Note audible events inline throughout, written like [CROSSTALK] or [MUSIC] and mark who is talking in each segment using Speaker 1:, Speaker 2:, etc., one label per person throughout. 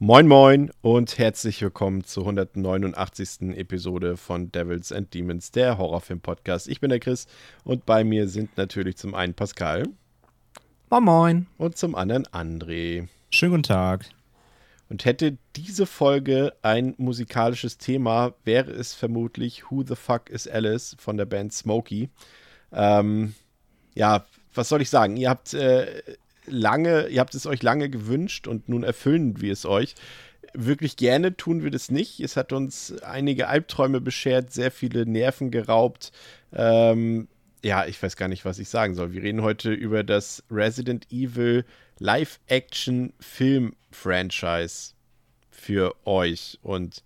Speaker 1: Moin Moin und herzlich willkommen zur 189. Episode von Devils and Demons, der Horrorfilm-Podcast. Ich bin der Chris und bei mir sind natürlich zum einen Pascal.
Speaker 2: Moin Moin.
Speaker 1: Und zum anderen André.
Speaker 2: Schönen guten Tag.
Speaker 1: Und hätte diese Folge ein musikalisches Thema, wäre es vermutlich Who the Fuck is Alice von der Band Smokey. Ähm, ja, was soll ich sagen? Ihr habt äh, lange, ihr habt es euch lange gewünscht und nun erfüllen wir es euch. Wirklich gerne tun wir das nicht. Es hat uns einige Albträume beschert, sehr viele Nerven geraubt. Ähm, ja, ich weiß gar nicht, was ich sagen soll. Wir reden heute über das Resident Evil Live-Action-Film-Franchise für euch. Und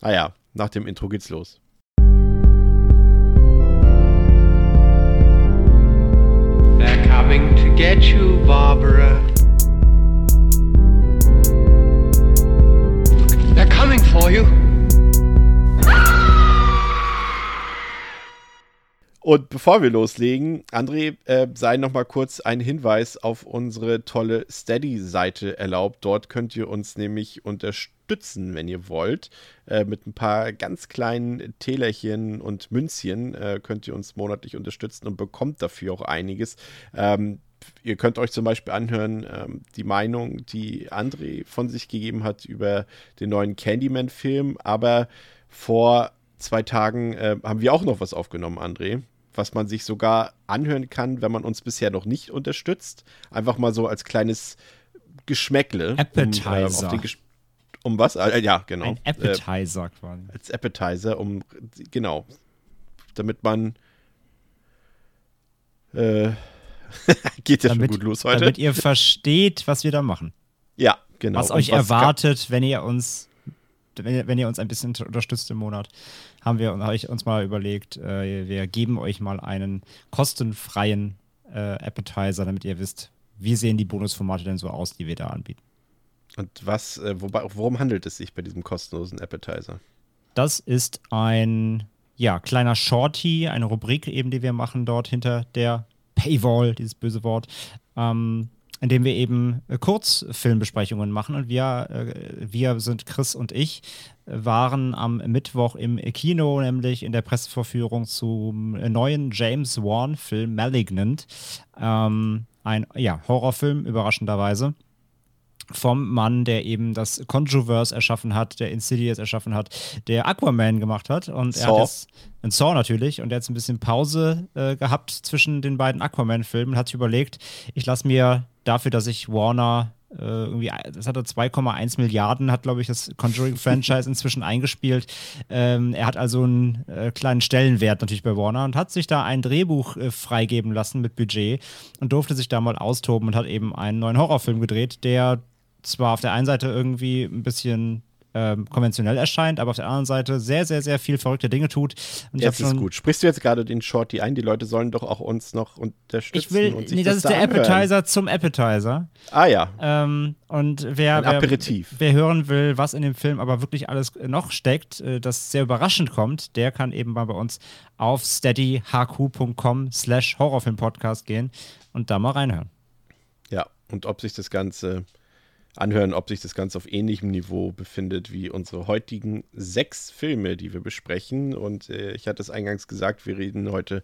Speaker 1: naja, nach dem Intro geht's los.
Speaker 3: Get you, Barbara. They're coming for you.
Speaker 1: Und bevor wir loslegen, André, äh, sei noch mal kurz ein Hinweis auf unsere tolle Steady-Seite erlaubt. Dort könnt ihr uns nämlich unterstützen, wenn ihr wollt. Äh, mit ein paar ganz kleinen Tälerchen und Münzchen äh, könnt ihr uns monatlich unterstützen und bekommt dafür auch einiges. Ähm, ihr könnt euch zum Beispiel anhören, ähm, die Meinung, die André von sich gegeben hat über den neuen Candyman-Film. Aber vor zwei Tagen äh, haben wir auch noch was aufgenommen, André, was man sich sogar anhören kann, wenn man uns bisher noch nicht unterstützt. Einfach mal so als kleines Geschmäckle.
Speaker 2: Appetizer.
Speaker 1: Um, äh, Gesch um was? Äh, ja, genau.
Speaker 2: Ein Appetizer quasi.
Speaker 1: Als Appetizer, um, genau, damit man äh, [LAUGHS] geht ja
Speaker 2: damit,
Speaker 1: schon gut los heute.
Speaker 2: Damit ihr versteht, was wir da machen.
Speaker 1: Ja, genau.
Speaker 2: Was euch was erwartet, wenn ihr uns wenn ihr, wenn ihr uns ein bisschen unterstützt im Monat, haben wir euch uns mal überlegt, äh, wir geben euch mal einen kostenfreien äh, Appetizer, damit ihr wisst, wie sehen die Bonusformate denn so aus, die wir da anbieten.
Speaker 1: Und was, äh, wobei, worum handelt es sich bei diesem kostenlosen Appetizer?
Speaker 2: Das ist ein ja, kleiner Shorty, eine Rubrik eben, die wir machen dort hinter der Paywall, dieses böse Wort. Ähm, in dem wir eben äh, Kurzfilmbesprechungen machen. Und wir, äh, wir sind Chris und ich, waren am Mittwoch im Kino, nämlich in der Pressevorführung zum neuen James Wan-Film Malignant. Ähm, ein ja, Horrorfilm, überraschenderweise vom Mann, der eben das Controverse erschaffen hat, der Insidious erschaffen hat, der Aquaman gemacht hat. Und
Speaker 1: Saw.
Speaker 2: er hat jetzt ein Saw natürlich und er hat jetzt ein bisschen Pause äh, gehabt zwischen den beiden Aquaman-Filmen und hat sich überlegt, ich lasse mir dafür, dass ich Warner äh, irgendwie, das hatte 2,1 Milliarden, hat, glaube ich, das Conjuring-Franchise [LAUGHS] inzwischen eingespielt. Ähm, er hat also einen äh, kleinen Stellenwert natürlich bei Warner und hat sich da ein Drehbuch äh, freigeben lassen mit Budget und durfte sich da mal austoben und hat eben einen neuen Horrorfilm gedreht, der zwar auf der einen Seite irgendwie ein bisschen ähm, konventionell erscheint, aber auf der anderen Seite sehr, sehr, sehr viel verrückte Dinge tut.
Speaker 1: Und jetzt ist gut. Sprichst du jetzt gerade den Shorty ein? Die Leute sollen doch auch uns noch unterstützen.
Speaker 2: Ich will,
Speaker 1: und sich
Speaker 2: nee, das,
Speaker 1: das
Speaker 2: ist der
Speaker 1: anhören.
Speaker 2: Appetizer zum Appetizer.
Speaker 1: Ah ja.
Speaker 2: Ähm, und wer,
Speaker 1: Ein
Speaker 2: wer,
Speaker 1: Aperitif.
Speaker 2: wer hören will, was in dem Film aber wirklich alles noch steckt, äh, das sehr überraschend kommt, der kann eben mal bei uns auf steadyhq.com slash Horrorfilmpodcast gehen und da mal reinhören.
Speaker 1: Ja, und ob sich das Ganze anhören, ob sich das Ganze auf ähnlichem Niveau befindet wie unsere heutigen sechs Filme, die wir besprechen. Und äh, ich hatte es eingangs gesagt, wir reden heute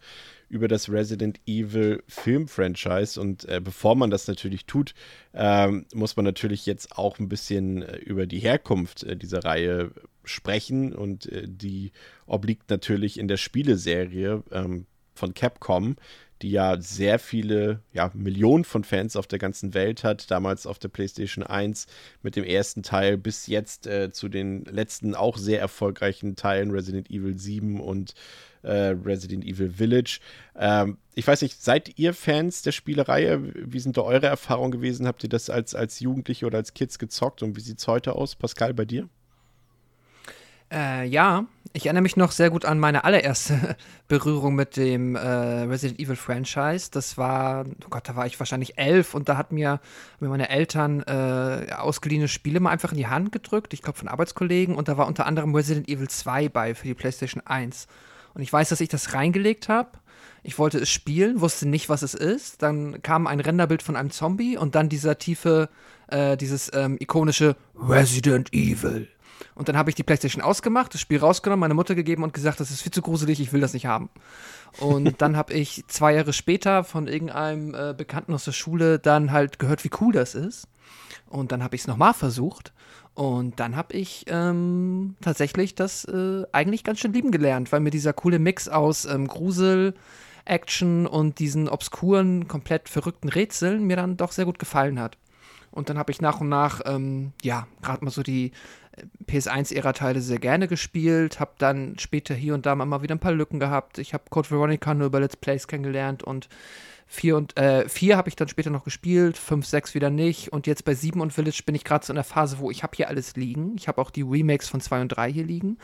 Speaker 1: über das Resident Evil Film-Franchise. Und äh, bevor man das natürlich tut, ähm, muss man natürlich jetzt auch ein bisschen äh, über die Herkunft äh, dieser Reihe sprechen. Und äh, die obliegt natürlich in der Spieleserie ähm, von Capcom die ja sehr viele, ja, Millionen von Fans auf der ganzen Welt hat. Damals auf der PlayStation 1 mit dem ersten Teil bis jetzt äh, zu den letzten auch sehr erfolgreichen Teilen Resident Evil 7 und äh, Resident Evil Village. Ähm, ich weiß nicht, seid ihr Fans der Spielereihe? Wie sind da eure Erfahrungen gewesen? Habt ihr das als, als Jugendliche oder als Kids gezockt und wie sieht es heute aus? Pascal, bei dir?
Speaker 4: Äh, ja, ich erinnere mich noch sehr gut an meine allererste [LAUGHS] Berührung mit dem äh, Resident Evil Franchise. Das war, oh Gott, da war ich wahrscheinlich elf und da hat mir, mir meine Eltern äh, ausgeliehene Spiele mal einfach in die Hand gedrückt, ich glaube von Arbeitskollegen und da war unter anderem Resident Evil 2 bei für die PlayStation 1. Und ich weiß, dass ich das reingelegt habe. Ich wollte es spielen, wusste nicht, was es ist. Dann kam ein Renderbild von einem Zombie und dann dieser tiefe, äh, dieses ähm, ikonische Resident Evil. Und dann habe ich die PlayStation ausgemacht, das Spiel rausgenommen, meine Mutter gegeben und gesagt, das ist viel zu gruselig, ich will das nicht haben. Und [LAUGHS] dann habe ich zwei Jahre später von irgendeinem äh, Bekannten aus der Schule dann halt gehört, wie cool das ist. Und dann habe ich es nochmal versucht. Und dann habe ich ähm, tatsächlich das äh, eigentlich ganz schön lieben gelernt, weil mir dieser coole Mix aus ähm, Grusel, Action und diesen obskuren, komplett verrückten Rätseln mir dann doch sehr gut gefallen hat. Und dann habe ich nach und nach, ähm, ja, gerade mal so die PS1-Ära-Teile sehr gerne gespielt, habe dann später hier und da mal wieder ein paar Lücken gehabt. Ich habe Code Veronica nur über Let's Plays kennengelernt und Vier und äh, vier habe ich dann später noch gespielt, fünf, sechs wieder nicht. Und jetzt bei sieben und Village bin ich gerade so in der Phase, wo ich habe hier alles liegen. Ich habe auch die Remakes von zwei und drei hier liegen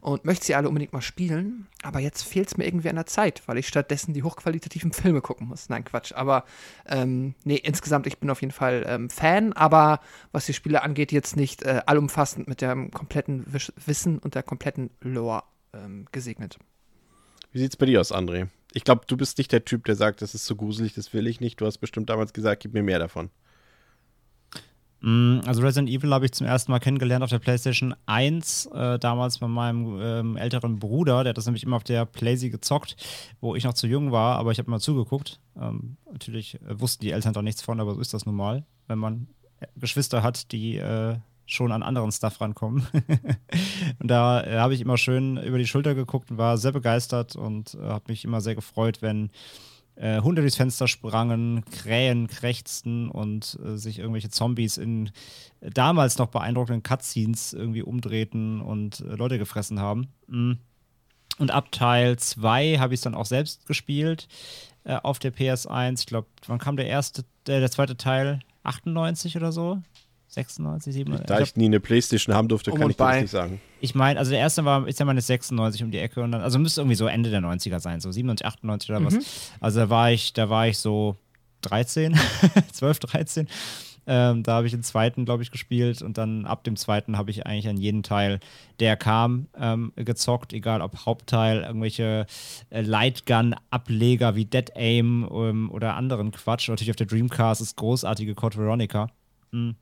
Speaker 4: und möchte sie alle unbedingt mal spielen. Aber jetzt fehlt es mir irgendwie an der Zeit, weil ich stattdessen die hochqualitativen [LAUGHS] Filme gucken muss. Nein, Quatsch. Aber ähm, nee, insgesamt, ich bin auf jeden Fall ähm, Fan, aber was die Spiele angeht, jetzt nicht äh, allumfassend mit dem kompletten Wissen und der kompletten Lore ähm, gesegnet.
Speaker 1: Wie sieht's bei dir aus, André? Ich glaube, du bist nicht der Typ, der sagt, das ist so gruselig, das will ich nicht. Du hast bestimmt damals gesagt, gib mir mehr davon.
Speaker 2: Mm, also Resident Evil habe ich zum ersten Mal kennengelernt auf der PlayStation 1, äh, damals bei meinem ähm, älteren Bruder, der hat das nämlich immer auf der Playsee gezockt, wo ich noch zu jung war, aber ich habe mal zugeguckt. Ähm, natürlich äh, wussten die Eltern doch nichts von, aber so ist das nun mal, wenn man äh, Geschwister hat, die äh, schon an anderen Stuff rankommen. [LAUGHS] und da äh, habe ich immer schön über die Schulter geguckt und war sehr begeistert und äh, habe mich immer sehr gefreut, wenn äh, Hunde durchs Fenster sprangen, Krähen krächzten und äh, sich irgendwelche Zombies in äh, damals noch beeindruckenden Cutscenes irgendwie umdrehten und äh, Leute gefressen haben. Mhm. Und ab Teil 2 habe ich es dann auch selbst gespielt auf der PS1. Ich glaube, wann kam der erste, der zweite Teil? 98 oder so? 96, 97.
Speaker 1: Da ich, ich nie eine Playstation haben durfte, um kann ich bei. das nicht sagen.
Speaker 2: Ich meine, also der erste war, ich sag mal, 96 um die Ecke und dann, also müsste irgendwie so Ende der 90er sein, so 97, 98 oder mhm. was. Also da war ich, da war ich so 13, 12, 13. Ähm, da habe ich den zweiten, glaube ich, gespielt und dann ab dem zweiten habe ich eigentlich an jeden Teil, der kam, ähm, gezockt, egal ob Hauptteil, irgendwelche äh, Lightgun-Ableger wie Dead Aim ähm, oder anderen Quatsch. Natürlich auf der Dreamcast ist großartige Code Veronica. Mhm.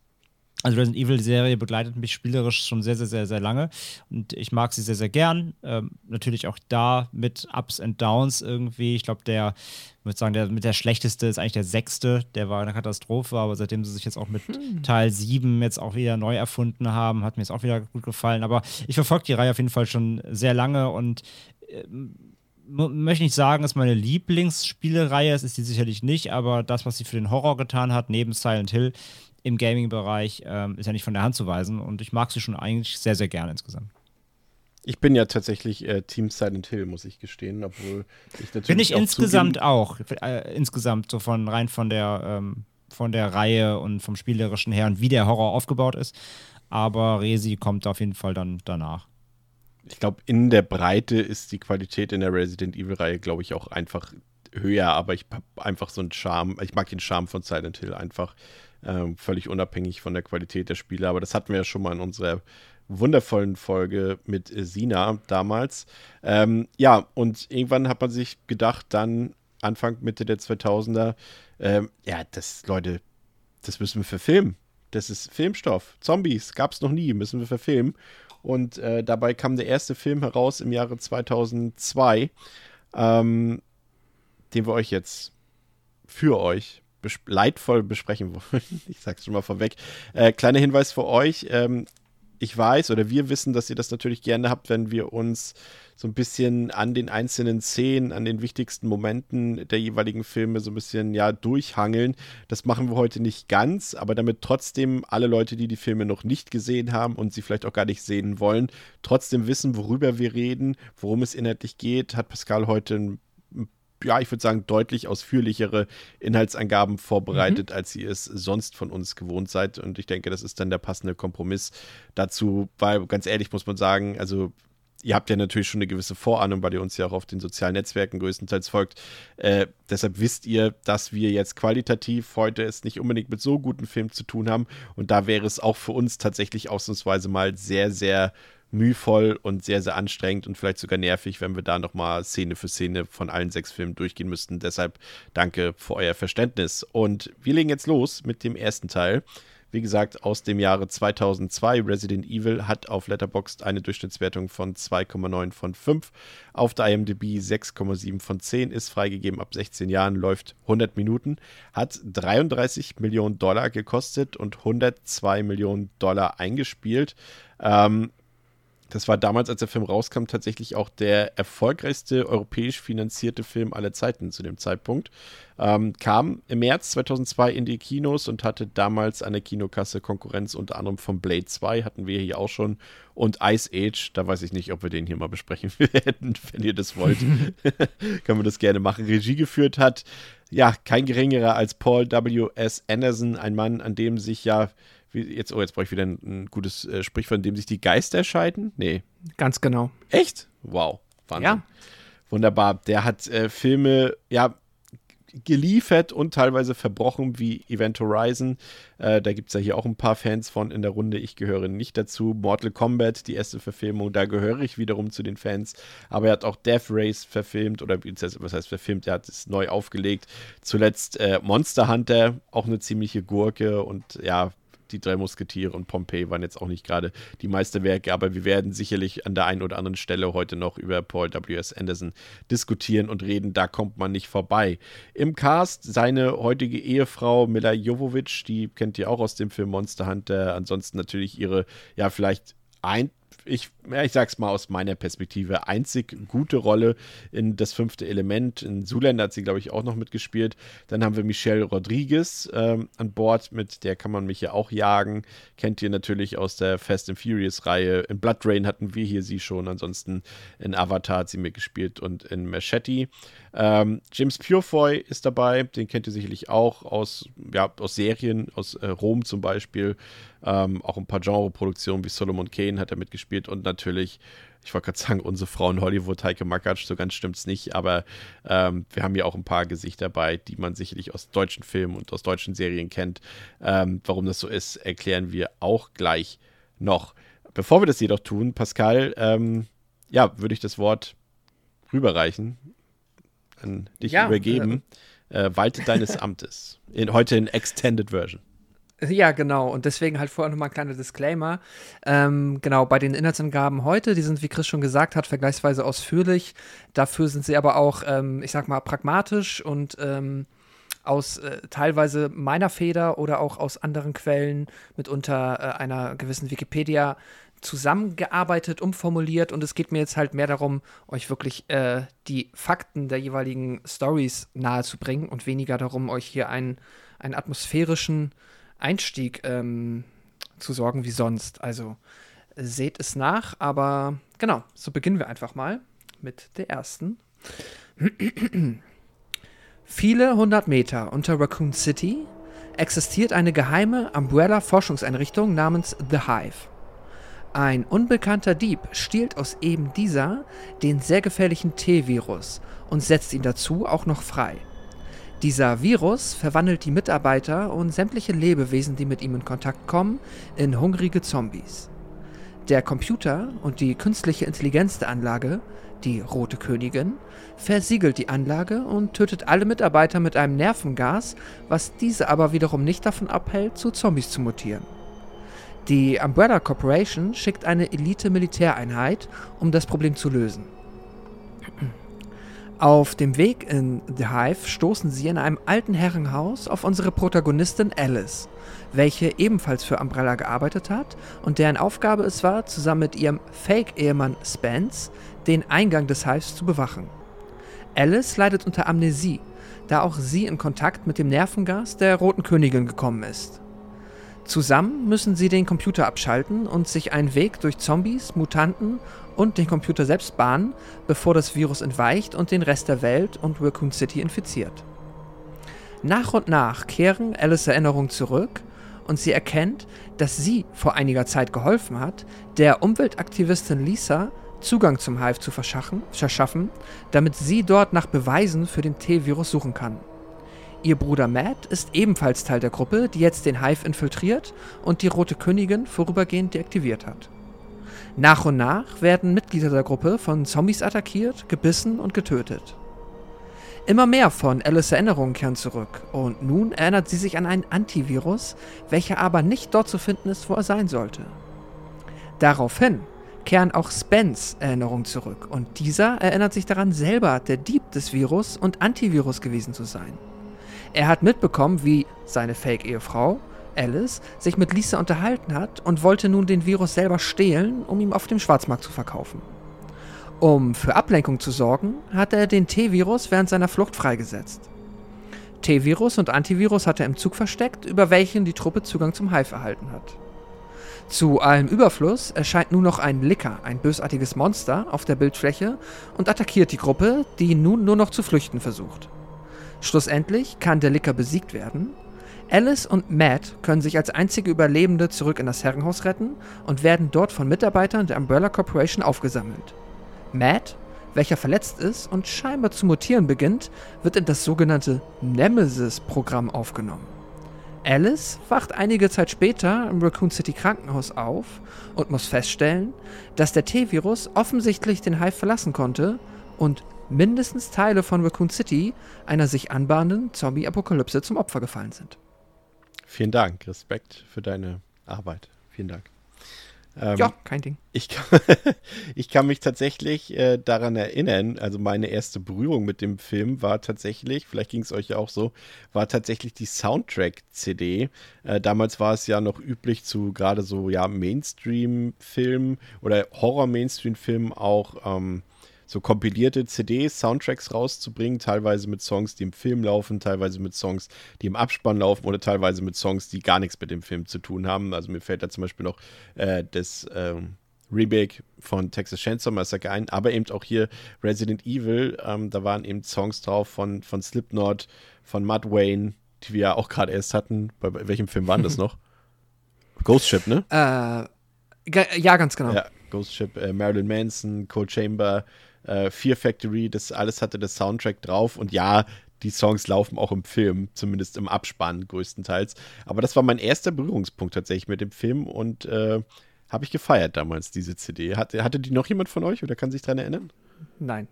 Speaker 2: Also Resident Evil Serie begleitet mich spielerisch schon sehr, sehr, sehr, sehr lange und ich mag sie sehr, sehr gern. Ähm, natürlich auch da mit Ups und Downs irgendwie. Ich glaube, der, ich würde sagen, der mit der schlechteste ist eigentlich der sechste. Der war eine Katastrophe, aber seitdem sie sich jetzt auch mit hm. Teil 7 jetzt auch wieder neu erfunden haben, hat mir jetzt auch wieder gut gefallen. Aber ich verfolge die Reihe auf jeden Fall schon sehr lange und äh, möchte nicht sagen, es ist meine Lieblingsspielereihe, es ist die sicherlich nicht, aber das, was sie für den Horror getan hat, neben Silent Hill, im Gaming-Bereich ähm, ist ja nicht von der Hand zu weisen und ich mag sie schon eigentlich sehr, sehr gerne insgesamt.
Speaker 1: Ich bin ja tatsächlich äh, Team Silent Hill, muss ich gestehen, obwohl ich natürlich.
Speaker 2: Bin ich auch insgesamt auch. Äh, insgesamt, so von rein von der, ähm, von der Reihe und vom Spielerischen her und wie der Horror aufgebaut ist. Aber Resi kommt auf jeden Fall dann danach.
Speaker 1: Ich glaube, in der Breite ist die Qualität in der Resident Evil-Reihe, glaube ich, auch einfach höher, aber ich habe einfach so einen Charme. Ich mag den Charme von Silent Hill einfach ähm, völlig unabhängig von der Qualität der Spiele. Aber das hatten wir ja schon mal in unserer wundervollen Folge mit äh, Sina damals. Ähm, ja, und irgendwann hat man sich gedacht, dann Anfang, Mitte der 2000er, ähm, ja, das, Leute, das müssen wir verfilmen. Das ist Filmstoff. Zombies gab es noch nie, müssen wir verfilmen. Und äh, dabei kam der erste Film heraus im Jahre 2002, ähm, den wir euch jetzt für euch bes leidvoll besprechen wollen. [LAUGHS] ich sag's schon mal vorweg. Äh, kleiner Hinweis für euch. Ähm, ich weiß oder wir wissen, dass ihr das natürlich gerne habt, wenn wir uns so ein bisschen an den einzelnen Szenen, an den wichtigsten Momenten der jeweiligen Filme so ein bisschen ja durchhangeln. Das machen wir heute nicht ganz, aber damit trotzdem alle Leute, die die Filme noch nicht gesehen haben und sie vielleicht auch gar nicht sehen wollen, trotzdem wissen, worüber wir reden, worum es inhaltlich geht, hat Pascal heute ein ja, ich würde sagen, deutlich ausführlichere Inhaltsangaben vorbereitet, mhm. als ihr es sonst von uns gewohnt seid. Und ich denke, das ist dann der passende Kompromiss dazu, weil ganz ehrlich muss man sagen, also ihr habt ja natürlich schon eine gewisse Vorahnung, weil ihr uns ja auch auf den sozialen Netzwerken größtenteils folgt. Äh, deshalb wisst ihr, dass wir jetzt qualitativ heute es nicht unbedingt mit so guten Filmen zu tun haben. Und da wäre es auch für uns tatsächlich ausnahmsweise mal sehr, sehr mühvoll und sehr, sehr anstrengend und vielleicht sogar nervig, wenn wir da nochmal Szene für Szene von allen sechs Filmen durchgehen müssten. Deshalb danke für euer Verständnis. Und wir legen jetzt los mit dem ersten Teil. Wie gesagt, aus dem Jahre 2002. Resident Evil hat auf Letterboxd eine Durchschnittswertung von 2,9 von 5. Auf der IMDb 6,7 von 10. Ist freigegeben ab 16 Jahren, läuft 100 Minuten. Hat 33 Millionen Dollar gekostet und 102 Millionen Dollar eingespielt. Ähm, das war damals, als der Film rauskam, tatsächlich auch der erfolgreichste europäisch finanzierte Film aller Zeiten zu dem Zeitpunkt. Ähm, kam im März 2002 in die Kinos und hatte damals eine Kinokasse Konkurrenz unter anderem von Blade 2, hatten wir hier auch schon, und Ice Age. Da weiß ich nicht, ob wir den hier mal besprechen [LAUGHS] werden, wenn ihr das wollt. [LAUGHS] Können wir das gerne machen. Regie geführt hat, ja, kein geringerer als Paul W.S. Anderson, ein Mann, an dem sich ja jetzt, oh, jetzt brauche ich wieder ein, ein gutes äh, Sprichwort, in dem sich die Geister scheiden? Nee.
Speaker 4: Ganz genau.
Speaker 1: Echt? Wow. Wahnsinn.
Speaker 4: Ja.
Speaker 1: Wunderbar. Der hat äh, Filme, ja, geliefert und teilweise verbrochen wie Event Horizon. Äh, da gibt es ja hier auch ein paar Fans von in der Runde. Ich gehöre nicht dazu. Mortal Kombat, die erste Verfilmung, da gehöre ich wiederum zu den Fans. Aber er hat auch Death Race verfilmt oder was heißt verfilmt? Er hat es neu aufgelegt. Zuletzt äh, Monster Hunter, auch eine ziemliche Gurke und ja, die drei Musketiere und Pompeii waren jetzt auch nicht gerade die Meisterwerke, aber wir werden sicherlich an der einen oder anderen Stelle heute noch über Paul W.S. Anderson diskutieren und reden. Da kommt man nicht vorbei. Im Cast seine heutige Ehefrau Mila Jovovich, die kennt ihr auch aus dem Film Monster Hunter. Ansonsten natürlich ihre, ja, vielleicht ein, ich, ja, ich sag's mal aus meiner Perspektive, einzig gute Rolle in das fünfte Element. In Zuländer hat sie, glaube ich, auch noch mitgespielt. Dann haben wir Michelle Rodriguez ähm, an Bord, mit der kann man mich ja auch jagen. Kennt ihr natürlich aus der Fast and Furious-Reihe. In Blood Rain hatten wir hier sie schon. Ansonsten in Avatar hat sie mitgespielt und in Machete. Ähm, James Purefoy ist dabei, den kennt ihr sicherlich auch aus, ja, aus Serien, aus äh, Rom zum Beispiel. Ähm, auch ein paar Genre-Produktionen wie Solomon Kane hat er mitgespielt und natürlich, ich wollte gerade sagen, unsere Frau in Hollywood, Heike Makatsch, so ganz stimmt es nicht, aber ähm, wir haben ja auch ein paar Gesichter dabei, die man sicherlich aus deutschen Filmen und aus deutschen Serien kennt. Ähm, warum das so ist, erklären wir auch gleich noch. Bevor wir das jedoch tun, Pascal, ähm, ja, würde ich das Wort rüberreichen an dich ja, übergeben. Äh, äh, Walte deines [LAUGHS] Amtes. In, heute in Extended Version.
Speaker 4: Ja, genau. Und deswegen halt vorher nochmal ein kleiner Disclaimer. Ähm, genau, bei den Inhaltsangaben heute, die sind, wie Chris schon gesagt hat, vergleichsweise ausführlich. Dafür sind sie aber auch, ähm, ich sag mal, pragmatisch und ähm, aus äh, teilweise meiner Feder oder auch aus anderen Quellen, mitunter äh, einer gewissen Wikipedia, zusammengearbeitet, umformuliert und es geht mir jetzt halt mehr darum, euch wirklich äh, die Fakten der jeweiligen Stories nahezubringen und weniger darum, euch hier einen, einen atmosphärischen Einstieg ähm, zu sorgen wie sonst. Also seht es nach, aber genau, so beginnen wir einfach mal mit der ersten. [CLEARS THROAT] Viele hundert Meter unter Raccoon City existiert eine geheime Umbrella-Forschungseinrichtung namens The Hive. Ein unbekannter Dieb stiehlt aus eben dieser den sehr gefährlichen T-Virus und setzt ihn dazu auch noch frei. Dieser Virus verwandelt die Mitarbeiter und sämtliche Lebewesen, die mit ihm in Kontakt kommen, in hungrige Zombies. Der Computer und die künstliche Intelligenz der Anlage, die Rote Königin, versiegelt die Anlage und tötet alle Mitarbeiter mit einem Nervengas, was diese aber wiederum nicht davon abhält, zu Zombies zu mutieren. Die Umbrella Corporation schickt eine Elite-Militäreinheit, um das Problem zu lösen. Auf dem Weg in The Hive stoßen sie in einem alten Herrenhaus auf unsere Protagonistin Alice, welche ebenfalls für Umbrella gearbeitet hat und deren Aufgabe es war, zusammen mit ihrem Fake-Ehemann Spence den Eingang des Hives zu bewachen. Alice leidet unter Amnesie, da auch sie in Kontakt mit dem Nervengas der Roten Königin gekommen ist. Zusammen müssen sie den Computer abschalten und sich einen Weg durch Zombies, Mutanten und den Computer selbst bahnen, bevor das Virus entweicht und den Rest der Welt und Raccoon City infiziert. Nach und nach kehren Alice Erinnerungen zurück und sie erkennt, dass sie vor einiger Zeit geholfen hat, der Umweltaktivistin Lisa Zugang zum Hive zu verschaffen, damit sie dort nach Beweisen für den T-Virus suchen kann. Ihr Bruder Matt ist ebenfalls Teil der Gruppe, die jetzt den Hive infiltriert und die Rote Königin vorübergehend deaktiviert hat. Nach und nach werden Mitglieder der Gruppe von Zombies attackiert, gebissen und getötet. Immer mehr von Alice Erinnerungen kehren zurück und nun erinnert sie sich an einen Antivirus, welcher aber nicht dort zu finden ist, wo er sein sollte. Daraufhin kehren auch Spence Erinnerungen zurück und dieser erinnert sich daran, selber der Dieb des Virus und Antivirus gewesen zu sein. Er hat mitbekommen, wie seine Fake-Ehefrau, Alice, sich mit Lisa unterhalten hat und wollte nun den Virus selber stehlen, um ihn auf dem Schwarzmarkt zu verkaufen. Um für Ablenkung zu sorgen, hat er den T-Virus während seiner Flucht freigesetzt. T-Virus und Antivirus hat er im Zug versteckt, über welchen die Truppe Zugang zum Hive erhalten hat. Zu allem Überfluss erscheint nun noch ein Licker, ein bösartiges Monster, auf der Bildfläche und attackiert die Gruppe, die nun nur noch zu flüchten versucht. Schlussendlich kann der Licker besiegt werden. Alice und Matt können sich als einzige Überlebende zurück in das Herrenhaus retten und werden dort von Mitarbeitern der Umbrella Corporation aufgesammelt. Matt, welcher verletzt ist und scheinbar zu mutieren beginnt, wird in das sogenannte Nemesis-Programm aufgenommen. Alice wacht einige Zeit später im Raccoon City Krankenhaus auf und muss feststellen, dass der T-Virus offensichtlich den Hive verlassen konnte und mindestens Teile von Raccoon City einer sich anbahnenden Zombie-Apokalypse zum Opfer gefallen sind.
Speaker 1: Vielen Dank, Respekt für deine Arbeit. Vielen Dank.
Speaker 4: Ähm, ja, kein Ding.
Speaker 1: Ich kann, [LAUGHS] ich kann mich tatsächlich äh, daran erinnern, also meine erste Berührung mit dem Film war tatsächlich, vielleicht ging es euch ja auch so, war tatsächlich die Soundtrack-CD. Äh, damals war es ja noch üblich zu gerade so ja Mainstream-Filmen oder Horror-Mainstream-Filmen auch ähm, so kompilierte CDs, Soundtracks rauszubringen, teilweise mit Songs, die im Film laufen, teilweise mit Songs, die im Abspann laufen oder teilweise mit Songs, die gar nichts mit dem Film zu tun haben. Also mir fällt da zum Beispiel noch äh, das ähm, Remake von Texas Chainsaw Massacre ein, aber eben auch hier Resident Evil, ähm, da waren eben Songs drauf von, von Slipknot, von Mud Wayne, die wir ja auch gerade erst hatten. Bei, bei welchem Film waren das [LAUGHS] noch? Ghost Ship, ne?
Speaker 4: Äh, ja, ganz genau. Ja,
Speaker 1: Ghost Ship, äh, Marilyn Manson, Cold Chamber, äh, Fear Factory, das alles hatte das Soundtrack drauf und ja, die Songs laufen auch im Film, zumindest im Abspann größtenteils. Aber das war mein erster Berührungspunkt tatsächlich mit dem Film und äh, habe ich gefeiert damals, diese CD. Hatte, hatte die noch jemand von euch oder kann sich daran erinnern?
Speaker 4: Nein.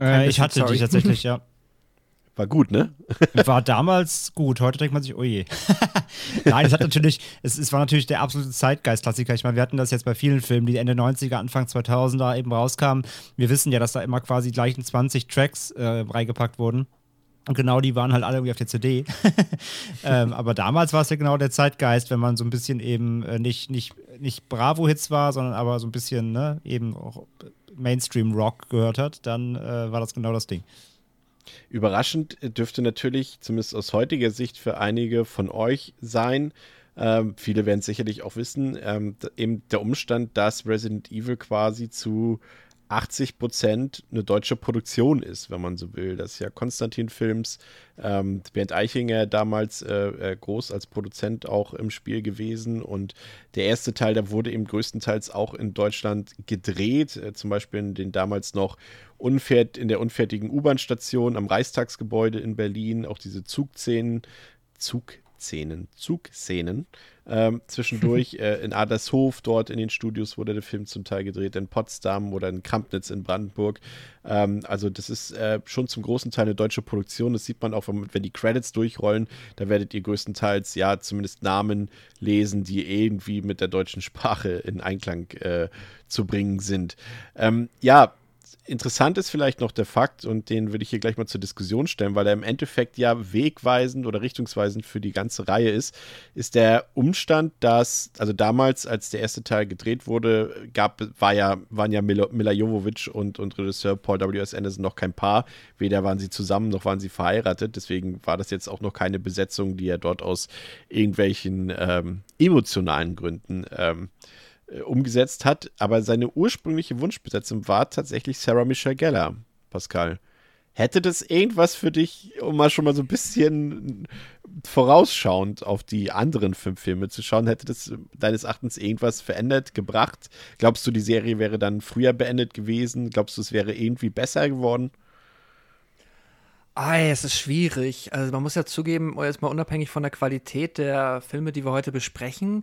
Speaker 2: Äh, ich hatte sorry. die tatsächlich, ja. [LAUGHS]
Speaker 1: War gut, ne? [LAUGHS]
Speaker 2: war damals gut. Heute denkt man sich, oh je. [LAUGHS] Nein, es hat natürlich, es, es war natürlich der absolute Zeitgeist-Klassiker. Ich meine, wir hatten das jetzt bei vielen Filmen, die Ende 90er, Anfang 2000er eben rauskamen. Wir wissen ja, dass da immer quasi gleichen 20 Tracks äh, reingepackt wurden. Und genau die waren halt alle irgendwie auf der CD. [LAUGHS] ähm, aber damals war es ja genau der Zeitgeist, wenn man so ein bisschen eben äh, nicht, nicht, nicht Bravo-Hits war, sondern aber so ein bisschen ne, eben auch Mainstream-Rock gehört hat, dann äh, war das genau das Ding.
Speaker 1: Überraschend dürfte natürlich, zumindest aus heutiger Sicht, für einige von euch sein. Ähm, viele werden es sicherlich auch wissen, ähm, eben der Umstand, dass Resident Evil quasi zu 80 Prozent eine deutsche Produktion ist, wenn man so will. Das ist ja Konstantin Films, ähm, Bernd Eichinger damals äh, äh, groß als Produzent auch im Spiel gewesen. Und der erste Teil, der wurde eben größtenteils auch in Deutschland gedreht, äh, zum Beispiel in den damals noch unfert in der unfertigen U-Bahn-Station am Reichstagsgebäude in Berlin, auch diese Zugszenen, Zugszenen, Zugszenen ähm, zwischendurch [LAUGHS] äh, in Adlershof, dort in den Studios wurde der Film zum Teil gedreht, in Potsdam oder in Krampnitz in Brandenburg. Ähm, also das ist äh, schon zum großen Teil eine deutsche Produktion. Das sieht man auch, wenn, wenn die Credits durchrollen. Da werdet ihr größtenteils ja zumindest Namen lesen, die irgendwie mit der deutschen Sprache in Einklang äh, zu bringen sind. Ähm, ja, interessant ist vielleicht noch der Fakt, und den würde ich hier gleich mal zur Diskussion stellen, weil er im Endeffekt ja wegweisend oder richtungsweisend für die ganze Reihe ist, ist der Umstand, dass, also damals, als der erste Teil gedreht wurde, gab, war ja, waren ja Mila, Mila Jovovich und, und Regisseur Paul W.S. Anderson noch kein Paar. Weder waren sie zusammen, noch waren sie verheiratet. Deswegen war das jetzt auch noch keine Besetzung, die er dort aus irgendwelchen ähm, emotionalen Gründen ähm, äh, umgesetzt hat. Aber seine ursprüngliche Wunschbesetzung war tatsächlich Sarah Michelle Gellar, Pascal. Hätte das irgendwas für dich, um mal schon mal so ein bisschen vorausschauend auf die anderen fünf Filme zu schauen, hätte das deines Erachtens irgendwas verändert, gebracht? Glaubst du, die Serie wäre dann früher beendet gewesen? Glaubst du, es wäre irgendwie besser geworden?
Speaker 4: Ah, es ist schwierig. Also man muss ja zugeben, jetzt mal unabhängig von der Qualität der Filme, die wir heute besprechen,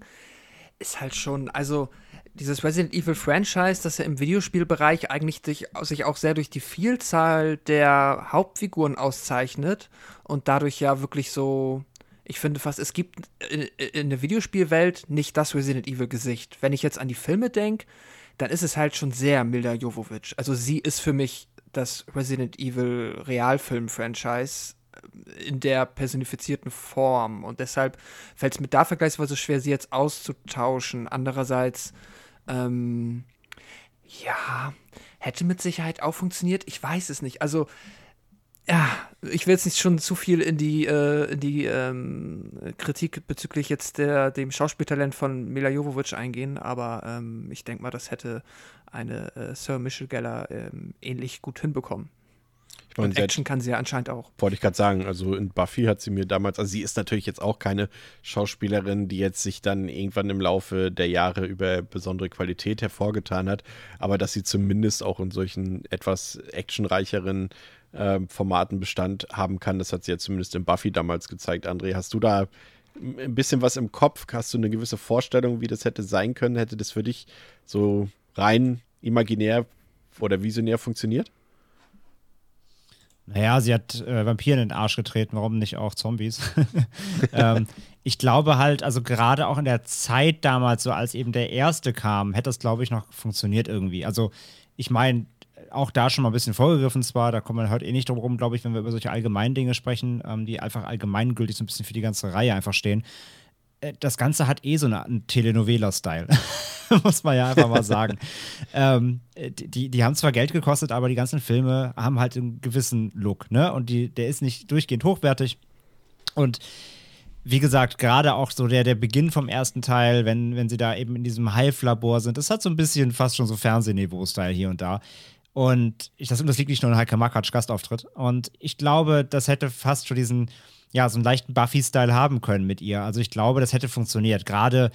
Speaker 4: ist halt schon, also dieses Resident Evil Franchise, das ja im Videospielbereich eigentlich sich, sich auch sehr durch die Vielzahl der Hauptfiguren auszeichnet und dadurch ja wirklich so, ich finde fast, es gibt in, in der Videospielwelt nicht das Resident Evil Gesicht. Wenn ich jetzt an die Filme denke, dann ist es halt schon sehr Milda Jovovich. Also sie ist für mich das Resident Evil Realfilm-Franchise in der personifizierten Form. Und deshalb fällt es mir da vergleichsweise schwer, sie jetzt auszutauschen. Andererseits, ähm, ja, hätte mit Sicherheit auch funktioniert. Ich weiß es nicht. Also, ja, ich will jetzt nicht schon zu viel in die, äh, in die ähm, Kritik bezüglich jetzt der, dem Schauspieltalent von Mila Jovovich eingehen, aber ähm, ich denke mal, das hätte eine äh, Sir Michelle Geller ähm, ähnlich gut hinbekommen. Und, und Action kann sie ja anscheinend auch.
Speaker 1: Wollte ich gerade sagen, also in Buffy hat sie mir damals, also sie ist natürlich jetzt auch keine Schauspielerin, die jetzt sich dann irgendwann im Laufe der Jahre über besondere Qualität hervorgetan hat, aber dass sie zumindest auch in solchen etwas actionreicheren äh, Formaten Bestand haben kann, das hat sie ja zumindest in Buffy damals gezeigt. André, hast du da ein bisschen was im Kopf? Hast du eine gewisse Vorstellung, wie das hätte sein können? Hätte das für dich so rein imaginär oder visionär funktioniert?
Speaker 2: Naja, sie hat äh, Vampiren in den Arsch getreten, warum nicht auch Zombies? [LAUGHS] ähm, ich glaube halt, also gerade auch in der Zeit damals, so als eben der erste kam, hätte das, glaube ich, noch funktioniert irgendwie. Also, ich meine, auch da schon mal ein bisschen vorgegriffen zwar, da kommt man heute eh nicht drum rum, glaube ich, wenn wir über solche allgemeinen Dinge sprechen, ähm, die einfach allgemeingültig so ein bisschen für die ganze Reihe einfach stehen. Äh, das Ganze hat eh so eine, einen Telenovela-Style, [LAUGHS] muss man ja einfach mal sagen. [LAUGHS] ähm, die, die haben zwar Geld gekostet, aber die ganzen Filme haben halt einen gewissen Look, ne? Und die, der ist nicht durchgehend hochwertig. Und wie gesagt, gerade auch so der, der Beginn vom ersten Teil, wenn, wenn sie da eben in diesem Hive-Labor sind, das hat so ein bisschen fast schon so Fernsehniveau-Style hier und da. Und ich, das, das liegt nicht nur in Heike Makatsch Gastauftritt. Und ich glaube, das hätte fast schon diesen, ja, so einen leichten Buffy-Style haben können mit ihr. Also ich glaube, das hätte funktioniert. Gerade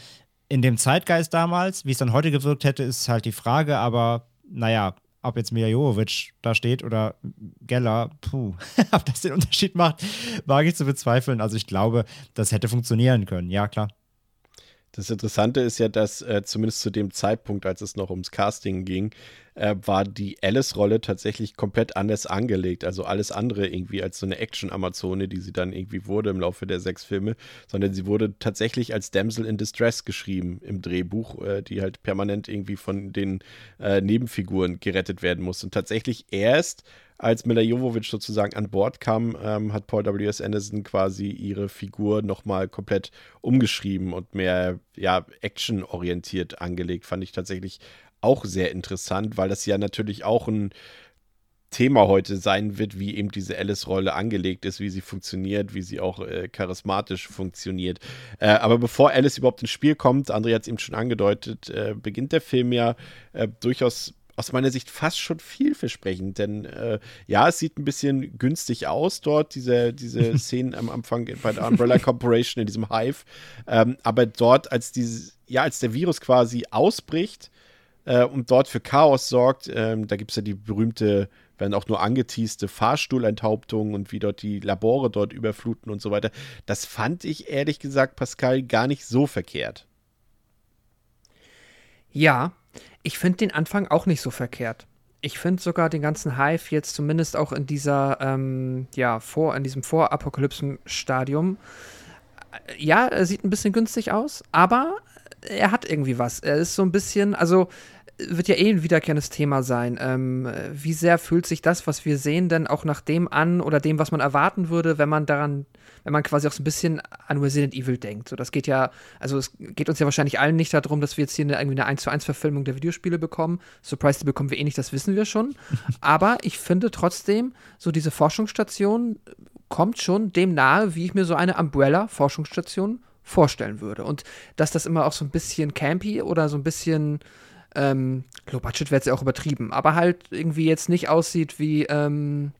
Speaker 2: in dem Zeitgeist damals, wie es dann heute gewirkt hätte, ist halt die Frage, aber naja, ob jetzt Mia Jovovic da steht oder Geller, puh, [LAUGHS] ob das den Unterschied macht, wage ich zu bezweifeln. Also ich glaube, das hätte funktionieren können, ja klar.
Speaker 1: Das Interessante ist ja, dass äh, zumindest zu dem Zeitpunkt, als es noch ums Casting ging, äh, war die Alice-Rolle tatsächlich komplett anders angelegt. Also alles andere irgendwie als so eine Action-Amazone, die sie dann irgendwie wurde im Laufe der sechs Filme, sondern sie wurde tatsächlich als Damsel in Distress geschrieben im Drehbuch, äh, die halt permanent irgendwie von den äh, Nebenfiguren gerettet werden muss. Und tatsächlich erst als Mila Jovovich sozusagen an Bord kam, ähm, hat Paul W.S. Anderson quasi ihre Figur nochmal komplett umgeschrieben und mehr ja, actionorientiert angelegt. Fand ich tatsächlich auch sehr interessant, weil das ja natürlich auch ein Thema heute sein wird, wie eben diese Alice-Rolle angelegt ist, wie sie funktioniert, wie sie auch äh, charismatisch funktioniert. Äh, aber bevor Alice überhaupt ins Spiel kommt, André hat es eben schon angedeutet, äh, beginnt der Film ja äh, durchaus aus meiner Sicht fast schon vielversprechend, denn äh, ja, es sieht ein bisschen günstig aus dort, diese, diese [LAUGHS] Szenen am Anfang bei der Umbrella Corporation in diesem Hive. Ähm, aber dort, als dieses, ja, als der Virus quasi ausbricht äh, und dort für Chaos sorgt, ähm, da gibt es ja die berühmte, wenn auch nur angeteaste Fahrstuhlenthauptung und wie dort die Labore dort überfluten und so weiter. Das fand ich ehrlich gesagt, Pascal, gar nicht so verkehrt.
Speaker 4: Ja, ich finde den Anfang auch nicht so verkehrt. Ich finde sogar den ganzen Hive jetzt zumindest auch in dieser, ähm, ja, vor, in diesem Vorapokalypsen-Stadium. Äh, ja, er sieht ein bisschen günstig aus, aber er hat irgendwie was. Er ist so ein bisschen, also wird ja eh ein wiederkehrendes Thema sein. Ähm, wie sehr fühlt sich das, was wir sehen, denn auch nach dem an oder dem, was man erwarten würde, wenn man daran, wenn man quasi auch so ein bisschen an Resident Evil denkt. So, das geht ja, also es geht uns ja wahrscheinlich allen nicht darum, dass wir jetzt hier eine, irgendwie eine 1 zu 1 Verfilmung der Videospiele bekommen. Surprise, die bekommen wir eh nicht, das wissen wir schon. [LAUGHS] Aber ich finde trotzdem, so diese Forschungsstation kommt schon dem nahe, wie ich mir so eine Umbrella-Forschungsstation vorstellen würde. Und dass das immer auch so ein bisschen campy oder so ein bisschen ähm, Low Budget wäre jetzt ja auch übertrieben, aber halt irgendwie jetzt nicht aussieht wie, ähm,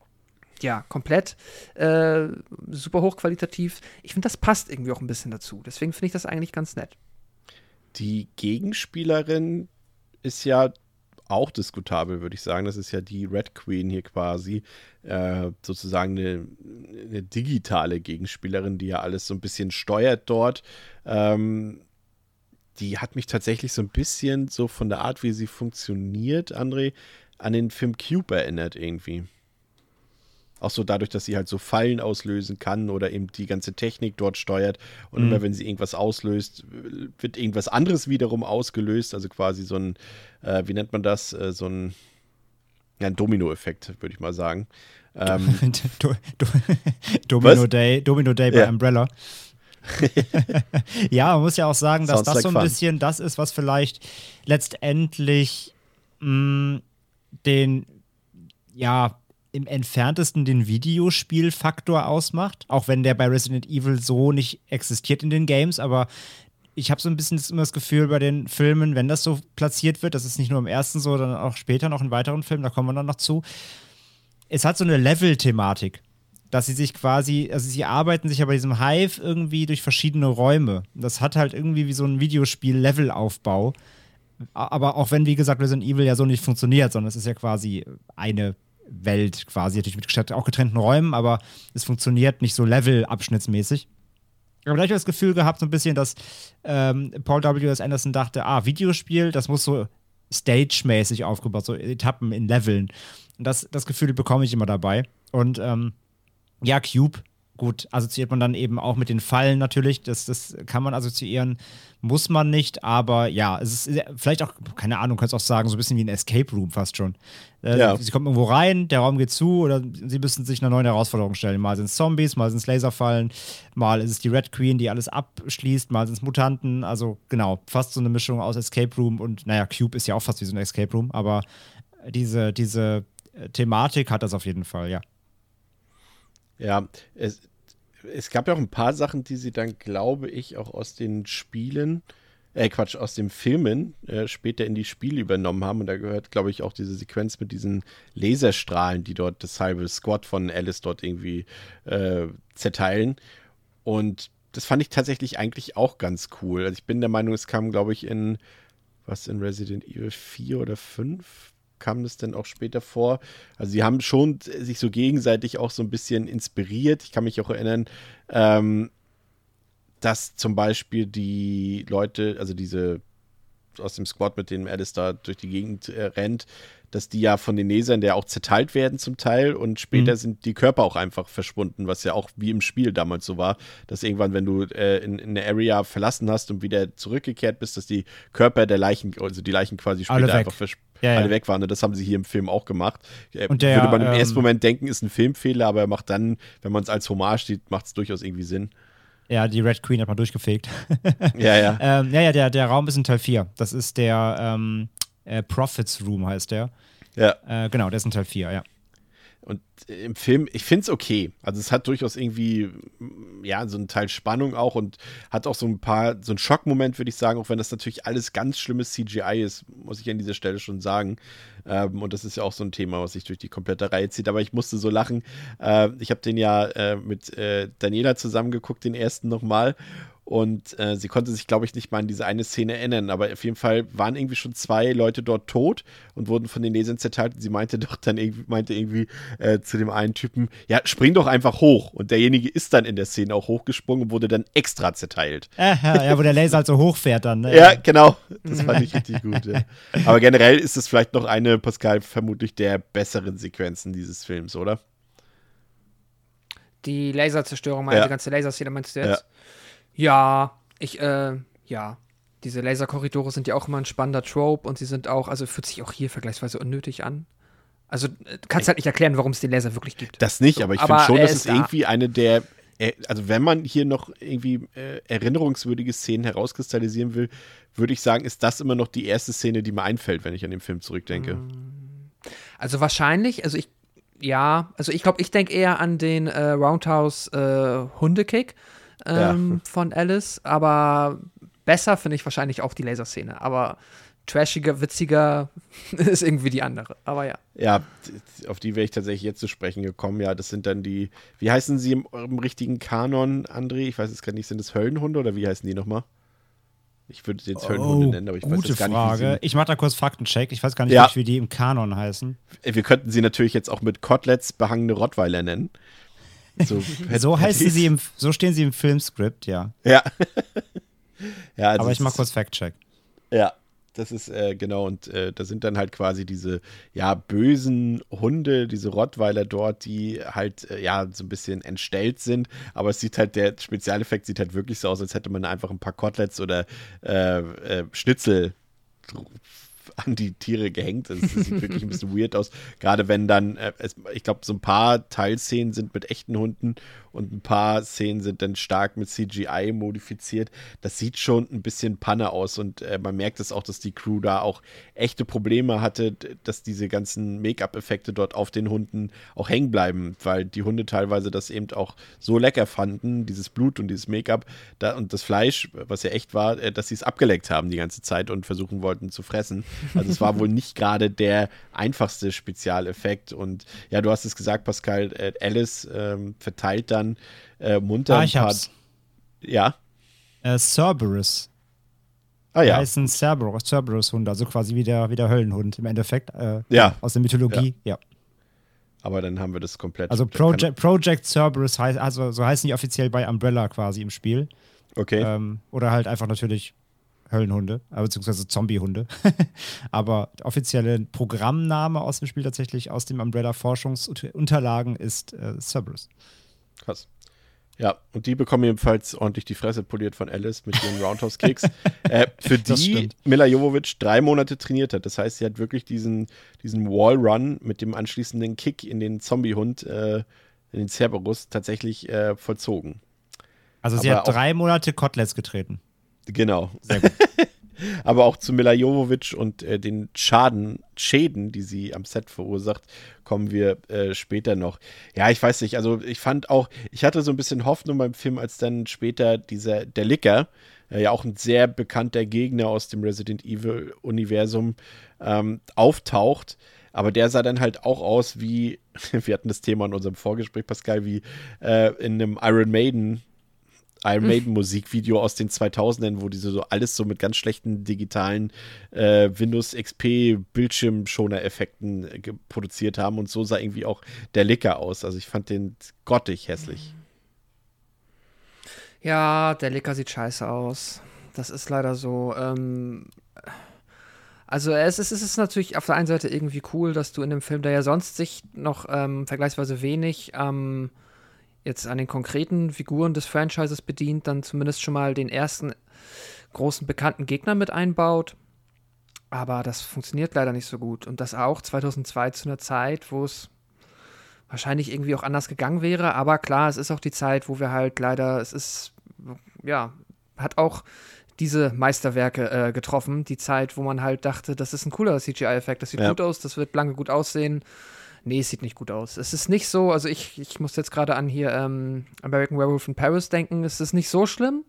Speaker 4: ja, komplett äh, super hochqualitativ. Ich finde, das passt irgendwie auch ein bisschen dazu. Deswegen finde ich das eigentlich ganz nett.
Speaker 1: Die Gegenspielerin ist ja auch diskutabel, würde ich sagen. Das ist ja die Red Queen hier quasi, äh, sozusagen eine, eine, digitale Gegenspielerin, die ja alles so ein bisschen steuert dort. Ähm, die hat mich tatsächlich so ein bisschen so von der Art, wie sie funktioniert, André, an den Film Cube erinnert irgendwie. Auch so dadurch, dass sie halt so Fallen auslösen kann oder eben die ganze Technik dort steuert. Und mhm. immer wenn sie irgendwas auslöst, wird irgendwas anderes wiederum ausgelöst. Also quasi so ein, äh, wie nennt man das? Äh, so ein, ja, ein Domino-Effekt, würde ich mal sagen. Ähm, [LAUGHS]
Speaker 2: do, do, Domino Day, Domino Day bei ja. Umbrella. [LAUGHS] ja, man muss ja auch sagen, dass Sounds das like so ein fun. bisschen das ist, was vielleicht letztendlich mh, mm, den, ja, im entferntesten den Videospielfaktor ausmacht, auch wenn der bei Resident Evil so nicht existiert in den Games, aber ich habe so ein bisschen immer das Gefühl bei den Filmen, wenn das so platziert wird, das ist nicht nur im ersten so, sondern auch später noch in weiteren Filmen, da kommen wir dann noch zu. Es hat so eine Level-Thematik dass sie sich quasi, also sie arbeiten sich ja bei diesem Hive irgendwie durch verschiedene Räume. Das hat halt irgendwie wie so ein Videospiel-Levelaufbau. Aber auch wenn, wie gesagt, Resident Evil ja so nicht funktioniert, sondern es ist ja quasi eine Welt, quasi natürlich mit auch getrennten Räumen, aber es funktioniert nicht so Level-abschnittsmäßig. Aber da habe ich das Gefühl gehabt, so ein bisschen, dass ähm, Paul W.S. Anderson dachte, ah, Videospiel, das muss so stage-mäßig aufgebaut, so Etappen in Leveln. Und das, das Gefühl bekomme ich immer dabei. Und ähm, ja, Cube, gut, assoziiert man dann eben auch mit den Fallen natürlich. Das, das kann man assoziieren, muss man nicht, aber ja, es ist vielleicht auch, keine Ahnung, kannst auch sagen, so ein bisschen wie ein Escape Room fast schon. Äh, ja. Sie kommen irgendwo rein, der Raum geht zu oder sie müssen sich einer neuen Herausforderung stellen. Mal sind es Zombies, mal sind es Laserfallen, mal ist es die Red Queen, die alles abschließt, mal sind es Mutanten. Also genau, fast so eine Mischung aus Escape Room und, naja, Cube ist ja auch fast wie so ein Escape Room, aber diese, diese Thematik hat das auf jeden Fall, ja.
Speaker 1: Ja, es, es gab ja auch ein paar Sachen, die sie dann, glaube ich, auch aus den Spielen, äh, Quatsch, aus den Filmen äh, später in die Spiele übernommen haben. Und da gehört, glaube ich, auch diese Sequenz mit diesen Laserstrahlen, die dort das halbe Squad von Alice dort irgendwie äh, zerteilen. Und das fand ich tatsächlich eigentlich auch ganz cool. Also ich bin der Meinung, es kam, glaube ich, in was in Resident Evil 4 oder 5 kam das denn auch später vor? Also sie haben schon sich so gegenseitig auch so ein bisschen inspiriert. Ich kann mich auch erinnern, ähm, dass zum Beispiel die Leute, also diese aus dem Squad, mit dem Alice da durch die Gegend äh, rennt, dass die ja von den Lasern der auch zerteilt werden zum Teil und später mhm. sind die Körper auch einfach verschwunden, was ja auch wie im Spiel damals so war, dass irgendwann, wenn du äh, in, in eine Area verlassen hast und wieder zurückgekehrt bist, dass die Körper der Leichen, also die Leichen quasi später einfach ja, alle ja. weg waren. Und das haben sie hier im Film auch gemacht. Äh, und der, Würde man im ähm, ersten Moment denken, ist ein Filmfehler, aber er macht dann, wenn man es als Hommage sieht, macht es durchaus irgendwie Sinn.
Speaker 2: Ja, die Red Queen hat man durchgefegt. [LAUGHS]
Speaker 1: ja, ja. [LAUGHS]
Speaker 2: ähm, ja, ja, der, der Raum ist in Teil 4. Das ist der ähm, äh, Prophets Room, heißt der.
Speaker 1: Ja.
Speaker 2: Äh, genau, der ist in Teil 4, ja.
Speaker 1: Und im Film, ich finde es okay. Also es hat durchaus irgendwie, ja, so einen Teil Spannung auch und hat auch so ein paar, so einen Schockmoment, würde ich sagen, auch wenn das natürlich alles ganz schlimmes CGI ist, muss ich an dieser Stelle schon sagen. Ähm, und das ist ja auch so ein Thema, was sich durch die komplette Reihe zieht. Aber ich musste so lachen. Äh, ich habe den ja äh, mit äh, Daniela zusammengeguckt, den ersten nochmal. Und äh, sie konnte sich, glaube ich, nicht mal an diese eine Szene erinnern. Aber auf jeden Fall waren irgendwie schon zwei Leute dort tot und wurden von den Lesern zerteilt. Und sie meinte doch dann irgendwie, meinte irgendwie äh, zu dem einen Typen, ja, spring doch einfach hoch. Und derjenige ist dann in der Szene auch hochgesprungen und wurde dann extra zerteilt.
Speaker 2: Ja, ja, wo der Laser halt so hochfährt dann.
Speaker 1: Ne? Ja, genau. Das fand ich [LAUGHS] richtig gut. Ja. Aber generell ist es vielleicht noch eine, Pascal, vermutlich der besseren Sequenzen dieses Films, oder?
Speaker 4: Die Laserzerstörung, ja. die ganze Laserszene meinst du jetzt? Ja. Ja, ich, äh, ja. diese Laserkorridore sind ja auch immer ein spannender Trope und sie sind auch, also fühlt sich auch hier vergleichsweise unnötig an. Also äh, du kannst halt nicht erklären, warum es den Laser wirklich gibt.
Speaker 1: Das nicht,
Speaker 4: So,
Speaker 1: aber ich finde schon, dass es
Speaker 4: da.
Speaker 1: irgendwie eine der, äh, also wenn man hier noch irgendwie äh, erinnerungswürdige Szenen herauskristallisieren will, würde ich sagen, ist das immer noch die erste Szene, die mir einfällt, wenn ich an den Film zurückdenke.
Speaker 4: Also wahrscheinlich, also ich, ja, also ich glaube, ich denke eher an den äh, Roundhouse äh, Hundekick ähm, von Alice, aber besser finde ich wahrscheinlich auch die Laserszene. Aber trashiger, witziger [LAUGHS] ist irgendwie die andere. Aber ja.
Speaker 1: Ja, auf die wäre ich tatsächlich jetzt zu sprechen gekommen. Ja, das sind dann die, wie heißen sie im, im richtigen Kanon, André? Ich weiß es gar nicht, sind das Höllenhunde oder wie heißen die nochmal? Ich würde es jetzt Höllenhunde nennen, aber ich weiß
Speaker 2: Oh, gute
Speaker 1: jetzt gar
Speaker 2: Frage.
Speaker 1: nicht,
Speaker 2: Ich mache da kurz Faktencheck. Ich weiß gar nicht,
Speaker 1: Ja.
Speaker 2: wie die im Kanon heißen.
Speaker 1: wir könnten sie natürlich jetzt auch mit Koteletts behangene Rottweiler nennen. [LAUGHS] So,
Speaker 2: So heißen sie im, so stehen sie im Filmskript, ja.
Speaker 1: Ja. [LAUGHS] ja also
Speaker 2: Aber ich mach kurz Fact-Check.
Speaker 1: Ja, das ist äh, genau. Und äh, da sind dann halt quasi diese, ja, bösen Hunde, diese Rottweiler dort, die halt, äh, ja, so ein bisschen entstellt sind. Aber es sieht halt, der Spezialeffekt sieht halt wirklich so aus, als hätte man einfach ein paar Koteletts oder äh, äh, Schnitzel an die Tiere gehängt. Das sieht wirklich ein bisschen weird aus. Gerade wenn dann, äh, es, ich glaube, so ein paar Teilszenen sind mit echten Hunden und ein paar Szenen sind dann stark mit CGI modifiziert. Das sieht schon ein bisschen Panne aus und äh, man merkt es auch, dass die Crew da auch echte Probleme hatte, dass diese ganzen Make-up-Effekte dort auf den Hunden auch hängen bleiben, weil die Hunde teilweise das eben auch so lecker fanden, dieses Blut und dieses Make-up da, und das Fleisch, was ja echt war, äh, dass sie es abgeleckt haben die ganze Zeit und versuchen wollten zu fressen. Also es war wohl [LAUGHS] nicht gerade der einfachste Spezialeffekt und ja, du hast es gesagt, Pascal, äh, Alice ähm, verteilt dann äh, munter
Speaker 2: Ah,
Speaker 1: ein
Speaker 2: ich hab's.
Speaker 1: Ja.
Speaker 2: Äh, Cerberus.
Speaker 1: Ah
Speaker 2: Ja.
Speaker 1: ja.
Speaker 2: heißen Cerberus, Cerberus-Hund, also quasi wie der, wie der Höllenhund im Endeffekt. Äh,
Speaker 1: Ja.
Speaker 2: Aus der Mythologie, ja.
Speaker 1: Aber dann haben wir das komplett.
Speaker 2: Also
Speaker 1: dann
Speaker 2: Project, Project Cerberus heißt, also so heißen die offiziell bei Umbrella quasi im Spiel.
Speaker 1: Okay.
Speaker 2: Ähm, oder halt einfach natürlich Höllenhunde, äh, beziehungsweise Zombiehunde. [LAUGHS] Aber der offizielle Programmname aus dem Spiel tatsächlich aus dem Umbrella-Forschungsunterlagen ist äh, Cerberus.
Speaker 1: Krass. Ja, und die bekommen ebenfalls ordentlich die Fresse poliert von Alice mit ihren Roundhouse-Kicks, [LAUGHS] äh, für die. Mila Jovovich drei Monate trainiert hat. Das heißt, sie hat wirklich diesen, diesen Wall-Run mit dem anschließenden Kick in den Zombie-Hund, äh, in den Cerberus, tatsächlich äh, vollzogen.
Speaker 2: Also sie
Speaker 1: Aber
Speaker 2: hat drei Monate Koteletts getreten.
Speaker 1: Genau.
Speaker 2: Sehr gut. [LAUGHS] [LAUGHS]
Speaker 1: Aber auch zu Mila Jovovich und äh, den Schaden, Schäden, die sie am Set verursacht, kommen wir äh, später noch. Ja, ich weiß nicht, also ich fand auch, ich hatte so ein bisschen Hoffnung beim Film, als dann später dieser, der Licker, äh, ja auch ein sehr bekannter Gegner aus dem Resident Evil-Universum, ähm, auftaucht. Aber der sah dann halt auch aus wie, [LAUGHS] wir hatten das Thema in unserem Vorgespräch, Pascal, wie äh, in einem Iron Maiden Iron Maiden Musikvideo aus den 2000ern, wo diese so alles so mit ganz schlechten digitalen äh, Windows XP Bildschirmschoner-Effekten äh, produziert haben und so sah irgendwie auch der Licker aus. Also ich fand den grottig hässlich.
Speaker 4: Ja, der Licker sieht scheiße aus. Das ist leider so. Ähm, also es ist, es ist natürlich auf der einen Seite irgendwie cool, dass du in dem Film, der ja sonst sich noch ähm, vergleichsweise wenig ähm, jetzt an den konkreten Figuren des Franchises bedient, dann zumindest schon mal den ersten großen bekannten Gegner mit einbaut. Aber das funktioniert leider nicht so gut. Und das auch 2002 zu einer Zeit, wo es wahrscheinlich irgendwie auch anders gegangen wäre. Aber klar, es ist auch die Zeit, wo wir halt leider, es ist, ja, hat auch diese Meisterwerke äh, getroffen. Die Zeit, wo man halt dachte, das ist ein cooler CGI-Effekt, das sieht
Speaker 1: Ja.
Speaker 4: gut aus, das wird lange gut aussehen. Nee, es sieht nicht gut aus. Es ist nicht so, also ich, ich muss jetzt gerade an hier ähm, American Werewolf in Paris denken. Es ist nicht so schlimm,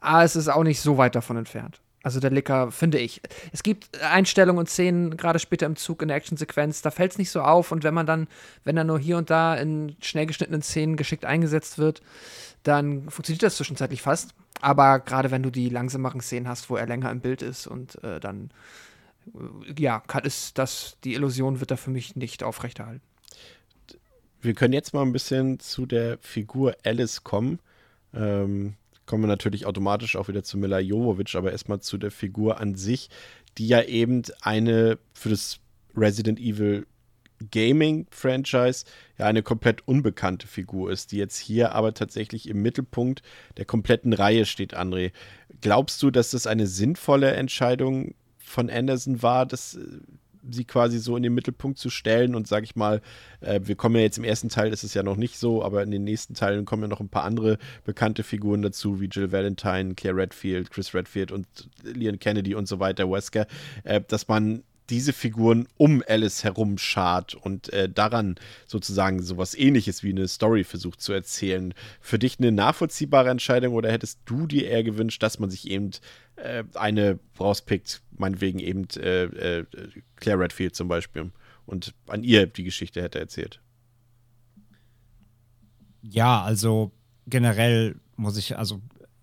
Speaker 4: aber es ist auch nicht so weit davon entfernt. Also der Licker, finde ich. Es gibt Einstellungen und Szenen, gerade später im Zug in der Actionsequenz, da fällt es nicht so auf. Und wenn man dann, wenn er nur hier und da in schnell geschnittenen Szenen geschickt eingesetzt wird, dann funktioniert das zwischenzeitlich fast. Aber gerade wenn du die langsameren Szenen hast, wo er länger im Bild ist und äh, dann, ja, kann, ist das, die Illusion wird da für mich nicht aufrechterhalten.
Speaker 1: Wir können jetzt mal ein bisschen zu der Figur Alice kommen. Ähm, kommen wir natürlich automatisch auch wieder zu Mila Jovovich, aber erstmal zu der Figur an sich, die ja eben eine für das Resident Evil Gaming-Franchise ja eine komplett unbekannte Figur ist, die jetzt hier aber tatsächlich im Mittelpunkt der kompletten Reihe steht, André. Glaubst du, dass das eine sinnvolle Entscheidung von Anderson war, dass äh, sie quasi so in den Mittelpunkt zu stellen und sage ich mal, äh, wir kommen ja jetzt im ersten Teil, ist es ja noch nicht so, aber in den nächsten Teilen kommen ja noch ein paar andere bekannte Figuren dazu, wie Jill Valentine, Claire Redfield, Chris Redfield und Leon Kennedy und so weiter, Wesker, äh, dass man diese Figuren um Alice herum schart und äh, daran sozusagen sowas ähnliches wie eine Story versucht zu erzählen. Für dich eine nachvollziehbare Entscheidung oder hättest du dir eher gewünscht, dass man sich eben äh, eine rauspickt, meinetwegen eben äh, äh, Claire Redfield zum Beispiel und an ihr die Geschichte hätte erzählt?
Speaker 2: Ja, also generell muss ich, also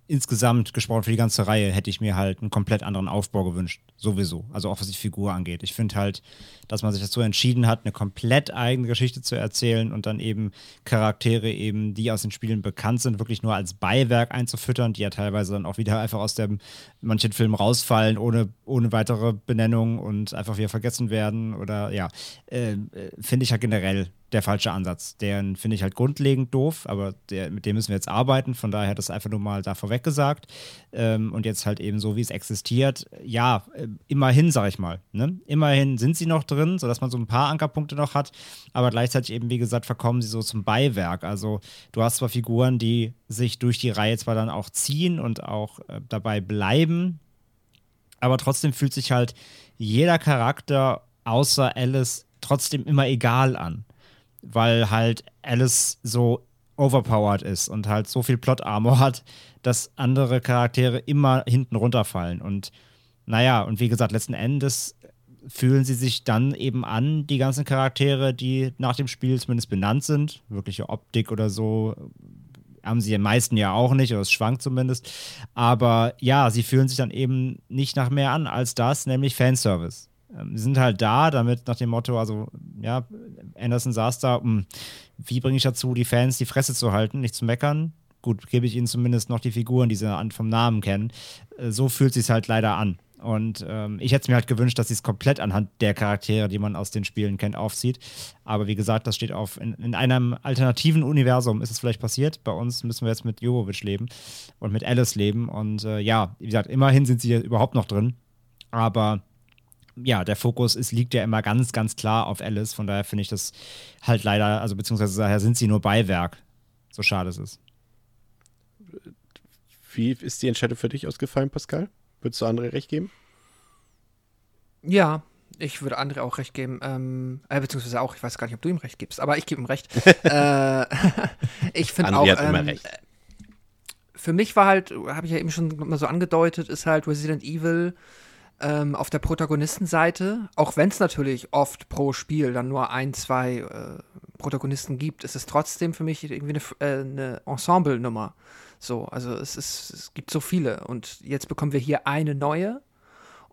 Speaker 2: insgesamt gesprochen für die ganze Reihe hätte ich mir halt einen komplett anderen Aufbau gewünscht. Sowieso. Also auch was die Figur angeht. Ich finde halt, dass man sich dazu entschieden hat, eine komplett eigene Geschichte zu erzählen und dann eben Charaktere eben, die aus den Spielen bekannt sind, wirklich nur als Beiwerk einzufüttern, die ja teilweise dann auch wieder einfach aus dem manchen Filmen rausfallen, ohne, ohne weitere Benennung und einfach wieder vergessen werden. Oder ja, äh, äh finde ich halt generell der falsche Ansatz. Den finde ich halt grundlegend doof, aber der, mit dem müssen wir jetzt arbeiten. Von daher das einfach nur mal da vorweg gesagt. Ähm, und jetzt halt eben so, wie es existiert. Ja, äh, immerhin, sag ich mal. Ne? Immerhin sind sie noch drin, sodass man so ein paar Ankerpunkte noch hat. Aber gleichzeitig eben, wie gesagt, verkommen sie so zum Beiwerk. Also du hast zwar Figuren, die sich durch die Reihe zwar dann auch ziehen und auch äh, dabei bleiben, aber trotzdem fühlt sich halt jeder Charakter außer Alice trotzdem immer egal an weil halt Alice so overpowered ist und halt so viel Plot-Armor hat, dass andere Charaktere immer hinten runterfallen. Und naja, und wie gesagt, letzten Endes fühlen sie sich dann eben an, die ganzen Charaktere, die nach dem Spiel zumindest benannt sind. Wirkliche Optik oder so haben sie die meisten ja auch nicht, oder es schwankt zumindest. Aber ja, sie fühlen sich dann eben nicht nach mehr an als das, nämlich Fanservice. Ähm, sie sind halt da, damit nach dem Motto, also ja, Anderson saß da, um, wie bringe ich dazu, die Fans die Fresse zu halten, nicht zu meckern. Gut, gebe ich ihnen zumindest noch die Figuren, die sie vom Namen kennen. Äh, so fühlt sich halt leider an. Und ähm, ich hätte es mir halt gewünscht, dass sie es komplett anhand der Charaktere, die man aus den Spielen kennt, aufzieht. Aber wie gesagt, das steht auf. In, in einem alternativen Universum ist es vielleicht passiert. Bei uns müssen wir jetzt mit Jovovic leben und mit Alice leben. Und äh, ja, wie gesagt, immerhin sind sie überhaupt noch drin. Aber ja, der Fokus ist, liegt ja immer ganz, ganz klar auf Alice. Von daher finde ich das halt leider, also beziehungsweise daher sind sie nur Beiwerk. So schade es ist.
Speaker 1: Wie ist die Entscheidung für dich ausgefallen, Pascal? Würdest du André recht geben?
Speaker 4: Ja, ich würde André auch recht geben. Ähm, äh, beziehungsweise auch, ich weiß gar nicht, ob du ihm recht gibst, aber ich gebe ihm recht. [LAUGHS] äh, [LAUGHS] ich finde auch.
Speaker 1: Hat ähm, immer recht.
Speaker 4: Für mich war halt, habe ich ja eben schon mal so angedeutet, ist halt Resident Evil ähm, auf der Protagonistenseite, auch wenn es natürlich oft pro Spiel dann nur ein, zwei äh, Protagonisten gibt, ist es trotzdem für mich irgendwie eine, äh, eine Ensemble-Nummer. So, also es, ist, es gibt so viele. Und jetzt bekommen wir hier eine neue.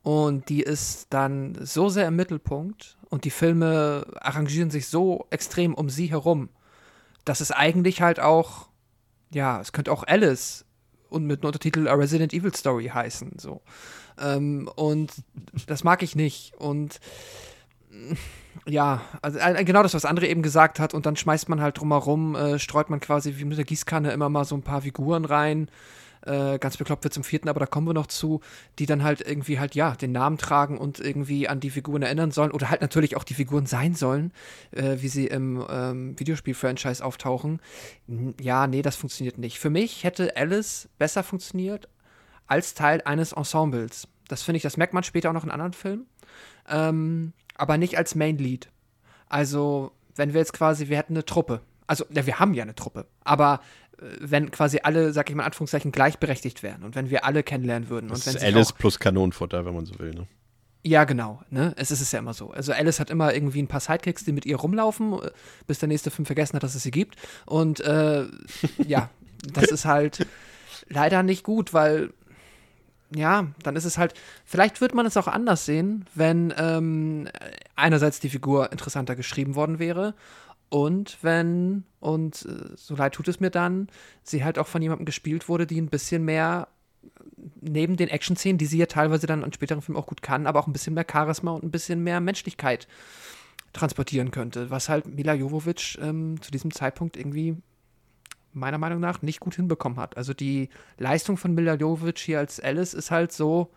Speaker 4: Und die ist dann so sehr im Mittelpunkt und die Filme arrangieren sich so extrem um sie herum, dass es eigentlich halt auch, ja, es könnte auch Alice und mit einem Untertitel A Resident Evil Story heißen. So. Ähm, und das mag ich nicht. Und ja, also äh, genau das, was André eben gesagt hat. Und dann schmeißt man halt drumherum, äh, streut man quasi wie mit der Gießkanne immer mal so ein paar Figuren rein. Äh, ganz bekloppt wird zum vierten, aber da kommen wir noch zu, die dann halt irgendwie halt, ja, den Namen tragen und irgendwie an die Figuren erinnern sollen oder halt natürlich auch die Figuren sein sollen, äh, wie sie im ähm, Videospiel-Franchise auftauchen. Ja, nee, das funktioniert nicht. Für mich hätte Alice besser funktioniert als Teil eines Ensembles. Das finde ich, das merkt man später auch noch in anderen Filmen. Ähm, aber nicht als Main Lead. Also, wenn wir jetzt quasi, wir hätten eine Truppe. Also, ja, wir haben ja eine Truppe. Aber äh, wenn quasi alle, sag ich mal in Anführungszeichen, gleichberechtigt wären und wenn wir alle kennenlernen würden.
Speaker 1: Das
Speaker 4: und
Speaker 1: wenn ist Alice plus Kanonenfutter, wenn man so will, ne?
Speaker 4: Ja, genau. Ne? Es ist es ja immer so. Also Alice hat immer irgendwie ein paar Sidekicks, die mit ihr rumlaufen, äh, bis der nächste Film vergessen hat, dass es sie gibt. Und äh, ja, [LAUGHS] das ist halt leider nicht gut, weil ja, dann ist es halt, vielleicht wird man es auch anders sehen, wenn ähm, einerseits die Figur interessanter geschrieben worden wäre und wenn, und äh, so leid tut es mir dann, sie halt auch von jemandem gespielt wurde, die ein bisschen mehr neben den Action-Szenen, die sie ja teilweise dann in späteren Filmen auch gut kann, aber auch ein bisschen mehr Charisma und ein bisschen mehr Menschlichkeit transportieren könnte, was halt Mila Jovovich ähm, zu diesem Zeitpunkt irgendwie meiner Meinung nach nicht gut hinbekommen hat. Also die Leistung von Mila Jovovich hier als Alice ist halt so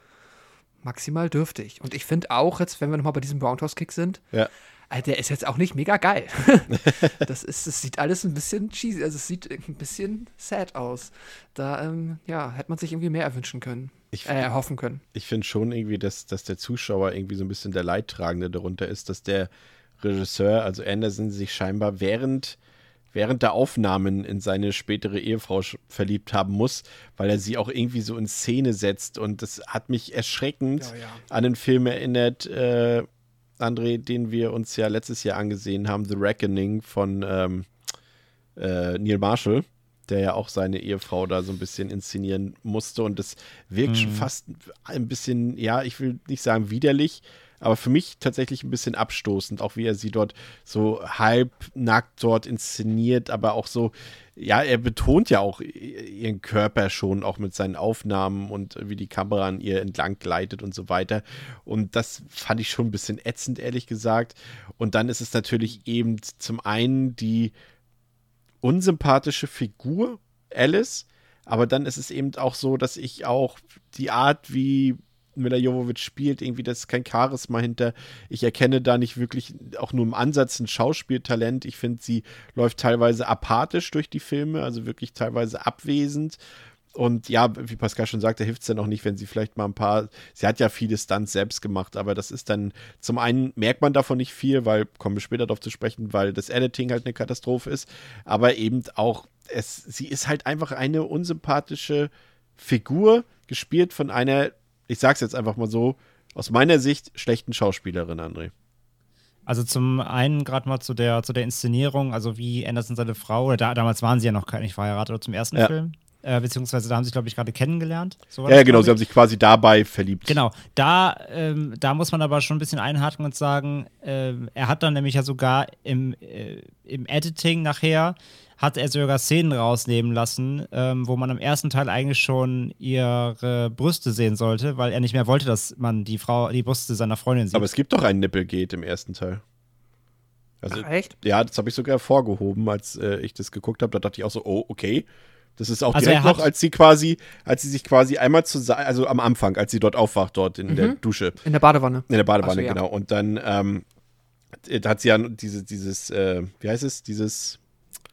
Speaker 4: maximal dürftig. Und ich finde auch, jetzt, wenn wir nochmal bei diesem Roundhouse-Kick sind,
Speaker 1: Ja.
Speaker 4: äh, der ist jetzt auch nicht mega geil. [LAUGHS] das ist, es sieht alles ein bisschen cheesy, also es sieht ein bisschen sad aus. Da, ähm, ja, hätte man sich irgendwie mehr erwünschen können,
Speaker 1: Ich,
Speaker 4: äh, erhoffen können.
Speaker 1: ich finde schon irgendwie, dass, dass der Zuschauer irgendwie so ein bisschen der Leidtragende darunter ist, dass der Regisseur, also Anderson, sich scheinbar während, während der Aufnahmen in seine spätere Ehefrau verliebt haben muss, weil er sie auch irgendwie so in Szene setzt. Und das hat mich erschreckend
Speaker 4: Ja, ja.
Speaker 1: an den Film erinnert, äh, André, den wir uns ja letztes Jahr angesehen haben, The Reckoning von ähm, äh, Neil Marshall, der ja auch seine Ehefrau da so ein bisschen inszenieren musste. Und das wirkt schon fast ein bisschen, ja, ich will nicht sagen widerlich, aber für mich tatsächlich ein bisschen abstoßend, auch wie er sie dort so halbnackt dort inszeniert, aber auch so, ja, er betont ja auch ihren Körper schon, auch mit seinen Aufnahmen und wie die Kamera an ihr entlang gleitet und so weiter. Und das fand ich schon ein bisschen ätzend, ehrlich gesagt. Und dann ist es natürlich eben zum einen die unsympathische Figur, Alice, aber dann ist es eben auch so, dass ich auch die Art, wie Mila Jovovich spielt, irgendwie, das ist kein Charisma hinter. Ich erkenne da nicht wirklich auch nur im Ansatz ein Schauspieltalent. Ich finde, sie läuft teilweise apathisch durch die Filme, also wirklich teilweise abwesend. Und ja, wie Pascal schon sagte, hilft es dann auch nicht, wenn sie vielleicht mal ein paar. Sie hat ja viele Stunts selbst gemacht, aber das ist dann zum einen merkt man davon nicht viel, weil kommen wir später darauf zu sprechen, weil das Editing halt eine Katastrophe ist. Aber eben auch, es, sie ist halt einfach eine unsympathische Figur, gespielt von einer, ich sag's jetzt einfach mal so, aus meiner Sicht schlechten Schauspielerin, André.
Speaker 2: Also zum einen gerade mal zu der, zu der Inszenierung, also wie Anderson seine Frau, oder da, damals waren sie ja noch nicht verheiratet, oder zum ersten
Speaker 1: Ja.
Speaker 2: Film. Äh, beziehungsweise da haben sie, glaube ich, gerade kennengelernt. So
Speaker 1: Ja,
Speaker 2: das,
Speaker 1: genau, sie haben sich quasi dabei verliebt.
Speaker 2: Genau, da, ähm, da muss man aber schon ein bisschen einhaken und sagen, ähm, er hat dann nämlich ja sogar im, äh, im Editing nachher, hat er sogar Szenen rausnehmen lassen, ähm, wo man im ersten Teil eigentlich schon ihre Brüste sehen sollte, weil er nicht mehr wollte, dass man die Frau, die Brüste seiner Freundin sieht.
Speaker 1: Aber es gibt doch ein Nippelgate im ersten Teil. Also,
Speaker 4: Ach, echt?
Speaker 1: ja, das habe ich sogar hervorgehoben, als äh, ich das geguckt habe. Da dachte ich auch so, oh, okay. Das ist auch
Speaker 2: Also
Speaker 1: direkt noch, als sie quasi, als sie sich quasi einmal zu, also am Anfang, als sie dort aufwacht, dort in der Dusche,
Speaker 4: In der Badewanne.
Speaker 1: in der Badewanne,
Speaker 4: Ach so, ja.
Speaker 1: genau. Und dann ähm, da hat sie ja diese, dieses, äh, wie heißt es, dieses,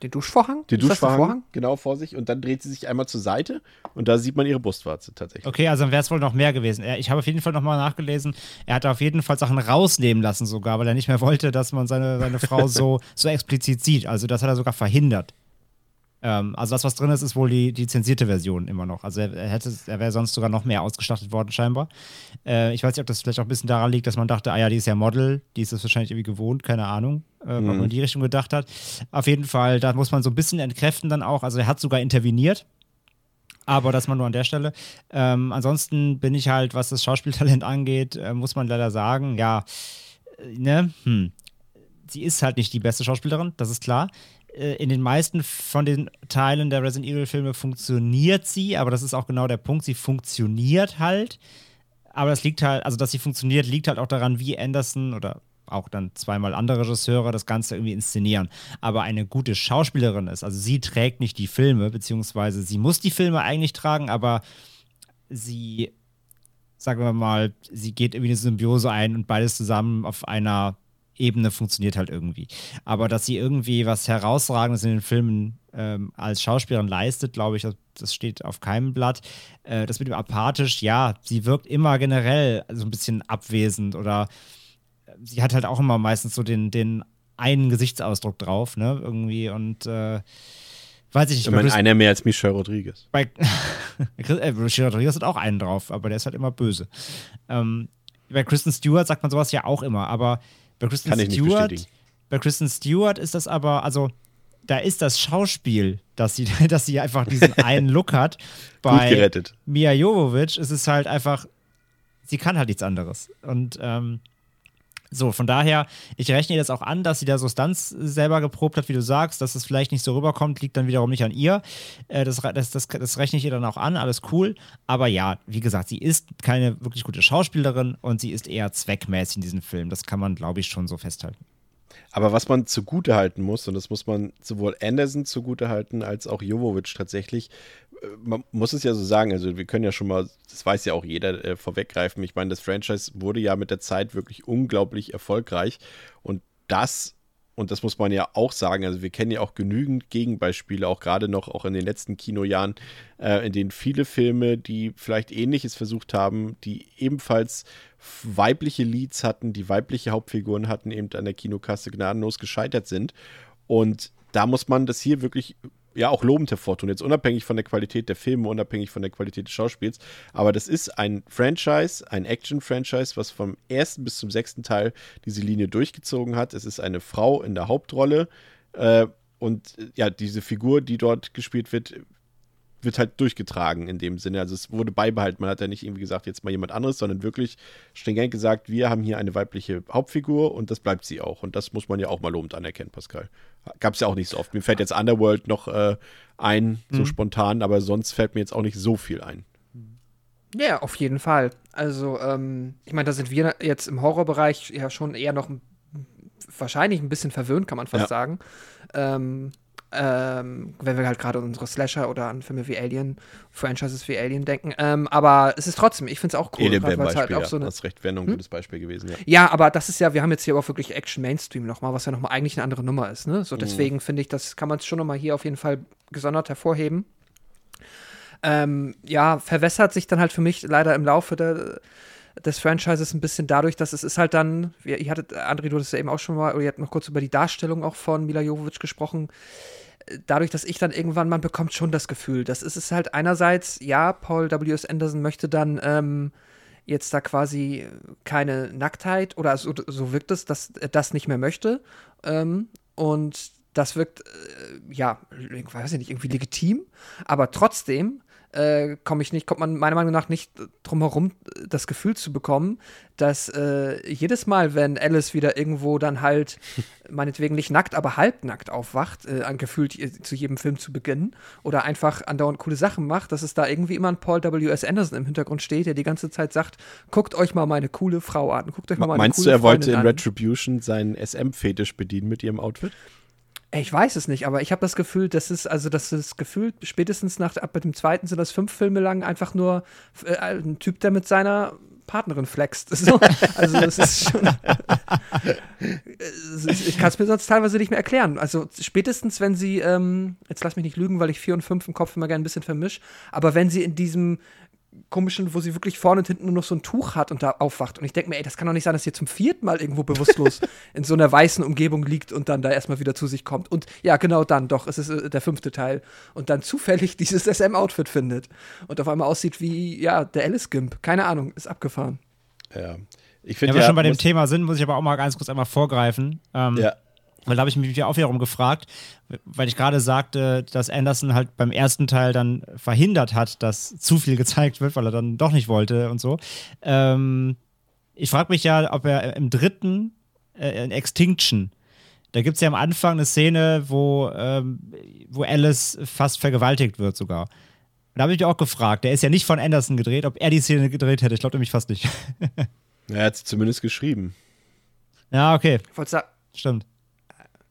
Speaker 4: Den Duschvorhang?
Speaker 1: den Duschvorhang, genau vor sich. Und dann dreht sie sich einmal zur Seite und da sieht man ihre Brustwarze tatsächlich.
Speaker 2: Okay, also dann wäre es wohl noch mehr gewesen. Ich habe auf jeden Fall nochmal nachgelesen. Er hat auf jeden Fall Sachen rausnehmen lassen, sogar, weil er nicht mehr wollte, dass man seine, seine Frau [LAUGHS] so, so explizit sieht. Also, das hat er sogar verhindert. Ähm, also, das, was drin ist, ist wohl die, die zensierte Version immer noch. Also, er, er, hätte, er wäre sonst sogar noch mehr ausgestattet worden, scheinbar. Äh, ich weiß nicht, ob das vielleicht auch ein bisschen daran liegt, dass man dachte, ah ja, die ist ja Model, die ist das wahrscheinlich irgendwie gewohnt, keine Ahnung, äh, ob man in die Richtung gedacht hat. Auf jeden Fall, da muss man so ein bisschen entkräften dann auch. Also, er hat sogar interveniert. Aber das mal nur an der Stelle. Ähm, ansonsten bin ich halt, was das Schauspieltalent angeht, äh, muss man leider sagen, ja, äh, ne, hm. Sie ist halt nicht die beste Schauspielerin, das ist klar. Äh, in den meisten von den Teilen der Resident Evil-Filme funktioniert sie, aber das ist auch genau der Punkt. Sie funktioniert halt. Aber das liegt halt, also dass sie funktioniert, liegt halt auch daran, wie Anderson oder auch dann zweimal andere Regisseure das Ganze irgendwie inszenieren. Aber eine gute Schauspielerin ist, also sie trägt nicht die Filme, beziehungsweise sie muss die Filme eigentlich tragen, aber sie, sagen wir mal, sie geht irgendwie eine Symbiose ein und beides zusammen auf einer Ebene funktioniert halt irgendwie. Aber dass sie irgendwie was Herausragendes in den Filmen ähm, als Schauspielerin leistet, glaube ich, das, steht auf keinem Blatt. Äh, das mit dem apathisch, ja, sie wirkt immer generell so ein bisschen abwesend oder äh, sie hat halt auch immer meistens so den, den einen Gesichtsausdruck drauf, ne, irgendwie und äh, weiß ich nicht.
Speaker 1: Ich meine, einer mehr als Michelle Rodriguez.
Speaker 2: bei [LAUGHS] äh, Richard Rodriguez hat auch einen drauf, aber der ist halt immer böse. Ähm, bei Kristen Stewart sagt man sowas ja auch immer, aber bei Kristen
Speaker 1: Kann ich nicht
Speaker 2: Stewart,
Speaker 1: bestätigen.
Speaker 2: bei Kristen Stewart ist das aber, also da ist das Schauspiel, dass sie, [LAUGHS] dass sie einfach diesen [LAUGHS] einen Look hat.
Speaker 1: Gut
Speaker 2: Bei
Speaker 1: gerettet.
Speaker 2: Mia Jovovich ist es halt einfach, sie kann halt nichts anderes. Und ähm, so, von daher, ich rechne ihr das auch an, dass sie da Stunts selber geprobt hat, wie du sagst, dass es vielleicht nicht so rüberkommt, liegt dann wiederum nicht an ihr. Äh, das, das, das, das rechne ich ihr dann auch an, alles cool. Aber ja, wie gesagt, sie ist keine wirklich gute Schauspielerin und sie ist eher zweckmäßig in diesem Film. Das kann man, glaube ich, schon so festhalten.
Speaker 1: Aber was man zugutehalten muss, und das muss man sowohl Anderson zugutehalten als auch Jovovic tatsächlich, äh, man muss es ja so sagen, also wir können ja schon mal, das weiß ja auch jeder, äh, vorweggreifen. Ich meine, das Franchise wurde ja mit der Zeit wirklich unglaublich erfolgreich und das und das muss man ja auch sagen, also wir kennen ja auch genügend Gegenbeispiele, auch gerade noch auch in den letzten Kinojahren, äh, in denen viele Filme, die vielleicht ähnliches versucht haben, die ebenfalls weibliche Leads hatten, die weibliche Hauptfiguren hatten, eben an der Kinokasse gnadenlos gescheitert sind. Und da muss man das hier wirklich ja auch lobend hervortun. Jetzt unabhängig von der Qualität der Filme, unabhängig von der Qualität des Schauspiels. Aber das ist ein Franchise, ein Action-Franchise, was vom ersten bis zum sechsten Teil diese Linie durchgezogen hat. Es ist eine Frau in der Hauptrolle. Äh, und ja, diese Figur, die dort gespielt wird, wird halt durchgetragen in dem Sinne. Also es wurde beibehalten. Man hat ja nicht irgendwie gesagt, jetzt mal jemand anderes, sondern wirklich stringent gesagt, wir haben hier eine weibliche Hauptfigur und das bleibt sie auch. Und das muss man ja auch mal lobend anerkennen, Pascal. Gab es ja auch nicht so oft. Mir fällt jetzt Underworld noch äh, ein, so mhm. spontan, aber sonst fällt mir jetzt auch nicht so viel ein.
Speaker 4: Ja, auf jeden Fall. Also, ähm, ich meine, da sind wir jetzt im Horrorbereich ja schon eher noch wahrscheinlich ein bisschen verwöhnt, kann man fast ja. sagen. Ähm, ähm, wenn wir halt gerade an unsere Slasher oder an Filme wie Alien, Franchises wie Alien denken. Ähm, aber es ist trotzdem, ich finde es auch cool.
Speaker 1: Alien wäre halt auch so eine, das recht, wäre noch ein hm? gutes Beispiel gewesen, ja.
Speaker 4: Ja, aber das ist ja, wir haben jetzt hier auch wirklich Action Mainstream nochmal, was ja nochmal eigentlich eine andere Nummer ist, ne? So mhm. deswegen mhm. finde ich, das kann man schon nochmal hier auf jeden Fall gesondert hervorheben. Ähm, ja, verwässert sich dann halt für mich leider im Laufe der des Franchises ein bisschen dadurch, dass es ist halt dann, ihr hattet, André, du hattest ja eben auch schon mal, oder ihr habt noch kurz über die Darstellung auch von Mila Jovovich gesprochen. Dadurch, dass ich dann irgendwann, man bekommt schon das Gefühl, das ist es halt einerseits, ja, Paul W.S. Anderson möchte dann ähm, jetzt da quasi keine Nacktheit oder so, so wirkt es, dass er das nicht mehr möchte. Ähm, und das wirkt, äh, ja, ich weiß nicht, irgendwie legitim, aber trotzdem äh, komme ich nicht, kommt man meiner Meinung nach nicht drum herum, das Gefühl zu bekommen, dass äh, jedes Mal, wenn Alice wieder irgendwo dann halt, [LAUGHS] meinetwegen nicht nackt, aber halbnackt aufwacht, äh, angefühlt äh, zu jedem Film zu beginnen, oder einfach andauernd coole Sachen macht, dass es da irgendwie immer ein Paul W.S. Anderson im Hintergrund steht, der die ganze Zeit sagt, guckt euch mal meine coole Frau an, guckt euch mal meine
Speaker 1: Meinst
Speaker 4: coole
Speaker 1: du, er wollte
Speaker 4: in
Speaker 1: Retribution seinen SM-Fetisch bedienen mit ihrem Outfit?
Speaker 4: Ich weiß es nicht, aber ich habe das Gefühl, das ist, also das ist Gefühl, spätestens nach ab mit dem zweiten sind das fünf Filme lang einfach nur äh, ein Typ, der mit seiner Partnerin flext. [LAUGHS] So, also [LAUGHS] es ist schon. ich kann es mir sonst teilweise nicht mehr erklären. Also spätestens, wenn sie, ähm, jetzt lass mich nicht lügen, weil ich vier und fünf im Kopf immer gerne ein bisschen vermische, aber wenn sie in diesem komischen, wo sie wirklich vorne und hinten nur noch so ein Tuch hat und da aufwacht. Und ich denke mir, ey, das kann doch nicht sein, dass sie zum vierten Mal irgendwo bewusstlos [LAUGHS] in so einer weißen Umgebung liegt und dann da erstmal wieder zu sich kommt. Und ja, genau dann, doch, es ist äh, der fünfte Teil. Und dann zufällig [LAUGHS] dieses SM-Outfit findet. Und auf einmal aussieht wie, ja, der Alice-Gimp. Keine Ahnung, ist abgefahren.
Speaker 1: Ja.
Speaker 2: Ich finde ja, ja, schon bei dem Thema sind, muss ich aber auch mal ganz kurz einmal vorgreifen. Ähm, ja. Weil da habe ich mich auch wiederum gefragt, weil ich gerade sagte, dass Anderson halt beim ersten Teil dann verhindert hat, dass zu viel gezeigt wird, weil er dann doch nicht wollte und so. Ähm, ich frage mich ja, ob er im dritten, äh, in Extinction, da gibt es ja am Anfang eine Szene, wo, ähm, wo Alice fast vergewaltigt wird sogar. Und da habe ich mich auch gefragt, der ist ja nicht von Anderson gedreht, ob er die Szene gedreht hätte. Ich glaube nämlich fast nicht. [LAUGHS]
Speaker 1: er hat sie zumindest geschrieben.
Speaker 2: Ja, okay. Stimmt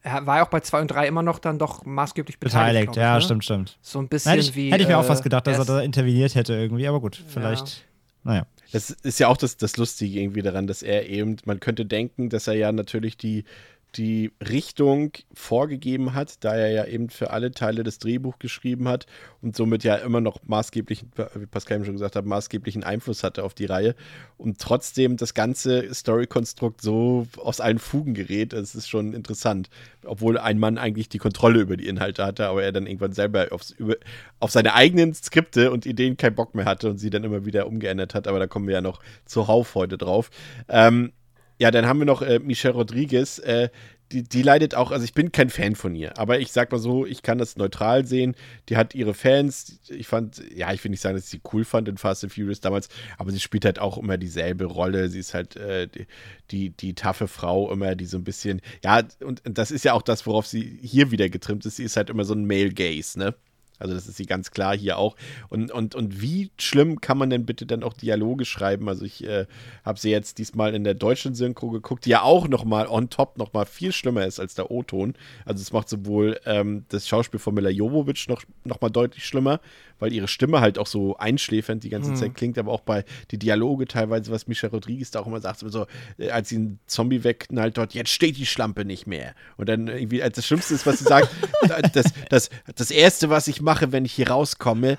Speaker 4: er war ja auch bei 2 und 3 immer noch dann doch maßgeblich beteiligt.
Speaker 2: Beteiligt, ja, ne? stimmt, stimmt.
Speaker 4: So ein bisschen
Speaker 2: hätte ich,
Speaker 4: wie.
Speaker 2: Hätte ich mir äh, auch fast gedacht, dass er da interveniert hätte irgendwie, aber gut, vielleicht. Ja. Naja.
Speaker 1: Das ist ja auch das, das Lustige irgendwie daran, dass er eben, man könnte denken, dass er ja natürlich die die Richtung vorgegeben hat, da er ja eben für alle Teile das Drehbuch geschrieben hat und somit ja immer noch maßgeblichen, wie Pascal schon gesagt hat, maßgeblichen Einfluss hatte auf die Reihe und trotzdem das ganze Story-Konstrukt so aus allen Fugen gerät, das ist schon interessant. Obwohl ein Mann eigentlich die Kontrolle über die Inhalte hatte, aber er dann irgendwann selber aufs, über, auf seine eigenen Skripte und Ideen keinen Bock mehr hatte und sie dann immer wieder umgeändert hat, aber da kommen wir ja noch zuhauf heute drauf. Ähm, ja, dann haben wir noch äh, Michelle Rodriguez. Äh, die, die leidet auch, also ich bin kein Fan von ihr, aber ich sag mal so, ich kann das neutral sehen. Die hat ihre Fans. Ich fand, ja, ich will nicht sagen, dass ich sie cool fand in Fast and Furious damals, aber sie spielt halt auch immer dieselbe Rolle. Sie ist halt äh, die, die, die taffe Frau immer, die so ein bisschen, ja, und, und das ist ja auch das, worauf sie hier wieder getrimmt ist. Sie ist halt immer so ein Male Gaze, ne? Also das ist sie ganz klar hier auch. Und, und, und wie schlimm kann man denn bitte dann auch Dialoge schreiben? Also ich äh, habe sie jetzt diesmal in der deutschen Synchro geguckt, die ja auch nochmal on top nochmal viel schlimmer ist als der O-Ton. Also es macht sowohl ähm, das Schauspiel von Mila Jovovich noch, noch mal deutlich schlimmer, weil ihre Stimme halt auch so einschläfernd die ganze hm. Zeit klingt, aber auch bei die Dialoge teilweise, was Micha Rodriguez da auch immer sagt, so, äh, als sie einen Zombie wegknallt dort, jetzt steht die Schlampe nicht mehr. Und dann irgendwie, als das Schlimmste ist, was sie sagt, [LAUGHS] das, das, das Erste, was ich mache, wenn ich hier rauskomme,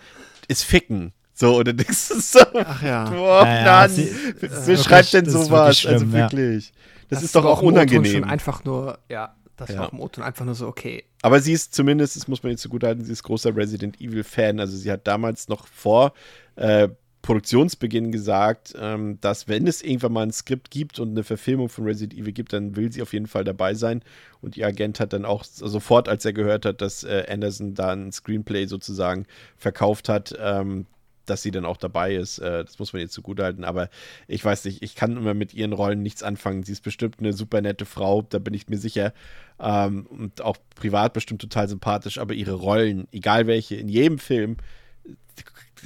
Speaker 1: ist ficken. So, oder denkst du so,
Speaker 4: Ach ja.
Speaker 1: boah, ja, ja, sie, wer schreibt denn sowas?
Speaker 2: Schlimm,
Speaker 1: also wirklich. Das, das, ist doch auch unangenehm.
Speaker 4: Schon einfach nur, ja, das ja. war auch im O-Ton einfach nur so, okay.
Speaker 1: Aber sie ist zumindest, das muss man jetzt so gut halten, sie ist großer Resident Evil-Fan. Also sie hat damals noch vor äh, Produktionsbeginn gesagt, ähm, dass wenn es irgendwann mal ein Skript gibt und eine Verfilmung von Resident Evil gibt, dann will sie auf jeden Fall dabei sein. Und ihr Agent hat dann auch sofort, als er gehört hat, dass äh, Anderson da ein Screenplay sozusagen verkauft hat, ähm, dass sie dann auch dabei ist. Äh, das muss man jetzt so halten. Aber ich weiß nicht, ich kann immer mit ihren Rollen nichts anfangen. Sie ist bestimmt eine super nette Frau, da bin ich mir sicher. Ähm, und auch privat bestimmt total sympathisch. Aber ihre Rollen, egal welche, in jedem Film,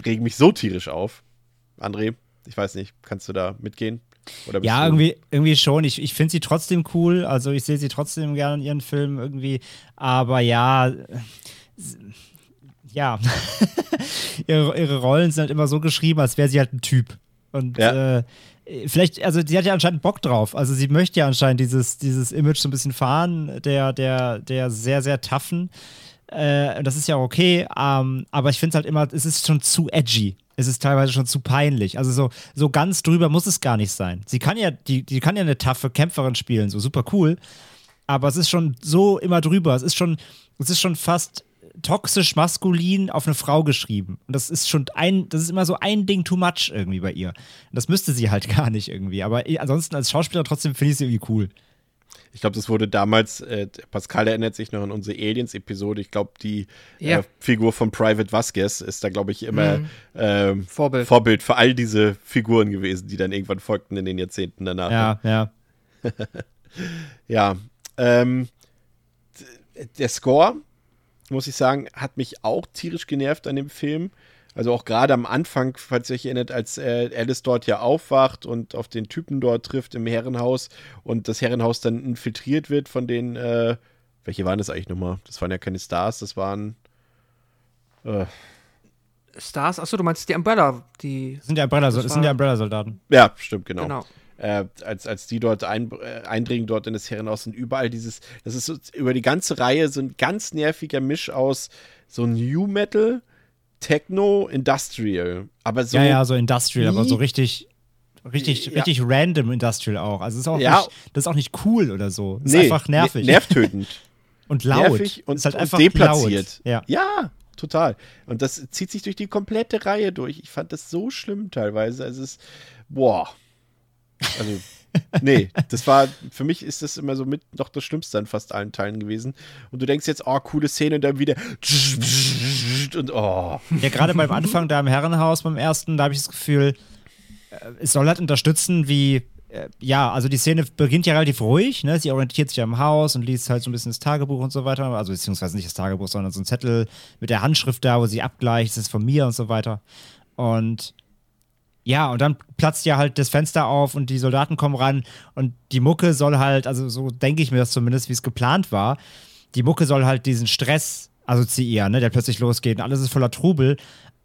Speaker 1: regen mich so tierisch auf. André, ich weiß nicht, kannst du da mitgehen?
Speaker 2: ja, irgendwie, irgendwie schon. Ich, ich finde sie trotzdem cool. Also ich sehe sie trotzdem gerne in ihren Filmen irgendwie. Aber ja, ja, [LAUGHS] ihre, ihre Rollen sind halt immer so geschrieben, als wäre sie halt ein Typ. Und ja. äh, vielleicht, also sie hat ja anscheinend Bock drauf. Also sie möchte ja anscheinend dieses, dieses Image so ein bisschen fahren, der, der, der sehr, sehr toughen. Äh, das ist ja okay, ähm, aber ich finde es halt immer, es ist schon zu edgy es ist teilweise schon zu peinlich. Also so, so ganz drüber muss es gar nicht sein. Sie kann ja, die, die kann ja eine taffe Kämpferin spielen, so super cool. Aber es ist schon so immer drüber. Es ist schon, es ist schon fast toxisch maskulin auf eine Frau geschrieben. Und das ist schon ein, das ist immer so ein Ding too much irgendwie bei ihr. Und das müsste sie halt [LAUGHS] gar nicht irgendwie. Aber ansonsten als Schauspieler trotzdem finde ich sie irgendwie cool.
Speaker 1: Ich glaube, das wurde damals, äh, Pascal erinnert sich noch an unsere Aliens-Episode. Ich glaube, die ja. äh, Figur von Private Vasquez ist da, glaube ich, immer mhm. ähm, Vorbild. Vorbild für all diese Figuren gewesen, die dann irgendwann folgten in den Jahrzehnten danach.
Speaker 2: Ja, ja. [LAUGHS]
Speaker 1: ja. Ähm, der Score, muss ich sagen, hat mich auch tierisch genervt an dem Film. Also auch gerade am Anfang, falls ihr euch erinnert, als äh, Alice dort ja aufwacht und auf den Typen dort trifft im Herrenhaus und das Herrenhaus dann infiltriert wird von den, äh, welche waren das eigentlich nochmal? Das waren ja keine Stars, das waren
Speaker 4: äh, Stars? Achso, du meinst die Umbrella, die.
Speaker 2: Das sind die Umbrella-Soldaten. sind die Umbrella-Soldaten.
Speaker 1: Ja, stimmt, genau. genau. Äh, als, als die dort ein, äh, eindringen, dort in das Herrenhaus und überall dieses, das ist so, über die ganze Reihe so ein ganz nerviger Misch aus so New Metal, Techno Industrial. Aber so.
Speaker 2: Ja, ja, so Industrial, aber so richtig. Richtig, ja. richtig random Industrial auch. Also ist auch ja. nicht, das ist auch nicht cool oder so. Das nee, ist einfach nervig.
Speaker 1: Nervtötend. [LAUGHS]
Speaker 2: und laut.
Speaker 1: Nervig und, ist halt einfach deplatziert. Laut. Ja. ja, total. Und das zieht sich durch die komplette Reihe durch. Ich fand das so schlimm teilweise. Also es ist, boah. Also nee, das war, für mich ist das immer so mit noch das Schlimmste an fast allen Teilen gewesen. Und du denkst jetzt, oh, coole Szene, und dann wieder und oh.
Speaker 2: Ja, gerade beim Anfang da im Herrenhaus, beim ersten, da habe ich das Gefühl, äh, es soll halt unterstützen, wie äh, ja, also die Szene beginnt ja relativ ruhig, ne? Sie orientiert sich ja im Haus und liest halt so ein bisschen das Tagebuch und so weiter. Also beziehungsweise nicht das Tagebuch, sondern so ein Zettel mit der Handschrift da, wo sie abgleicht, das ist von mir und so weiter. Und ja, und dann platzt ja halt das Fenster auf und die Soldaten kommen ran und die Mucke soll halt, also so denke ich mir das zumindest, wie es geplant war, die Mucke soll halt diesen Stress assoziieren, ne, der plötzlich losgeht und alles ist voller Trubel.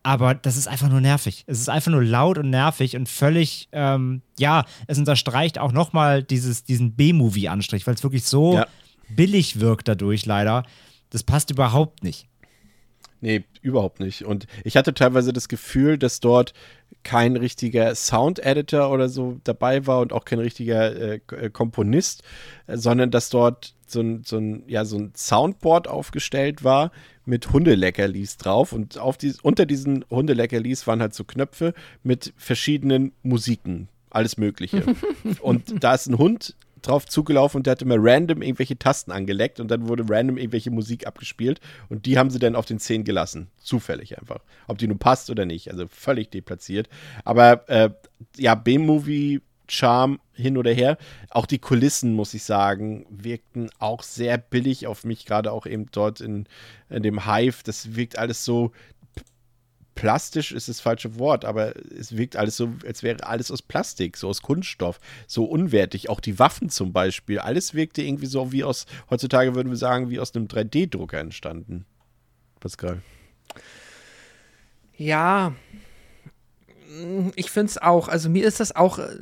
Speaker 2: Aber das ist einfach nur nervig. Es ist einfach nur laut und nervig und völlig, ähm, ja, es unterstreicht auch nochmal diesen B-Movie-Anstrich, weil es wirklich so ja. billig wirkt dadurch leider. Das passt überhaupt nicht.
Speaker 1: Nee, überhaupt nicht. Und ich hatte teilweise das Gefühl, dass dort kein richtiger Sound-Editor oder so dabei war und auch kein richtiger äh, äh, Komponist, sondern dass dort so ein, so, ein, ja, so ein Soundboard aufgestellt war mit Hundeleckerlis drauf. Und auf die, unter diesen Hundeleckerlis waren halt so Knöpfe mit verschiedenen Musiken. Alles Mögliche. [LAUGHS] und da ist ein Hund drauf zugelaufen und der hat immer random irgendwelche Tasten angeleckt und dann wurde random irgendwelche Musik abgespielt und die haben sie dann auf den Szenen gelassen. Zufällig einfach. Ob die nun passt oder nicht. Also völlig deplatziert. Aber äh, ja, B-Movie Charme hin oder her. Auch die Kulissen, muss ich sagen, wirkten auch sehr billig auf mich, gerade auch eben dort in, in dem Hive. Das wirkt alles so plastisch ist das falsche Wort, aber es wirkt alles so, als wäre alles aus Plastik, so aus Kunststoff, so unwertig. Auch die Waffen zum Beispiel, alles wirkte irgendwie so wie aus, heutzutage würden wir sagen, wie aus einem 3D-Drucker entstanden. Pascal.
Speaker 4: Ja, ich finde es auch. Also mir ist das auch. äh,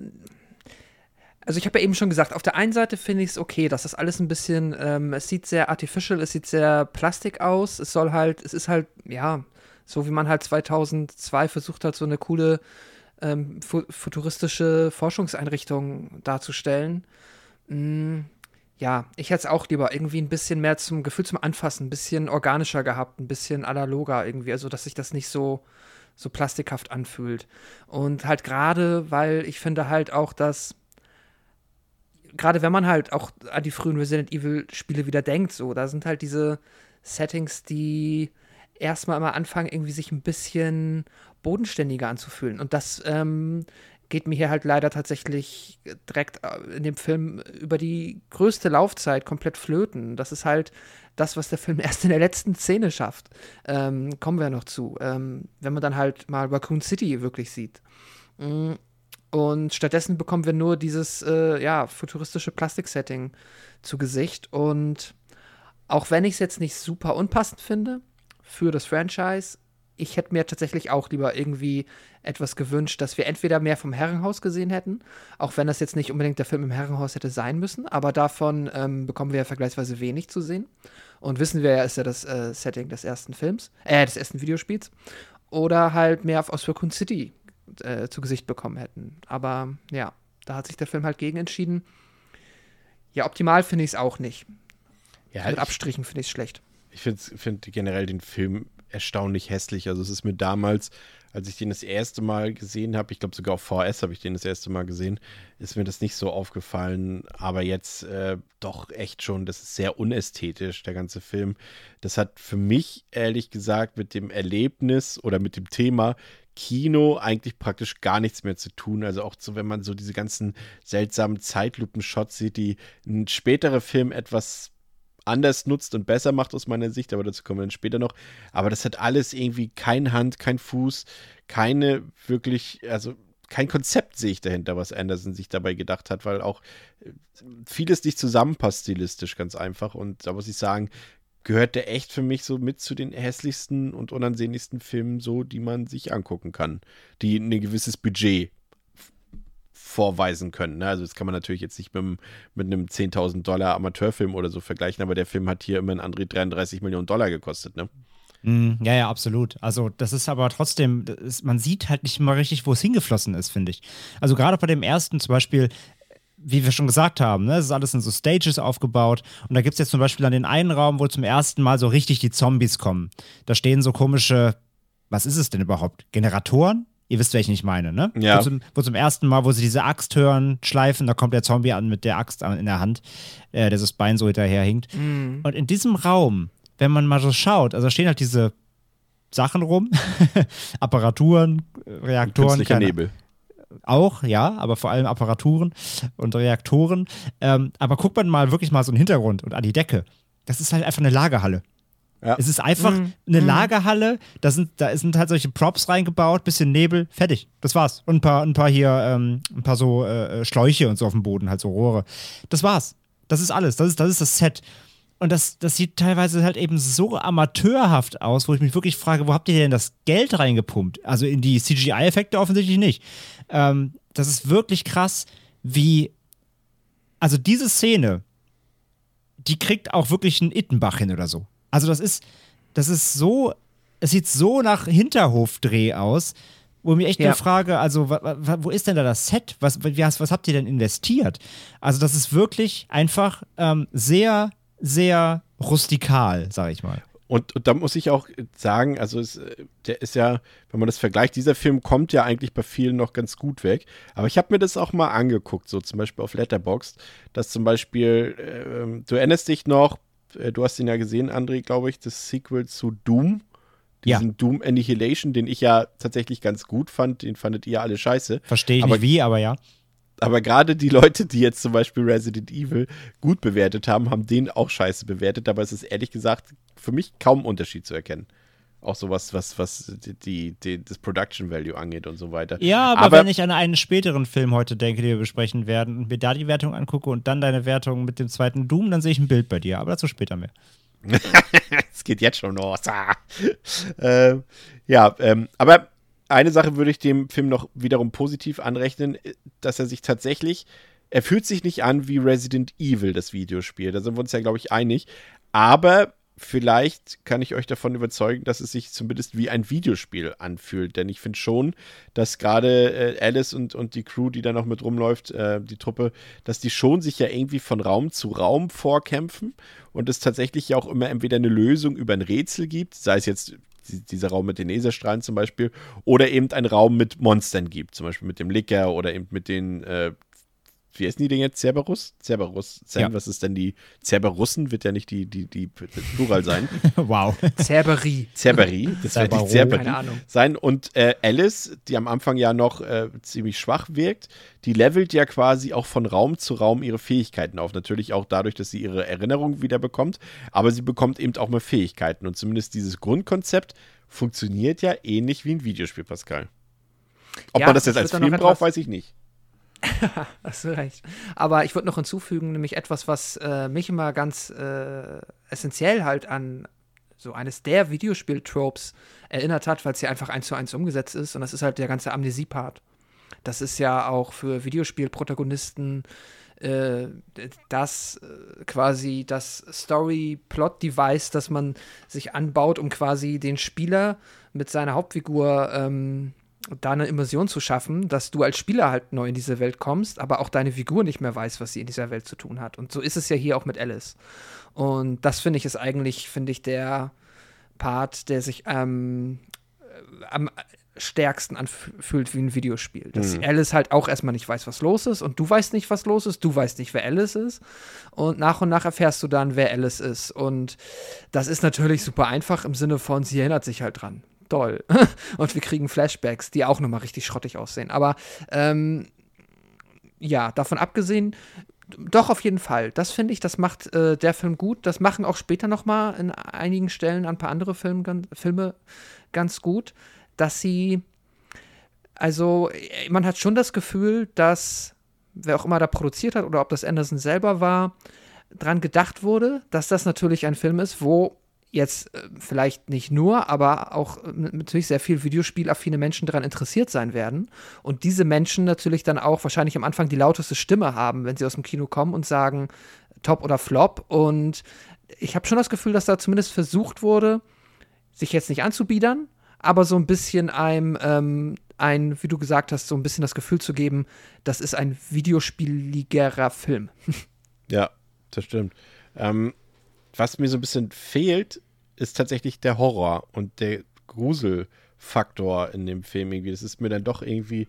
Speaker 4: Also ich habe ja eben schon gesagt, auf der einen Seite finde ich es okay, dass das alles ein bisschen, ähm, es sieht sehr artificial, es sieht sehr plastik aus. Es soll halt, es ist halt, ja, so wie man halt 2002 versucht hat, so eine coole ähm, fu futuristische Forschungseinrichtung darzustellen. Mm, ja, ich hätte es auch lieber irgendwie ein bisschen mehr zum Gefühl zum Anfassen, ein bisschen organischer gehabt, ein bisschen analoger irgendwie, also dass sich das nicht so so plastikhaft anfühlt. Und halt gerade, weil ich finde halt auch, dass gerade wenn man halt auch an die frühen Resident Evil Spiele wieder denkt, so, da sind halt diese Settings, die erstmal immer anfangen, irgendwie sich ein bisschen bodenständiger anzufühlen. Und das ähm, geht mir hier halt leider tatsächlich direkt äh, in dem Film über die größte Laufzeit komplett flöten. Das ist halt das, was der Film [LAUGHS] erst in der letzten Szene schafft. Ähm, kommen wir noch zu. Ähm, wenn man dann halt mal Raccoon City wirklich sieht. Mm, Und stattdessen bekommen wir nur dieses, äh, ja, futuristische Plastik-Setting zu Gesicht. Und auch wenn ich es jetzt nicht super unpassend finde für das Franchise, ich hätte mir tatsächlich auch lieber irgendwie etwas gewünscht, dass wir entweder mehr vom Herrenhaus gesehen hätten, auch wenn das jetzt nicht unbedingt der Film im Herrenhaus hätte sein müssen, aber davon ähm, bekommen wir ja vergleichsweise wenig zu sehen. Und wissen wir ja, ist ja das äh, Setting des ersten Films, äh, des ersten Videospiels. Oder halt mehr auf aus Raccoon City äh, zu Gesicht bekommen hätten. Aber ja, da hat sich der Film halt gegen entschieden. Ja, optimal finde ich es auch nicht.
Speaker 1: Ja,
Speaker 4: Mit
Speaker 1: ich,
Speaker 4: Abstrichen finde ich es schlecht.
Speaker 1: Ich finde find generell den Film erstaunlich hässlich. Also es ist mir damals, als ich den das erste Mal gesehen habe, ich glaube sogar auf VS habe ich den das erste Mal gesehen, ist mir das nicht so aufgefallen. Aber jetzt äh, doch echt schon, das ist sehr unästhetisch, der ganze Film. Das hat für mich, ehrlich gesagt, mit dem Erlebnis oder mit dem Thema Kino eigentlich praktisch gar nichts mehr zu tun. Also auch so, wenn man so diese ganzen seltsamen Zeitlupen-Shots sieht, die ein späterer Film etwas anders nutzt und besser macht aus meiner Sicht, aber dazu kommen wir dann später noch. Aber das hat alles irgendwie kein Hand, kein Fuß, keine wirklich, also kein Konzept sehe ich dahinter, was Anderson sich dabei gedacht hat, weil auch äh, vieles nicht zusammenpasst stilistisch, ganz einfach. Und da muss ich sagen, gehört der echt für mich so mit zu den hässlichsten und unansehnlichsten Filmen, so die man sich angucken kann, die ein gewisses Budget vorweisen können. Ne? Also das kann man natürlich jetzt nicht mit, einem- mit einem 10.000 Dollar Amateurfilm oder so vergleichen, aber der Film hat hier immer ein André 33 Millionen Dollar gekostet. Ne?
Speaker 2: Mm, Ja, ja, absolut. Also, das ist aber trotzdem, ist, man sieht halt nicht mal richtig, wo es hingeflossen ist, finde ich. Also, gerade bei dem ersten zum Beispiel, wie wir schon gesagt haben, ne, es ist alles in so Stages aufgebaut. Und da gibt es jetzt zum Beispiel dann den einen Raum, wo zum ersten Mal so richtig die Zombies kommen. Da stehen so komische, was ist es denn überhaupt? Generatoren? Ihr wisst, welchen ich meine, ne?
Speaker 1: Ja.
Speaker 2: Wo zum, wo zum ersten Mal, wo sie diese Axt hören, schleifen, da kommt der Zombie an mit der Axt in der Hand, äh, der so das Bein so hinterher hinkt. Und in diesem Raum, wenn man mal so schaut, also da stehen halt diese Sachen rum, [LAUGHS] Apparaturen, äh, Reaktoren,
Speaker 1: Künstlicher
Speaker 2: keine-
Speaker 1: Nebel.
Speaker 2: auch, ja, aber vor allem Apparaturen und Reaktoren. Ähm, aber guckt man mal wirklich mal so einen Hintergrund und an die Decke. Das ist halt einfach eine Lagerhalle.
Speaker 1: Ja.
Speaker 2: Es ist einfach eine Lagerhalle, da sind, da sind halt solche Props reingebaut, bisschen Nebel, fertig. Das war's. Und ein paar, ein paar hier, ähm, ein paar so äh, Schläuche und so auf dem Boden, halt so Rohre. Das war's. Das ist alles. Das ist das, ist das Set. Und das, das sieht teilweise halt eben so amateurhaft aus, wo ich mich wirklich frage, wo habt ihr denn das Geld reingepumpt? Also in die CGI-Effekte offensichtlich nicht. Ähm, das ist wirklich krass, wie. Also diese Szene, die kriegt auch wirklich einen Ittenbach hin oder so. Also das ist, das ist so, es sieht so nach Hinterhofdreh aus, wo mich echt
Speaker 4: Ja.
Speaker 2: nur frage, also wo ist denn da das Set? Was, was, was habt ihr denn investiert? Also das ist wirklich einfach ähm, sehr, sehr rustikal, sag ich mal.
Speaker 1: Und, und da muss ich auch sagen, also es, äh, der ist ja, wenn man das vergleicht, dieser Film kommt ja eigentlich bei vielen noch ganz gut weg. Aber ich habe mir das auch mal angeguckt, so zum Beispiel auf Letterboxd, dass zum Beispiel, ähm, du erinnerst dich noch, äh, du hast ihn ja gesehen, André, glaube ich, das Sequel zu Doom.
Speaker 2: Ja.
Speaker 1: Diesen Doom Annihilation, den ich ja tatsächlich ganz gut fand, den fandet ihr alle scheiße.
Speaker 2: Verstehe ich
Speaker 1: Aber-
Speaker 2: nicht wie, aber ja.
Speaker 1: Aber gerade die Leute, die jetzt zum Beispiel Resident Evil gut bewertet haben, haben den auch scheiße bewertet. Aber es ist ehrlich gesagt für mich kaum Unterschied zu erkennen. Auch sowas, was, was die, die, das Production Value angeht und so weiter.
Speaker 2: Ja, aber, aber, wenn ich an einen späteren Film heute denke, den wir besprechen werden, und mir da die Wertung angucke und dann deine Wertung mit dem zweiten Doom, dann sehe ich ein Bild bei dir. Aber dazu später mehr. [LAUGHS]
Speaker 1: Es geht jetzt schon los. [LAUGHS] äh, ja, ähm, aber eine Sache würde ich dem Film noch wiederum positiv anrechnen, dass er sich tatsächlich, er fühlt sich nicht an wie Resident Evil, das Videospiel. Da sind wir uns ja, glaube ich, einig. Aber vielleicht kann ich euch davon überzeugen, dass es sich zumindest wie ein Videospiel anfühlt. Denn ich finde schon, dass gerade äh, Alice und, und die Crew, die da noch mit rumläuft, äh, die Truppe, dass die schon sich ja irgendwie von Raum zu Raum vorkämpfen und es tatsächlich ja auch immer entweder eine Lösung über ein Rätsel gibt, sei es jetzt dieser Raum mit den Laserstrahlen zum Beispiel, oder eben ein Raum mit Monstern gibt, zum Beispiel mit dem Licker oder eben mit den äh, wie heißen die denn jetzt? Cerberus? Cerberus sein. Ja. Was ist denn die Cerberussen? Wird ja nicht die, die, die, Plural sein. [LAUGHS]
Speaker 2: wow.
Speaker 4: Cerberi.
Speaker 1: Cerberi. Das wird nicht Cerberi Keine Ahnung. sein. Und äh, Alice, die am Anfang ja noch äh, ziemlich schwach wirkt, die levelt ja quasi auch von Raum zu Raum ihre Fähigkeiten auf. Natürlich auch dadurch, dass sie ihre Erinnerung wieder bekommt, aber sie bekommt eben auch mehr Fähigkeiten. Und zumindest dieses Grundkonzept funktioniert ja ähnlich wie ein Videospiel, Pascal. Ob ja, man das jetzt als Film braucht, weiß ich nicht. [LAUGHS]
Speaker 4: Hast du recht. Aber ich würde noch hinzufügen, nämlich etwas, was äh, mich immer ganz äh, essentiell halt an so eines der Videospiel-Tropes erinnert hat, weil es ja einfach eins zu eins umgesetzt ist. Und das ist halt der ganze Amnesie-Part. Das ist ja auch für Videospielprotagonisten äh, das äh, quasi das Story-Plot-Device, das man sich anbaut, um quasi den Spieler mit seiner Hauptfigur ähm, da eine Immersion zu schaffen, dass du als Spieler halt neu in diese Welt kommst, aber auch deine Figur nicht mehr weiß, was sie in dieser Welt zu tun hat. Und so ist es ja hier auch mit Alice. Und das finde ich ist eigentlich, finde ich, der Part, der sich ähm, am stärksten anfühlt wie ein Videospiel. Dass mhm. Alice halt auch erstmal nicht weiß, was los ist und du weißt nicht, was los ist, du weißt nicht, wer Alice ist und nach und nach erfährst du dann, wer Alice ist und das ist natürlich super einfach im Sinne von, sie erinnert sich halt dran doll. [LAUGHS] und wir kriegen Flashbacks, die auch nochmal richtig schrottig aussehen. Aber ähm, ja, davon abgesehen, doch auf jeden Fall. Das finde ich, das macht äh, der Film gut. Das machen auch später nochmal in einigen Stellen ein paar andere Film, ganz, Filme ganz gut, dass sie, also man hat schon das Gefühl, dass wer auch immer da produziert hat oder ob das Anderson selber war, dran gedacht wurde, dass das natürlich ein Film ist, wo jetzt äh, vielleicht nicht nur, aber auch äh, natürlich sehr viel Videospielaffine Menschen daran interessiert sein werden. Und diese Menschen natürlich dann auch wahrscheinlich am Anfang die lauteste Stimme haben, wenn sie aus dem Kino kommen und sagen, top oder flop. Und ich habe schon das Gefühl, dass da zumindest versucht wurde, sich jetzt nicht anzubiedern, aber so ein bisschen einem, ähm, ein, wie du gesagt hast, so ein bisschen das Gefühl zu geben, das ist ein videospieligerer Film. [LAUGHS]
Speaker 1: ja, das stimmt. Ähm, was mir so ein bisschen fehlt, ist tatsächlich der Horror und der Gruselfaktor in dem Film irgendwie. Das ist mir dann doch irgendwie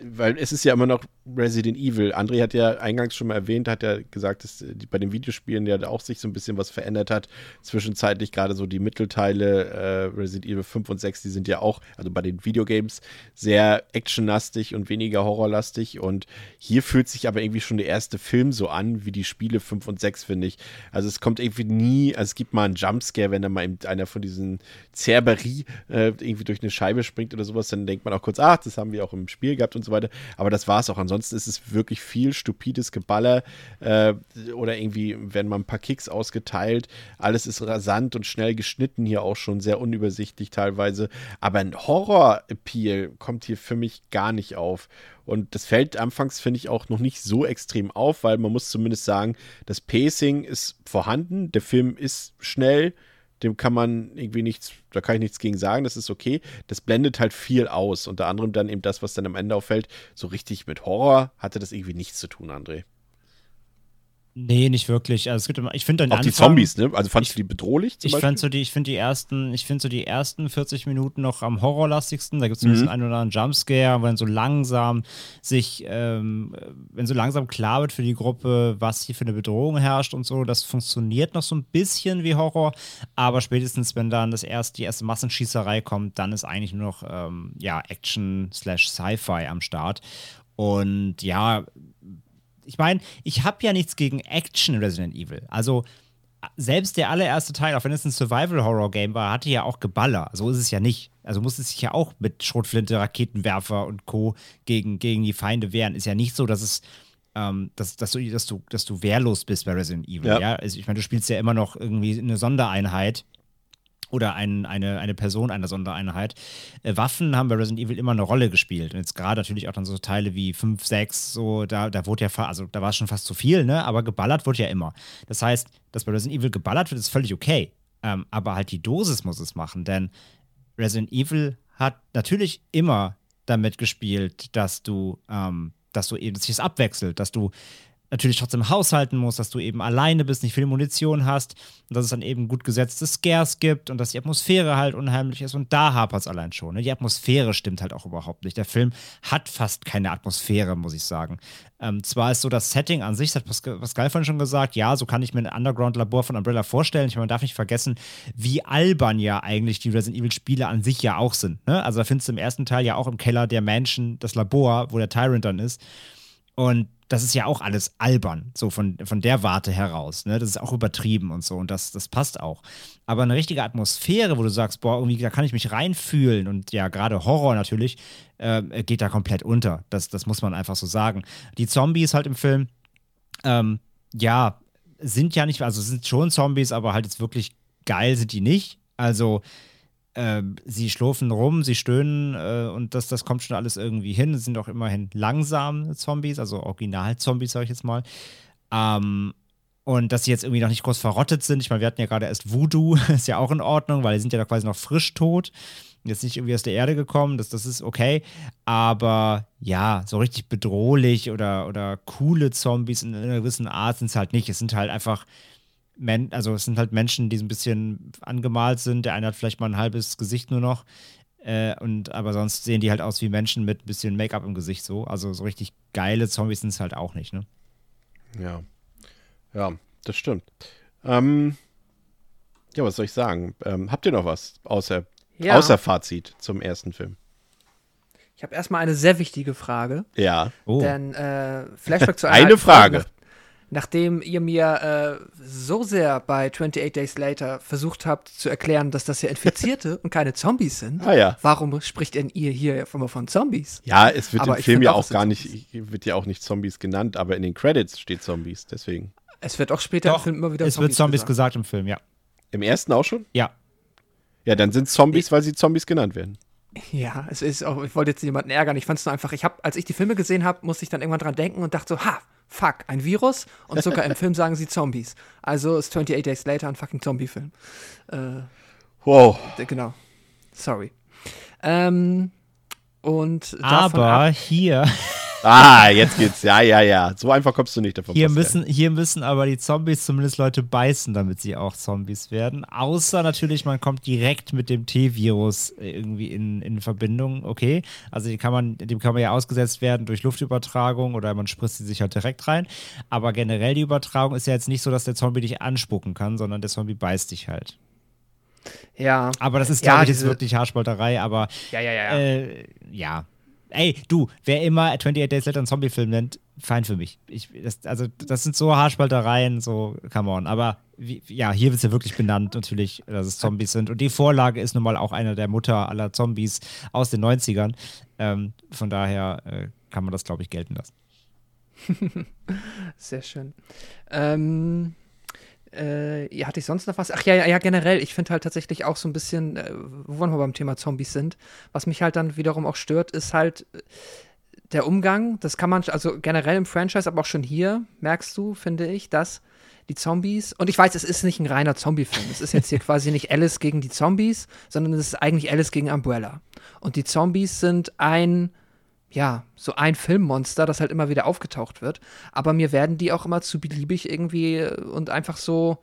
Speaker 1: weil es ist ja immer noch Resident Evil. André hat ja eingangs schon mal erwähnt, hat ja gesagt, dass die, bei den Videospielen ja auch sich so ein bisschen was verändert hat. Zwischenzeitlich gerade so die Mittelteile, äh, Resident Evil 5 und 6, die sind ja auch, also bei den Videogames, sehr actionlastig und weniger horrorlastig. Und hier fühlt sich aber irgendwie schon der erste Film so an, wie die Spiele 5 und 6, finde ich. Also es kommt irgendwie nie, also es gibt mal einen Jumpscare, wenn da mal einer von diesen Cerberie äh, irgendwie durch eine Scheibe springt oder sowas, dann denkt man auch kurz, ach, das haben wir auch im Spiel gehabt und so weiter. Aber das war es auch. Ansonsten ist es wirklich viel stupides Geballer äh, oder irgendwie werden mal ein paar Kicks ausgeteilt. Alles ist rasant und schnell geschnitten, hier auch schon sehr unübersichtlich teilweise. Aber ein Horror-Appeal kommt hier für mich gar nicht auf. Und das fällt anfangs, finde ich, auch noch nicht so extrem auf, weil man muss zumindest sagen, das Pacing ist vorhanden, der Film ist schnell, dem kann man irgendwie nichts, da kann ich nichts gegen sagen, das ist okay. Das blendet halt viel aus. Unter anderem dann eben das, was dann am Ende auffällt. So richtig mit Horror hatte das irgendwie nichts zu tun, André.
Speaker 2: Nee, nicht wirklich. Also es gibt immer, ich finde
Speaker 1: Auch Anfang, die Zombies, ne? Also fandest du die bedrohlich?
Speaker 2: ich fand so die, ich finde die ersten, ich finde so die ersten 40 Minuten noch am horrorlastigsten. Da gibt es so mhm. einen oder anderen Jumpscare, wenn so langsam sich, ähm, wenn so langsam klar wird für die Gruppe, was hier für eine Bedrohung herrscht und so. Das funktioniert noch so ein bisschen wie Horror, aber spätestens, wenn dann das erste, die erste Massenschießerei kommt, dann ist eigentlich nur noch ähm, ja, Action slash Sci-Fi am Start. Und ja, ich meine, ich habe ja nichts gegen Action in Resident Evil. Also selbst der allererste Teil, auch wenn es ein Survival-Horror-Game war, hatte ja auch Geballer. So ist es ja nicht. Also musste sich ja auch mit Schrotflinte, Raketenwerfer und Co. gegen, gegen die Feinde wehren. Ist ja nicht so, dass es ähm, dass, dass, du, dass, du, dass du wehrlos bist bei Resident Evil. Ja. ja? Also ich meine, du spielst ja immer noch irgendwie eine Sondereinheit oder ein, eine, eine Person einer Sondereinheit. Äh, Waffen haben bei Resident Evil immer eine Rolle gespielt. Und jetzt gerade natürlich auch dann so Teile wie 5, 6, so, da, da wurde ja, also da war es schon fast zu viel, ne? Aber geballert wurde ja immer. Das heißt, dass bei Resident Evil geballert wird, ist völlig okay. Ähm, aber halt die Dosis muss es machen, denn Resident Evil hat natürlich immer damit gespielt, dass du, ähm, dass du eben, sich das abwechselt, dass du natürlich trotzdem haushalten musst, dass du eben alleine bist, nicht viel Munition hast und dass es dann eben gut gesetzte Scares gibt und dass die Atmosphäre halt unheimlich ist und da hapert es allein schon. Ne? Die Atmosphäre stimmt halt auch überhaupt nicht. Der Film hat fast keine Atmosphäre, muss ich sagen. Ähm, zwar ist so das Setting an sich, das hat Pascal vorhin schon gesagt, ja, so kann ich mir ein Underground-Labor von Umbrella vorstellen. Ich meine, man darf nicht vergessen, wie albern ja eigentlich die Resident Evil-Spiele an sich ja auch sind. Ne? Also da findest du im ersten Teil ja auch im Keller der Mansion das Labor, wo der Tyrant dann ist. Und das ist ja auch alles albern, so von, von der Warte heraus. Ne? Das ist auch übertrieben und so und das, das passt auch. Aber eine richtige Atmosphäre, wo du sagst, boah, irgendwie, da kann ich mich reinfühlen und ja, gerade Horror natürlich, äh, geht da komplett unter. Das, das muss man einfach so sagen. Die Zombies halt im Film, ähm, ja, sind ja nicht, also sind schon Zombies, aber halt jetzt wirklich geil sind die nicht. Also, äh, sie schlurfen rum, sie stöhnen äh, und das, das kommt schon alles irgendwie hin. Es sind auch immerhin langsame Zombies, also Original-Zombies, sag ich jetzt mal. Ähm, und dass sie jetzt irgendwie noch nicht groß verrottet sind. Ich meine, wir hatten ja gerade erst Voodoo, [LAUGHS] ist ja auch in Ordnung, weil die sind ja da quasi noch frisch tot. Jetzt nicht irgendwie aus der Erde gekommen, das, das ist okay. Aber ja, so richtig bedrohlich oder, oder coole Zombies in einer gewissen Art sind es halt nicht. Es sind halt einfach Men also es sind halt Menschen, die so ein bisschen angemalt sind. Der eine hat vielleicht mal ein halbes Gesicht nur noch. Äh, und aber sonst sehen die halt aus wie Menschen mit ein bisschen Make-up im Gesicht so. Also so richtig geile Zombies sind es halt auch nicht, ne?
Speaker 1: Ja. Ja, das stimmt. Ähm, ja, was soll ich sagen? Ähm, habt ihr noch was außer, ja. außer Fazit zum ersten Film?
Speaker 4: Ich habe erstmal eine sehr wichtige Frage.
Speaker 1: Ja.
Speaker 4: Oh. Denn äh, Flashback zu
Speaker 1: einer Eine Frage. Frage
Speaker 4: nachdem ihr mir äh, so sehr bei 28 Days Later versucht habt zu erklären, dass das ja Infizierte [LAUGHS] und keine Zombies sind,
Speaker 1: ah, ja.
Speaker 4: warum spricht denn ihr hier immer von Zombies?
Speaker 1: Ja, es wird aber im Film ja auch gar nicht, wird ja auch nicht Zombies genannt, aber in den Credits steht Zombies, deswegen.
Speaker 4: Es wird auch später
Speaker 2: Doch, im Film immer wieder
Speaker 4: es
Speaker 2: Zombies wird Zombies gesagt. gesagt im Film, ja.
Speaker 1: Im ersten auch schon?
Speaker 2: Ja.
Speaker 1: Ja, dann sind Zombies, weil sie Zombies genannt werden.
Speaker 4: Ja, es ist auch, ich wollte jetzt jemanden ärgern. Ich fand es nur einfach, ich habe, als ich die Filme gesehen habe, musste ich dann irgendwann dran denken und dachte so, ha, fuck, ein Virus und sogar im Film sagen sie Zombies. Also ist 28 Days Later ein fucking Zombie-Film. Äh,
Speaker 1: wow.
Speaker 4: Genau. Sorry. Ähm, und
Speaker 2: Aber hier
Speaker 1: Ah, jetzt geht's. Ja, ja, ja. So einfach kommst du nicht davon.
Speaker 2: Hier müssen, hier müssen aber die Zombies zumindest Leute beißen, damit sie auch Zombies werden. Außer natürlich, man kommt direkt mit dem T-Virus irgendwie in, in Verbindung. Okay. Also kann man, dem kann man ja ausgesetzt werden durch Luftübertragung oder man spritzt sie sich halt direkt rein. Aber generell die Übertragung ist ja jetzt nicht so, dass der Zombie dich anspucken kann, sondern der Zombie beißt dich halt.
Speaker 4: Ja.
Speaker 2: Aber das ist, glaube ja, ich, jetzt wirklich Haarspalterei, aber
Speaker 4: ja, ja, ja, ja.
Speaker 2: Äh, ja. Ey, du, wer immer 28 Days Later einen Zombie-Film nennt, fein für mich. Ich, das, also, das sind so Haarspaltereien, so, come on. Aber wie, ja, hier wird es ja wirklich benannt, natürlich, dass es Zombies sind. Und die Vorlage ist nun mal auch einer der Mutter aller Zombies aus den 90ern. Ähm, von daher äh, kann man das, glaube ich, gelten lassen. [LAUGHS]
Speaker 4: Sehr schön. Ähm, äh, hatte ich sonst noch was? Ach ja, ja, ja generell. Ich finde halt tatsächlich auch so ein bisschen, äh, wo wir beim Thema Zombies sind, was mich halt dann wiederum auch stört, ist halt äh, der Umgang. Das kann man, also generell im Franchise, aber auch schon hier, merkst du, finde ich, dass die Zombies, und ich weiß, es ist nicht ein reiner Zombie-Film. Es ist jetzt hier [LAUGHS] quasi nicht Alice gegen die Zombies, sondern es ist eigentlich Alice gegen Umbrella. Und die Zombies sind ein ja, so ein Filmmonster, das halt immer wieder aufgetaucht wird. Aber mir werden die auch immer zu beliebig irgendwie äh, und einfach so,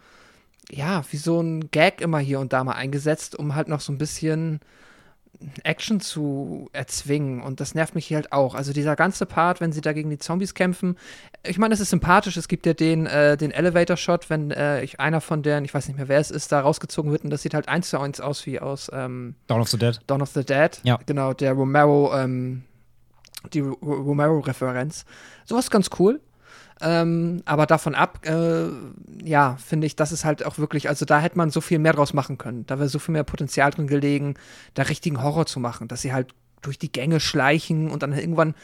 Speaker 4: ja, wie so ein Gag immer hier und da mal eingesetzt, um halt noch so ein bisschen Action zu erzwingen. Und das nervt mich hier halt auch. Also dieser ganze Part, wenn sie da gegen die Zombies kämpfen, ich meine, es ist sympathisch. Es gibt ja den, äh, den Elevator-Shot, wenn äh, ich, einer von denen, ich weiß nicht mehr, wer es ist, da rausgezogen wird. Und das sieht halt eins zu eins aus wie aus ähm,
Speaker 2: Dawn of the Dead.
Speaker 4: Dawn of the Dead.
Speaker 2: Ja.
Speaker 4: Genau, der Romero ähm, die Romero-Referenz. Sowas ganz cool. Ähm, aber davon ab, äh, ja, finde ich, das ist halt auch wirklich, also da hätte man so viel mehr draus machen können. Da wäre so viel mehr Potenzial drin gelegen, da richtigen Horror zu machen, dass sie halt durch die Gänge schleichen und dann irgendwann.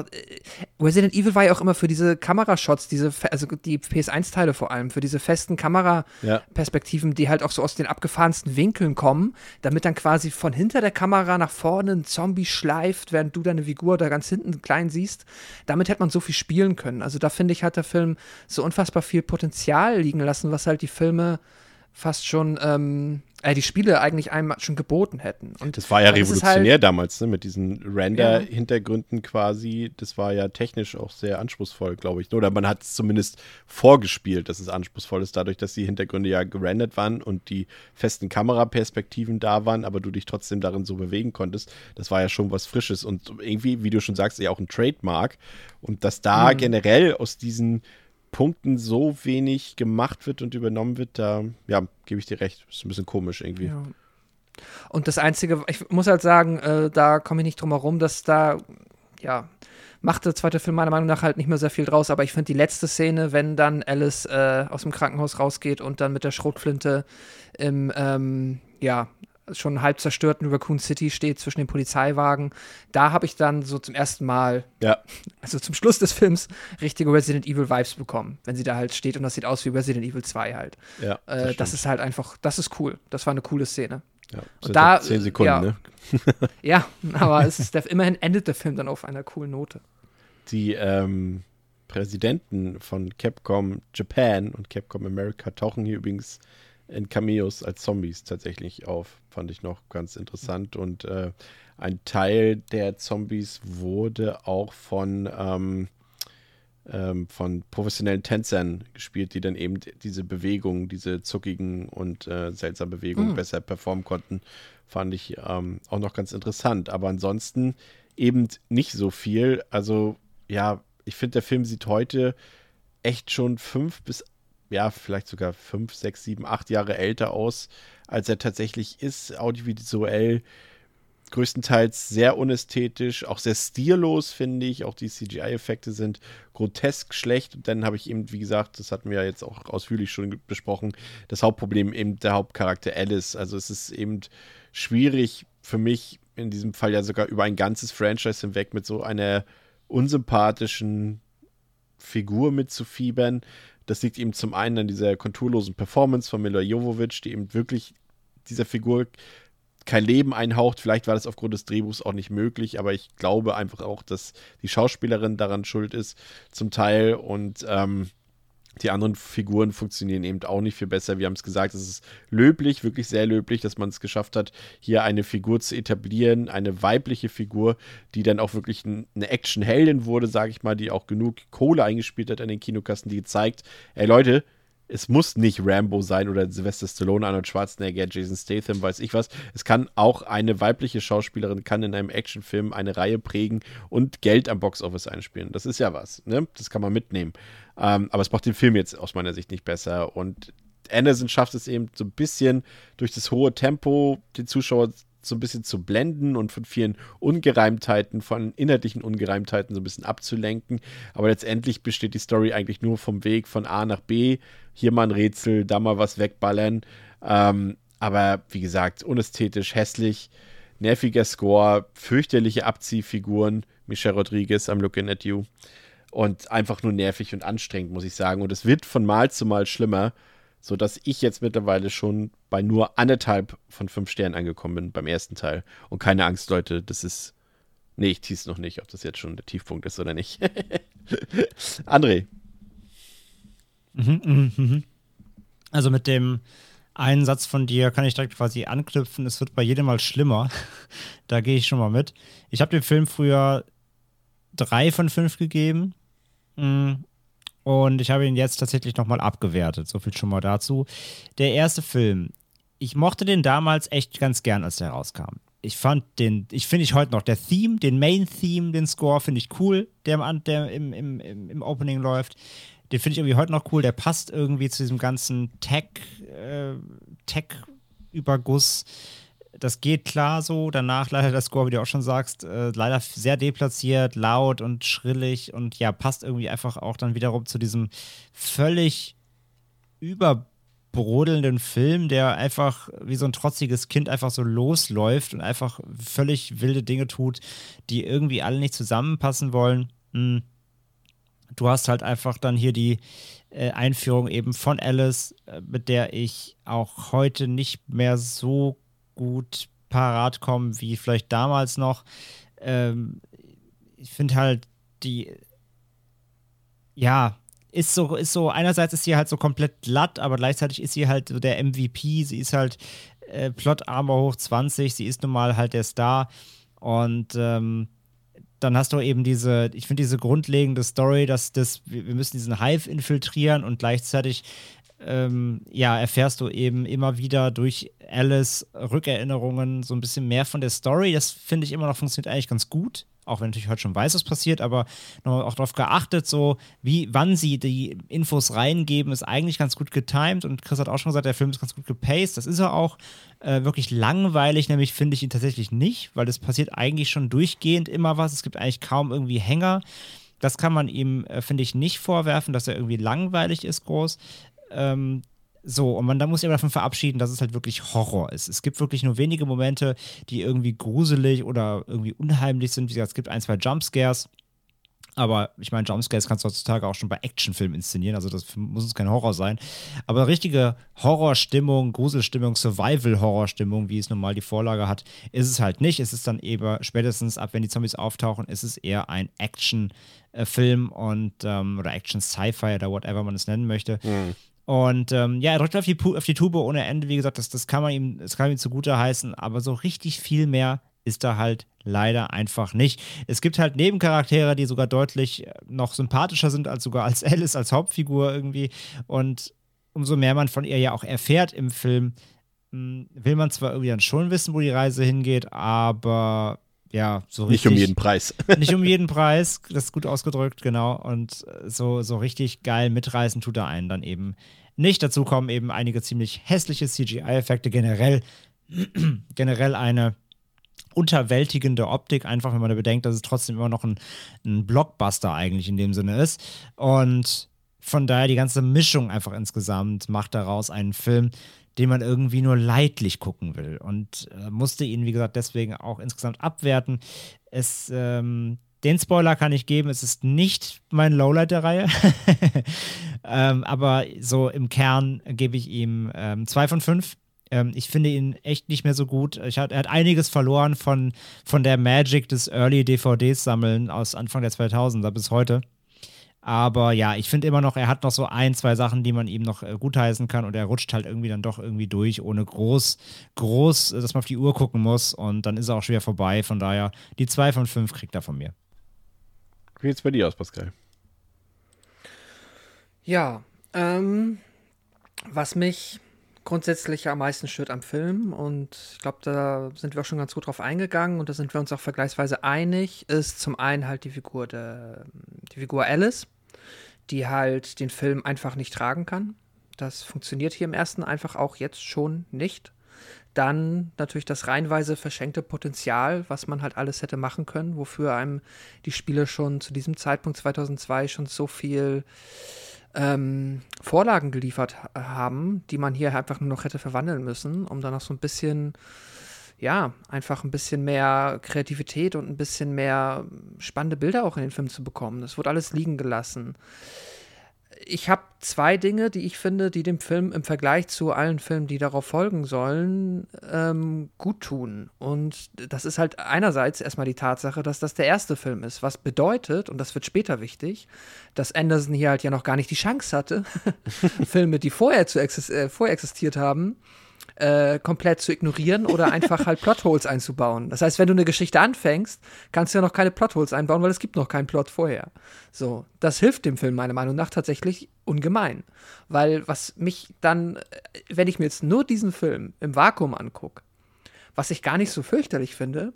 Speaker 4: Äh, Resident Evil war ja auch immer für diese Kamerashots, diese, also die PS1-Teile vor allem, für diese festen Kameraperspektiven, ja. die halt auch so aus den abgefahrensten Winkeln kommen, damit dann quasi von hinter der Kamera nach vorne ein Zombie schleift, während du deine Figur da ganz hinten klein siehst. Damit hätte man so viel spielen können. Also da finde ich, hat der Film so unfassbar viel Potenzial liegen lassen, was halt die Filme fast schon ähm, äh, die Spiele eigentlich einem schon geboten hätten.
Speaker 1: Und das war ja revolutionär halt damals, ne? mit diesen Render-Hintergründen ja. quasi. Das war ja technisch auch sehr anspruchsvoll, glaube ich. Oder man hat es zumindest vorgespielt, dass es anspruchsvoll ist, dadurch, dass die Hintergründe ja gerendert waren und die festen Kameraperspektiven da waren, aber du dich trotzdem darin so bewegen konntest. Das war ja schon was Frisches und irgendwie, wie du schon sagst, ja auch ein Trademark. Und dass da mhm. generell aus diesen Punkten so wenig gemacht wird und übernommen wird, da, ja, gebe ich dir recht. Ist ein bisschen komisch irgendwie. Ja.
Speaker 4: Und das Einzige, ich muss halt sagen, äh, da komme ich nicht drum herum, dass da, ja, macht der zweite Film meiner Meinung nach halt nicht mehr sehr viel draus, aber ich finde die letzte Szene, wenn dann Alice äh, aus dem Krankenhaus rausgeht und dann mit der Schrotflinte im, ähm, ja, schon halb zerstörten Raccoon City steht zwischen den Polizeiwagen. Da habe ich dann so zum ersten Mal,
Speaker 1: ja.
Speaker 4: also zum Schluss des Films, richtige Resident Evil Vibes bekommen, wenn sie da halt steht und das sieht aus wie Resident Evil 2 halt.
Speaker 1: Ja,
Speaker 4: das, äh, das ist halt einfach, das ist cool. Das war eine coole Szene.
Speaker 1: Ja, und da, zehn Sekunden, ja, ne? [LAUGHS]
Speaker 4: ja, aber es ist der, immerhin endet der Film dann auf einer coolen Note.
Speaker 1: Die ähm, Präsidenten von Capcom Japan und Capcom America tauchen hier übrigens in Cameos als Zombies tatsächlich auf. Fand ich noch ganz interessant. Und äh, ein Teil der Zombies wurde auch von, ähm, ähm, von professionellen Tänzern gespielt, die dann eben diese Bewegungen, diese zuckigen und äh, seltsamen Bewegungen mhm. besser performen konnten. Fand ich ähm, auch noch ganz interessant. Aber ansonsten eben nicht so viel. Also, ja, ich finde, der Film sieht heute echt schon fünf bis ja, vielleicht sogar fünf, sechs, sieben, acht Jahre älter aus, als er tatsächlich ist. Audiovisuell größtenteils sehr unästhetisch, auch sehr stillos, finde ich. Auch die CGI-Effekte sind grotesk schlecht. Und dann habe ich eben, wie gesagt, das hatten wir ja jetzt auch ausführlich schon besprochen, das Hauptproblem eben der Hauptcharakter Alice. Also es ist eben schwierig für mich, in diesem Fall ja sogar über ein ganzes Franchise hinweg mit so einer unsympathischen Figur mitzufiebern. Das liegt eben zum einen an dieser konturlosen Performance von Mila Jovovich, die eben wirklich dieser Figur kein Leben einhaucht. Vielleicht war das aufgrund des Drehbuchs auch nicht möglich, aber ich glaube einfach auch, dass die Schauspielerin daran schuld ist, zum Teil. Und ähm, die anderen Figuren funktionieren eben auch nicht viel besser. Wir haben es gesagt, es ist löblich, wirklich sehr löblich, dass man es geschafft hat, hier eine Figur zu etablieren, eine weibliche Figur, die dann auch wirklich eine Actionheldin wurde, sage ich mal, die auch genug Kohle eingespielt hat an den Kinokassen, die gezeigt, ey Leute, es muss nicht Rambo sein oder Sylvester Stallone, Arnold Schwarzenegger, Jason Statham, weiß ich was. Es kann auch eine weibliche Schauspielerin, kann in einem Actionfilm eine Reihe prägen und Geld am Boxoffice einspielen. Das ist ja was, ne? Das kann man mitnehmen. Ähm, aber es macht den Film jetzt aus meiner Sicht nicht besser. Und Anderson schafft es eben so ein bisschen durch das hohe Tempo den Zuschauer so ein bisschen zu blenden und von vielen Ungereimtheiten, von inhaltlichen Ungereimtheiten so ein bisschen abzulenken. Aber letztendlich besteht die Story eigentlich nur vom Weg von A nach B. Hier mal ein Rätsel, da mal was wegballern. Ähm, aber wie gesagt, unästhetisch, hässlich, nerviger Score, fürchterliche Abziehfiguren. Michelle Rodriguez, I'm looking at you. Und einfach nur nervig und anstrengend, muss ich sagen. Und es wird von Mal zu Mal schlimmer sodass ich jetzt mittlerweile schon bei nur anderthalb von fünf Sternen angekommen bin beim ersten Teil. Und keine Angst, Leute, das ist. Nee, ich tease noch nicht, ob das jetzt schon der Tiefpunkt ist oder nicht. [LAUGHS] André.
Speaker 2: Mhm, mhm, mhm. Also mit dem einen Satz von dir kann ich direkt quasi anknüpfen. Es wird bei jedem Mal schlimmer. [LAUGHS] da gehe ich schon mal mit. Ich habe dem Film früher drei von fünf gegeben. Mhm. Und ich habe ihn jetzt tatsächlich nochmal abgewertet. So viel schon mal dazu. Der erste Film. Ich mochte den damals echt ganz gern, als der rauskam. Ich fand den, ich finde ich heute noch, der Theme, den Main-Theme, den Score finde ich cool, der, im, der im, im, im Opening läuft. Den finde ich irgendwie heute noch cool. Der passt irgendwie zu diesem ganzen Tech, äh, Tech-Überguss. Das geht klar so. Danach leider der Score, wie du auch schon sagst, äh, leider sehr deplatziert, laut und schrillig und ja, passt irgendwie einfach auch dann wiederum zu diesem völlig überbrodelnden Film, der einfach wie so ein trotziges Kind einfach so losläuft und einfach völlig wilde Dinge tut, die irgendwie alle nicht zusammenpassen wollen. Hm. Du hast halt einfach dann hier die äh, Einführung eben von Alice, äh, mit der ich auch heute nicht mehr so gut parat komme wie vielleicht damals noch. Ähm, ich finde halt die, ja, ist so, ist so, einerseits ist sie halt so komplett glatt, aber gleichzeitig ist sie halt so der MVP. Sie ist halt äh, Plot Armor hoch 20, sie ist nun mal halt der Star. Und ähm, dann hast du eben diese, ich finde diese grundlegende Story, dass das, wir müssen diesen Hive infiltrieren und gleichzeitig ähm, ja, erfährst du eben immer wieder durch Alice Rückerinnerungen so ein bisschen mehr von der Story. Das finde ich immer noch funktioniert eigentlich ganz gut auch wenn natürlich heute schon weiß, was passiert, aber auch darauf geachtet, so wie, wann sie die Infos reingeben, ist eigentlich ganz gut getimed und Chris hat auch schon gesagt, der Film ist ganz gut gepaced. Das ist er auch. Äh, wirklich langweilig, nämlich finde ich ihn tatsächlich nicht, weil es passiert eigentlich schon durchgehend immer was. Es gibt eigentlich kaum irgendwie Hänger. Das kann man ihm, äh, finde ich, nicht vorwerfen, dass er irgendwie langweilig ist, groß. Ähm, so, und man da muss sich aber davon verabschieden, dass es halt wirklich Horror ist. Es gibt wirklich nur wenige Momente, die irgendwie gruselig oder irgendwie unheimlich sind. Wie gesagt, es gibt ein, zwei Jumpscares. Aber ich meine, Jumpscares kannst du heutzutage auch schon bei Actionfilmen inszenieren, also das muss es kein Horror sein. Aber richtige Horrorstimmung, Gruselstimmung, Survival-Horrorstimmung, wie es normal die Vorlage hat, ist es halt nicht. Es ist dann eben spätestens ab, wenn die Zombies auftauchen, ist es eher ein Action-Film und ähm, oder Action-Sci-Fi oder whatever man es nennen möchte. Mhm. Und ähm, ja, er drückt auf die, auf die Tube ohne Ende. Wie gesagt, das, das kann man ihm, das kann ihm zugute heißen, aber so richtig viel mehr ist da halt leider einfach nicht. Es gibt halt Nebencharaktere, die sogar deutlich äh, noch sympathischer sind als sogar als [LAUGHS] Alice, als Hauptfigur irgendwie. Und umso mehr man von ihr ja auch erfährt im Film, hm, will man zwar irgendwie dann schon wissen, wo die Reise hingeht, aber ja, so
Speaker 1: richtig. Nicht um jeden Preis. [LAUGHS]
Speaker 2: nicht um jeden Preis, das ist gut ausgedrückt, genau. Und so, so richtig geil mitreißen tut er einen dann eben nicht. Dazu kommen eben einige ziemlich hässliche CGI-Effekte, generell, [CLEARS THROAT] generell eine unterwältigende Optik, einfach wenn man bedenkt, dass es trotzdem immer noch ein, ein Blockbuster eigentlich in dem Sinne ist. Und von daher die ganze Mischung einfach insgesamt macht daraus einen Film, den man irgendwie nur leidlich gucken will. Und äh, musste ihn, wie gesagt, deswegen auch insgesamt abwerten. Es, ähm, den Spoiler kann ich geben, es ist nicht mein Lowlight der Reihe. [LAUGHS] ähm, aber so im Kern gebe ich ihm ähm, zwei von fünf. Ähm, ich finde ihn echt nicht mehr so gut. Hat, er hat einiges verloren von, von der Magic des Early DVDs-Sammeln aus Anfang der 2000er bis heute. Aber ja, ich finde immer noch, er hat noch so ein, zwei Sachen, die man ihm noch äh, gutheißen kann und er rutscht halt irgendwie dann doch irgendwie durch, ohne groß, groß, äh, dass man auf die Uhr gucken muss und dann ist er auch schwer vorbei. Von daher, die zwei von fünf kriegt er von mir.
Speaker 1: Wie sieht's bei dir aus, Pascal?
Speaker 4: Ja, ähm, was mich grundsätzlich am meisten stört am Film und ich glaube, da sind wir auch schon ganz gut drauf eingegangen und da sind wir uns auch vergleichsweise einig, ist zum einen halt die Figur der, die Figur Alice, die halt den Film einfach nicht tragen kann. Das funktioniert hier im ersten einfach auch jetzt schon nicht. Dann natürlich das reinweise verschenkte Potenzial, was man halt alles hätte machen können, wofür einem die Spiele schon zu diesem Zeitpunkt 2002 schon so viel ähm, Vorlagen geliefert haben, die man hier einfach nur noch hätte verwandeln müssen, um dann noch so ein bisschen, ja, einfach ein bisschen mehr Kreativität und ein bisschen mehr spannende Bilder auch in den Film zu bekommen. Das wurde alles liegen gelassen ich habe zwei Dinge, die ich finde, die dem Film im Vergleich zu allen Filmen, die darauf folgen sollen, ähm, gut tun. Und das ist halt einerseits erstmal die Tatsache, dass das der erste Film ist, was bedeutet, und das wird später wichtig, dass Anderson hier halt ja noch gar nicht die Chance hatte, [LAUGHS] Filme, die vorher, zu exist äh, vorher existiert haben, äh, komplett zu ignorieren oder einfach halt [LAUGHS] Plotholes einzubauen. Das heißt, wenn du eine Geschichte anfängst, kannst du ja noch keine Plotholes einbauen, weil es gibt noch keinen Plot vorher. So, das hilft dem Film meiner Meinung nach tatsächlich ungemein. Weil was mich dann, äh, wenn ich mir jetzt nur diesen Film im Vakuum angucke, was ich gar nicht so fürchterlich finde,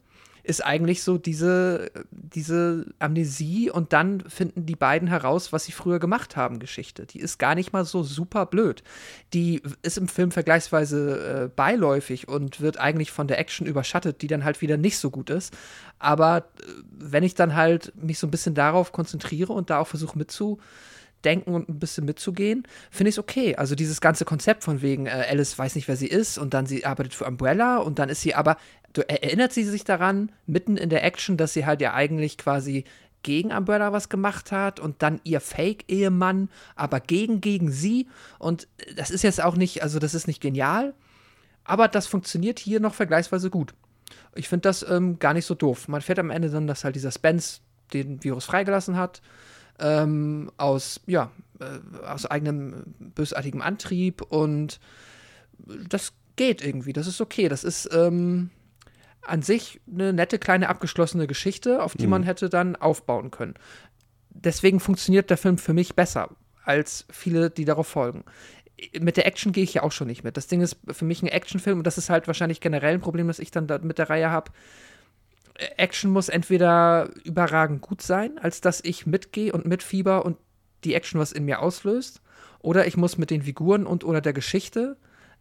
Speaker 4: ist eigentlich so diese, diese Amnesie und dann finden die beiden heraus, was sie früher gemacht haben, Geschichte. Die ist gar nicht mal so super blöd. Die ist im Film vergleichsweise äh, beiläufig und wird eigentlich von der Action überschattet, die dann halt wieder nicht so gut ist. Aber äh, wenn ich dann halt mich so ein bisschen darauf konzentriere und da auch versuche mitzu denken und ein bisschen mitzugehen, finde ich es okay. Also dieses ganze Konzept von wegen, äh, Alice weiß nicht, wer sie ist und dann sie arbeitet für Umbrella und dann ist sie aber, erinnert sie sich daran, mitten in der Action, dass sie halt ja eigentlich quasi gegen Umbrella was gemacht hat und dann ihr Fake-Ehemann, aber gegen, gegen sie. Und das ist jetzt auch nicht, also das ist nicht genial, aber das funktioniert hier noch vergleichsweise gut. Ich finde das ähm, gar nicht so doof. Man fährt am Ende dann, dass halt dieser Spence den Virus freigelassen hat ähm, aus, ja, äh, aus eigenem bösartigem Antrieb und das geht irgendwie, das ist okay. Das ist ähm, an sich eine nette kleine abgeschlossene Geschichte, auf die mhm. man hätte dann aufbauen können. Deswegen funktioniert der Film für mich besser als viele, die darauf folgen. Mit der Action gehe ich ja auch schon nicht mit. Das Ding ist für mich ein Actionfilm und das ist halt wahrscheinlich generell ein Problem, das ich dann mit der Reihe habe Action muss entweder überragend gut sein, als dass ich mitgehe und mitfieber und die Action was in mir auslöst, oder ich muss mit den Figuren und oder der Geschichte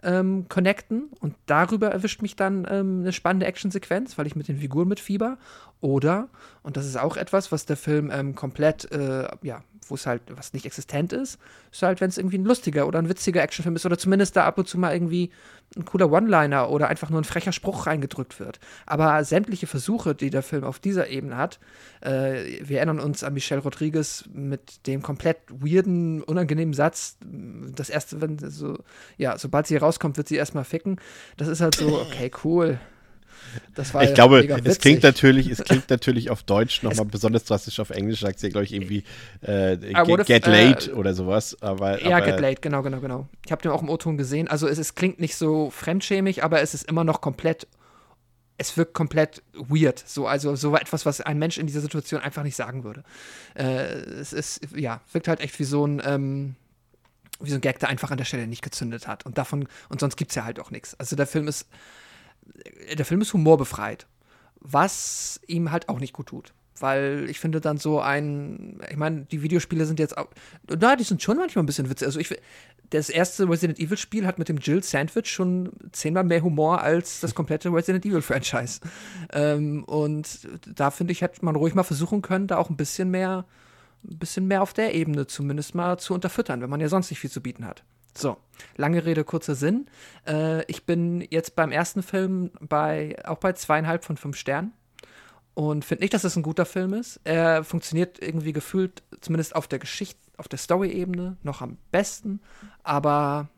Speaker 4: ähm, connecten und darüber erwischt mich dann ähm, eine spannende Actionsequenz, weil ich mit den Figuren mitfieber. Oder, und das ist auch etwas, was der Film ähm, komplett, äh, ja, wo es halt was nicht existent ist, ist halt, wenn es irgendwie ein lustiger oder ein witziger Actionfilm ist oder zumindest da ab und zu mal irgendwie ein cooler One-Liner oder einfach nur ein frecher Spruch reingedrückt wird. Aber sämtliche Versuche, die der Film auf dieser Ebene hat, äh, wir erinnern uns an Michelle Rodriguez mit dem komplett weirden, unangenehmen Satz, das erste, wenn so, ja, sobald sie rauskommt, wird sie erstmal ficken. Das ist halt so, okay, cool
Speaker 1: ich glaube, es klingt natürlich, es klingt [LAUGHS] natürlich auf Deutsch nochmal besonders drastisch. Auf Englisch sagt sie, glaube ich, irgendwie äh, get, get late äh, oder sowas. Aber,
Speaker 4: ja,
Speaker 1: aber,
Speaker 4: get late, genau, genau, genau. Ich habe den auch im O-Ton gesehen. Also es, es klingt nicht so fremdschämig, aber es ist immer noch komplett es wirkt komplett weird. So, also so etwas, was ein Mensch in dieser Situation einfach nicht sagen würde. Äh, es ist, ja, wirkt halt echt wie so ein, ähm, wie so ein Gag, der einfach an der Stelle nicht gezündet hat. Und davon, und sonst gibt es ja halt auch nichts. Also der Film ist der Film ist humorbefreit, was ihm halt auch nicht gut tut. Weil ich finde dann so ein, ich meine, die Videospiele sind jetzt auch, na, die sind schon manchmal ein bisschen witzig. Also ich, das erste Resident Evil Spiel hat mit dem Jill Sandwich schon zehnmal mehr Humor als das komplette Resident Evil Franchise. Ähm, und da finde ich, hätte man ruhig mal versuchen können, da auch ein bisschen mehr, ein bisschen mehr auf der Ebene zumindest mal zu unterfüttern, wenn man ja sonst nicht viel zu bieten hat. So, lange Rede, kurzer Sinn. Äh, ich bin jetzt beim ersten Film bei, auch bei zweieinhalb von fünf Sternen und finde nicht, dass es ein guter Film ist. Er funktioniert irgendwie gefühlt, zumindest auf der Geschichte, auf der Story-Ebene, noch am besten. Aber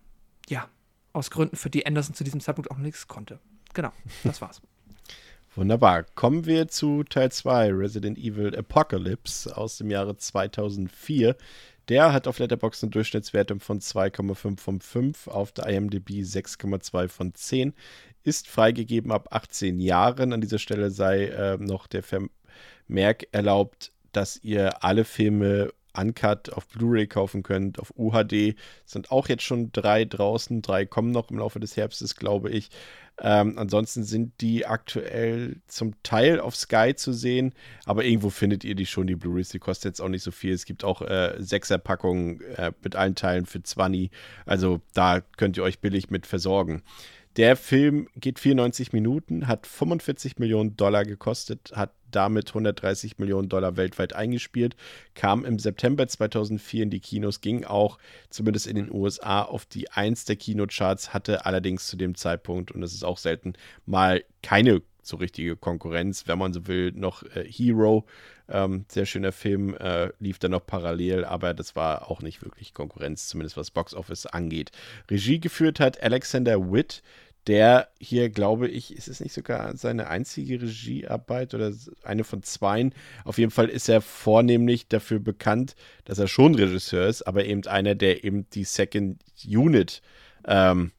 Speaker 4: ja, aus Gründen, für die Anderson zu diesem Zeitpunkt auch nichts konnte. Genau, das war's. [LAUGHS]
Speaker 1: Wunderbar. Kommen wir zu Teil 2, Resident Evil Apocalypse aus dem Jahre 2004. Der hat auf Letterboxd eine Durchschnittswertung von 2,5 von 5, auf der IMDb 6,2 von 10. Ist freigegeben ab 18 Jahren. An dieser Stelle sei äh, noch der Vermerk erlaubt, dass ihr alle Filme uncut auf Blu-ray kaufen könnt, auf UHD. Sind auch jetzt schon drei draußen, drei kommen noch im Laufe des Herbstes, glaube ich. Ähm, ansonsten sind die aktuell zum Teil auf Sky zu sehen, aber irgendwo findet ihr die schon, die Blu-rays. Die kosten jetzt auch nicht so viel. Es gibt auch äh, Sechserpackungen äh, mit allen Teilen für 20. Also da könnt ihr euch billig mit versorgen. Der Film geht 94 Minuten, hat 45 Millionen Dollar gekostet, hat damit 130 Millionen Dollar weltweit eingespielt, kam im September 2004 in die Kinos, ging auch zumindest in den USA auf die 1 der Kinocharts, hatte allerdings zu dem Zeitpunkt, und das ist auch selten, mal keine so richtige Konkurrenz, wenn man so will, noch äh, Hero, ähm, sehr schöner Film, äh, lief dann noch parallel, aber das war auch nicht wirklich Konkurrenz, zumindest was Box Office angeht. Regie geführt hat Alexander Witt, der hier, glaube ich, ist es nicht sogar seine einzige Regiearbeit oder eine von zweien. Auf jeden Fall ist er vornehmlich dafür bekannt, dass er schon Regisseur ist, aber eben einer, der eben die Second Unit ähm,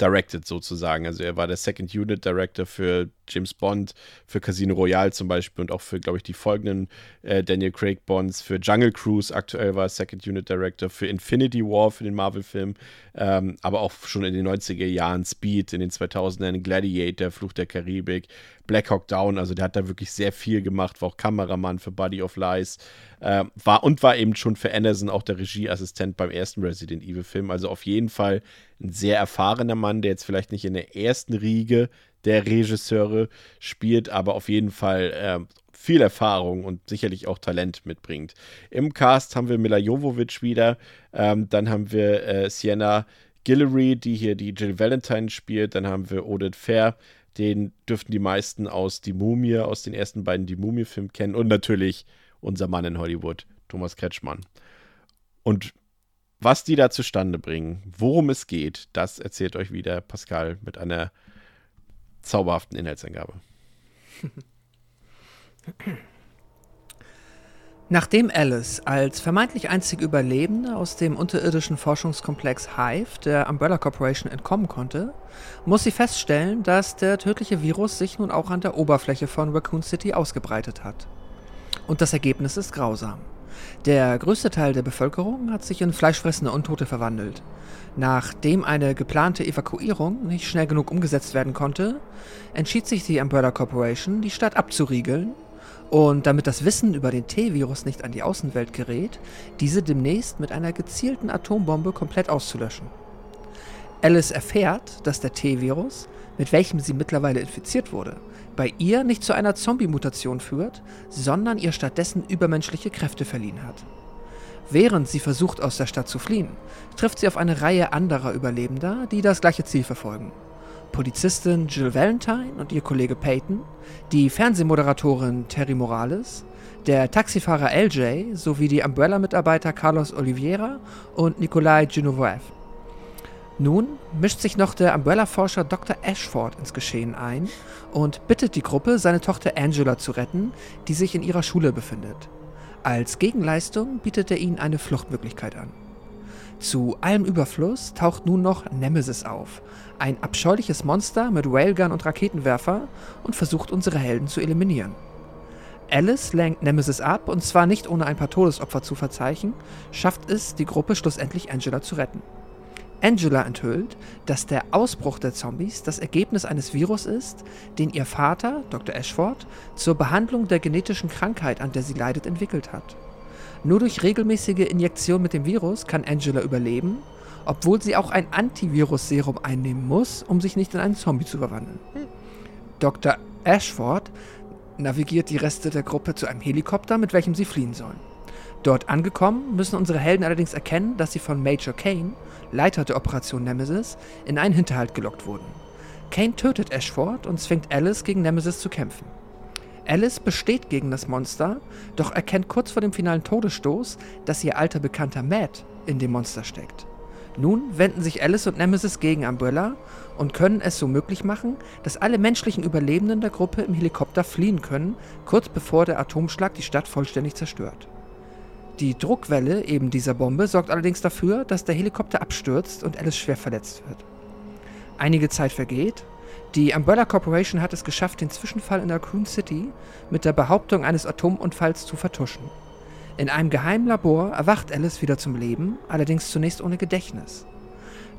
Speaker 1: directed sozusagen. Also er war der Second Unit Director für James Bond, für Casino Royale zum Beispiel und auch für, glaube ich, die folgenden äh, Daniel Craig Bonds, für Jungle Cruise aktuell war er Second Unit Director, für Infinity War, für den Marvel-Film, ähm, aber auch schon in den 90er Jahren Speed, in den 2000ern Gladiator, Fluch der Karibik, Black Hawk Down, also der hat da wirklich sehr viel gemacht, war auch Kameramann für Body of Lies, äh, war und war eben schon für Anderson auch der Regieassistent beim ersten Resident Evil Film, also auf jeden Fall ein sehr erfahrener Mann, der jetzt vielleicht nicht in der ersten Riege der Regisseure spielt, aber auf jeden Fall äh, viel Erfahrung und sicherlich auch Talent mitbringt. Im Cast haben wir Mila Jovovich wieder, ähm, dann haben wir äh, Sienna Guillory, die hier die Jill Valentine spielt, dann haben wir Odette Fair, den dürften die meisten aus Die Mumie, aus den ersten beiden Die Mumie-Filmen kennen. Und natürlich unser Mann in Hollywood, Thomas Kretschmann. Und was die da zustande bringen, worum es geht, das erzählt euch wieder Pascal mit einer zauberhaften Inhaltsangabe. [CLEARS THROAT]
Speaker 4: Nachdem Alice als vermeintlich einzige Überlebende aus dem unterirdischen Forschungskomplex Hive der Umbrella Corporation entkommen konnte, muss sie feststellen, dass der tödliche Virus sich nun auch an der Oberfläche von Raccoon City ausgebreitet hat. Und das Ergebnis ist grausam. Der größte Teil der Bevölkerung hat sich in fleischfressende Untote verwandelt. Nachdem eine geplante Evakuierung nicht schnell genug umgesetzt werden konnte, entschied sich die Umbrella Corporation, die Stadt abzuriegeln und damit das Wissen über den T-Virus nicht an die Außenwelt gerät, diese demnächst mit einer gezielten Atombombe komplett auszulöschen. Alice erfährt, dass der T-Virus, mit welchem sie mittlerweile infiziert wurde, bei ihr nicht zu einer Zombie-Mutation führt, sondern ihr stattdessen übermenschliche Kräfte verliehen hat. Während sie versucht, aus der Stadt zu fliehen, trifft sie auf eine Reihe anderer Überlebender, die das gleiche Ziel verfolgen. Polizistin Jill Valentine und ihr Kollege Peyton, die Fernsehmoderatorin Terry Morales, der Taxifahrer LJ sowie die Umbrella-Mitarbeiter Carlos Oliveira und Nikolai Genoviev. Nun mischt sich noch der Umbrella-Forscher Dr. Ashford ins Geschehen ein und bittet die Gruppe, seine Tochter Angela zu retten, die sich in ihrer Schule befindet. Als Gegenleistung bietet er ihnen eine Fluchtmöglichkeit an. Zu allem Überfluss taucht nun noch Nemesis auf, ein abscheuliches Monster mit Railgun und Raketenwerfer und versucht unsere Helden zu eliminieren. Alice lenkt Nemesis ab und zwar nicht ohne ein paar Todesopfer zu verzeichnen, schafft es, die Gruppe schlussendlich Angela zu retten. Angela enthüllt, dass der Ausbruch der Zombies das Ergebnis eines Virus ist, den ihr Vater, Dr. Ashford, zur Behandlung der genetischen Krankheit, an der sie leidet, entwickelt hat. Nur durch regelmäßige Injektion mit dem Virus kann Angela überleben, obwohl sie auch ein Antivirus-Serum einnehmen muss, um sich nicht in einen Zombie zu verwandeln. Dr. Ashford navigiert die Reste der Gruppe zu einem Helikopter, mit welchem sie fliehen sollen. Dort angekommen, müssen unsere Helden allerdings erkennen, dass sie von Major Kane, Leiter der Operation Nemesis, in einen Hinterhalt gelockt wurden. Kane tötet Ashford und zwingt Alice gegen Nemesis zu kämpfen. Alice besteht gegen das Monster, doch erkennt kurz vor dem finalen Todesstoß, dass ihr alter Bekannter Matt in dem Monster steckt. Nun wenden sich Alice und Nemesis gegen Umbrella und können es so möglich machen, dass alle menschlichen Überlebenden der Gruppe im Helikopter fliehen können, kurz bevor der Atomschlag die Stadt vollständig zerstört. Die Druckwelle eben dieser Bombe sorgt allerdings dafür, dass der Helikopter abstürzt und Alice schwer verletzt wird. Einige Zeit vergeht. Die Umbrella Corporation hat es geschafft, den Zwischenfall in Raccoon City mit der Behauptung eines Atomunfalls zu vertuschen. In einem geheimen Labor erwacht Alice wieder zum Leben, allerdings zunächst ohne Gedächtnis.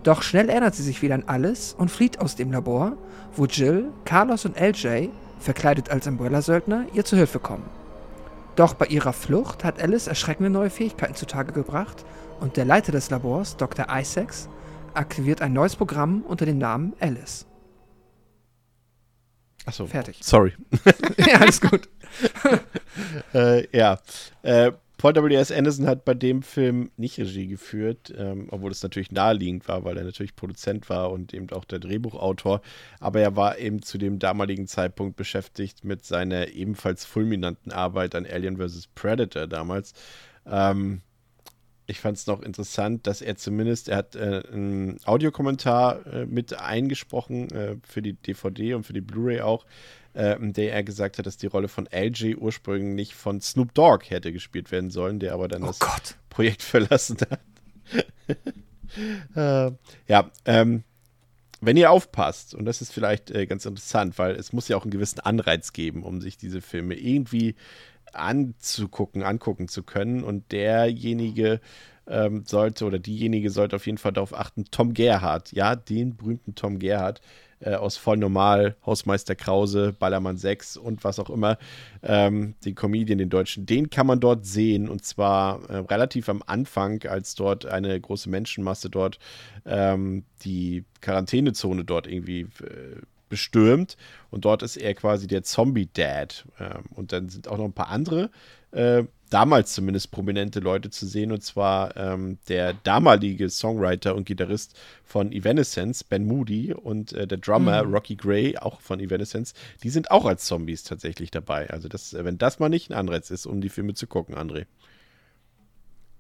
Speaker 4: Doch schnell erinnert sie sich wieder an alles und flieht aus dem Labor, wo Jill, Carlos und LJ, verkleidet als Umbrella-Söldner, ihr zu Hilfe kommen. Doch bei ihrer Flucht hat Alice erschreckende neue Fähigkeiten zutage gebracht und der Leiter des Labors, Dr. Isaacs, aktiviert ein neues Programm unter dem Namen Alice.
Speaker 1: Achso.
Speaker 4: Fertig.
Speaker 1: Sorry. [LAUGHS]
Speaker 4: ja, alles gut. [LAUGHS]
Speaker 1: äh, ja. Äh, Paul W.S. Anderson hat bei dem Film nicht Regie geführt, ähm, obwohl es natürlich naheliegend war, weil er natürlich Produzent war und eben auch der Drehbuchautor. Aber er war eben zu dem damaligen Zeitpunkt beschäftigt mit seiner ebenfalls fulminanten Arbeit an Alien vs. Predator damals. Ähm, ich fand es noch interessant, dass er zumindest, er hat äh, einen Audiokommentar äh, mit eingesprochen äh, für die DVD und für die Blu-ray auch, äh, in der er gesagt hat, dass die Rolle von LJ ursprünglich von Snoop Dogg hätte gespielt werden sollen, der aber dann
Speaker 4: Oh
Speaker 1: das
Speaker 4: Gott.
Speaker 1: Projekt [LAUGHS] verlassen hat. äh, ja, ähm, wenn ihr aufpasst, und das ist vielleicht äh, ganz interessant, weil es muss ja auch einen gewissen Anreiz geben, um sich diese Filme irgendwie anzugucken, angucken zu können. Und derjenige ähm, sollte oder diejenige sollte auf jeden Fall darauf achten, Tom Gerhardt, ja, den berühmten Tom Gerhardt, äh, aus Voll Normal, Hausmeister Krause, Ballermann 6 und was auch immer, ähm, den Comedian, den Deutschen, den kann man dort sehen und zwar äh, relativ am Anfang, als dort eine große Menschenmasse dort ähm, die Quarantänezone dort irgendwie äh, bestürmt und dort ist er quasi der Zombie-Dad. Ähm, und dann sind auch noch ein paar andere äh, damals zumindest prominente Leute zu sehen, und zwar ähm, der damalige Songwriter und Gitarrist von Evanescence, Ben Moody, und äh, der Drummer mhm. Rocky Gray, auch von Evanescence, die sind auch als Zombies tatsächlich dabei. Also, das, wenn das mal nicht ein Anreiz ist, um die Filme zu gucken, André.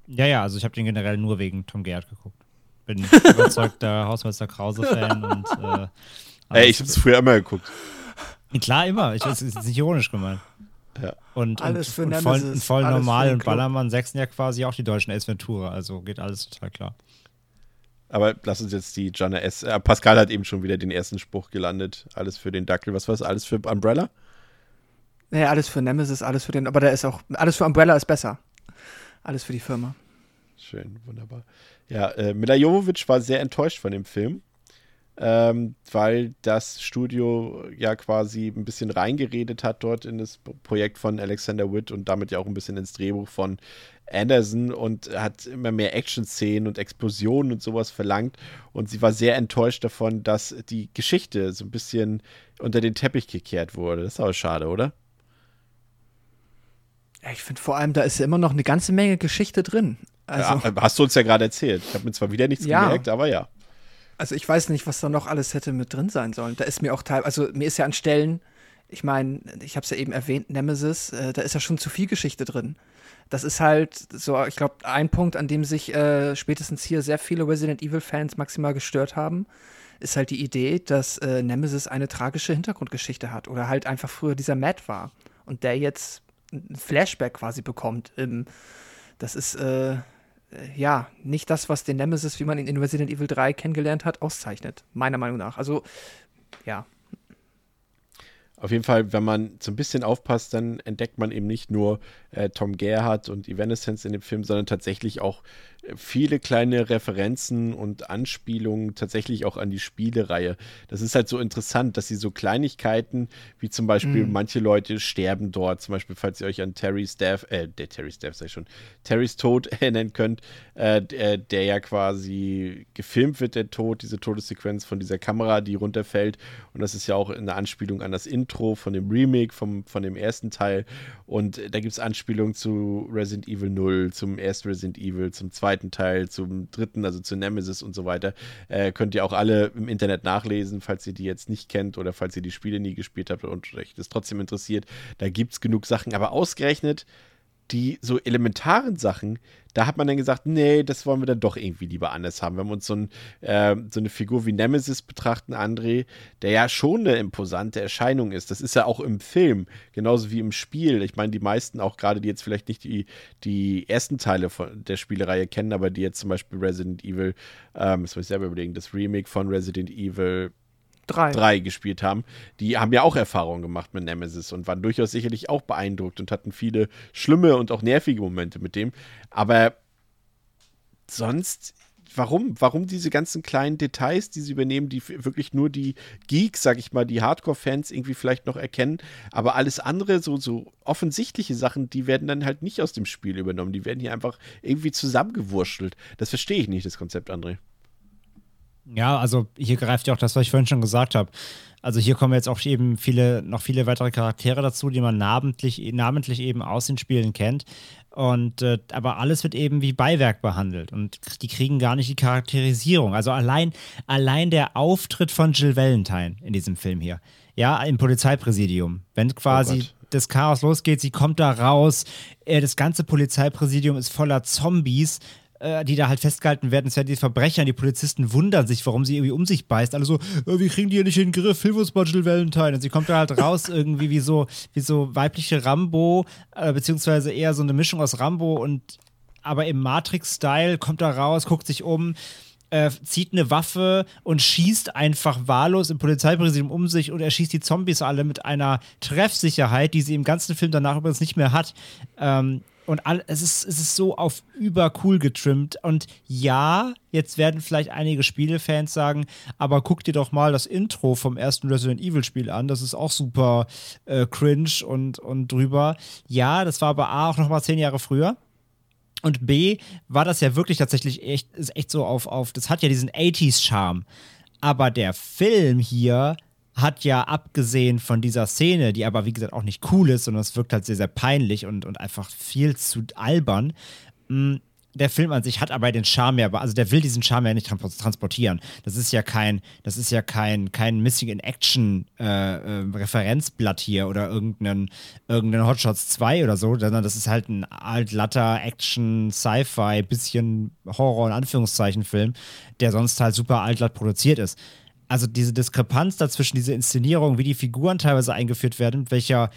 Speaker 2: Ja, ja, also ich habe den generell nur wegen Tom Gerhardt geguckt. Bin [LAUGHS] überzeugter Hausmeister Krause-Fan und. Äh,
Speaker 1: Ey, ich habe es früher immer geguckt.
Speaker 2: Klar, immer. Ich, das ist nicht ironisch gemeint.
Speaker 1: Ja.
Speaker 2: Und,
Speaker 4: alles
Speaker 2: und,
Speaker 4: für
Speaker 2: und
Speaker 4: Nemesis,
Speaker 2: voll, voll
Speaker 4: alles
Speaker 2: normal und. Ballermann 6 ja quasi auch die deutschen Ace Ventura, also geht alles total klar.
Speaker 1: Aber lass uns jetzt die Jana S. Äh, Pascal hat eben schon wieder den ersten Spruch gelandet. Alles für den Dackel. Was war das? Alles für Umbrella?
Speaker 4: Ja, alles für Nemesis, alles für den, aber da ist auch, alles für Umbrella ist besser. Alles für die Firma.
Speaker 1: Schön, wunderbar. Ja, äh, Mila Jovovich war sehr enttäuscht von dem Film, ähm, weil das Studio ja quasi ein bisschen reingeredet hat dort in das Projekt von Alexander Witt und damit ja auch ein bisschen ins Drehbuch von Anderson und hat immer mehr Action-Szenen und Explosionen und sowas verlangt. Und sie war sehr enttäuscht davon, dass die Geschichte so ein bisschen unter den Teppich gekehrt wurde. Das ist aber schade, oder?
Speaker 4: Ich finde vor allem, da ist ja immer noch eine ganze Menge Geschichte drin. Also,
Speaker 1: ja, hast du uns ja gerade erzählt. Ich habe mir zwar wieder nichts
Speaker 4: Ja.
Speaker 1: gemerkt, aber ja.
Speaker 4: Also ich weiß nicht, was da noch alles hätte mit drin sein sollen. Da ist mir auch teil, also mir ist ja an Stellen, ich meine, ich habe es ja eben erwähnt, Nemesis, äh, da ist ja schon zu viel Geschichte drin. Das ist halt so, ich glaube, ein Punkt, an dem sich äh, spätestens hier sehr viele Resident Evil-Fans maximal gestört haben, ist halt die Idee, dass äh, Nemesis eine tragische Hintergrundgeschichte hat oder halt einfach früher dieser Matt war und der jetzt ein Flashback quasi bekommt. Ähm, das ist äh, ja nicht das, was den Nemesis, wie man ihn in Resident Evil 3 kennengelernt hat, auszeichnet, meiner Meinung nach. Also ja,
Speaker 1: Auf jeden Fall, wenn man so ein bisschen aufpasst, dann entdeckt man eben nicht nur äh, Tom Gerhardt und Evanescence in dem Film, sondern tatsächlich auch äh, viele kleine Referenzen und Anspielungen tatsächlich auch an die Spielereihe. Das ist halt so interessant, dass sie so Kleinigkeiten, wie zum Beispiel
Speaker 4: Mhm.
Speaker 1: manche Leute sterben dort, zum Beispiel, falls ihr euch an Terry's Death, äh, der Terry's Death, ich schon, Terry's Tod [LAUGHS] erinnern könnt, äh, der, der ja quasi gefilmt wird, der Tod, diese Todessequenz von dieser Kamera, die runterfällt. Und das ist ja auch eine Anspielung an das Intro von dem Remake, vom, von dem ersten Teil. Und da gibt es Anspielungen zu Resident Evil 0, zum ersten Resident Evil, zum zweiten Teil, zum dritten, also zu Nemesis und so weiter. Äh, könnt ihr auch alle im Internet nachlesen, falls ihr die jetzt nicht kennt oder falls ihr die Spiele nie gespielt habt und euch das trotzdem interessiert. Da gibt es genug Sachen, aber ausgerechnet die so elementaren Sachen, da hat man dann gesagt, nee, das wollen wir dann doch irgendwie lieber anders haben. Wenn wir uns so, ein, äh, so eine Figur wie Nemesis betrachten, André, der ja schon eine imposante Erscheinung ist. Das ist ja auch im Film, genauso wie im Spiel. Ich meine, die meisten, auch gerade die jetzt vielleicht nicht die, die ersten Teile von der Spielereihe kennen, aber die jetzt zum Beispiel Resident Evil, ähm, das muss ich selber überlegen, das Remake von Resident Evil
Speaker 4: drei.
Speaker 1: 3 gespielt haben, die haben ja auch Erfahrungen gemacht mit Nemesis und waren durchaus sicherlich auch beeindruckt und hatten viele schlimme und auch nervige Momente mit dem. Aber sonst, warum? Warum diese ganzen kleinen Details, die sie übernehmen, die wirklich nur die Geeks, sag ich mal, die Hardcore-Fans irgendwie vielleicht noch erkennen, aber alles andere, so, so offensichtliche Sachen, die werden dann halt nicht aus dem Spiel übernommen. Die werden hier einfach irgendwie zusammengewurschtelt. Das verstehe ich nicht, das Konzept, André.
Speaker 2: Ja, also hier greift ja auch das, was ich vorhin schon gesagt habe. Also hier kommen jetzt auch eben viele, noch viele weitere Charaktere dazu, die man namentlich, namentlich eben aus den Spielen kennt. Und äh, aber alles wird eben wie Beiwerk behandelt und die kriegen gar nicht die Charakterisierung. Also allein, allein der Auftritt von Jill Valentine in diesem Film hier, ja, im Polizeipräsidium, wenn quasi
Speaker 1: Gott.
Speaker 2: das Chaos losgeht, sie kommt da raus, äh, das ganze Polizeipräsidium ist voller Zombies, äh, die da halt festgehalten werden. Es werden die Verbrecher, die Polizisten wundern sich, warum sie irgendwie um sich beißt. Alle so, äh, wir kriegen die hier nicht in den Griff, hilf uns mal Jill Valentine. Und sie kommt da halt raus [LAUGHS] irgendwie wie so, wie so weibliche Rambo, äh, beziehungsweise eher so eine Mischung aus Rambo und aber im Matrix-Style kommt da raus, guckt sich um äh, zieht eine Waffe und schießt einfach wahllos im Polizeipräsidium um sich und er schießt die Zombies alle mit einer Treffsicherheit, die sie im ganzen Film danach übrigens nicht mehr hat. Ähm, und all, es, ist, es ist so auf übercool getrimmt. Und ja, jetzt werden vielleicht einige Spielefans sagen, aber guck dir doch mal das Intro vom ersten Resident Evil Spiel an. Das ist auch super äh, cringe und, und drüber. Ja, das war aber A auch noch mal zehn Jahre früher. Und B war das ja wirklich tatsächlich echt, ist echt so auf, auf, das hat ja diesen 80s-Charme. Aber der Film hier hat ja abgesehen von dieser Szene, die aber wie gesagt auch nicht cool ist, sondern es wirkt halt sehr, sehr peinlich und, und einfach viel zu albern, mm, der Film an sich hat aber den Charme ja, also der will diesen Charme ja nicht transportieren. Das ist ja kein, das ist ja kein, kein Missing in Action äh, äh, Referenzblatt hier oder irgendein, irgendein Hotshots 2 oder so, sondern das ist halt ein altlatter Action, Sci-Fi, bisschen Horror in Anführungszeichen Film, der sonst halt super altlatt produziert ist also diese Diskrepanz dazwischen, diese Inszenierung, wie die Figuren teilweise eingeführt werden, welcher,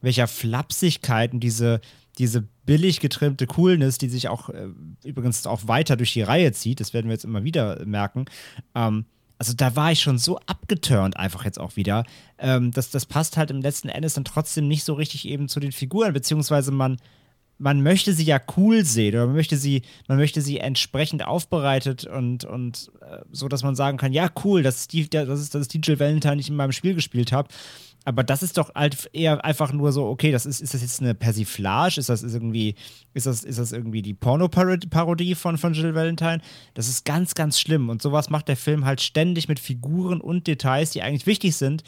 Speaker 2: welcher Flapsigkeit und diese, diese billig getrimmte Coolness, die sich auch äh, übrigens auch weiter durch die Reihe zieht, das werden wir jetzt immer wieder merken. Ähm, also da war ich schon so abgeturnt einfach jetzt auch wieder. Ähm, das, das passt halt im letzten Endes dann trotzdem nicht so richtig eben zu den Figuren, beziehungsweise man, man möchte sie ja cool sehen oder man möchte sie, man möchte sie entsprechend aufbereitet und, und äh, so, dass man sagen kann, ja, cool, das ist die, das ist, das ist die Jill Valentine, ich in meinem Spiel gespielt habe. Aber das ist doch halt eher einfach nur so, okay, das ist, ist das jetzt eine Persiflage? Ist das ist irgendwie, ist das, ist das irgendwie die Porno-Parodie von, von Jill Valentine? Das ist ganz, ganz schlimm. Und sowas macht der Film halt ständig mit Figuren und Details, die eigentlich wichtig sind.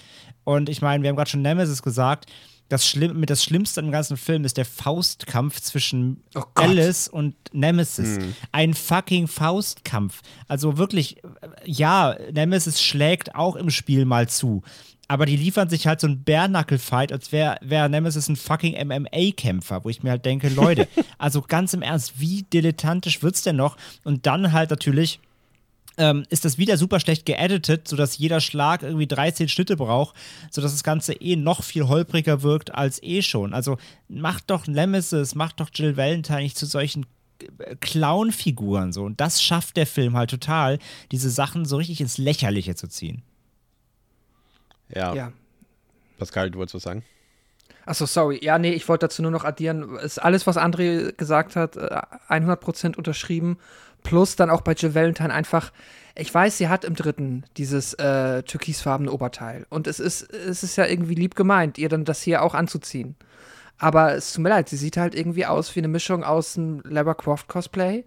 Speaker 2: Und ich meine, wir haben gerade schon Nemesis gesagt, das, Schlimm, mit das Schlimmste im ganzen Film ist der Faustkampf zwischen oh Alice und Nemesis. Mhm. Ein fucking Faustkampf. Also wirklich, ja, Nemesis schlägt auch im Spiel mal zu. Aber die liefern sich halt so einen Bärnackel-Fight, als wäre wär Nemesis ein fucking MMA-Kämpfer, wo ich mir halt denke, Leute, [LAUGHS] also ganz im Ernst, wie dilettantisch wird's denn noch? Und dann halt natürlich ähm, ist das wieder super schlecht geeditet, sodass jeder Schlag irgendwie 13 Schnitte braucht, sodass das Ganze eh noch viel holpriger wirkt als eh schon. Also macht doch Nemesis, macht doch Jill Valentine nicht zu solchen äh, Clown-Figuren so. Und das schafft der Film halt total, diese Sachen so richtig ins Lächerliche zu ziehen.
Speaker 1: Ja. ja. Pascal, du wolltest was sagen?
Speaker 4: Achso, sorry. Ja, nee, ich wollte dazu nur noch addieren. Ist alles, was André gesagt hat, 100% äh, unterschrieben. Plus dann auch bei Jill Valentine einfach, ich weiß, sie hat im dritten dieses äh, türkisfarbene Oberteil. Und es ist, es ist ja irgendwie lieb gemeint, ihr dann das hier auch anzuziehen. Aber es tut mir leid, sie sieht halt irgendwie aus wie eine Mischung aus einem Lara Croft Cosplay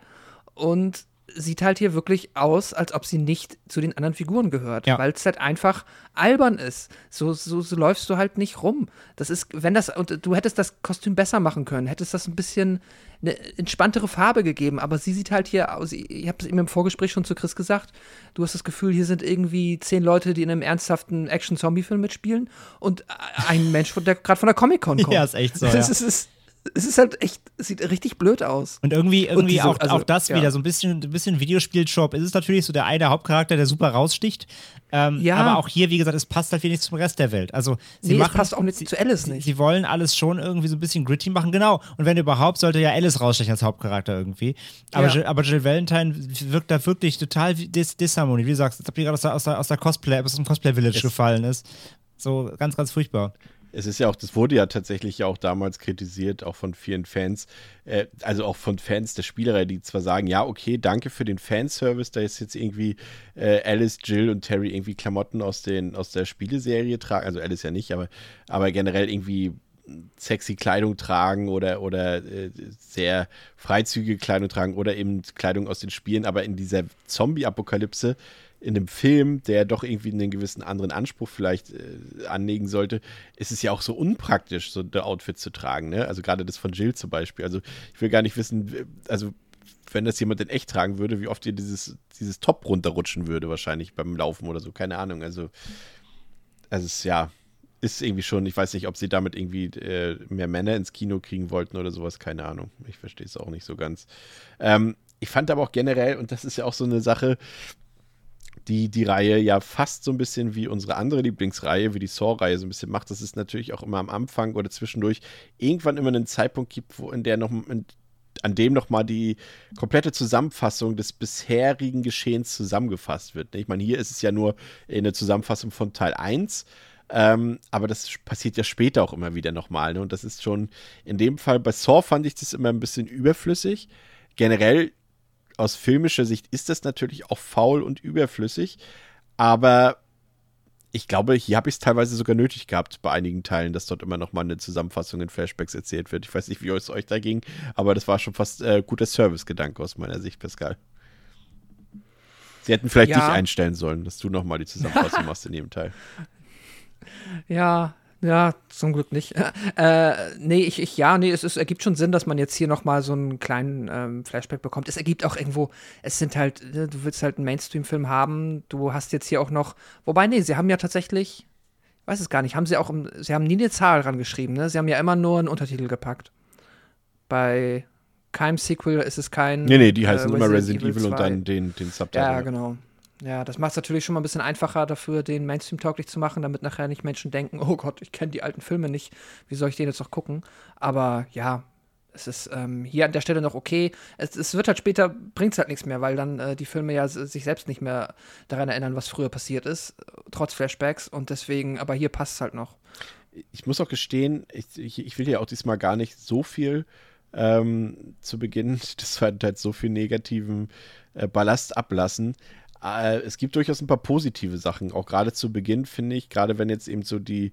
Speaker 4: und sieht halt hier wirklich aus, als ob sie nicht zu den anderen Figuren gehört, ja. weil es halt einfach albern ist. So, so, so läufst du halt nicht rum. Das ist, wenn das, und du hättest das Kostüm besser machen können, hättest das ein bisschen eine entspanntere Farbe gegeben, aber sie sieht halt hier aus, ich habe es eben im Vorgespräch schon zu Chris gesagt, du hast das Gefühl, hier sind irgendwie zehn Leute, die in einem ernsthaften Action-Zombie-Film mitspielen und ein Mensch, der gerade von der Comic-Con [LAUGHS] kommt.
Speaker 2: Ja, ist echt so.
Speaker 4: Das
Speaker 2: ja.
Speaker 4: ist, ist es ist halt echt, sieht richtig blöd aus.
Speaker 2: Und irgendwie, irgendwie und diese, auch, also, auch das ja. wieder, so ein bisschen, ein bisschen Videospiel-Shop. Es ist natürlich so der eine Hauptcharakter, der super raussticht. Ähm, ja. Aber auch hier, wie gesagt, es passt halt wenig zum Rest der Welt. Also, sie
Speaker 4: nee,
Speaker 2: machen,
Speaker 4: es passt auch nicht sie, zu Alice nicht.
Speaker 2: Sie, sie, wollen alles schon irgendwie so ein bisschen gritty machen, genau. Und wenn überhaupt, sollte ja Alice rausstechen als Hauptcharakter irgendwie. Aber, ja. Jill, aber Jill Valentine wirkt da wirklich total dis Disharmonie. Wie du sagst, als ob die gerade aus der, aus der, aus der Cosplay, aus dem Cosplay-Village gefallen ist. So ganz, ganz furchtbar
Speaker 1: es ist ja auch, das wurde ja tatsächlich auch damals kritisiert, auch von vielen Fans, äh, also auch von Fans der Spielerei, die zwar sagen, ja, okay, danke für den Fanservice, da ist jetzt irgendwie äh, Alice, Jill und Terry irgendwie Klamotten aus, den, aus der Spieleserie tragen, also Alice ja nicht, aber, aber generell irgendwie sexy Kleidung tragen oder, oder äh, sehr freizügige Kleidung tragen oder eben Kleidung aus den Spielen, aber in dieser Zombie-Apokalypse in einem Film, der doch irgendwie einen gewissen anderen Anspruch vielleicht äh, anlegen sollte, ist es ja auch so unpraktisch, so ein Outfit zu tragen. Ne? Also gerade das von Jill zum Beispiel. Also ich will gar nicht wissen, also wenn das jemand in echt tragen würde, wie oft ihr dieses, dieses Top runterrutschen würde, wahrscheinlich beim Laufen oder so. Keine Ahnung. Also, also es ja, ist irgendwie schon, ich weiß nicht, ob sie damit irgendwie äh, mehr Männer ins Kino kriegen wollten oder sowas, keine Ahnung. Ich verstehe es auch nicht so ganz. Ähm, ich fand aber auch generell, und das ist ja auch so eine Sache, die die Reihe ja fast so ein bisschen wie unsere andere Lieblingsreihe, wie die Saw-Reihe so ein bisschen macht, dass es natürlich auch immer am Anfang oder zwischendurch irgendwann immer einen Zeitpunkt gibt, wo in der noch an dem nochmal die komplette Zusammenfassung des bisherigen Geschehens zusammengefasst wird. Ne? Ich meine, hier ist es ja nur eine Zusammenfassung von Teil 1. Ähm, aber das passiert ja später auch immer wieder nochmal. Ne? Und das ist schon in dem Fall, bei Saw fand ich das immer ein bisschen überflüssig. Generell aus filmischer Sicht ist das natürlich auch faul und überflüssig. Aber ich glaube, hier habe ich es teilweise sogar nötig gehabt bei einigen Teilen, dass dort immer noch mal eine Zusammenfassung in Flashbacks erzählt wird. Ich weiß nicht, wie es euch da ging, aber das war schon fast äh, guter Servicegedanke aus meiner Sicht, Pascal. Sie hätten vielleicht ja. dich einstellen sollen, dass du noch mal die Zusammenfassung machst in jedem Teil. [LAUGHS]
Speaker 4: Ja, ja, zum Glück nicht. [LAUGHS] Äh, nee, ich, ich, ja, nee, es, es ergibt schon Sinn, dass man jetzt hier nochmal so einen kleinen ähm, Flashback bekommt. Es ergibt auch irgendwo, es sind halt, äh, du willst halt einen Mainstream-Film haben, du hast jetzt hier auch noch, wobei, nee, sie haben ja tatsächlich, ich weiß es gar nicht, haben sie auch, im, sie haben nie eine Zahl rangeschrieben, ne? Sie haben ja immer nur einen Untertitel gepackt. Bei keinem Sequel ist es kein.
Speaker 1: Nee, nee, die heißen äh, immer Resident Evil, Evil und dann den, den Subtitle.
Speaker 4: Ja, genau. Ja, das macht es natürlich schon mal ein bisschen einfacher dafür, den Mainstream tauglich zu machen, damit nachher nicht Menschen denken, oh Gott, ich kenne die alten Filme nicht, wie soll ich den jetzt noch gucken? Aber ja, es ist ähm, hier an der Stelle noch okay. Es, es wird halt später, bringt es halt nichts mehr, weil dann äh, die Filme ja sich selbst nicht mehr daran erinnern, was früher passiert ist, trotz Flashbacks und deswegen, aber hier passt es halt noch.
Speaker 1: Ich muss auch gestehen, ich, ich, ich will ja auch diesmal gar nicht so viel ähm, zu Beginn [LAUGHS] des zweiten Teils so viel negativen äh, Ballast ablassen. Äh, es gibt durchaus ein paar positive Sachen, auch gerade zu Beginn, finde ich, gerade wenn jetzt eben so die,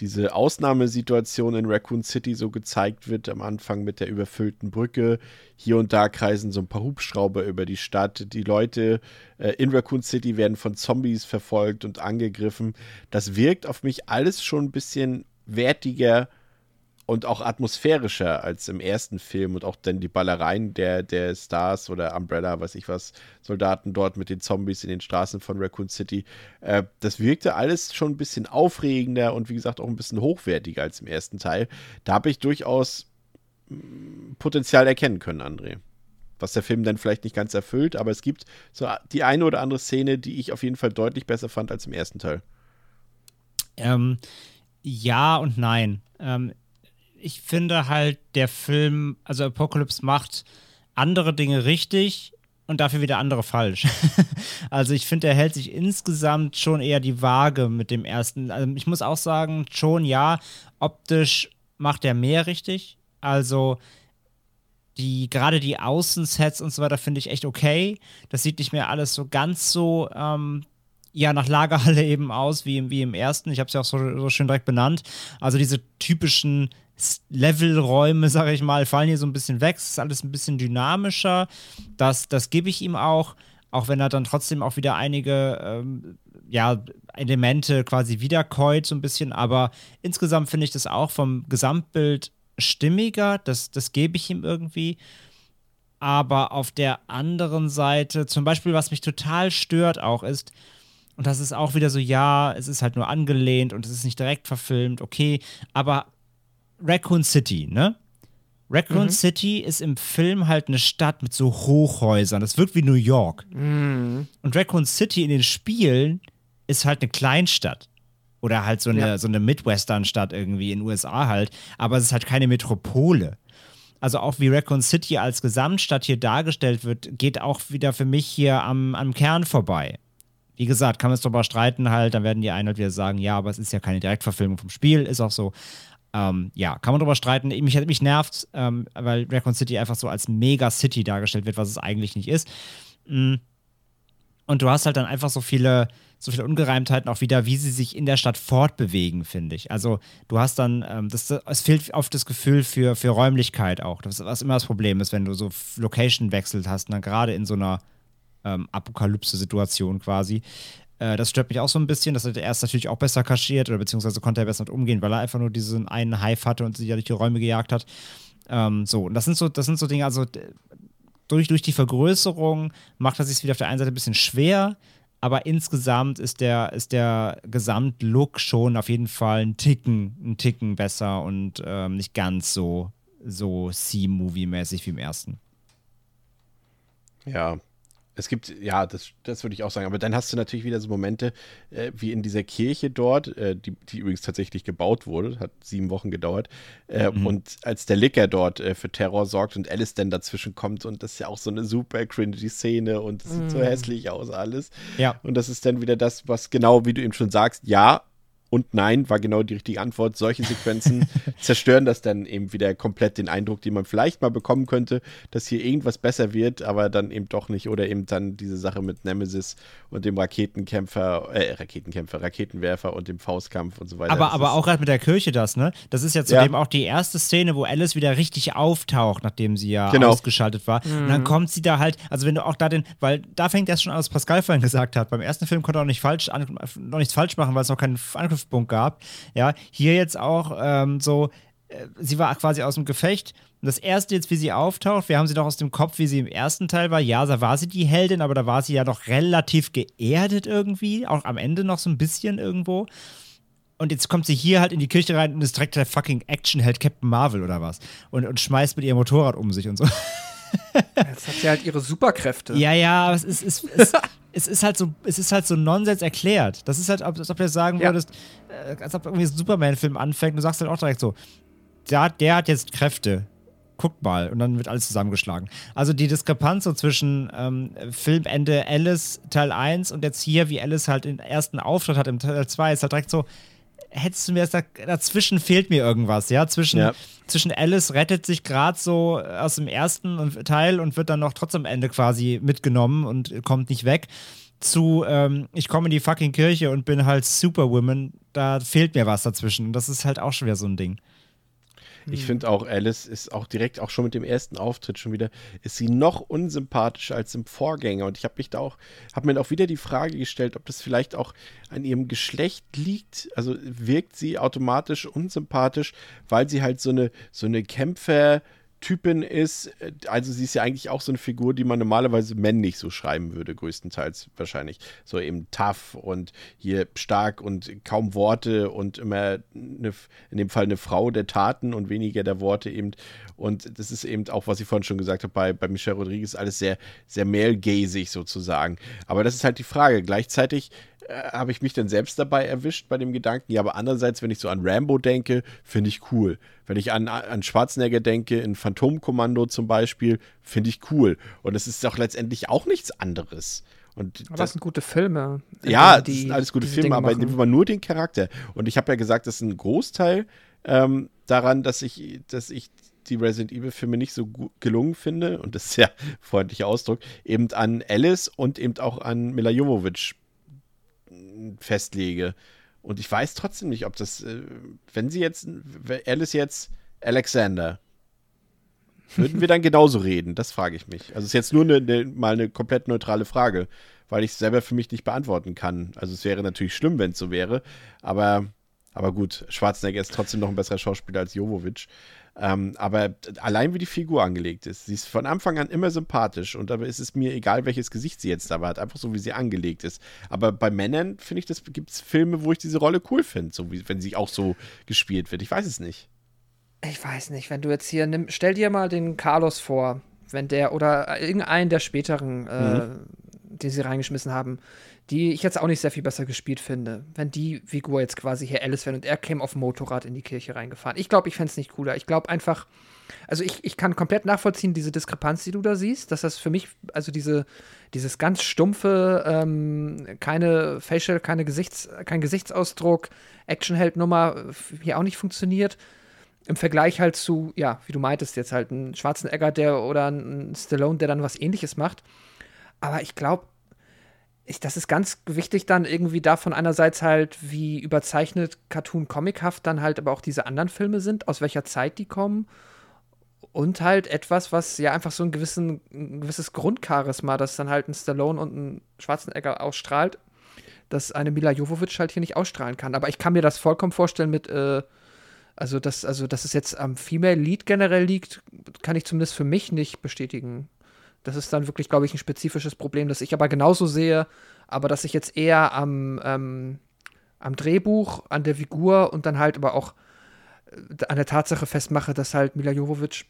Speaker 1: diese Ausnahmesituation in Raccoon City so gezeigt wird, am Anfang mit der überfüllten Brücke. Hier und da kreisen so ein paar Hubschrauber über die Stadt. Die Leute äh, in Raccoon City werden von Zombies verfolgt und angegriffen. Das wirkt auf mich alles schon ein bisschen wertiger und auch atmosphärischer als im ersten Film und auch dann die Ballereien der, der Stars oder Umbrella, weiß ich was, Soldaten dort mit den Zombies in den Straßen von Raccoon City. Äh, das wirkte alles schon ein bisschen aufregender und wie gesagt auch ein bisschen hochwertiger als im ersten Teil. Da habe ich durchaus mm, Potenzial erkennen können, André. Was der Film dann vielleicht nicht ganz erfüllt, aber es gibt so die eine oder andere Szene, die ich auf jeden Fall deutlich besser fand als im ersten Teil.
Speaker 2: Ähm, ja und nein. Ähm, ich finde halt, der Film, also Apocalypse macht andere Dinge richtig und dafür wieder andere falsch. [LAUGHS] also ich finde, er hält sich insgesamt schon eher die Waage mit dem ersten. Also ich muss auch sagen, schon ja, optisch macht er mehr richtig. Also die gerade die Außensets und so weiter finde ich echt okay. Das sieht nicht mehr alles so ganz so ähm, ja nach Lagerhalle [LAUGHS] eben aus wie im, wie im ersten. Ich habe es ja auch so, so schön direkt benannt. Also diese typischen Levelräume, sage ich mal, fallen hier so ein bisschen weg. Es ist alles ein bisschen dynamischer. Das, das gebe ich ihm auch, auch wenn er dann trotzdem auch wieder einige ähm, ja, Elemente quasi wiederkäut, so ein bisschen. Aber insgesamt finde ich das auch vom Gesamtbild stimmiger. Das, das gebe ich ihm irgendwie. Aber auf der anderen Seite, zum Beispiel, was mich total stört auch, ist, und das ist auch wieder so, ja, es ist halt nur angelehnt und es ist nicht direkt verfilmt, okay, aber Raccoon City, ne? Raccoon mhm. City ist im Film halt eine Stadt mit so Hochhäusern. Das wirkt wie New York. Mhm. Und Raccoon City in den Spielen ist halt eine Kleinstadt. Oder halt so eine, ja. so eine Midwestern-Stadt irgendwie in den USA halt. Aber es ist halt keine Metropole. Also auch wie Raccoon City als Gesamtstadt hier dargestellt wird, geht auch wieder für mich hier am, am Kern vorbei. Wie gesagt, kann man es darüber streiten halt, dann werden die einen halt wieder sagen, ja, aber es ist ja keine Direktverfilmung vom Spiel, ist auch so. Ähm, ja, kann man drüber streiten. Mich, mich nervt, ähm, weil Raccoon City einfach so als Mega-City dargestellt wird, was es eigentlich nicht ist. Mm. Und du hast halt dann einfach so viele, so viele Ungereimtheiten auch wieder, wie sie sich in der Stadt fortbewegen, finde ich. Also du hast dann, ähm, das, es fehlt oft das Gefühl für, für Räumlichkeit auch. Das, was immer das Problem ist, wenn du so Location wechselt hast, dann gerade in so einer ähm, Apokalypse-Situation quasi. Äh, das stört mich auch so ein bisschen. Das hat er erst natürlich auch besser kaschiert oder beziehungsweise konnte er besser mit umgehen, weil er einfach nur diesen einen Hive hatte und sich ja durch die Räume gejagt hat. Ähm, so, und das sind so, das sind so Dinge, also durch, durch die Vergrößerung macht er sich wieder auf der einen Seite ein bisschen schwer, aber insgesamt ist der, ist der Gesamtlook schon auf jeden Fall ein Ticken, ein Ticken besser und ähm, nicht ganz so, so C-Movie-mäßig wie im ersten.
Speaker 1: Ja, Es gibt, ja, das, das würde ich auch sagen. Aber dann hast du natürlich wieder so Momente äh, wie in dieser Kirche dort, äh, die, die übrigens tatsächlich gebaut wurde, hat sieben Wochen gedauert. Äh, mhm. Und als der Licker dort äh, für Terror sorgt und Alice dann dazwischen kommt und das ist ja auch so eine super cringy Szene und es mhm. sieht so mhm. hässlich aus alles.
Speaker 2: Ja.
Speaker 1: Und das ist dann wieder das, was genau, wie du eben schon sagst, ja, und nein war genau die richtige Antwort. Solche Sequenzen [LAUGHS] zerstören das dann eben wieder komplett den Eindruck, den man vielleicht mal bekommen könnte, dass hier irgendwas besser wird, aber dann eben doch nicht. Oder eben dann diese Sache mit Nemesis und dem Raketenkämpfer, äh, Raketenkämpfer, Raketenwerfer und dem Faustkampf und so weiter.
Speaker 2: Aber, aber auch gerade mit der Kirche das, ne? Das ist ja zudem ja. auch die erste Szene, wo Alice wieder richtig auftaucht, nachdem sie ja genau. ausgeschaltet war. Mhm. Und dann mhm. kommt sie da halt, also wenn du auch da den, weil da fängt erst schon an, was Pascal vorhin gesagt hat. Beim ersten Film konnte er auch nicht falsch, noch nichts falsch machen, weil es noch keinen Angriff Angriffspunkt gab. Ja, hier jetzt auch ähm, so, äh, sie war quasi aus dem Gefecht. Und das erste jetzt, wie sie auftaucht, wir haben sie doch aus dem Kopf, wie sie im ersten Teil war. Ja, da war sie die Heldin, aber da war sie ja doch relativ geerdet irgendwie. Auch am Ende noch so ein bisschen irgendwo. Und jetzt kommt sie hier halt in die Kirche rein und ist direkt der fucking Actionheld Captain Marvel oder was. Und, und schmeißt mit ihrem Motorrad um sich und so.
Speaker 4: Jetzt hat sie halt ihre Superkräfte.
Speaker 2: Ja, ja, aber es ist, es, es, [LAUGHS] es ist halt so, es ist halt so Nonsens erklärt. Das ist halt, als ob du sagen ja. würdest, äh, als ob irgendwie ein Superman-Film anfängt und du sagst halt auch direkt so, der, der hat jetzt Kräfte. Guckt mal. Und dann wird alles zusammengeschlagen. Also die Diskrepanz so zwischen ähm, Filmende Alice Teil 1 und jetzt hier, wie Alice halt den ersten Auftritt hat im Teil 2, ist halt direkt so, hättest du mir da, dazwischen fehlt mir irgendwas, ja? Zwischen, ja. zwischen Alice rettet sich gerade so aus dem ersten Teil und wird dann noch trotzdem am Ende quasi mitgenommen und kommt nicht weg. Zu, ähm, ich komme in die fucking Kirche und bin halt Superwoman, da fehlt mir was dazwischen. Das ist halt auch schon wieder so ein Ding.
Speaker 1: Ich hm. finde auch, Alice ist auch direkt, auch schon mit dem ersten Auftritt schon wieder, ist sie noch unsympathischer als im Vorgänger. Und ich habe mich da auch, habe mir auch wieder die Frage gestellt, ob das vielleicht auch an ihrem Geschlecht liegt. Also wirkt sie automatisch unsympathisch, weil sie halt so eine, so eine Kämpfer- Typin ist, äh, also sie ist ja eigentlich auch so eine Figur, die man normalerweise männlich so schreiben würde, größtenteils wahrscheinlich. So eben tough und hier stark und kaum Worte und immer eine, in dem Fall eine Frau der Taten und weniger der Worte eben. Und das ist eben auch, was ich vorhin schon gesagt habe, bei, bei Michelle Rodriguez alles sehr, sehr male-gazig sozusagen. Aber das ist halt die Frage. Gleichzeitig äh, habe ich mich dann selbst dabei erwischt bei dem Gedanken. Ja, aber andererseits, wenn ich so an Rambo denke, finde ich cool. Wenn ich an, an Schwarzenegger denke, in Phantomkommando zum Beispiel, finde ich cool. Und es ist doch letztendlich auch nichts anderes. Und
Speaker 4: aber das sind gute Filme.
Speaker 1: Ja, die, das sind alles gute Filme, aber nehmen wir nur den Charakter. Und ich habe ja gesagt, das ist ein Großteil ähm, daran, dass ich, dass ich die Resident Evil Filme nicht so gelungen finde, und das ist ja [LAUGHS] freundlicher Ausdruck, eben an Alice und eben auch an Mila Jovovich festlege. Und ich weiß trotzdem nicht, ob das, äh, wenn sie jetzt, Alice jetzt Alexander, würden wir dann genauso reden? Das frage ich mich. Also es ist jetzt nur eine, eine, mal eine komplett neutrale Frage, weil ich es selber für mich nicht beantworten kann. Also es wäre natürlich schlimm, wenn es so wäre, aber, aber gut, Schwarzenegger ist trotzdem noch ein besserer Schauspieler als Jovovic. Ähm, aber allein wie die Figur angelegt ist, sie ist von Anfang an immer sympathisch und dabei ist es mir egal, welches Gesicht sie jetzt dabei hat, einfach so wie sie angelegt ist. Aber bei Männern finde ich, das gibt es Filme, wo ich diese Rolle cool finde, so wie wenn sie auch so gespielt wird. Ich weiß es nicht.
Speaker 4: Ich weiß nicht, wenn du jetzt hier nimm, stell dir mal den Carlos vor, wenn der oder irgendeinen der späteren, äh, mhm. die sie reingeschmissen haben, die ich jetzt auch nicht sehr viel besser gespielt finde, wenn die Figur jetzt quasi hier Alice wäre und er käme auf dem Motorrad in die Kirche reingefahren. Ich glaube, ich fände es nicht cooler. Ich glaube einfach, also ich, ich kann komplett nachvollziehen, diese Diskrepanz, die du da siehst, dass das für mich, also diese, dieses ganz stumpfe, ähm, keine Facial, keine Gesichts, kein Gesichtsausdruck, Actionheld-Nummer hier auch nicht funktioniert. Im Vergleich halt zu, ja, wie du meintest, jetzt halt ein Schwarzenegger der oder ein Stallone, der dann was ähnliches macht. Aber ich glaube, ich, das ist ganz wichtig dann irgendwie davon einerseits halt, wie überzeichnet Cartoon-Comichaft dann halt aber auch diese anderen Filme sind, aus welcher Zeit die kommen und halt etwas, was ja einfach so ein, gewissen, ein gewisses Grundcharisma, das dann halt ein Stallone und ein Schwarzenegger ausstrahlt, das eine Mila Jovovich halt hier nicht ausstrahlen kann. Aber ich kann mir das vollkommen vorstellen mit, äh, also, dass, also dass es jetzt am Female Lead generell liegt, kann ich zumindest für mich nicht bestätigen. Das ist dann wirklich, glaube ich, ein spezifisches Problem, das ich aber genauso sehe, aber dass ich jetzt eher am, ähm, am Drehbuch, an der Figur und dann halt aber auch äh, an der Tatsache festmache, dass halt Mila Jovovich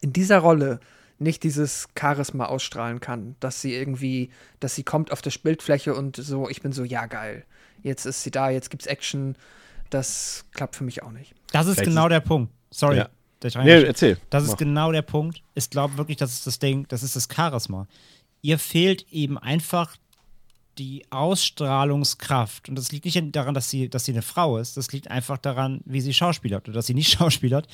Speaker 4: in dieser Rolle nicht dieses Charisma ausstrahlen kann, dass sie irgendwie, dass sie kommt auf der Bildfläche und so, ich bin so, ja geil, jetzt ist sie da, jetzt gibt's Action. Das klappt für mich auch nicht.
Speaker 2: Das ist
Speaker 1: Vielleicht
Speaker 2: genau
Speaker 1: ist-
Speaker 2: der Punkt. Sorry.
Speaker 1: Ja.
Speaker 2: Dass ich
Speaker 1: Nee, erzähl.
Speaker 2: Das ist
Speaker 1: Mach.
Speaker 2: genau der Punkt. Ich glaube wirklich, das ist das Ding, das ist das Charisma. Ihr fehlt eben einfach die Ausstrahlungskraft. Und das liegt nicht daran, dass sie, dass sie eine Frau ist. Das liegt einfach daran, wie sie schauspielert oder dass sie nicht [LAUGHS] schauspielert.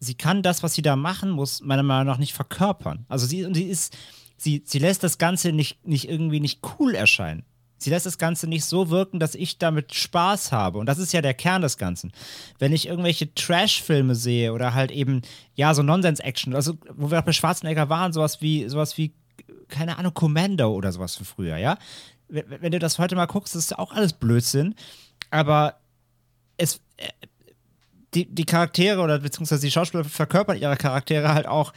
Speaker 2: Sie kann das, was sie da machen muss, meiner Meinung nach nicht verkörpern. Also sie, sie ist, sie, sie lässt das Ganze nicht, nicht irgendwie nicht cool erscheinen. Sie lässt das Ganze nicht so wirken, dass ich damit Spaß habe. Und das ist ja der Kern des Ganzen. Wenn ich irgendwelche Trash-Filme sehe oder halt eben, ja, so Nonsens-Action, also wo wir auch bei Schwarzenegger waren, sowas wie, sowas wie, keine Ahnung, Commando oder sowas für früher, ja. Wenn, wenn du das heute mal guckst, ist auch alles Blödsinn. Aber es, äh, die, die Charaktere oder beziehungsweise die Schauspieler verkörpern ihre Charaktere halt auch,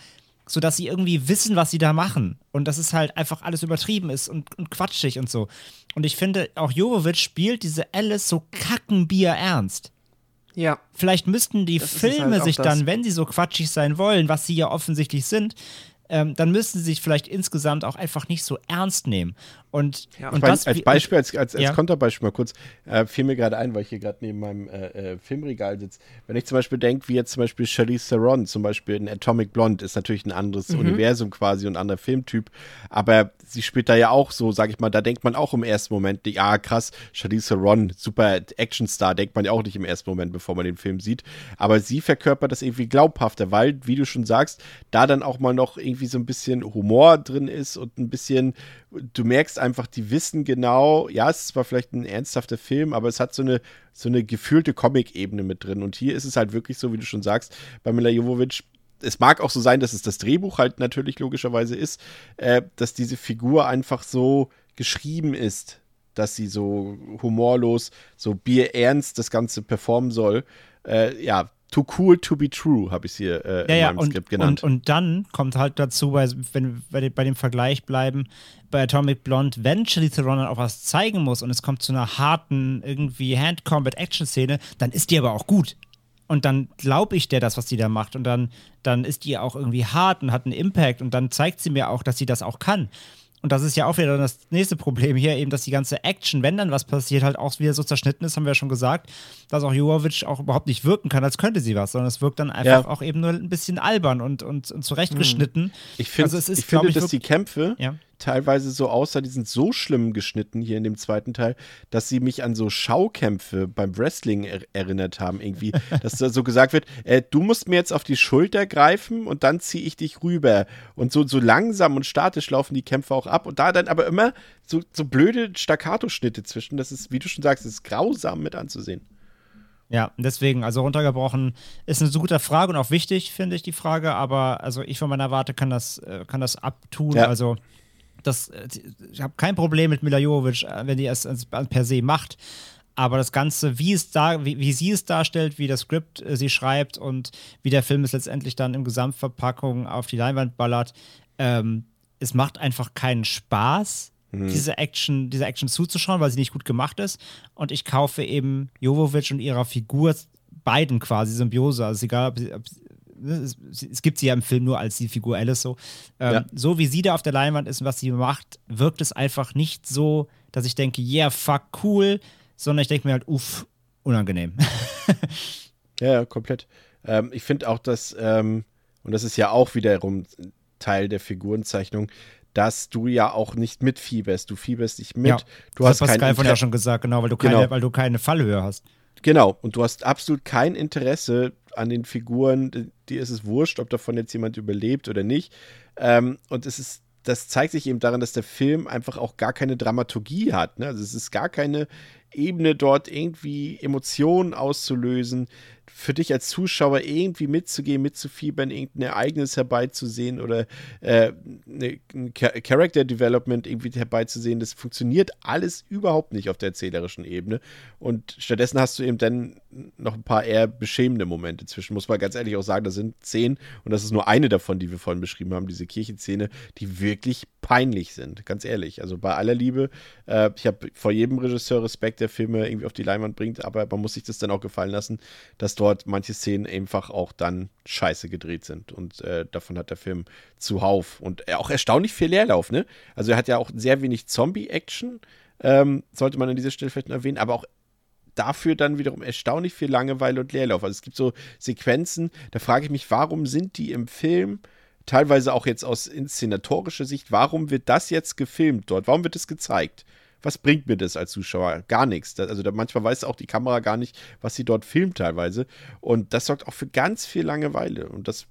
Speaker 2: sodass sie irgendwie wissen, was sie da machen. Und dass es halt einfach alles übertrieben ist und, und quatschig und so. Und ich finde, auch Jovovic spielt diese Alice so kackenbier ernst.
Speaker 4: Ja,
Speaker 2: Vielleicht müssten die
Speaker 4: Das
Speaker 2: Filme
Speaker 4: halt
Speaker 2: sich dann, wenn sie so quatschig sein wollen, was sie ja offensichtlich sind, ähm, dann müssten sie sich vielleicht insgesamt auch einfach nicht so ernst nehmen. Und,
Speaker 4: Ja.
Speaker 2: und das
Speaker 1: als Beispiel, als, als, als
Speaker 2: Ja.
Speaker 1: Konterbeispiel mal kurz, äh, fiel mir gerade ein, weil ich hier gerade neben meinem äh, äh, Filmregal sitze. Wenn ich zum Beispiel denke, wie jetzt zum Beispiel Charlize Theron, zum Beispiel in Atomic Blonde, ist natürlich ein anderes
Speaker 4: Mhm.
Speaker 1: Universum quasi und ein anderer Filmtyp, aber sie spielt da ja auch so, sag ich mal, da denkt man auch im ersten Moment, ja krass, Charlize Theron, super Actionstar, denkt man ja auch nicht im ersten Moment, bevor man den Film sieht, aber sie verkörpert das irgendwie glaubhafter, weil, wie du schon sagst, da dann auch mal noch irgendwie so ein bisschen Humor drin ist und ein bisschen, du merkst einfach, die wissen genau, ja, es ist zwar vielleicht ein ernsthafter Film, aber es hat so eine, so eine gefühlte Comic-Ebene mit drin. Und hier ist es halt wirklich so, wie du schon sagst, bei Mila Jovovich, es mag auch so sein, dass es das Drehbuch halt natürlich logischerweise ist, äh, dass diese Figur einfach so geschrieben ist, dass sie so humorlos, so bierernst das Ganze performen soll. Äh, ja, too cool to be true, habe ich es hier äh,
Speaker 2: ja,
Speaker 1: in
Speaker 2: ja,
Speaker 1: meinem
Speaker 2: und,
Speaker 1: Skript genannt.
Speaker 2: Und, und dann kommt halt dazu, bei, wenn wir bei dem- Vergleich bleiben, bei Atomic Blonde, wenn Charlize Theron dann auch was zeigen muss und es kommt zu einer harten, irgendwie Hand-Combat-Action-Szene, dann ist die aber auch gut. Und dann glaube ich der das, was die da macht. Und dann, dann ist die auch irgendwie hart und hat einen Impact. Und dann zeigt sie mir auch, dass sie das auch kann. Und das ist ja auch wieder das nächste Problem hier, eben, dass die ganze Action, wenn dann was passiert, halt auch wieder so zerschnitten ist, haben wir ja schon gesagt, dass auch Jovovic auch überhaupt nicht wirken kann, als könnte sie was, sondern es wirkt dann einfach
Speaker 1: Ja.
Speaker 2: auch eben nur ein bisschen albern und, und, und zurechtgeschnitten.
Speaker 1: Ich, find,
Speaker 2: Also es ist,
Speaker 1: ich finde,
Speaker 2: ich,
Speaker 1: dass die Kämpfe
Speaker 2: Ja.
Speaker 1: Teilweise so aussah, die sind so schlimm geschnitten hier in dem zweiten Teil, dass sie mich an so Schaukämpfe beim Wrestling er erinnert haben. Irgendwie, [LAUGHS] dass da so gesagt wird, äh, du musst mir jetzt auf die Schulter greifen und dann ziehe ich dich rüber. Und so, so langsam und statisch laufen die Kämpfe auch ab. Und da dann aber immer so, so blöde Staccato-Schnitte zwischen. Das ist, wie du schon sagst, ist grausam mit anzusehen.
Speaker 2: Ja, deswegen, also runtergebrochen ist eine so gute Frage und auch wichtig, finde ich, die Frage, aber also ich von meiner Warte kann das, äh, kann das abtun.
Speaker 1: Ja.
Speaker 2: Also das, äh, ich habe kein Problem mit Mila Jovovich, äh, wenn die es per se macht. Aber das Ganze, wie es da, wie, wie sie es darstellt, wie das Skript äh, sie schreibt und wie der Film es letztendlich dann in Gesamtverpackung auf die Leinwand ballert, ähm, es macht einfach keinen Spaß, diese Action, diese Action zuzuschauen, weil sie nicht gut gemacht ist. Und ich kaufe eben Jovovic und ihrer Figur beiden quasi Symbiose. Also egal, ob, sie- ob es, es gibt sie ja im Film nur als die Figur Alice so. Ähm,
Speaker 1: Ja.
Speaker 2: So wie sie da auf der Leinwand ist und was sie macht, wirkt es einfach nicht so, dass ich denke, yeah, fuck, cool, sondern ich denke mir halt, uff, unangenehm. [LAUGHS]
Speaker 1: Ja, ja, komplett. Ähm, ich finde auch, dass, ähm, und das ist ja auch wiederum Teil der Figurenzeichnung, dass du ja auch nicht mitfieberst. Du fieberst nicht mit.
Speaker 2: Ja,
Speaker 1: du
Speaker 2: das
Speaker 1: hast
Speaker 2: hat Pascal von ja schon gesagt, genau, weil du keine,
Speaker 1: Genau.
Speaker 2: weil du keine Fallhöhe hast.
Speaker 1: Genau, und du hast absolut kein Interesse an den Figuren. Dir ist es wurscht, ob davon jetzt jemand überlebt oder nicht. Ähm, und es ist, das zeigt sich eben daran, dass der Film einfach auch gar keine Dramaturgie hat. Ne? Also es ist gar keine Ebene dort irgendwie Emotionen auszulösen, für dich als Zuschauer irgendwie mitzugehen, mitzufiebern, irgendein Ereignis herbeizusehen oder äh, ne, ein Cha- Character Development irgendwie herbeizusehen. Das funktioniert alles überhaupt nicht auf der erzählerischen Ebene. Und stattdessen hast du eben dann noch ein paar eher beschämende Momente zwischen. Muss man ganz ehrlich auch sagen, da sind zehn und das ist nur eine davon, die wir vorhin beschrieben haben, diese Kirchenszene, die wirklich peinlich sind, ganz ehrlich. Also bei aller Liebe, äh, ich habe vor jedem Regisseur Respekt, der Filme irgendwie auf die Leinwand bringt, aber man muss sich das dann auch gefallen lassen, dass dort manche Szenen einfach auch dann scheiße gedreht sind. Und äh, davon hat der Film zuhauf. Und auch erstaunlich viel Leerlauf, ne? Also er hat ja auch sehr wenig Zombie-Action, ähm, sollte man an dieser Stelle vielleicht erwähnen, aber auch dafür dann wiederum erstaunlich viel Langeweile und Leerlauf. Also es gibt so Sequenzen, da frage ich mich, warum sind die im Film teilweise auch jetzt aus inszenatorischer Sicht, warum wird das jetzt gefilmt dort? Warum wird es gezeigt? Was bringt mir das als Zuschauer? Gar nichts. Also da, manchmal weiß auch die Kamera gar nicht, was sie dort filmt teilweise. Und das sorgt auch für ganz viel Langeweile. Und das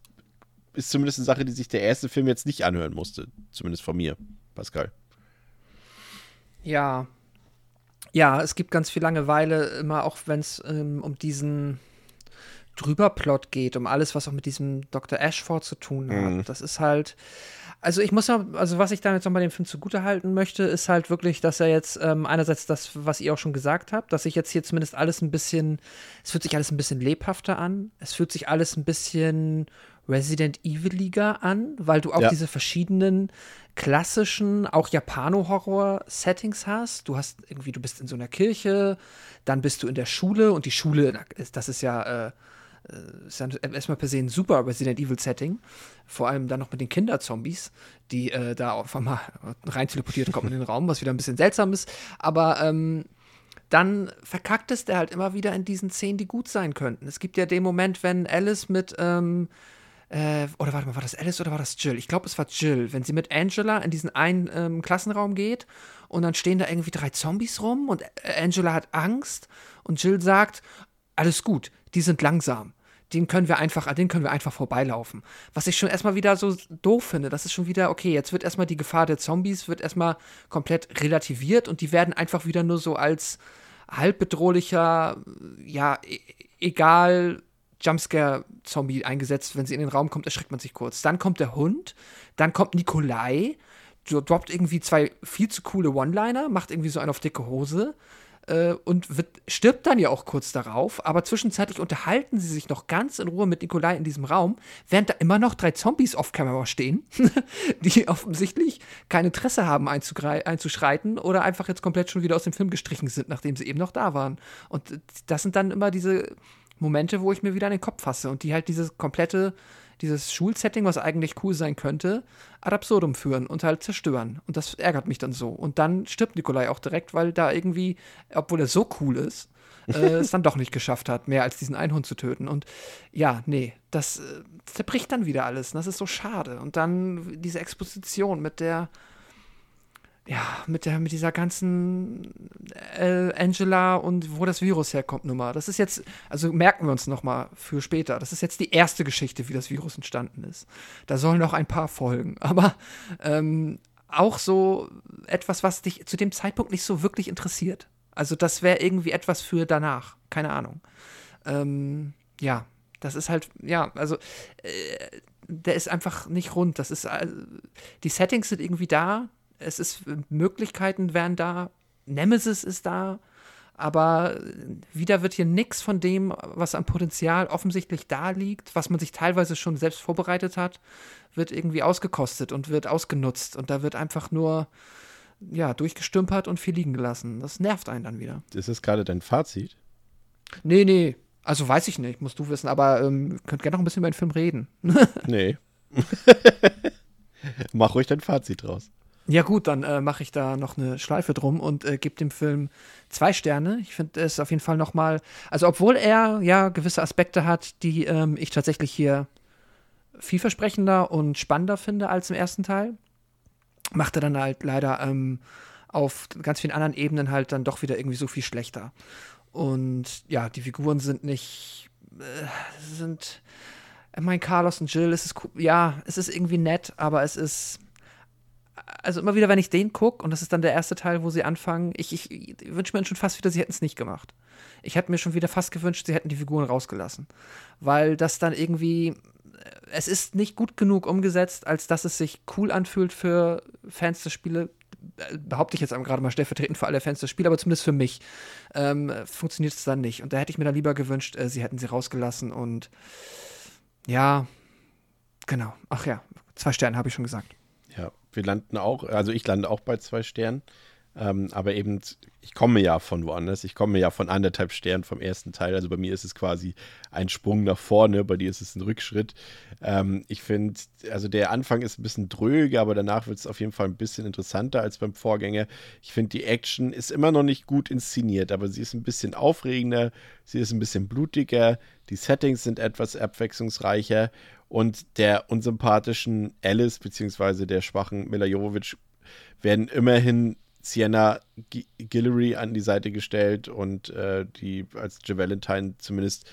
Speaker 1: ist zumindest eine Sache, die sich der erste Film jetzt nicht anhören musste. Zumindest von mir, Pascal.
Speaker 4: Ja. Ja, es gibt ganz viel Langeweile, immer auch wenn es ähm, um diesen Drüberplot geht, um alles, was auch mit diesem Dr. Ashford zu tun hat. Mhm. Das ist halt. Also ich muss ja, also was ich da jetzt nochmal dem Film zugutehalten möchte, ist halt wirklich, dass er jetzt ähm, einerseits das, was ihr auch schon gesagt habt, dass sich jetzt hier zumindest alles ein bisschen, es fühlt sich alles ein bisschen lebhafter an, es fühlt sich alles ein bisschen Resident Evil-Liga an, weil du auch ja. diese verschiedenen klassischen, auch Japano-Horror-Settings hast. Du hast irgendwie, du bist in so einer Kirche, dann bist du in der Schule und die Schule, das ist ja äh, äh, ist ja erstmal per se ein super Resident Evil Setting. Vor allem dann noch mit den Kinderzombies, die äh, da auf einmal rein teleportiert kommen in den Raum, was wieder ein bisschen seltsam ist. Aber ähm, dann verkackt es der halt immer wieder in diesen Szenen, die gut sein könnten. Es gibt ja den Moment, wenn Alice mit, ähm, äh, oder warte mal, war das Alice oder war das Jill? Ich glaube, es war Jill, wenn sie mit Angela in diesen einen ähm, Klassenraum geht und dann stehen da irgendwie drei Zombies rum und Angela hat Angst und Jill sagt, alles gut, die sind langsam den können wir einfach, den können wir einfach vorbeilaufen. Was ich schon erstmal wieder so doof finde, das ist schon wieder, okay, jetzt wird erstmal die Gefahr der Zombies, wird erstmal komplett relativiert und die werden einfach wieder nur so als halbbedrohlicher, ja, e egal, Jumpscare-Zombie eingesetzt. Wenn sie in den Raum kommt, erschreckt man sich kurz. Dann kommt der Hund, dann kommt Nikolai, droppt irgendwie zwei viel zu coole One-Liner, macht irgendwie so einen auf dicke Hose äh, und wird, stirbt dann ja auch kurz darauf. Aber zwischenzeitlich unterhalten sie sich noch ganz in Ruhe mit Nikolai in diesem Raum, während da immer noch drei Zombies auf Kamera stehen, [LAUGHS] die offensichtlich kein Interesse haben einzuschreiten oder einfach jetzt komplett schon wieder aus dem Film gestrichen sind, nachdem sie eben noch da waren. Und das sind dann immer diese Momente, wo ich mir wieder an den Kopf fasse und die halt dieses komplette dieses Schulsetting, was eigentlich cool sein könnte, ad absurdum führen und halt zerstören. Und das ärgert mich dann so. Und dann stirbt Nikolai auch direkt, weil da irgendwie, obwohl er so cool ist, [LAUGHS] äh, es dann doch nicht geschafft hat, mehr als diesen Einhund zu töten. Und ja, nee, das äh, zerbricht dann wieder alles. Und das ist so schade. Und dann diese Exposition mit der ja, mit, der, mit dieser ganzen äh, Angela und wo das Virus herkommt Nummer. Das ist jetzt, also merken wir uns nochmal für später. Das ist jetzt die erste Geschichte, wie das Virus entstanden ist. Da sollen noch ein paar folgen. [LAUGHS] Aber ähm, auch so etwas, was dich zu dem Zeitpunkt nicht so wirklich interessiert. Also das wäre irgendwie etwas für danach. Keine Ahnung. Ähm, ja, das ist halt, ja, also äh, der ist einfach nicht rund. Das ist, äh, die Settings sind irgendwie da, es ist Möglichkeiten wären da, Nemesis ist da, aber wieder wird hier nichts von dem, was an Potenzial offensichtlich da liegt, was man sich teilweise schon selbst vorbereitet hat, wird irgendwie ausgekostet und wird ausgenutzt und da wird einfach nur ja, durchgestümpert und viel liegen gelassen. Das nervt einen dann wieder.
Speaker 1: Ist das gerade dein Fazit?
Speaker 4: Nee, nee. Also weiß ich nicht, musst du wissen, aber ähm, könnt gerne noch ein bisschen über den Film reden. [LAUGHS]
Speaker 1: nee. [LAUGHS] Mach ruhig dein Fazit draus.
Speaker 4: Ja gut, dann äh, mache ich da noch eine Schleife drum und äh, gebe dem Film zwei Sterne. Ich finde es auf jeden Fall noch mal, also obwohl er ja gewisse Aspekte hat, die ähm, ich tatsächlich hier vielversprechender und spannender finde als im ersten Teil, macht er dann halt leider ähm, auf ganz vielen anderen Ebenen halt dann doch wieder irgendwie so viel schlechter. Und ja, die Figuren sind nicht, äh, sind, äh, mein Carlos und Jill, es ist, ja, es ist irgendwie nett, aber es ist also immer wieder, wenn ich den gucke, und das ist dann der erste Teil, wo sie anfangen, ich, ich, ich wünsche mir schon fast wieder, sie hätten es nicht gemacht. Ich hätte mir schon wieder fast gewünscht, sie hätten die Figuren rausgelassen. Weil das dann irgendwie, es ist nicht gut genug umgesetzt, als dass es sich cool anfühlt für Fans des Spiele. Behaupte ich jetzt gerade mal stellvertretend für alle Fans des Spiels, aber zumindest für mich ähm, funktioniert es dann nicht. Und da hätte ich mir dann lieber gewünscht, äh, sie hätten sie rausgelassen und ja, genau. Ach ja, zwei Sterne habe ich schon gesagt.
Speaker 1: Wir landen auch, also ich lande auch bei zwei Sternen. Ähm, aber eben, ich komme ja von woanders. Ich komme ja von anderthalb Sternen vom ersten Teil. Also bei mir ist es quasi ein Sprung nach vorne, bei dir ist es ein Rückschritt. Ähm, ich finde, also der Anfang ist ein bisschen dröge, aber danach wird es auf jeden Fall ein bisschen interessanter als beim Vorgänger. Ich finde, die Action ist immer noch nicht gut inszeniert, aber sie ist ein bisschen aufregender, sie ist ein bisschen blutiger, die Settings sind etwas abwechslungsreicher und der unsympathischen Alice bzw. der schwachen Mila Jovovich werden immerhin Sienna Guillory an die Seite gestellt und äh, die als Joe Valentine zumindest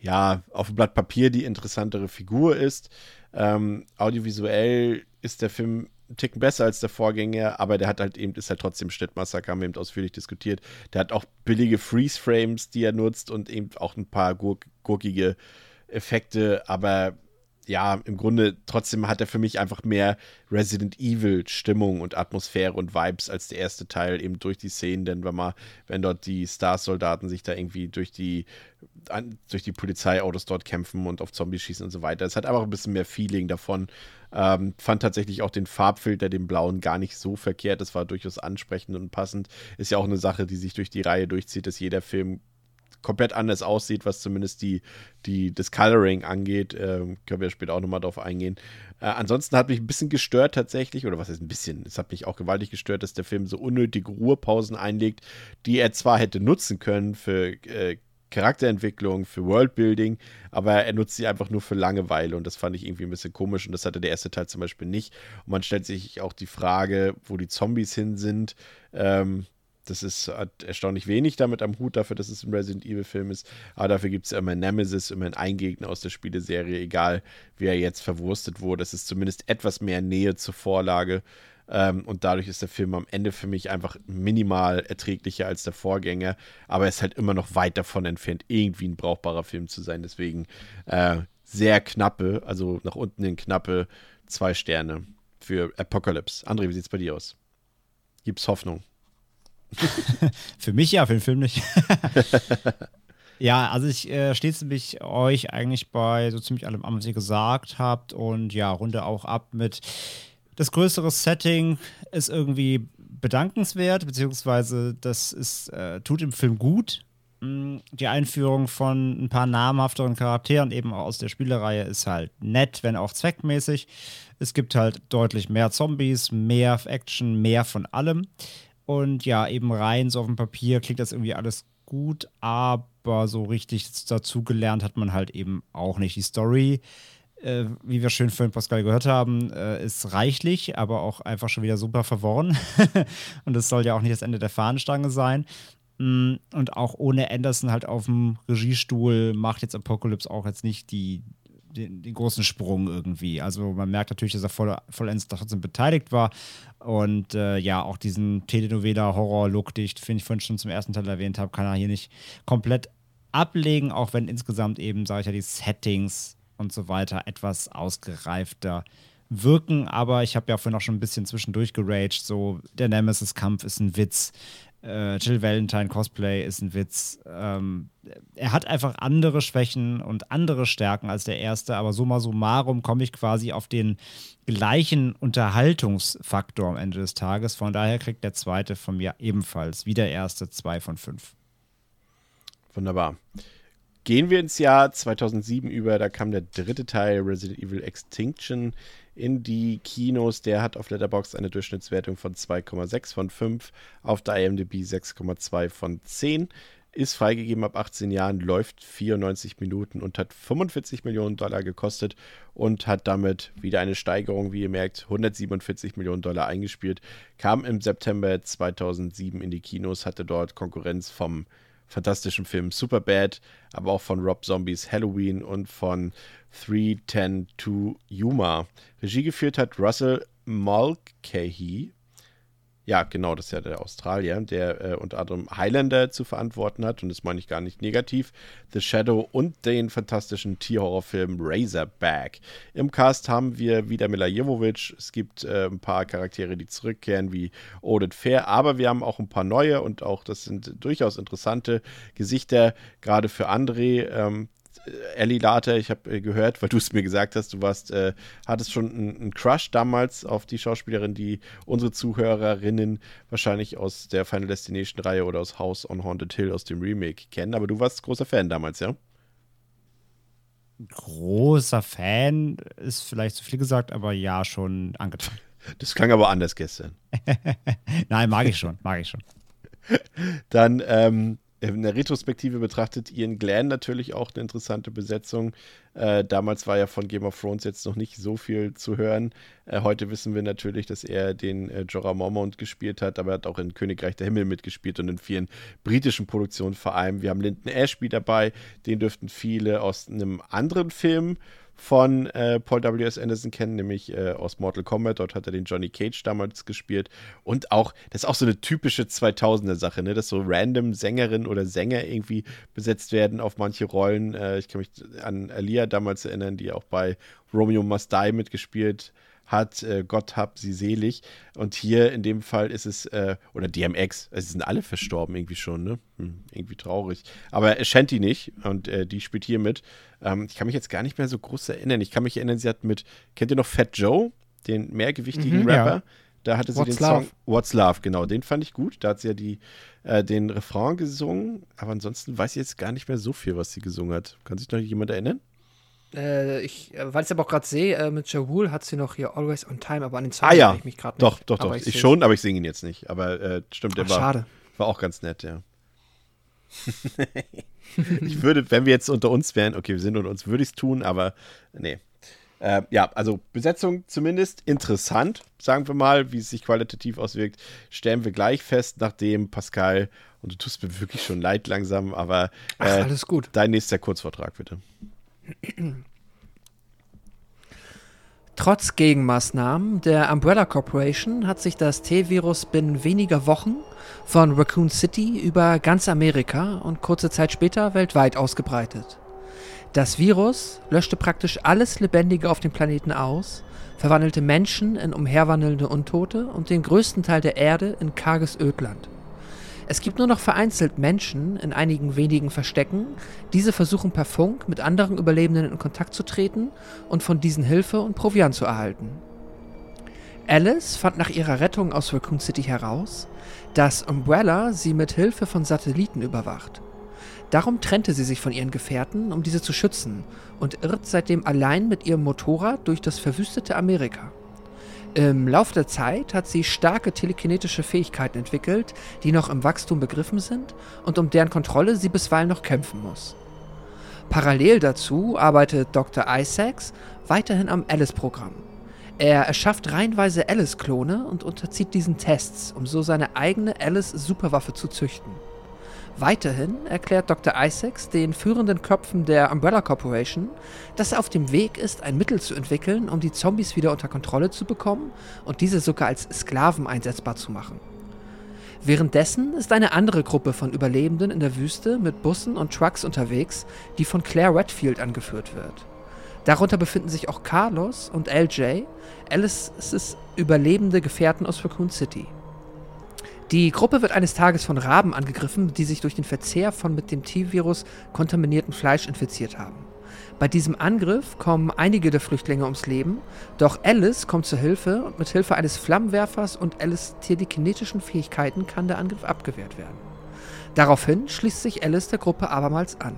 Speaker 1: ja auf dem Blatt Papier die interessantere Figur ist. Ähm, audiovisuell ist der Film ein Ticken besser als der Vorgänger, aber der hat halt eben, ist halt trotzdem Schnittmassaker, haben wir eben ausführlich diskutiert. Der hat auch billige Freeze-Frames, die er nutzt und eben auch ein paar gurk gurkige Effekte, aber ja, im Grunde trotzdem hat er für mich einfach mehr Resident Evil Stimmung und Atmosphäre und Vibes als der erste Teil eben durch die Szenen, denn wenn man, wenn dort die Stars-Soldaten sich da irgendwie durch die, an, durch die Polizeiautos dort kämpfen und auf Zombies schießen und so weiter. Es hat einfach ein bisschen mehr Feeling davon. Ähm, fand tatsächlich auch den Farbfilter, den blauen, gar nicht so verkehrt. Das war durchaus ansprechend und passend. Ist ja auch eine Sache, die sich durch die Reihe durchzieht, dass jeder Film komplett anders aussieht, was zumindest die, die, das Coloring angeht. Ähm, können wir später auch nochmal drauf eingehen. Äh, ansonsten hat mich ein bisschen gestört tatsächlich, oder was heißt ein bisschen? Es hat mich auch gewaltig gestört, dass der Film so unnötige Ruhepausen einlegt, die er zwar hätte nutzen können für äh, Charakterentwicklung, für Worldbuilding, aber er nutzt sie einfach nur für Langeweile und das fand ich irgendwie ein bisschen komisch und das hatte der erste Teil zum Beispiel nicht. Und man stellt sich auch die Frage, wo die Zombies hin sind. Ähm, das ist hat erstaunlich wenig damit am Hut, dafür, dass es ein Resident Evil-Film ist. Aber dafür gibt es immer Nemesis, immer einen Gegner aus der Spieleserie, egal wie er jetzt verwurstet wurde. Das ist zumindest etwas mehr Nähe zur Vorlage. Ähm, und dadurch ist der Film am Ende für mich einfach minimal erträglicher als der Vorgänger. Aber er ist halt immer noch weit davon entfernt, irgendwie ein brauchbarer Film zu sein. Deswegen äh, sehr knappe, also nach unten in knappe zwei Sterne für Apocalypse. André, wie sieht es bei dir aus? Gibt's Hoffnung? [LAUGHS]
Speaker 2: für mich ja, für den Film nicht. [LAUGHS] ja, also ich äh, stets mich euch eigentlich bei so ziemlich allem was ihr gesagt habt und ja, runde auch ab mit das größere Setting ist irgendwie bedankenswert, beziehungsweise das ist, äh, tut im Film gut. Mm, die Einführung von ein paar namhafteren Charakteren, eben auch aus der Spielereihe, ist halt nett, wenn auch zweckmäßig. Es gibt halt deutlich mehr Zombies, mehr Action, mehr von allem. Und ja, eben rein so auf dem Papier klingt das irgendwie alles gut, aber so richtig dazugelernt hat man halt eben auch nicht. Die Story, äh, wie wir schön vorhin Pascal gehört haben, äh, ist reichlich, aber auch einfach schon wieder super verworren. [LAUGHS] und das soll ja auch nicht das Ende der Fahnenstange sein. Mm, und auch ohne Anderson halt auf dem Regiestuhl macht jetzt Apocalypse auch jetzt nicht die, den, den, großen Sprung irgendwie. Also man merkt natürlich, dass er voll, vollends trotzdem beteiligt war. Und äh, ja, auch diesen Telenovela-Horror-Look, den ich, finde ich, vorhin schon zum ersten Teil erwähnt habe, kann er hier nicht komplett ablegen, auch wenn insgesamt eben, sage ich ja, die Settings und so weiter etwas ausgereifter wirken. Aber ich habe ja vorhin auch schon ein bisschen zwischendurch geraged, so der Nemesis-Kampf ist ein Witz äh, Jill Valentine Cosplay ist ein Witz. Ähm, er hat einfach andere Schwächen und andere Stärken als der erste, aber summa summarum komme ich quasi auf den gleichen Unterhaltungsfaktor am Ende des Tages. Von daher kriegt der zweite von mir ebenfalls wie der erste zwei von fünf.
Speaker 1: Wunderbar. Gehen wir ins Jahr 2007 über, da kam der dritte Teil Resident Evil Extinction in die Kinos. Der hat auf Letterboxd eine Durchschnittswertung von 2,6 von 5, auf der IMDb 6,2 von 10. Ist freigegeben ab 18 Jahren, läuft 94 Minuten und hat 45 Millionen Dollar gekostet und hat damit wieder eine Steigerung, wie ihr merkt, 147 Millionen Dollar eingespielt. Kam im September 2007 in die Kinos, hatte dort Konkurrenz vom fantastischen Film Superbad, aber auch von Rob Zombies Halloween und von 310 Yuma. Regie geführt hat Russell Mulcahy. Ja, genau, das ist ja der Australier, der äh, unter anderem Highlander zu verantworten hat, und das meine ich gar nicht negativ, The Shadow und den fantastischen Tierhorrorfilm Razorback. Im Cast haben wir wieder Mila Jovovich, es gibt äh, ein paar Charaktere, die zurückkehren, wie Odin Fair, aber wir haben auch ein paar neue und auch das sind durchaus interessante Gesichter, gerade für André. Ähm, äh, Ellie Later, ich habe äh, gehört, weil du es mir gesagt hast, du warst, äh, hattest schon einen Crush damals auf die Schauspielerin, die unsere Zuhörerinnen wahrscheinlich aus der Final Destination Reihe oder aus House on Haunted Hill aus dem Remake kennen, aber du warst großer Fan damals, ja?
Speaker 2: Großer Fan ist vielleicht zu viel gesagt, aber ja, schon angetan. [LAUGHS]
Speaker 1: Das klang aber anders gestern. [LAUGHS]
Speaker 2: Nein, mag ich schon, mag ich schon.
Speaker 1: Dann ähm, in der Retrospektive betrachtet Ian Glenn natürlich auch eine interessante Besetzung. Äh, damals war ja von Game of Thrones jetzt noch nicht so viel zu hören. Äh, heute wissen wir natürlich, dass er den äh, Jorah Mormont gespielt hat, aber er hat auch in Königreich der Himmel mitgespielt und in vielen britischen Produktionen vor allem. Wir haben Linton Ashby dabei, den dürften viele aus einem anderen Film von äh, Paul W.S. Anderson kennen, nämlich äh, aus Mortal Kombat. Dort hat er den Johnny Cage damals gespielt. Und auch, das ist auch so eine typische 2000er-Sache, ne? dass so random Sängerinnen oder Sänger irgendwie besetzt werden auf manche Rollen. Äh, ich kann mich an Alia damals erinnern, die auch bei Romeo Must Die mitgespielt hat. Äh, Gott hab sie selig. Und hier in dem Fall ist es, äh, oder DMX, es sind alle verstorben irgendwie schon, ne? Hm, irgendwie traurig. Aber Shanty nicht und äh, die spielt hier mit. Ähm, ich kann mich jetzt gar nicht mehr so groß erinnern. Ich kann mich erinnern, sie hat mit, kennt ihr noch Fat Joe, den mehrgewichtigen mhm, Rapper? Ja. Da hatte sie What's den Love? Song What's Love, genau, den fand ich gut. Da hat sie ja die, äh, den Refrain gesungen, aber ansonsten weiß ich jetzt gar nicht mehr so viel, was sie gesungen hat. Kann sich noch jemand erinnern?
Speaker 4: Äh, ich, äh, weil ich es aber auch gerade sehe, äh, mit Jawul hat sie noch hier Always on Time, aber an den Song
Speaker 1: ah, ja.
Speaker 4: ich mich gerade
Speaker 1: nicht. Doch, doch, doch. Ich, ich schon, aber ich singe ihn jetzt nicht. Aber äh, stimmt, der Ach, war,
Speaker 4: schade.
Speaker 1: war auch ganz nett, ja. [LAUGHS] ich würde, wenn wir jetzt unter uns wären, okay, wir sind unter uns, würde ich es tun, aber nee. Äh, ja, also Besetzung zumindest interessant, sagen wir mal, wie es sich qualitativ auswirkt, stellen wir gleich fest, nachdem Pascal, und du tust mir wirklich schon leid langsam, aber
Speaker 4: äh, Ach, alles gut.
Speaker 1: dein nächster Kurzvortrag bitte.
Speaker 4: Trotz Gegenmaßnahmen der Umbrella Corporation hat sich das T-Virus binnen weniger Wochen von Raccoon City über ganz Amerika und kurze Zeit später weltweit ausgebreitet. Das Virus löschte praktisch alles Lebendige auf dem Planeten aus, verwandelte Menschen in umherwandelnde Untote und den größten Teil der Erde in karges Ödland. Es gibt nur noch vereinzelt Menschen in einigen wenigen Verstecken. Diese versuchen per Funk mit anderen Überlebenden in Kontakt zu treten und von diesen Hilfe und Proviant zu erhalten. Alice fand nach ihrer Rettung aus Raccoon City heraus, dass Umbrella sie mit Hilfe von Satelliten überwacht. Darum trennte sie sich von ihren Gefährten, um diese zu schützen, und irrt seitdem allein mit ihrem Motorrad durch das verwüstete Amerika. Im Laufe der Zeit hat sie starke telekinetische Fähigkeiten entwickelt, die noch im Wachstum begriffen sind und um deren Kontrolle sie bisweilen noch kämpfen muss. Parallel dazu arbeitet Dr. Isaacs weiterhin am Alice-Programm. Er erschafft reihenweise Alice-Klone und unterzieht diesen Tests, um so seine eigene Alice-Superwaffe zu züchten. Weiterhin erklärt Dr. Isaacs den führenden Köpfen der Umbrella Corporation, dass er auf dem Weg ist, ein Mittel zu entwickeln, um die Zombies wieder unter Kontrolle zu bekommen und diese sogar als Sklaven einsetzbar zu machen. Währenddessen ist eine andere Gruppe von Überlebenden in der Wüste mit Bussen und Trucks unterwegs, die von Claire Redfield angeführt wird. Darunter befinden sich auch Carlos und LJ, Alice's überlebende Gefährten aus Raccoon City. Die Gruppe wird eines Tages von Raben angegriffen, die sich durch den Verzehr von mit dem T-Virus kontaminierten Fleisch infiziert haben. Bei diesem Angriff kommen einige der Flüchtlinge ums Leben, doch Alice kommt zur Hilfe und mit Hilfe eines Flammenwerfers und Alice telekinetischen Fähigkeiten kann der Angriff abgewehrt werden. Daraufhin schließt sich Alice der Gruppe abermals an.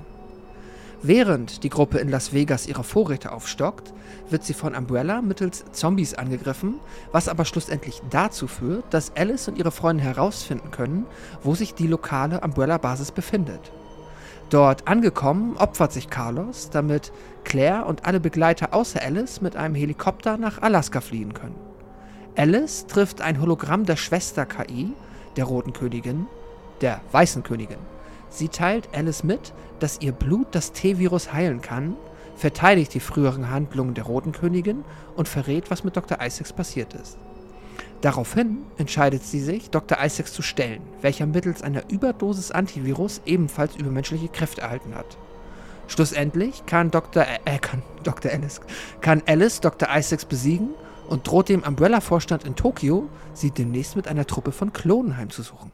Speaker 4: Während die Gruppe in Las Vegas ihre Vorräte aufstockt, wird sie von Umbrella mittels Zombies angegriffen, was aber schlussendlich dazu führt, dass Alice und ihre Freunde herausfinden können, wo sich die lokale Umbrella-Basis befindet. Dort angekommen, opfert sich Carlos, damit Claire und alle Begleiter außer Alice mit einem Helikopter nach Alaska fliehen können. Alice trifft ein Hologramm der Schwester KI, der Roten Königin, der Weißen Königin. Sie teilt Alice mit, dass ihr Blut das T-Virus heilen kann, verteidigt die früheren Handlungen der Roten Königin und verrät, was mit Dr. Isaacs passiert ist. Daraufhin entscheidet sie sich, Dr. Isaacs zu stellen, welcher mittels einer Überdosis Antivirus ebenfalls übermenschliche Kräfte erhalten hat. Schlussendlich kann Dr. Äh, äh, kann Dr. Alice, kann Alice Dr. Isaacs besiegen und droht dem Umbrella-Vorstand in Tokio, sie demnächst mit einer Truppe von Klonen heimzusuchen.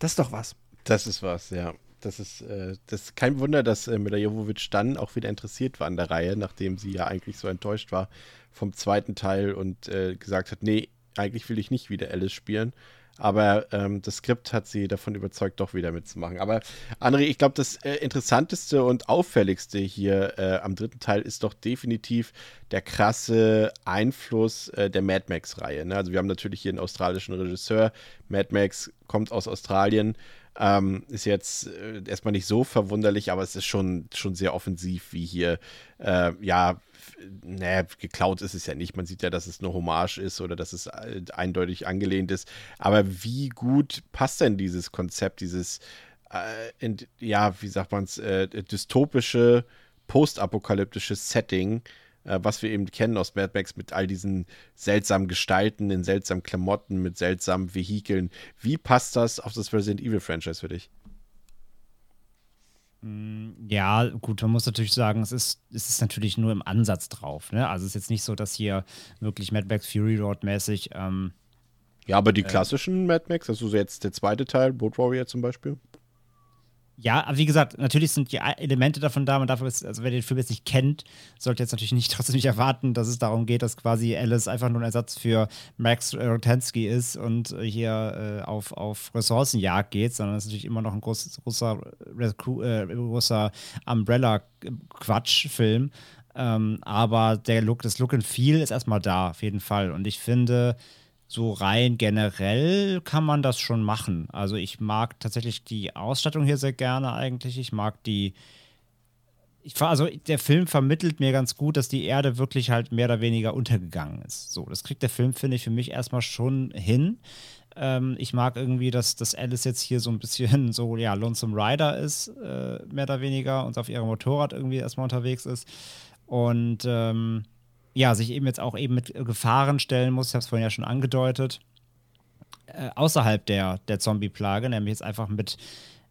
Speaker 4: Das ist doch was.
Speaker 1: Das ist was, ja. das ist, äh, das ist kein Wunder, dass äh, Mila Jovovich dann auch wieder interessiert war an der Reihe, nachdem sie ja eigentlich so enttäuscht war vom zweiten Teil und äh, gesagt hat, nee, eigentlich will ich nicht wieder Alice spielen. Aber ähm, das Skript hat sie davon überzeugt, doch wieder mitzumachen. Aber André, ich glaube, das äh, Interessanteste und Auffälligste hier äh, am dritten Teil ist doch definitiv der krasse Einfluss äh, der Mad Max-Reihe. Ne? Also wir haben natürlich hier einen australischen Regisseur. Mad Max kommt aus Australien. Ähm, ist jetzt äh, erstmal nicht so verwunderlich, aber es ist schon, schon sehr offensiv, wie hier, äh, ja, naja, geklaut ist es ja nicht. Man sieht ja, dass es eine Hommage ist oder dass es äh, eindeutig angelehnt ist. Aber wie gut passt denn dieses Konzept, dieses, äh, in, ja, wie sagt man es, äh, dystopische, postapokalyptische Setting, was wir eben kennen aus Mad Max mit all diesen seltsamen Gestalten, in seltsamen Klamotten, mit seltsamen Vehikeln. Wie passt das auf das Resident Evil Franchise für dich?
Speaker 2: Mm, ja, gut, man muss natürlich sagen, es ist, es ist natürlich nur im Ansatz drauf. Ne? Also es ist jetzt nicht so, dass hier wirklich Mad Max Fury Road mäßig. Ähm,
Speaker 1: ja, aber die äh, klassischen äh, Mad Max, also jetzt der zweite Teil, Boat Warrior zum Beispiel.
Speaker 2: Ja, aber wie gesagt, natürlich sind die Elemente davon da. Man darf jetzt, also wer den Film jetzt nicht kennt, sollte jetzt natürlich [LAUGHS] nicht trotzdem nicht erwarten, dass es darum geht, dass quasi Alice einfach nur ein Ersatz für Max Rotensky ist und hier äh, auf, auf Ressourcenjagd geht, sondern es ist natürlich immer noch ein groß, großer, äh, großer Umbrella-Quatsch-Film. Ähm, aber der Look, das Look and Feel ist erstmal da, auf jeden Fall. Und ich finde, so rein generell kann man das schon machen. Also ich mag tatsächlich die Ausstattung hier sehr gerne eigentlich. Ich mag die. Ich, also der Film vermittelt mir ganz gut, dass die Erde wirklich halt mehr oder weniger untergegangen ist. So, das kriegt der Film, finde ich, für mich erstmal schon hin. Ähm, ich mag irgendwie, dass, dass Alice jetzt hier so ein bisschen [LAUGHS] so, ja, Lonesome Rider ist, äh, mehr oder weniger, und auf ihrem Motorrad irgendwie erstmal unterwegs ist. Und ähm, ja, sich eben jetzt auch eben mit Gefahren stellen muss, ich habe es vorhin ja schon angedeutet, äh, außerhalb der, der Zombie-Plage, nämlich jetzt einfach mit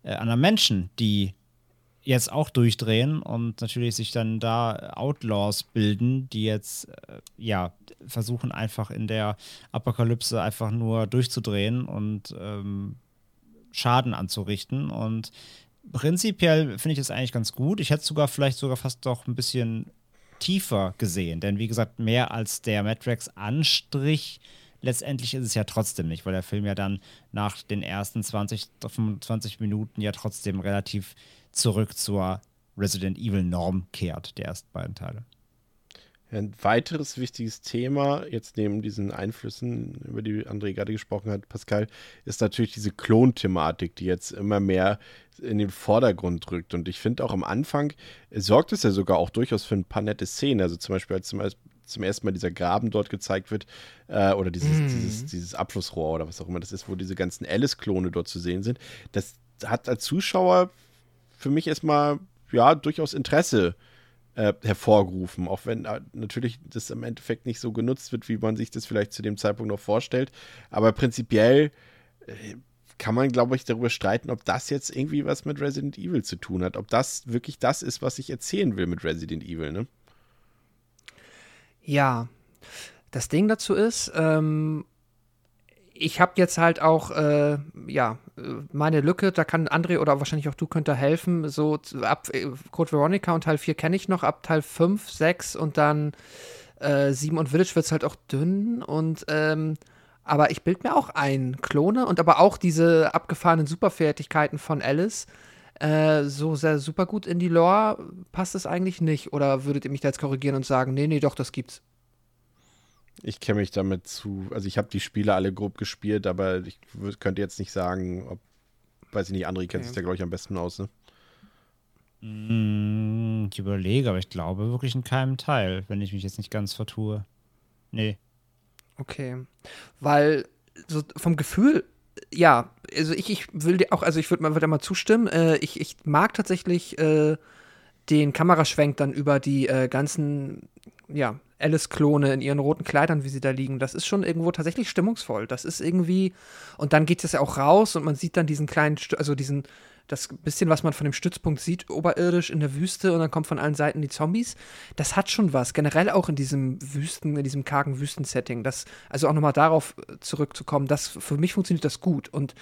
Speaker 2: äh, anderen Menschen, die jetzt auch durchdrehen und natürlich sich dann da Outlaws bilden, die jetzt äh, ja versuchen einfach in der Apokalypse einfach nur durchzudrehen und ähm, Schaden anzurichten. Und prinzipiell finde ich das eigentlich ganz gut. Ich hätte sogar vielleicht sogar fast doch ein bisschen tiefer gesehen. Denn wie gesagt, mehr als der Matrix-Anstrich letztendlich ist es ja trotzdem nicht, weil der Film ja dann nach den ersten 20, 25 Minuten ja trotzdem relativ zurück zur Resident Evil Norm kehrt, der ersten beiden Teile.
Speaker 1: Ein weiteres wichtiges Thema, jetzt neben diesen Einflüssen, über die André gerade gesprochen hat, Pascal, ist natürlich diese Klon-Thematik, die jetzt immer mehr in den Vordergrund rückt. Und ich finde auch am Anfang sorgt es ja sogar auch durchaus für ein paar nette Szenen. Also zum Beispiel, als zum, zum ersten Mal dieser Graben dort gezeigt wird, äh, oder dieses, mhm. dieses, dieses Abflussrohr oder was auch immer das ist, wo diese ganzen Alice-Klone dort zu sehen sind. Das hat als Zuschauer für mich erstmal ja durchaus Interesse äh, hervorgerufen, auch wenn äh, natürlich das im Endeffekt nicht so genutzt wird, wie man sich das vielleicht zu dem Zeitpunkt noch vorstellt. Aber prinzipiell äh, kann man, glaube ich, darüber streiten, ob das jetzt irgendwie was mit Resident Evil zu tun hat, ob das wirklich das ist, was ich erzählen will mit Resident Evil, ne?
Speaker 4: Ja, das Ding dazu ist, ähm, ich habe jetzt halt auch, äh, ja, meine Lücke, da kann André oder wahrscheinlich auch du könnt da helfen. So ab äh, Code Veronica und Teil 4 kenne ich noch, ab Teil 5, 6 und dann äh, 7 und Village wird es halt auch dünn und ähm, aber ich bild mir auch ein, Klone und aber auch diese abgefahrenen Superfertigkeiten von Alice. Äh, so sehr super gut in die Lore passt es eigentlich nicht. Oder würdet ihr mich da jetzt korrigieren und sagen, nee, nee, doch, das gibt's?
Speaker 1: Ich kenne mich damit zu, also ich habe die Spiele alle grob gespielt, aber ich könnte jetzt nicht sagen, ob, weiß ich nicht, André kennt okay. sich da, glaube ich, am besten aus, ne?
Speaker 2: Mm, ich überlege, aber ich glaube wirklich in keinem Teil, wenn ich mich jetzt nicht ganz vertue. Nee.
Speaker 4: Okay. Weil so vom Gefühl, ja, also ich, ich will dir auch, also ich würde mal, mal zustimmen, äh, ich, ich mag tatsächlich äh, den Kameraschwenk dann über die äh, ganzen, ja, Alice-Klone in ihren roten Kleidern, wie sie da liegen. Das ist schon irgendwo tatsächlich stimmungsvoll. Das ist irgendwie. Und dann geht es ja auch raus und man sieht dann diesen kleinen, also diesen, das bisschen, was man von dem Stützpunkt sieht, oberirdisch in der Wüste und dann kommt von allen Seiten die Zombies. Das hat schon was. Generell auch in diesem Wüsten, in diesem kargen Wüstensetting. Das, also auch nochmal darauf zurückzukommen, das, für mich funktioniert das gut. Und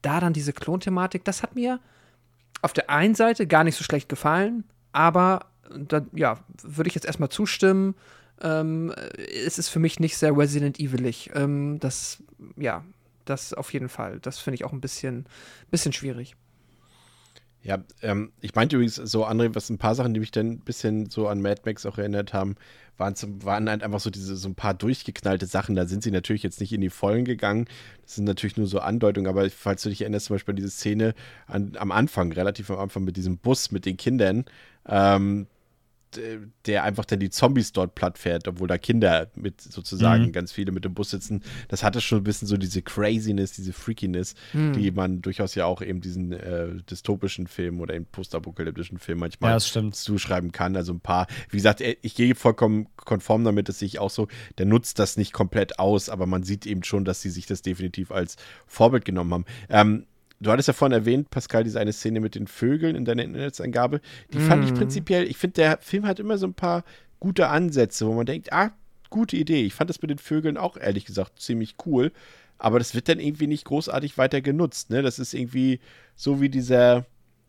Speaker 4: da dann diese Klonthematik, das hat mir auf der einen Seite gar nicht so schlecht gefallen, aber da, ja, würde ich jetzt erstmal zustimmen. Ähm, es ist für mich nicht sehr Resident Evilig. Ähm, das, ja, das auf jeden Fall. Das finde ich auch ein bisschen, bisschen schwierig.
Speaker 1: Ja, ähm, ich meinte übrigens so, André, was ein paar Sachen, die mich dann ein bisschen so an Mad Max auch erinnert haben, waren, zum, waren halt einfach so diese so ein paar durchgeknallte Sachen. Da sind sie natürlich jetzt nicht in die Vollen gegangen. Das sind natürlich nur so Andeutungen, aber falls du dich erinnerst, zum Beispiel an diese Szene an, am Anfang, relativ am Anfang mit diesem Bus mit den Kindern, ähm, der einfach dann die Zombies dort platt fährt, obwohl da Kinder mit sozusagen mhm. ganz viele mit dem Bus sitzen. Das hatte schon ein bisschen so diese Craziness, diese Freakiness, mhm. die man durchaus ja auch eben diesen äh, dystopischen Film oder eben postapokalyptischen Film manchmal
Speaker 2: ja,
Speaker 1: zuschreiben kann. Also ein paar, wie gesagt, äh, ich gehe vollkommen konform damit, dass ich auch so, der nutzt das nicht komplett aus, aber man sieht eben schon, dass sie sich das definitiv als Vorbild genommen haben. Ähm, Du hattest ja vorhin erwähnt, Pascal, diese eine Szene mit den Vögeln in deiner Internetsangabe. Die mm. fand ich mhm. prinzipiell, ich finde, der Film hat immer so ein paar gute Ansätze, wo man denkt, ah, gute Idee. Ich fand das mit den Vögeln auch ehrlich gesagt ziemlich cool. Aber das wird dann irgendwie nicht großartig weiter genutzt. Ne? Das ist irgendwie so wie dieser,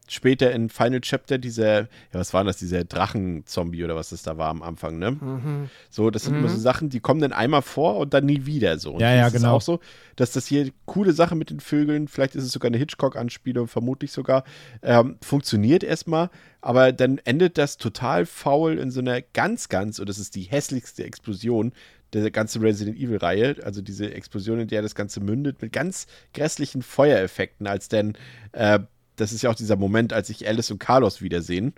Speaker 1: später in Final Chapter dieser, ja, was war das, dieser Drachenzombie oder was das da war am Anfang, ne? Mhm. So, das sind mhm. immer so Sachen, die kommen dann einmal vor und dann nie wieder so. Und
Speaker 2: ja, ja, genau.
Speaker 1: Ist auch so, dass das hier coole Sache mit den Vögeln, vielleicht ist es sogar eine Hitchcock-Anspielung, vermutlich sogar, ähm, funktioniert erstmal, aber dann endet das total faul in so einer ganz, ganz, und das ist die hässlichste Explosion, der ganzen Resident Evil-Reihe, also diese Explosion, in der das Ganze mündet, mit ganz grässlichen Feuereffekten, als dann äh, das ist ja auch dieser Moment, als sich Alice und Carlos wiedersehen.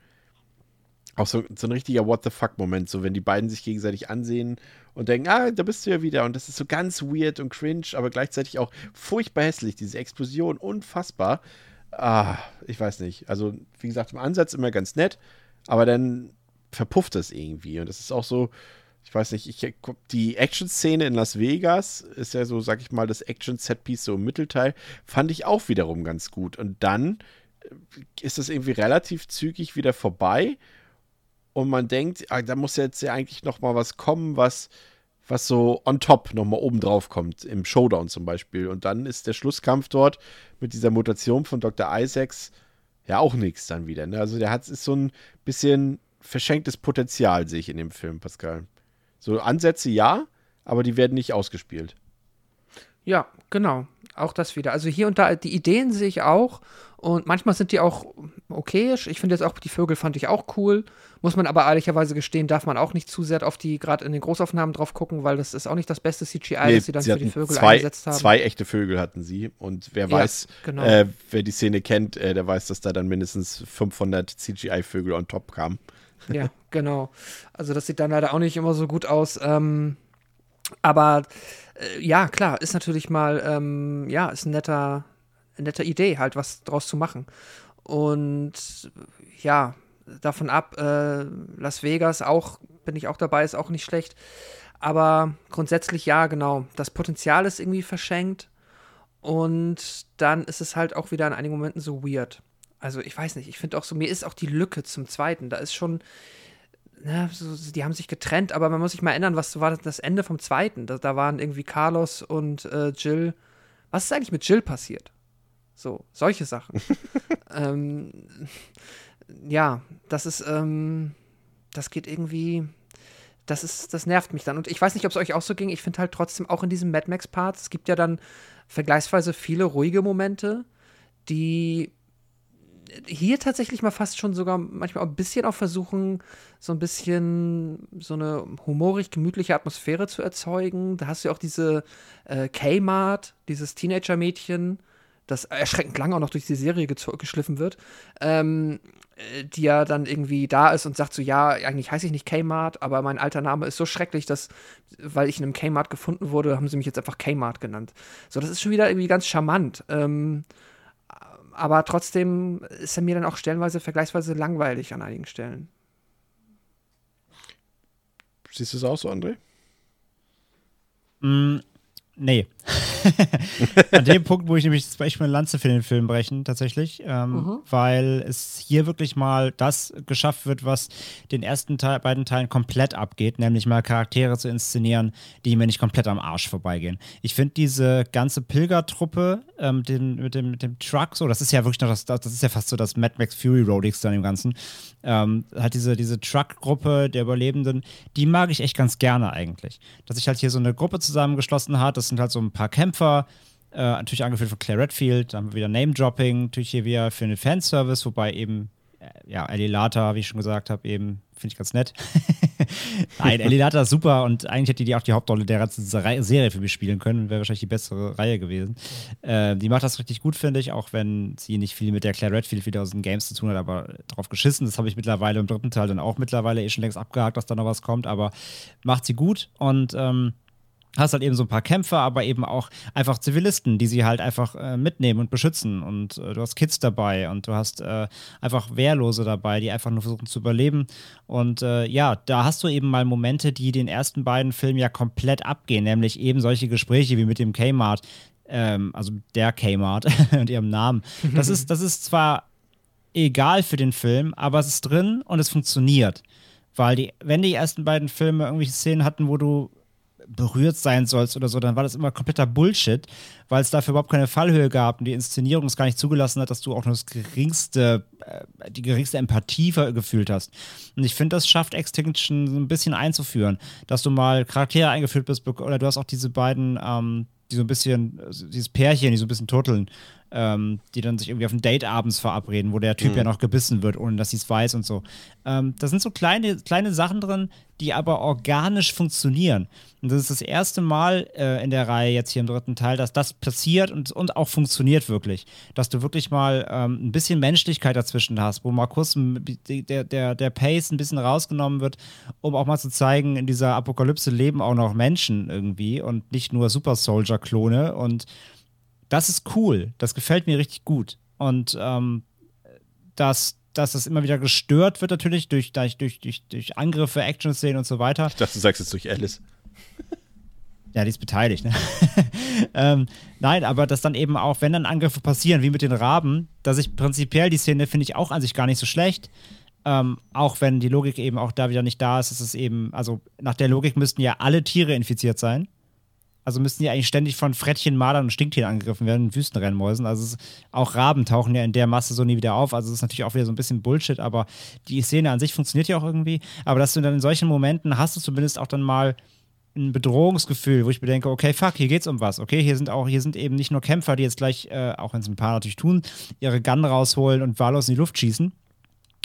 Speaker 1: Auch so, so ein richtiger What the fuck-Moment, so wenn die beiden sich gegenseitig ansehen und denken, ah, da bist du ja wieder. Und das ist so ganz weird und cringe, aber gleichzeitig auch furchtbar hässlich. Diese Explosion, unfassbar. Ah, ich weiß nicht. Also, wie gesagt, im Ansatz immer ganz nett, aber dann verpufft das irgendwie. Und das ist auch so, ich weiß nicht, ich, die Action-Szene in Las Vegas ist ja so, sag ich mal, das Action-Set-Piece so im Mittelteil, fand ich auch wiederum ganz gut. Und dann äh, ist das irgendwie relativ zügig wieder vorbei und man denkt, ah, da muss jetzt ja eigentlich noch mal was kommen, was, was so on top noch mal oben drauf kommt, im Showdown zum Beispiel. Und dann ist der Schlusskampf dort mit dieser Mutation von Dr. Isaacs ja auch nichts dann wieder. Ne? Also der hat ist so ein bisschen verschenktes Potenzial, sehe ich in dem Film, Pascal. So Ansätze ja, aber die werden nicht ausgespielt.
Speaker 4: Ja, genau. Auch das wieder. Also hier und da, die Ideen sehe ich auch. Und manchmal sind die auch okayisch. Ich finde jetzt auch, die Vögel fand ich auch cool. Muss man aber ehrlicherweise gestehen, darf man auch nicht zu sehr auf die, gerade in den Großaufnahmen drauf gucken, weil das ist auch nicht das beste CGI, nee, das sie dann sie für die Vögel
Speaker 1: zwei,
Speaker 4: eingesetzt haben.
Speaker 1: Zwei echte Vögel hatten sie. Und wer ja, weiß, genau. äh, wer die Szene kennt, äh, der weiß, dass da dann mindestens 500 CGI-Vögel on top kamen.
Speaker 4: Ja, genau. Also das sieht dann leider auch nicht immer so gut aus. Ähm, aber äh, ja, klar, ist natürlich mal, ähm, ja, ist ein netter, eine nette Idee, halt was draus zu machen. Und ja, davon ab, äh, Las Vegas auch, bin ich auch dabei, ist auch nicht schlecht. Aber grundsätzlich ja, genau. Das Potenzial ist irgendwie verschenkt. Und dann ist es halt auch wieder in einigen Momenten so weird. Also ich weiß nicht, ich finde auch so, mir ist auch die Lücke zum zweiten, da ist schon, na, so, die haben sich getrennt, aber man muss sich mal erinnern, was war das Ende vom zweiten? Da, da waren irgendwie Carlos und äh, Jill. Was ist eigentlich mit Jill passiert? So, solche Sachen. [LAUGHS] ähm, ja, das ist, ähm, das geht irgendwie, das ist, das nervt mich dann. Und ich weiß nicht, ob es euch auch so ging. Ich finde halt trotzdem auch in diesem Mad Max-Part, es gibt ja dann vergleichsweise viele ruhige Momente, die hier tatsächlich mal fast schon sogar manchmal auch ein bisschen auch versuchen, so ein bisschen so eine humorig gemütliche Atmosphäre zu erzeugen. Da hast du ja auch diese äh, Kmart, dieses Teenager-Mädchen, das erschreckend lange auch noch durch die Serie geschliffen wird, ähm, äh, die ja dann irgendwie da ist und sagt so, ja, eigentlich heiße ich nicht Kmart, aber mein alter Name ist so schrecklich, dass, weil ich in einem Kmart gefunden wurde, haben sie mich jetzt einfach Kmart genannt. So, das ist schon wieder irgendwie ganz charmant. Ähm, aber trotzdem ist er mir dann auch stellenweise vergleichsweise langweilig an einigen Stellen.
Speaker 1: Siehst du es auch so, André?
Speaker 2: Mm, nee. [LAUGHS] An dem Punkt, wo ich nämlich zum Beispiel eine Lanze für den Film brechen, tatsächlich, ähm, weil es hier wirklich mal das geschafft wird, was den ersten Teil, beiden Teilen komplett abgeht, nämlich mal Charaktere zu inszenieren, die mir nicht komplett am Arsch vorbeigehen. Ich finde diese ganze Pilgertruppe ähm, den, mit, dem, mit dem Truck, so, das ist ja wirklich noch das, das ist ja fast so das Mad Max Fury Roadix dann im Ganzen. Ähm, hat diese, diese Truck-Gruppe der Überlebenden, die mag ich echt ganz gerne eigentlich. Dass sich halt hier so eine Gruppe zusammengeschlossen hat, das sind halt so ein paar Kämpfer, äh, natürlich angeführt von Claire Redfield, dann wieder Name-Dropping, natürlich hier wieder für einen Fanservice, wobei eben, äh, ja, Ellie Lata, wie ich schon gesagt habe, eben, finde ich ganz nett. [LAUGHS] Nein, Ellie Lata ist super und eigentlich hätte die auch die Hauptrolle der ganzen Serie für mich spielen können, wäre wahrscheinlich die bessere Reihe gewesen. Äh, die macht das richtig gut, finde ich, auch wenn sie nicht viel mit der Claire Redfield wieder aus den Games zu tun hat, aber drauf geschissen. Das habe ich mittlerweile im dritten Teil dann auch mittlerweile eh schon längst abgehakt, dass da noch was kommt, aber macht sie gut und ähm, hast halt eben so ein paar Kämpfer, aber eben auch einfach Zivilisten, die sie halt einfach äh, mitnehmen und beschützen. Und äh, du hast Kids dabei und du hast äh, einfach Wehrlose dabei, die einfach nur versuchen zu überleben. Und äh, ja, da hast du eben mal Momente, die den ersten beiden Filmen ja komplett abgehen, nämlich eben solche Gespräche wie mit dem Kmart, ähm, also der Kmart [LAUGHS] und ihrem Namen. Das ist, das ist zwar egal für den Film, aber es ist drin und es funktioniert. Weil die, wenn die ersten beiden Filme irgendwelche Szenen hatten, wo du berührt sein sollst oder so, dann war das immer kompletter Bullshit, weil es dafür überhaupt keine Fallhöhe gab und die Inszenierung es gar nicht zugelassen hat, dass du auch nur das geringste, äh, die geringste Empathie gefühlt hast. Und ich finde, das schafft Extinction so ein bisschen einzuführen, dass du mal Charaktere eingeführt bist oder du hast auch diese beiden, ähm, die so ein bisschen, dieses Pärchen, die so ein bisschen turteln, ähm, die dann sich irgendwie auf ein Date abends verabreden, wo der Typ
Speaker 1: Mhm.
Speaker 2: ja noch gebissen wird, ohne dass sie es weiß und so. Ähm, da sind so kleine, kleine Sachen drin, die aber organisch funktionieren. Und das ist das erste Mal äh, in der Reihe jetzt hier im dritten Teil, dass das passiert und, und auch funktioniert wirklich. Dass du wirklich mal ähm, ein bisschen Menschlichkeit dazwischen hast, wo mal kurz der, der, der Pace ein bisschen rausgenommen wird, um auch mal zu zeigen, in dieser Apokalypse leben auch noch Menschen irgendwie und nicht nur Super Soldier-Klone. Und das ist cool. Das gefällt mir richtig gut. Und ähm, dass, dass das immer wieder gestört wird, natürlich durch, durch, durch, durch, Angriffe, Action-Szenen und so weiter.
Speaker 1: Ich dachte, du sagst jetzt durch Alice.
Speaker 2: Ja, die ist beteiligt. Ne? [LAUGHS] ähm, nein, aber dass dann eben auch, wenn dann Angriffe passieren, wie mit den Raben, dass ich prinzipiell die Szene finde ich auch an sich gar nicht so schlecht. Ähm, auch wenn die Logik eben auch da wieder nicht da ist, ist es eben, also nach der Logik müssten ja alle Tiere infiziert sein. Also müssten die eigentlich ständig von Frettchen, Madern und Stinktieren angegriffen werden, Wüstenrennmäusen. Also es auch Raben tauchen ja in der Masse so nie wieder auf. Also es ist natürlich auch wieder so ein bisschen Bullshit, aber die Szene an sich funktioniert ja auch irgendwie. Aber dass du dann in solchen Momenten hast du zumindest auch dann mal ein Bedrohungsgefühl, wo ich mir denke, okay, fuck, hier geht's um was. Okay, hier sind auch, hier sind eben nicht nur Kämpfer, die jetzt gleich, äh, auch wenn es ein paar natürlich tun, ihre Gun rausholen und wahllos in die Luft schießen.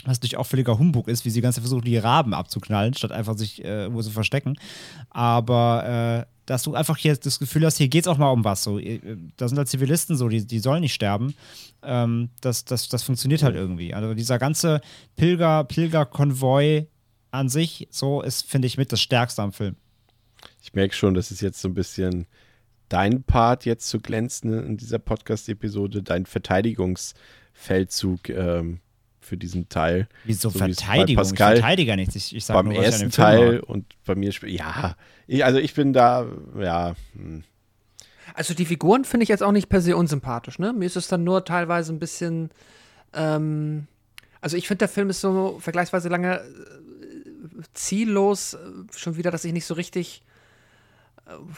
Speaker 2: Was natürlich auch völliger Humbug ist, wie sie ganz versuchen, die Raben abzuknallen, statt einfach sich äh, irgendwo zu verstecken. Aber äh, dass du einfach hier das Gefühl hast, hier geht's auch mal um was. So, äh, da sind halt Zivilisten so, die, die sollen nicht sterben. Ähm, das, das, das funktioniert halt irgendwie. Also dieser ganze Pilger, Pilgerkonvoi an sich, so ist, finde ich, mit das Stärkste am Film.
Speaker 1: Ich merke schon, das ist jetzt so ein bisschen dein Part jetzt zu glänzen in dieser Podcast-Episode, dein Verteidigungsfeldzug ähm, für diesen Teil.
Speaker 2: Wieso
Speaker 1: So
Speaker 2: Verteidigung?
Speaker 1: Pascal
Speaker 2: ich verteidige nichts. Ich, ich sage
Speaker 1: Beim
Speaker 2: nur, was ich an
Speaker 1: ersten
Speaker 2: dem Film
Speaker 1: Teil und bei mir, ja, ich, also ich bin da, ja, hm.
Speaker 4: Also die Figuren finde ich jetzt auch nicht per se unsympathisch, ne? Mir ist es dann nur teilweise ein bisschen, ähm, also ich finde, der Film ist so vergleichsweise lange äh, ziellos, äh, schon wieder, dass ich nicht so richtig äh,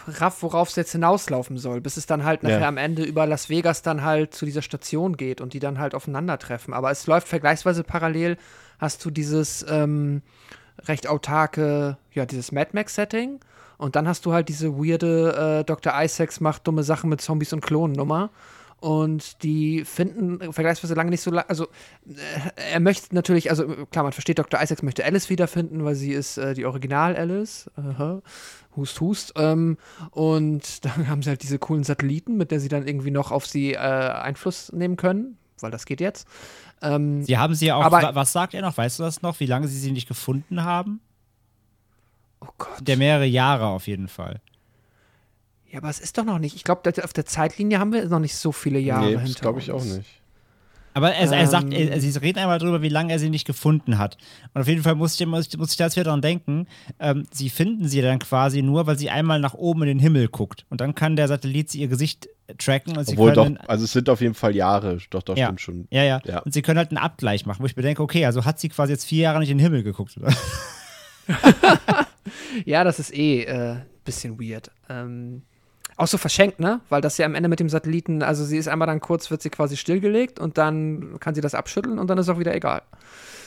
Speaker 4: raff, worauf es jetzt hinauslaufen soll, bis es dann halt nachher
Speaker 1: Ja.
Speaker 4: am Ende über Las Vegas dann halt zu dieser Station geht und die dann halt aufeinandertreffen. Aber es läuft vergleichsweise parallel, hast du dieses ähm, recht autarke, ja, dieses Mad Max-Setting. Und dann hast du halt diese weirde äh, Dr. Isaacs macht dumme Sachen mit Zombies und Klonen Nummer. Und die finden vergleichsweise lange nicht so lang. Also, äh, er möchte natürlich, also klar, man versteht, Dr. Isaacs möchte Alice wiederfinden, weil sie ist äh, die Original-Alice. Aha. Hust, hust. Ähm, und [LAUGHS] dann haben sie halt diese coolen Satelliten, mit der sie dann irgendwie noch auf sie äh, Einfluss nehmen können, weil das geht jetzt. Ähm,
Speaker 2: Sie haben sie ja auch,
Speaker 4: Aber-
Speaker 2: wa- was sagt er noch? Weißt du das noch? Wie lange sie sie nicht gefunden haben?
Speaker 4: oh Gott.
Speaker 2: Der mehrere Jahre auf jeden Fall.
Speaker 4: Ja, aber es ist doch noch nicht. Ich glaube, auf der Zeitlinie haben wir noch nicht so viele Jahre
Speaker 1: nee,
Speaker 4: hinter
Speaker 1: das glaube ich auch
Speaker 4: uns.
Speaker 1: nicht.
Speaker 2: Aber er, er sagt, er, sie reden einmal darüber, wie lange er sie nicht gefunden hat. Und auf jeden Fall muss ich, muss, muss ich da jetzt wieder dran denken, ähm, sie finden sie dann quasi nur, weil sie einmal nach oben in den Himmel guckt. Und dann kann der Satellit sie ihr Gesicht tracken. Und sie
Speaker 1: Obwohl
Speaker 2: können,
Speaker 1: doch, also es sind auf jeden Fall Jahre, doch, doch,
Speaker 2: ja,
Speaker 1: stimmt schon.
Speaker 2: Ja, ja,
Speaker 1: Ja.
Speaker 2: Und sie können halt einen Abgleich machen, wo ich mir denke, okay, also hat sie quasi jetzt vier Jahre nicht in den Himmel geguckt. Oder? [LAUGHS]
Speaker 4: Ja, das ist eh äh, bisschen weird. Ähm, auch so verschenkt, ne? Weil das ja am Ende mit dem Satelliten, also sie ist einmal dann kurz, wird sie quasi stillgelegt und dann kann sie das abschütteln und dann ist auch wieder egal.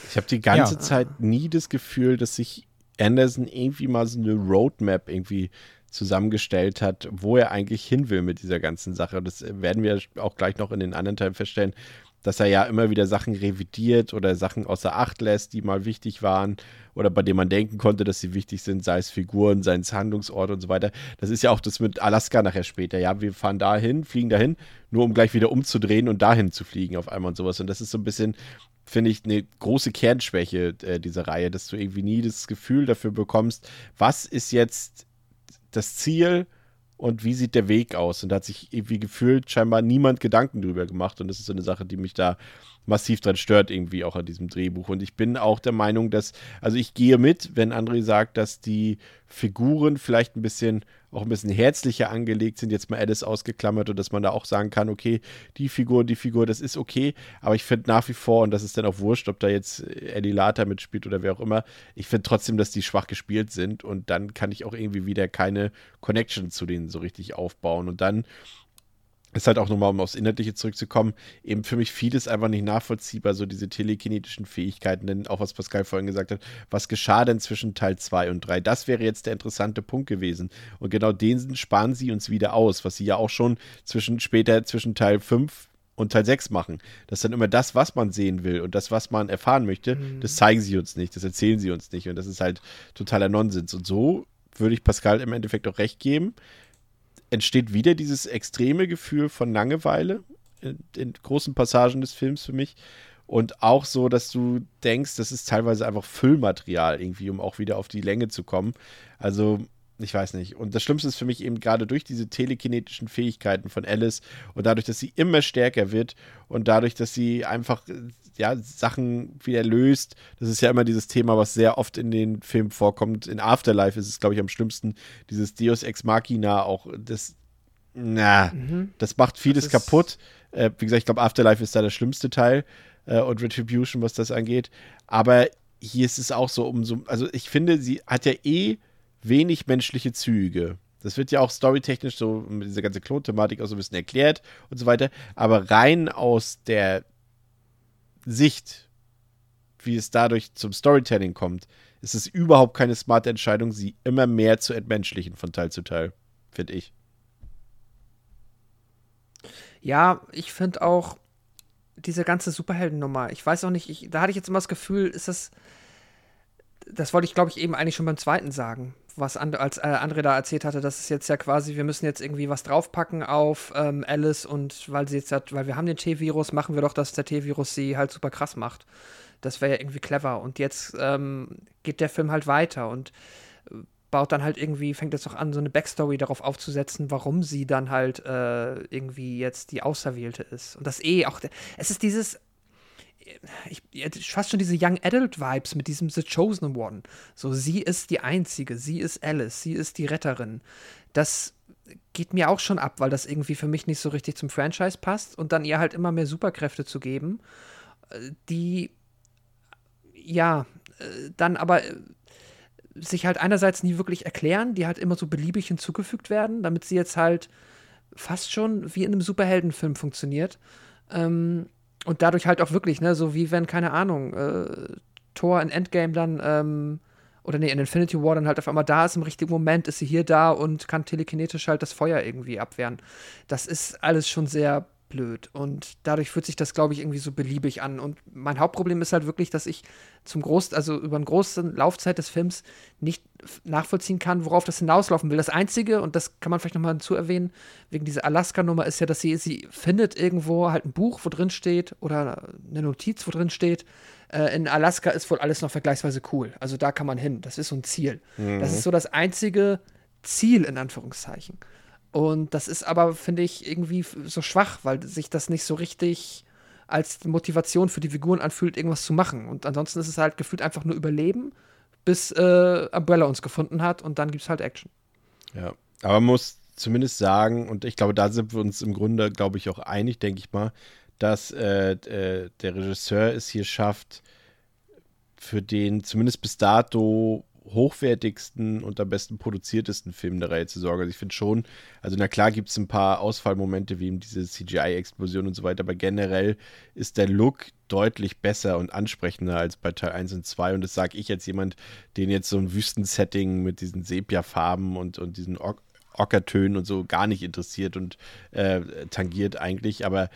Speaker 1: Ich habe die ganze
Speaker 2: Ja.
Speaker 1: Zeit nie das Gefühl, dass sich Anderson irgendwie mal so eine Roadmap irgendwie zusammengestellt hat, wo er eigentlich hin will mit dieser ganzen Sache. Das werden wir auch gleich noch in den anderen Teilen feststellen, dass er ja immer wieder Sachen revidiert oder Sachen außer Acht lässt, die mal wichtig waren oder bei denen man denken konnte, dass sie wichtig sind, sei es Figuren, sei es Handlungsort und so weiter. Das ist ja auch das mit Alaska nachher später. Ja, wir fahren dahin, fliegen dahin, nur um gleich wieder umzudrehen und dahin zu fliegen auf einmal und sowas. Und das ist so ein bisschen, finde ich, eine große Kernschwäche äh, dieser Reihe, dass du irgendwie nie das Gefühl dafür bekommst, was ist jetzt das Ziel und wie sieht der Weg aus? Und da hat sich irgendwie gefühlt scheinbar niemand Gedanken drüber gemacht. Und das ist so eine Sache, die mich da massiv dran stört, irgendwie auch an diesem Drehbuch. Und ich bin auch der Meinung, dass, also ich gehe mit, wenn André sagt, dass die Figuren vielleicht ein bisschen, auch ein bisschen herzlicher angelegt sind, jetzt mal Alice ausgeklammert und dass man da auch sagen kann, okay, die Figur, die Figur, das ist okay, aber ich finde nach wie vor, und das ist dann auch wurscht, ob da jetzt Ellie Lata mitspielt oder wer auch immer, ich finde trotzdem, dass die schwach gespielt sind. Und dann kann ich auch irgendwie wieder keine Connection zu denen so richtig aufbauen. Und dann ist halt auch nochmal, um aufs Inhaltliche zurückzukommen, eben für mich vieles einfach nicht nachvollziehbar, so diese telekinetischen Fähigkeiten, denn auch was Pascal vorhin gesagt hat, was geschah denn zwischen Teil 2 und 3? Das wäre jetzt der interessante Punkt gewesen. Und genau den sparen sie uns wieder aus, was sie ja auch schon zwischen später zwischen Teil 5 und Teil 6 machen. Das ist dann immer das, was man sehen will und das, was man erfahren möchte, das zeigen sie uns nicht, das erzählen sie uns nicht und das ist halt totaler Nonsens. Und so würde ich Pascal im Endeffekt auch recht geben entsteht wieder dieses extreme Gefühl von Langeweile in, in großen Passagen des Films für mich. Und auch so, dass du denkst, das ist teilweise einfach Füllmaterial irgendwie, um auch wieder auf die Länge zu kommen. Also, ich weiß nicht. Und das Schlimmste ist für mich eben gerade durch diese telekinetischen Fähigkeiten von Alice und dadurch, dass sie immer stärker wird und dadurch, dass sie einfach ja, Sachen wieder löst. Das ist ja immer dieses Thema, was sehr oft in den Filmen vorkommt. In Afterlife ist es, glaube ich, am schlimmsten. Dieses Deus Ex Machina auch. Das, na, das macht vieles
Speaker 4: Das
Speaker 1: kaputt. Äh, wie gesagt, ich glaube, Afterlife ist da der schlimmste Teil äh, und Retribution, was das angeht. Aber hier ist es auch so, umso, also ich finde, sie hat ja eh wenig menschliche Züge. Das wird ja auch storytechnisch so mit dieser ganzen Klon-Thematik auch so ein bisschen erklärt und so weiter. Aber rein aus der Sicht, wie es dadurch zum Storytelling kommt, ist es überhaupt keine smarte Entscheidung, sie immer mehr zu entmenschlichen von Teil zu Teil, finde ich.
Speaker 4: Ja, ich finde auch diese ganze Superheldennummer, ich weiß auch nicht, ich, da hatte ich jetzt immer das Gefühl, ist das, das wollte ich glaube ich eben eigentlich schon beim zweiten sagen, was And, als äh, André da erzählt hatte, dass es jetzt ja quasi, wir müssen jetzt irgendwie was draufpacken auf ähm, Alice und weil sie jetzt hat, weil wir haben den T-Virus, machen wir doch, dass der T-Virus sie halt super krass macht. Das wäre ja irgendwie clever. Und jetzt ähm, geht der Film halt weiter und äh, baut dann halt irgendwie, fängt jetzt auch an, so eine Backstory darauf aufzusetzen, warum sie dann halt äh, irgendwie jetzt die Auserwählte ist. Und das eh auch, es ist dieses, ich, ich- fast schon diese Young Adult Vibes mit diesem The Chosen One. So, sie ist die Einzige, sie ist Alice, sie ist die Retterin. Das geht mir auch schon ab, weil das irgendwie für mich nicht so richtig zum Franchise passt und dann ihr halt immer mehr Superkräfte zu geben, äh, die ja äh, dann aber äh, sich halt einerseits nie wirklich erklären, die halt immer so beliebig hinzugefügt werden, damit sie jetzt halt fast schon wie in einem Superheldenfilm funktioniert. Ähm, und dadurch halt auch wirklich, ne, so wie wenn, keine Ahnung, äh, Thor in Endgame dann, ähm, oder nee, in Infinity War dann halt auf einmal da ist, im richtigen Moment ist sie hier da und kann telekinetisch halt das Feuer irgendwie abwehren. Das ist alles schon sehr blöd und dadurch fühlt sich das, glaube ich, irgendwie so beliebig an. Und mein Hauptproblem ist halt wirklich, dass ich zum Groß, also über eine große Laufzeit des Films nicht nachvollziehen kann, worauf das hinauslaufen will. Das Einzige, und das kann man vielleicht nochmal hinzu erwähnen, wegen dieser Alaska-Nummer, ist ja, dass sie, sie findet irgendwo halt ein Buch, wo drin steht, oder eine Notiz, wo drin steht, äh, in Alaska ist wohl alles noch vergleichsweise cool. Also da kann man hin. Das ist so ein Ziel. Das ist so das einzige Ziel, in Anführungszeichen. Und das ist aber, finde ich, irgendwie so schwach, weil sich das nicht so richtig als Motivation für die Figuren anfühlt, irgendwas zu machen. Und ansonsten ist es halt gefühlt einfach nur Überleben, bis äh, Umbrella uns gefunden hat und dann gibt es halt Action.
Speaker 1: Ja, aber man muss zumindest sagen, und ich glaube, da sind wir uns im Grunde, glaube ich, auch einig, denke ich mal, dass äh, äh, der Regisseur es hier schafft, für den zumindest bis dato hochwertigsten und am besten produziertesten Film der Reihe zu sorgen. Also ich finde schon, also na klar gibt es ein paar Ausfallmomente wie eben diese CGI-Explosion und so weiter, aber generell ist der Look deutlich besser und ansprechender als bei Teil 1 und 2 und das sage ich als jemand, den jetzt so ein Wüstensetting mit diesen Sepia-Farben und, und diesen Ockertönen und so gar nicht interessiert und äh, tangiert eigentlich, aber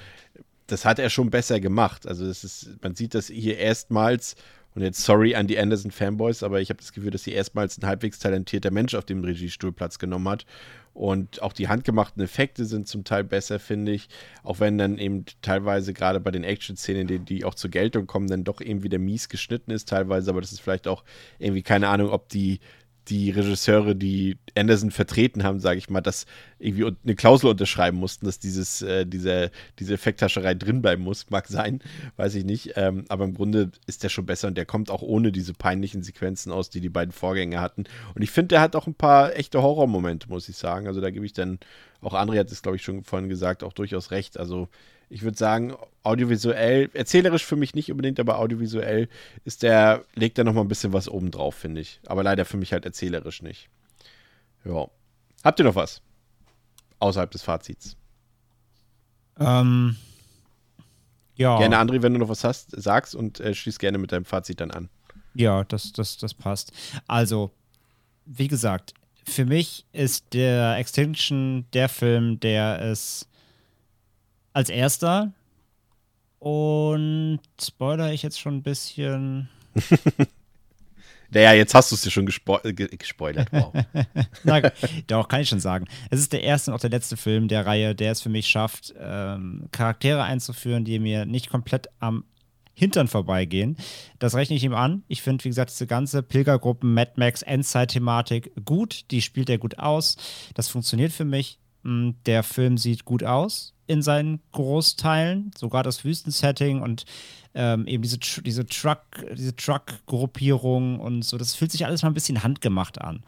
Speaker 1: das hat er schon besser gemacht. Also ist, man sieht das hier erstmals und jetzt sorry an die Anderson-Fanboys, aber ich habe das Gefühl, dass hier erstmals ein halbwegs talentierter Mensch auf dem Regiestuhl Platz genommen hat. Und auch die handgemachten Effekte sind zum Teil besser, finde ich. Auch wenn dann eben teilweise gerade bei den Action-Szenen, die, die auch zur Geltung kommen, dann doch eben wieder mies geschnitten ist teilweise. Aber das ist vielleicht auch irgendwie keine Ahnung, ob die die Regisseure, die Anderson vertreten haben, sage ich mal, dass irgendwie eine Klausel unterschreiben mussten, dass dieses, äh, diese, diese Effekthascherei drin bleiben muss. Mag sein, [LAUGHS] weiß ich nicht. Ähm, aber im Grunde ist der schon besser und der kommt auch ohne diese peinlichen Sequenzen aus, die die beiden Vorgänger hatten. Und ich finde, der hat auch ein paar echte Horrormomente, muss ich sagen. Also da gebe ich dann, auch André hat es, glaube ich, schon vorhin gesagt, auch durchaus recht. Also ich würde sagen, audiovisuell, erzählerisch für mich nicht unbedingt, aber audiovisuell ist der, legt da nochmal ein bisschen was oben drauf, finde ich. Aber leider für mich halt erzählerisch nicht. Ja. Habt ihr noch was? Außerhalb des Fazits.
Speaker 2: Ähm. Ja.
Speaker 1: Gerne, André, wenn du noch was hast, sagst und äh, schließ gerne mit deinem Fazit dann an.
Speaker 2: Ja, das, das, das passt. Also, wie gesagt, für mich ist der Extinction der Film, der es als erster. Und spoiler ich jetzt schon ein bisschen. [LAUGHS]
Speaker 1: naja, jetzt hast du es dir schon gespo gespoilert. Wow. [LAUGHS]
Speaker 2: Na, doch, kann ich schon sagen. Es ist der erste und auch der letzte Film der Reihe, der es für mich schafft, ähm, Charaktere einzuführen, die mir nicht komplett am Hintern vorbeigehen. Das rechne ich ihm an. Ich finde, wie gesagt, diese ganze Pilgergruppen, Mad Max, Endzeit-Thematik gut. Die spielt er gut aus. Das funktioniert für mich. Mm, der Film sieht gut aus in seinen Großteilen, sogar das Wüstensetting und ähm, eben diese, diese Truck, diese Truck-Gruppierung und so. Das fühlt sich alles mal ein bisschen handgemacht an.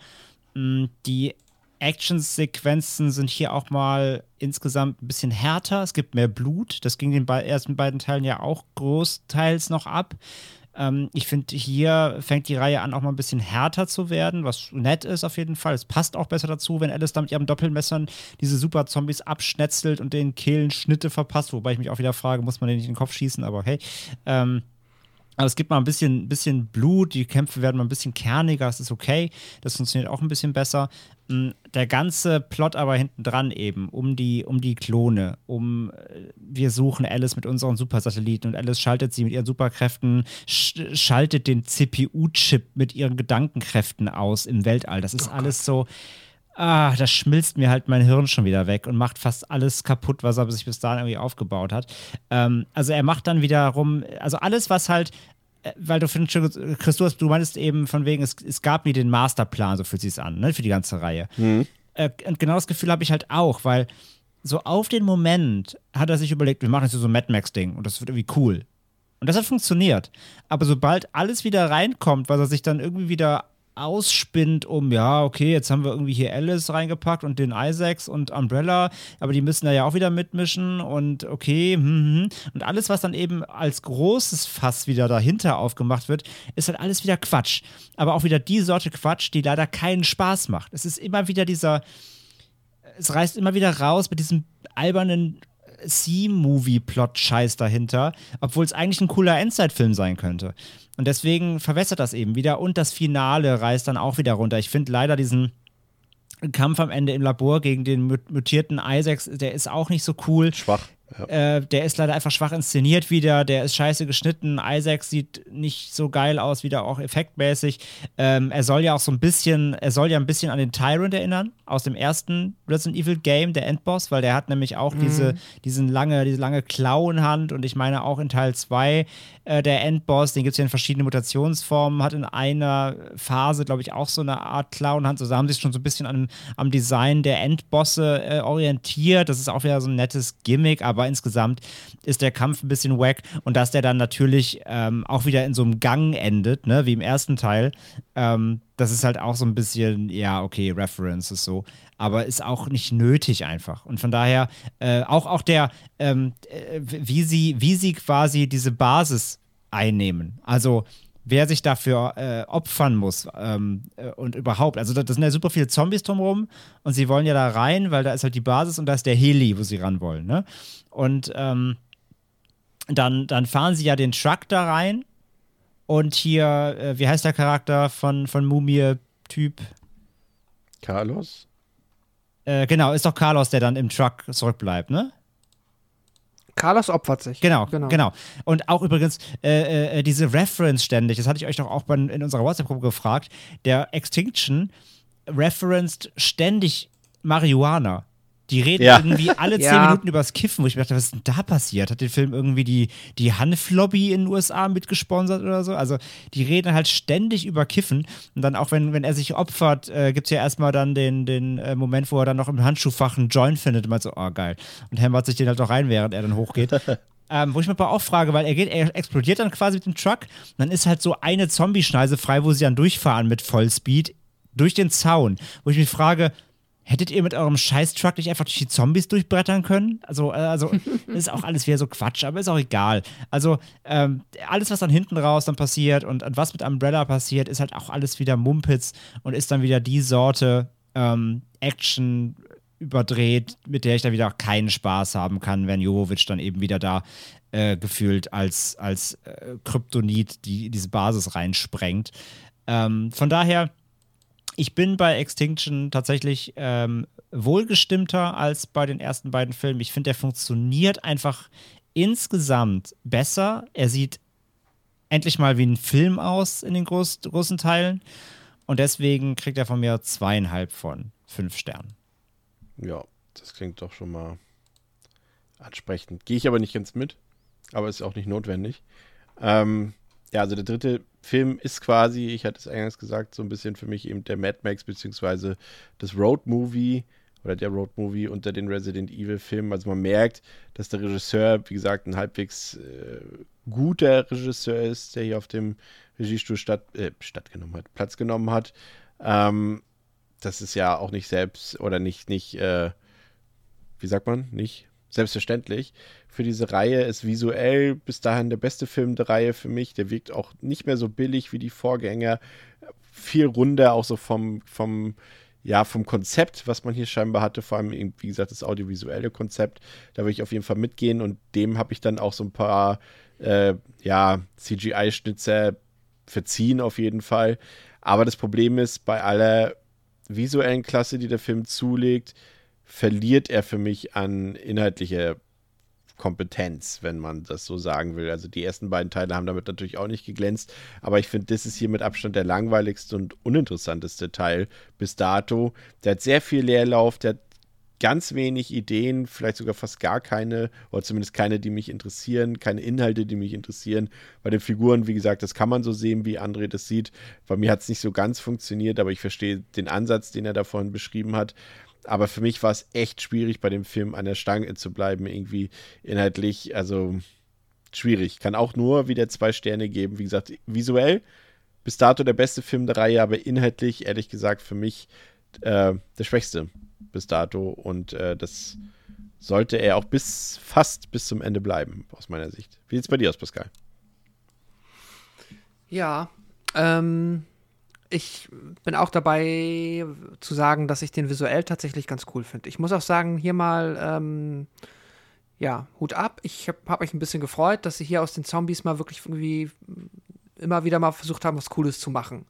Speaker 2: Mm, die Action-Sequenzen sind hier auch mal insgesamt ein bisschen härter. Es gibt mehr Blut. Das ging den ersten beiden Teilen ja auch großteils noch ab. Ähm, ich finde, hier fängt die Reihe an, auch mal ein bisschen härter zu werden, was nett ist auf jeden Fall. Es passt auch besser dazu, wenn Alice da mit ihrem Doppelmessern diese Super-Zombies abschnetzelt und den Kehlen Schnitte verpasst, wobei ich mich auch wieder frage, muss man den nicht in den Kopf schießen, aber hey. Ähm, aber es gibt mal ein bisschen, bisschen Blut, die Kämpfe werden mal ein bisschen kerniger, das ist okay. Das funktioniert auch ein bisschen besser. Mm, der ganze Plot aber hinten dran eben, um die, um die Klone, um äh, wir suchen Alice mit unseren Supersatelliten und Alice schaltet sie mit ihren Superkräften, sch schaltet den CPU-Chip mit ihren Gedankenkräften aus im Weltall. Das ist oh alles so. Ah, das schmilzt mir halt mein Hirn schon wieder weg und macht fast alles kaputt, was er sich bis dahin irgendwie aufgebaut hat. Ähm, also er macht dann wiederum, also alles, was halt äh, weil du findest schon, Christus, du meintest eben von wegen, es, es gab mir den Masterplan, so fühlt sich an, ne, für die ganze Reihe. Mhm. Äh, und genau das Gefühl habe ich halt auch, weil so auf den Moment hat er sich überlegt, wir machen jetzt so ein Mad Max-Ding und das wird irgendwie cool. Und das hat funktioniert. Aber sobald alles wieder reinkommt, was er sich dann irgendwie wieder ausspinnt um, ja, okay, jetzt haben wir irgendwie hier Alice reingepackt und den Isaacs und Umbrella, aber die müssen da ja auch wieder mitmischen und okay, hm, hm, hm. und alles, was dann eben als großes Fass wieder dahinter aufgemacht wird, ist halt alles wieder Quatsch. Aber auch wieder die Sorte Quatsch, die leider keinen Spaß macht. Es ist immer wieder dieser, es reißt immer wieder raus mit diesem albernen C-Movie-Plot-Scheiß dahinter, obwohl es eigentlich ein cooler Endzeit-Film sein könnte. Und deswegen verwässert das eben wieder und das Finale reißt dann auch wieder runter. Ich finde leider diesen Kampf am Ende im Labor gegen den mutierten Isaacs, der ist auch nicht so cool.
Speaker 1: Schwach.
Speaker 2: Ja. Äh, der ist leider einfach schwach inszeniert wieder, der ist scheiße geschnitten. Isaac sieht nicht so geil aus, wieder auch effektmäßig. Ähm, er soll ja auch so ein bisschen, er soll ja ein bisschen an den Tyrant erinnern, aus dem ersten Resident Evil Game, der Endboss, weil der hat nämlich auch mhm. diese, diesen lange, diese lange Klauenhand und ich meine auch in Teil 2 äh, der Endboss, den gibt es ja in verschiedenen Mutationsformen, hat in einer Phase, glaube ich, auch so eine Art Klauenhand. So also haben sich schon so ein bisschen an, am Design der Endbosse äh, orientiert. Das ist auch wieder so ein nettes Gimmick, aber aber insgesamt ist der Kampf ein bisschen wack und dass der dann natürlich ähm, auch wieder in so einem Gang endet, ne, wie im ersten Teil, ähm, das ist halt auch so ein bisschen, ja, okay, References so, aber ist auch nicht nötig einfach. Und von daher äh, auch, auch der, ähm, äh, wie, sie, wie sie quasi diese Basis einnehmen. Also wer sich dafür äh, opfern muss ähm, äh, und überhaupt. Also da, da, sind ja super viele Zombies drumherum und sie wollen ja da rein, weil da ist halt die Basis und da ist der Heli, wo sie ran wollen. Ne? Und ähm, dann, dann fahren sie ja den Truck da rein und hier, äh, wie heißt der Charakter von, von Mumie-Typ?
Speaker 1: Carlos?
Speaker 2: Äh, genau, ist doch Carlos, der dann im Truck zurückbleibt, ne?
Speaker 4: Carlos opfert sich.
Speaker 2: Genau, genau. genau. Und auch übrigens äh, äh, diese Reference ständig, das hatte ich euch doch auch bei, in unserer WhatsApp-Gruppe gefragt, der Extinction referenced ständig Marihuana. Die reden ja. irgendwie alle [LAUGHS] zehn ja. Minuten übers Kiffen, wo ich mir dachte, was ist denn da passiert? Hat den Film irgendwie die, die Hanf-Lobby in den USA mitgesponsert oder so? Also, die reden halt ständig über Kiffen. Und dann auch, wenn, wenn er sich opfert, äh, gibt es ja erstmal dann den, den äh, Moment, wo er dann noch im Handschuhfach einen Joint findet und meint so, oh geil. Und hämmert sich den halt auch rein, während er dann hochgeht. [LAUGHS] Ähm, wo ich mir aber auch frage, weil er geht, er explodiert dann quasi mit dem Truck, dann ist halt so eine Zombie-Schneise frei, wo sie dann durchfahren mit Vollspeed durch den Zaun. Wo ich mich frage, Hättet ihr mit eurem Scheiß-Truck nicht einfach durch die Zombies durchbrettern können? Also, äh, also [LAUGHS] ist auch alles wieder so Quatsch, aber ist auch egal. Also, ähm, alles, was dann hinten raus dann passiert und, und, was mit Umbrella passiert, ist halt auch alles wieder Mumpitz und ist dann wieder die Sorte ähm, Action überdreht, mit der ich dann wieder auch keinen Spaß haben kann, wenn Jovovic dann eben wieder da äh, gefühlt als, als äh, Kryptonit die, diese Basis reinsprengt. Ähm, von daher ich bin bei Extinction tatsächlich ähm, wohlgestimmter als bei den ersten beiden Filmen. Ich finde, der funktioniert einfach insgesamt besser. Er sieht endlich mal wie ein Film aus in den groß, großen Teilen. Und deswegen kriegt er von mir zweieinhalb von fünf Sternen.
Speaker 1: Ja, das klingt doch schon mal ansprechend. Gehe ich aber nicht ganz mit, aber ist auch nicht notwendig. Ähm, ja, also der dritte Film ist quasi, ich hatte es eingangs gesagt, so ein bisschen für mich eben der Mad Max beziehungsweise das Road Movie oder der Road Movie unter den Resident Evil Filmen. Also man merkt, dass der Regisseur, wie gesagt, ein halbwegs äh, guter Regisseur ist, der hier auf dem Regiestuhl statt, äh, stattgenommen hat, Platz genommen hat. Ähm, das ist ja auch nicht selbst oder nicht, nicht, äh, wie sagt man, nicht selbstverständlich für diese Reihe. Ist visuell bis dahin der beste Film der Reihe für mich. Der wirkt auch nicht mehr so billig wie die Vorgänger. Viel runder, auch so vom, vom, ja, vom Konzept, was man hier scheinbar hatte, vor allem, wie gesagt, das audiovisuelle Konzept. Da würde ich auf jeden Fall mitgehen und dem habe ich dann auch so ein paar, äh, ja, CGI-Schnitzer verziehen auf jeden Fall. Aber das Problem ist, bei aller visuellen Klasse, die der Film zulegt, verliert er für mich an inhaltlicher Kompetenz, wenn man das so sagen will. Also die ersten beiden Teile haben damit natürlich auch nicht geglänzt, aber ich finde, das ist hier mit Abstand der langweiligste und uninteressanteste Teil bis dato. Der hat sehr viel Leerlauf, der hat ganz wenig Ideen, vielleicht sogar fast gar keine, oder zumindest keine, die mich interessieren, keine Inhalte, die mich interessieren. Bei den Figuren, wie gesagt, das kann man so sehen, wie André das sieht. Bei mir hat es nicht so ganz funktioniert, aber ich verstehe den Ansatz, den er da vorhin beschrieben hat. Aber für mich war es echt schwierig, bei dem Film an der Stange zu bleiben, irgendwie inhaltlich. Also schwierig. Kann auch nur wieder zwei Sterne geben. Wie gesagt, visuell bis dato der beste Film der Reihe, aber inhaltlich, ehrlich gesagt, für mich äh, der schwächste bis dato. Und äh, das sollte er auch bis fast bis zum Ende bleiben, aus meiner Sicht. Wie sieht es bei dir aus, Pascal?
Speaker 4: Ja, ähm, ich bin auch dabei zu sagen, dass ich den visuell tatsächlich ganz cool finde. Ich muss auch sagen, hier mal, ähm, ja, Hut ab. Ich habe hab mich ein bisschen gefreut, dass sie hier aus den Zombies mal wirklich irgendwie immer wieder mal versucht haben, was Cooles zu machen.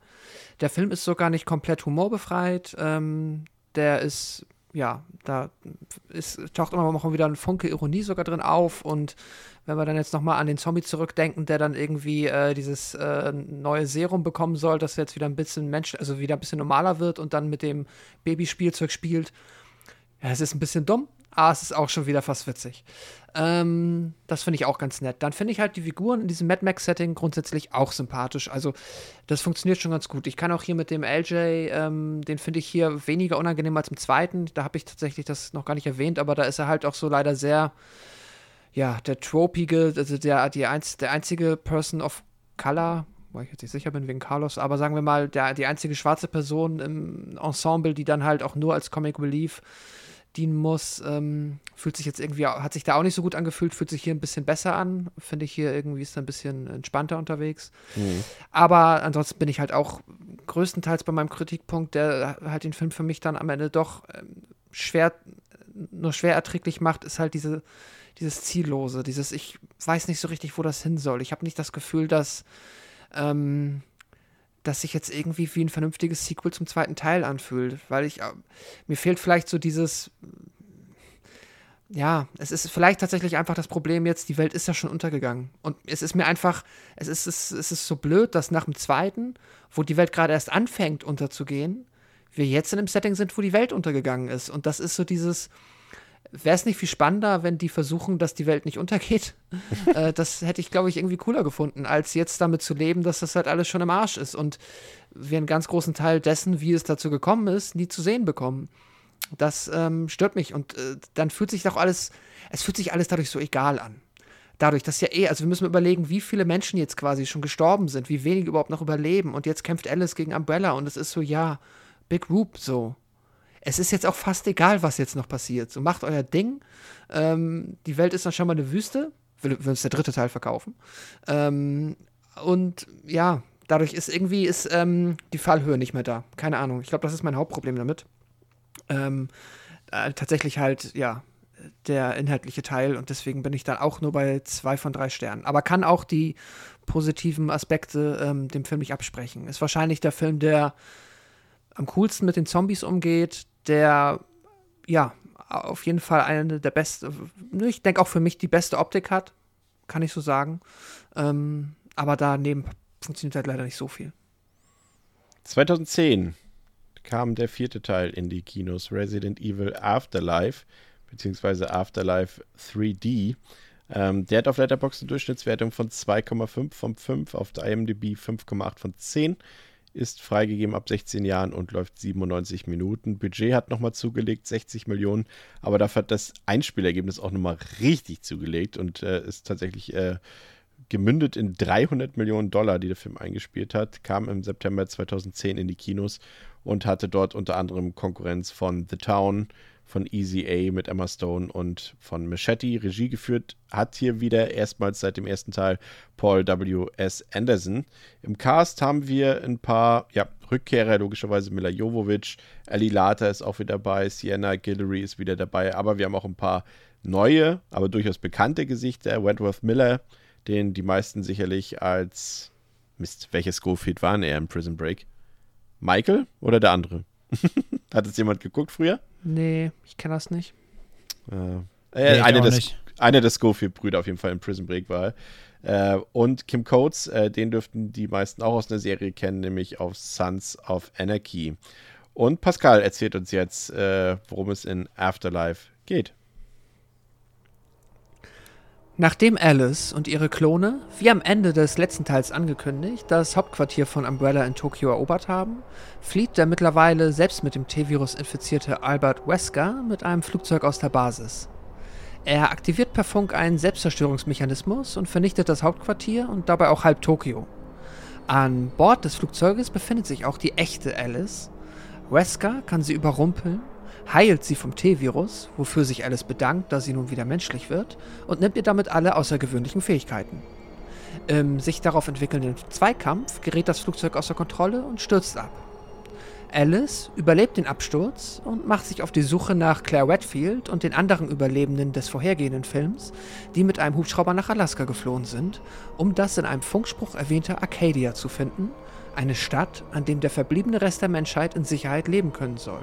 Speaker 4: Der Film ist sogar nicht komplett humorbefreit. Ähm, der ist, ja, da ist, taucht immer mal wieder ein Funke Ironie sogar drin auf und wenn wir dann jetzt nochmal an den Zombie zurückdenken, der dann irgendwie äh, dieses äh, neue Serum bekommen soll, das jetzt wieder ein bisschen Mensch, also wieder ein bisschen normaler wird und dann mit dem Babyspielzeug spielt. Ja, es ist ein bisschen dumm, aber es ist auch schon wieder fast witzig. Ähm, das finde ich auch ganz nett. Dann finde ich halt die Figuren in diesem Mad Max-Setting grundsätzlich auch sympathisch. Also, das funktioniert schon ganz gut. Ich kann auch hier mit dem LJ, ähm, den finde ich hier weniger unangenehm als im zweiten. Da habe ich tatsächlich das noch gar nicht erwähnt, aber da ist er halt auch so leider sehr ja, der tropige, also der, die einz, der einzige Person of Color, wo ich jetzt nicht sicher bin wegen Carlos, aber sagen wir mal, der, die einzige schwarze Person im Ensemble, die dann halt auch nur als Comic Relief dienen muss, ähm, fühlt sich jetzt irgendwie, hat sich da auch nicht so gut angefühlt, fühlt sich hier ein bisschen besser an. Finde ich hier irgendwie ist ein bisschen entspannter unterwegs. Mhm. Aber ansonsten bin ich halt auch größtenteils bei meinem Kritikpunkt, der halt den Film für mich dann am Ende doch ähm, schwer, nur schwer erträglich macht, ist halt diese, dieses Ziellose, dieses, ich weiß nicht so richtig, wo das hin soll. Ich habe nicht das Gefühl, dass, ähm, dass sich jetzt irgendwie wie ein vernünftiges Sequel zum zweiten Teil anfühlt, weil ich, äh, mir fehlt vielleicht so dieses, ja, es ist vielleicht tatsächlich einfach das Problem jetzt, die Welt ist ja schon untergegangen. Und es ist mir einfach, es ist, es, es ist so blöd, dass nach dem zweiten, wo die Welt gerade erst anfängt unterzugehen, wir jetzt in einem Setting sind, wo die Welt untergegangen ist. Und das ist so dieses, wäre es nicht viel spannender, wenn die versuchen, dass die Welt nicht untergeht? [LAUGHS] äh, das hätte ich, glaube ich, irgendwie cooler gefunden, als jetzt damit zu leben, dass das halt alles schon im Arsch ist und wir einen ganz großen Teil dessen, wie es dazu gekommen ist, nie zu sehen bekommen. Das ähm, stört mich und äh, dann fühlt sich doch alles, es fühlt sich alles dadurch so egal an. Dadurch, dass ja eh, also wir müssen überlegen, wie viele Menschen jetzt quasi schon gestorben sind, wie wenige überhaupt noch überleben und jetzt kämpft Alice gegen Umbrella und es ist so, ja, Big Whoop, so es ist jetzt auch fast egal, was jetzt noch passiert. So macht euer Ding. Ähm, die Welt ist dann schon mal eine Wüste. Will, will uns der dritte Teil verkaufen. Ähm, und ja, dadurch ist irgendwie ist, ähm, die Fallhöhe nicht mehr da. Keine Ahnung. Ich glaube, das ist mein Hauptproblem damit. Ähm, äh, tatsächlich halt, ja, der inhaltliche Teil und deswegen bin ich dann auch nur bei zwei von drei Sternen. Aber kann auch die positiven Aspekte ähm, dem Film nicht absprechen. Ist wahrscheinlich der Film, der am coolsten mit den Zombies umgeht, der ja auf jeden Fall eine der besten, ich denke auch für mich die beste Optik hat, kann ich so sagen. Ähm, aber daneben funktioniert halt leider nicht so viel.
Speaker 1: 2010 kam der vierte Teil in die Kinos, Resident Evil Afterlife, beziehungsweise Afterlife 3D. Ähm, der hat auf Letterboxd eine Durchschnittswertung von 2,5 von 5, auf der IMDb 5,8 von 10 ist freigegeben ab 16 Jahren und läuft 97 Minuten. Budget hat nochmal zugelegt, 60 Millionen, aber dafür hat das Einspielergebnis auch nochmal richtig zugelegt und äh, ist tatsächlich äh, gemündet in 300 Millionen Dollar, die der Film eingespielt hat, kam im September 2010 in die Kinos und hatte dort unter anderem Konkurrenz von The Town, von Easy A mit Emma Stone und von Machete. Regie geführt hat hier wieder erstmals seit dem ersten Teil Paul W.S. Anderson. Im Cast haben wir ein paar ja, Rückkehrer, logischerweise Mila Jovovich, Ali Lata ist auch wieder dabei, Sienna Guillory ist wieder dabei, aber wir haben auch ein paar neue, aber durchaus bekannte Gesichter. Wentworth Miller, den die meisten sicherlich als Mist, welches Schofield waren er im Prison Break? Michael oder der andere? [LAUGHS] Hat es jemand geguckt früher?
Speaker 4: Nee, ich kenne das nicht.
Speaker 1: Äh, äh, nee, eine, des, eine der Schofield-Brüder auf jeden Fall in Prison Break war. Äh, und Kim Coates, äh, den dürften die meisten auch aus einer Serie kennen, nämlich auf Sons of Anarchy. Und Pascal erzählt uns jetzt, äh, worum es in Afterlife geht.
Speaker 4: Nachdem Alice und ihre Klone, wie am Ende des letzten Teils angekündigt, das Hauptquartier von Umbrella in Tokio erobert haben, flieht der mittlerweile selbst mit dem T-Virus infizierte Albert Wesker mit einem Flugzeug aus der Basis. Er aktiviert per Funk einen Selbstzerstörungsmechanismus und vernichtet das Hauptquartier und dabei auch halb Tokio. An Bord des Flugzeuges befindet sich auch die echte Alice. Wesker kann sie überrumpeln heilt sie vom T-Virus, wofür sich Alice bedankt, da sie nun wieder menschlich wird, und nimmt ihr damit alle außergewöhnlichen Fähigkeiten. Im sich darauf entwickelnden Zweikampf gerät das Flugzeug außer Kontrolle und stürzt ab. Alice überlebt den Absturz und macht sich auf die Suche nach Claire Redfield und den anderen Überlebenden des vorhergehenden Films, die mit einem Hubschrauber nach Alaska geflohen sind, um das in einem Funkspruch erwähnte Arcadia zu finden, eine Stadt, an dem der verbliebene Rest der Menschheit in Sicherheit leben können soll.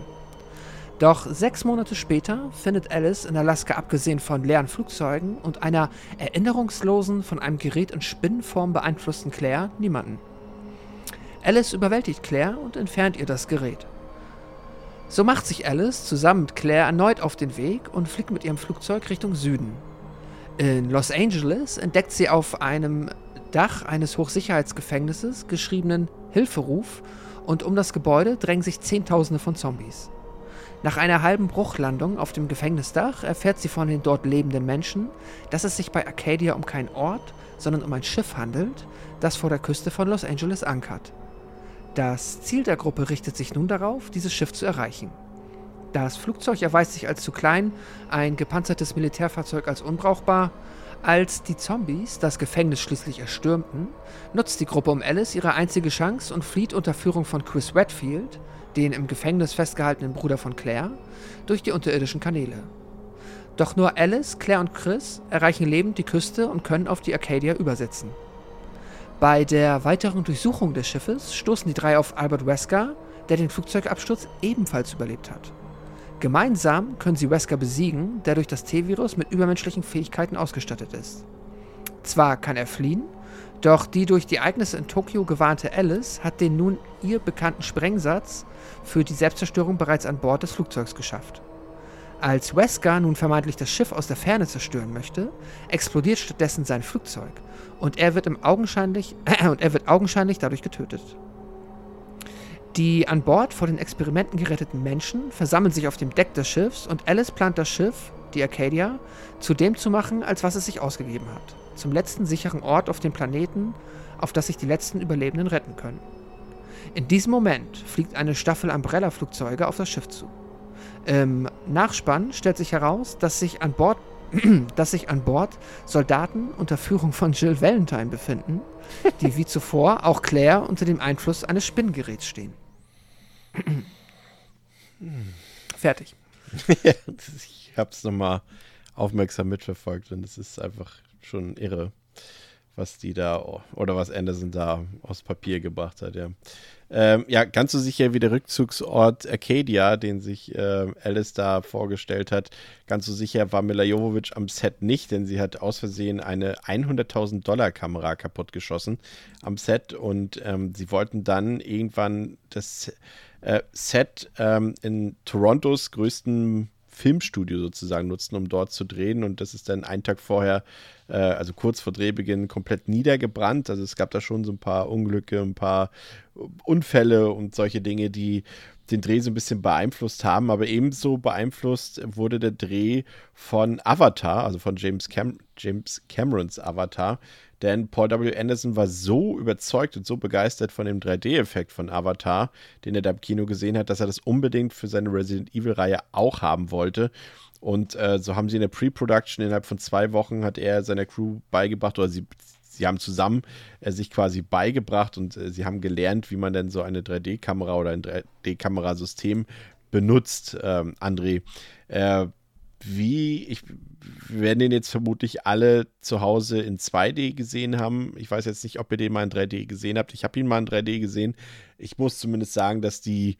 Speaker 4: Doch sechs Monate später findet Alice in Alaska abgesehen von leeren Flugzeugen und einer erinnerungslosen, von einem Gerät in Spinnenform beeinflussten Claire niemanden. Alice überwältigt Claire und entfernt ihr das Gerät. So macht sich Alice zusammen mit Claire erneut auf den Weg und fliegt mit ihrem Flugzeug Richtung Süden. In Los Angeles entdeckt sie auf einem Dach eines Hochsicherheitsgefängnisses geschriebenen Hilferuf und um das Gebäude drängen sich Zehntausende von Zombies. Nach einer halben Bruchlandung auf dem Gefängnisdach erfährt sie von den dort lebenden Menschen, dass es sich bei Arcadia um keinen Ort, sondern um ein Schiff handelt, das vor der Küste von Los Angeles ankert. Das Ziel der Gruppe richtet sich nun darauf, dieses Schiff zu erreichen. Das Flugzeug erweist sich als zu klein, ein gepanzertes Militärfahrzeug als unbrauchbar. Als die Zombies das Gefängnis schließlich erstürmten, nutzt die Gruppe um Alice ihre einzige Chance und flieht unter Führung von Chris Redfield, den im Gefängnis festgehaltenen Bruder von Claire, durch die unterirdischen Kanäle. Doch nur Alice, Claire und Chris erreichen lebend die Küste und können auf die Arcadia übersetzen. Bei der weiteren Durchsuchung des Schiffes stoßen die drei auf Albert Wesker, der den Flugzeugabsturz ebenfalls überlebt hat. Gemeinsam können sie Wesker besiegen, der durch das T-Virus mit übermenschlichen Fähigkeiten ausgestattet ist. Zwar kann er fliehen, doch die durch die Ereignisse in Tokio gewarnte Alice hat den nun ihr bekannten Sprengsatz für die Selbstzerstörung bereits an Bord des Flugzeugs geschafft. Als Wesker nun vermeintlich das Schiff aus der Ferne zerstören möchte, explodiert stattdessen sein Flugzeug und er wird, im augenscheinlich, äh, [CLEARS THROAT] und er wird augenscheinlich dadurch getötet. Die an Bord vor den Experimenten geretteten Menschen versammeln sich auf dem Deck des Schiffs und Alice plant das Schiff, die Arcadia, zu dem zu machen, als was es sich ausgegeben hat. Zum letzten sicheren Ort auf dem Planeten, auf das sich die letzten Überlebenden retten können. In diesem Moment fliegt eine Staffel Umbrella-Flugzeuge auf das Schiff zu. Im Nachspann stellt sich heraus, dass sich an Bord, [CLEARS THROAT] dass sich an Bord Soldaten unter Führung von Jill Valentine befinden, die wie zuvor auch Claire unter dem Einfluss eines Spinngeräts stehen. [CLEARS THROAT] Fertig. [LAUGHS]
Speaker 1: ich habe es nochmal aufmerksam mitverfolgt und es ist einfach schon irre, was die da oder was Anderson da aus Papier gebracht hat, ja. Ähm, ja, ganz so sicher wie der Rückzugsort Arcadia, den sich äh, Alice da vorgestellt hat, ganz so sicher war Mila Jovovich am Set nicht, denn sie hat aus Versehen eine 100.000 Dollar Kamera kaputtgeschossen am Set und ähm, sie wollten dann irgendwann das äh, Set ähm, in Torontos größten Filmstudio sozusagen nutzen, um dort zu drehen. Und das ist dann einen Tag vorher, äh, also kurz vor Drehbeginn, komplett niedergebrannt. Also es gab da schon so ein paar Unglücke, ein paar Unfälle und solche Dinge, die den Dreh so ein bisschen beeinflusst haben. Aber ebenso beeinflusst wurde der Dreh von Avatar, also von James, Cam James Camerons Avatar. Denn Paul W. Anderson war so überzeugt und so begeistert von dem 3D-Effekt von Avatar, den er da im Kino gesehen hat, dass er das unbedingt für seine Resident Evil-Reihe auch haben wollte. Und äh, so haben sie in der Pre-Production innerhalb von zwei Wochen hat er seiner Crew beigebracht, oder sie, sie haben zusammen äh, sich quasi beigebracht und äh, sie haben gelernt, wie man denn so eine 3D-Kamera oder ein 3D-Kamerasystem benutzt, ähm, André. Äh, wie, ich, wir werden den jetzt vermutlich alle zu Hause in 2D gesehen haben. Ich weiß jetzt nicht, ob ihr den mal in 3D gesehen habt. Ich habe ihn mal in 3D gesehen. Ich muss zumindest sagen, dass die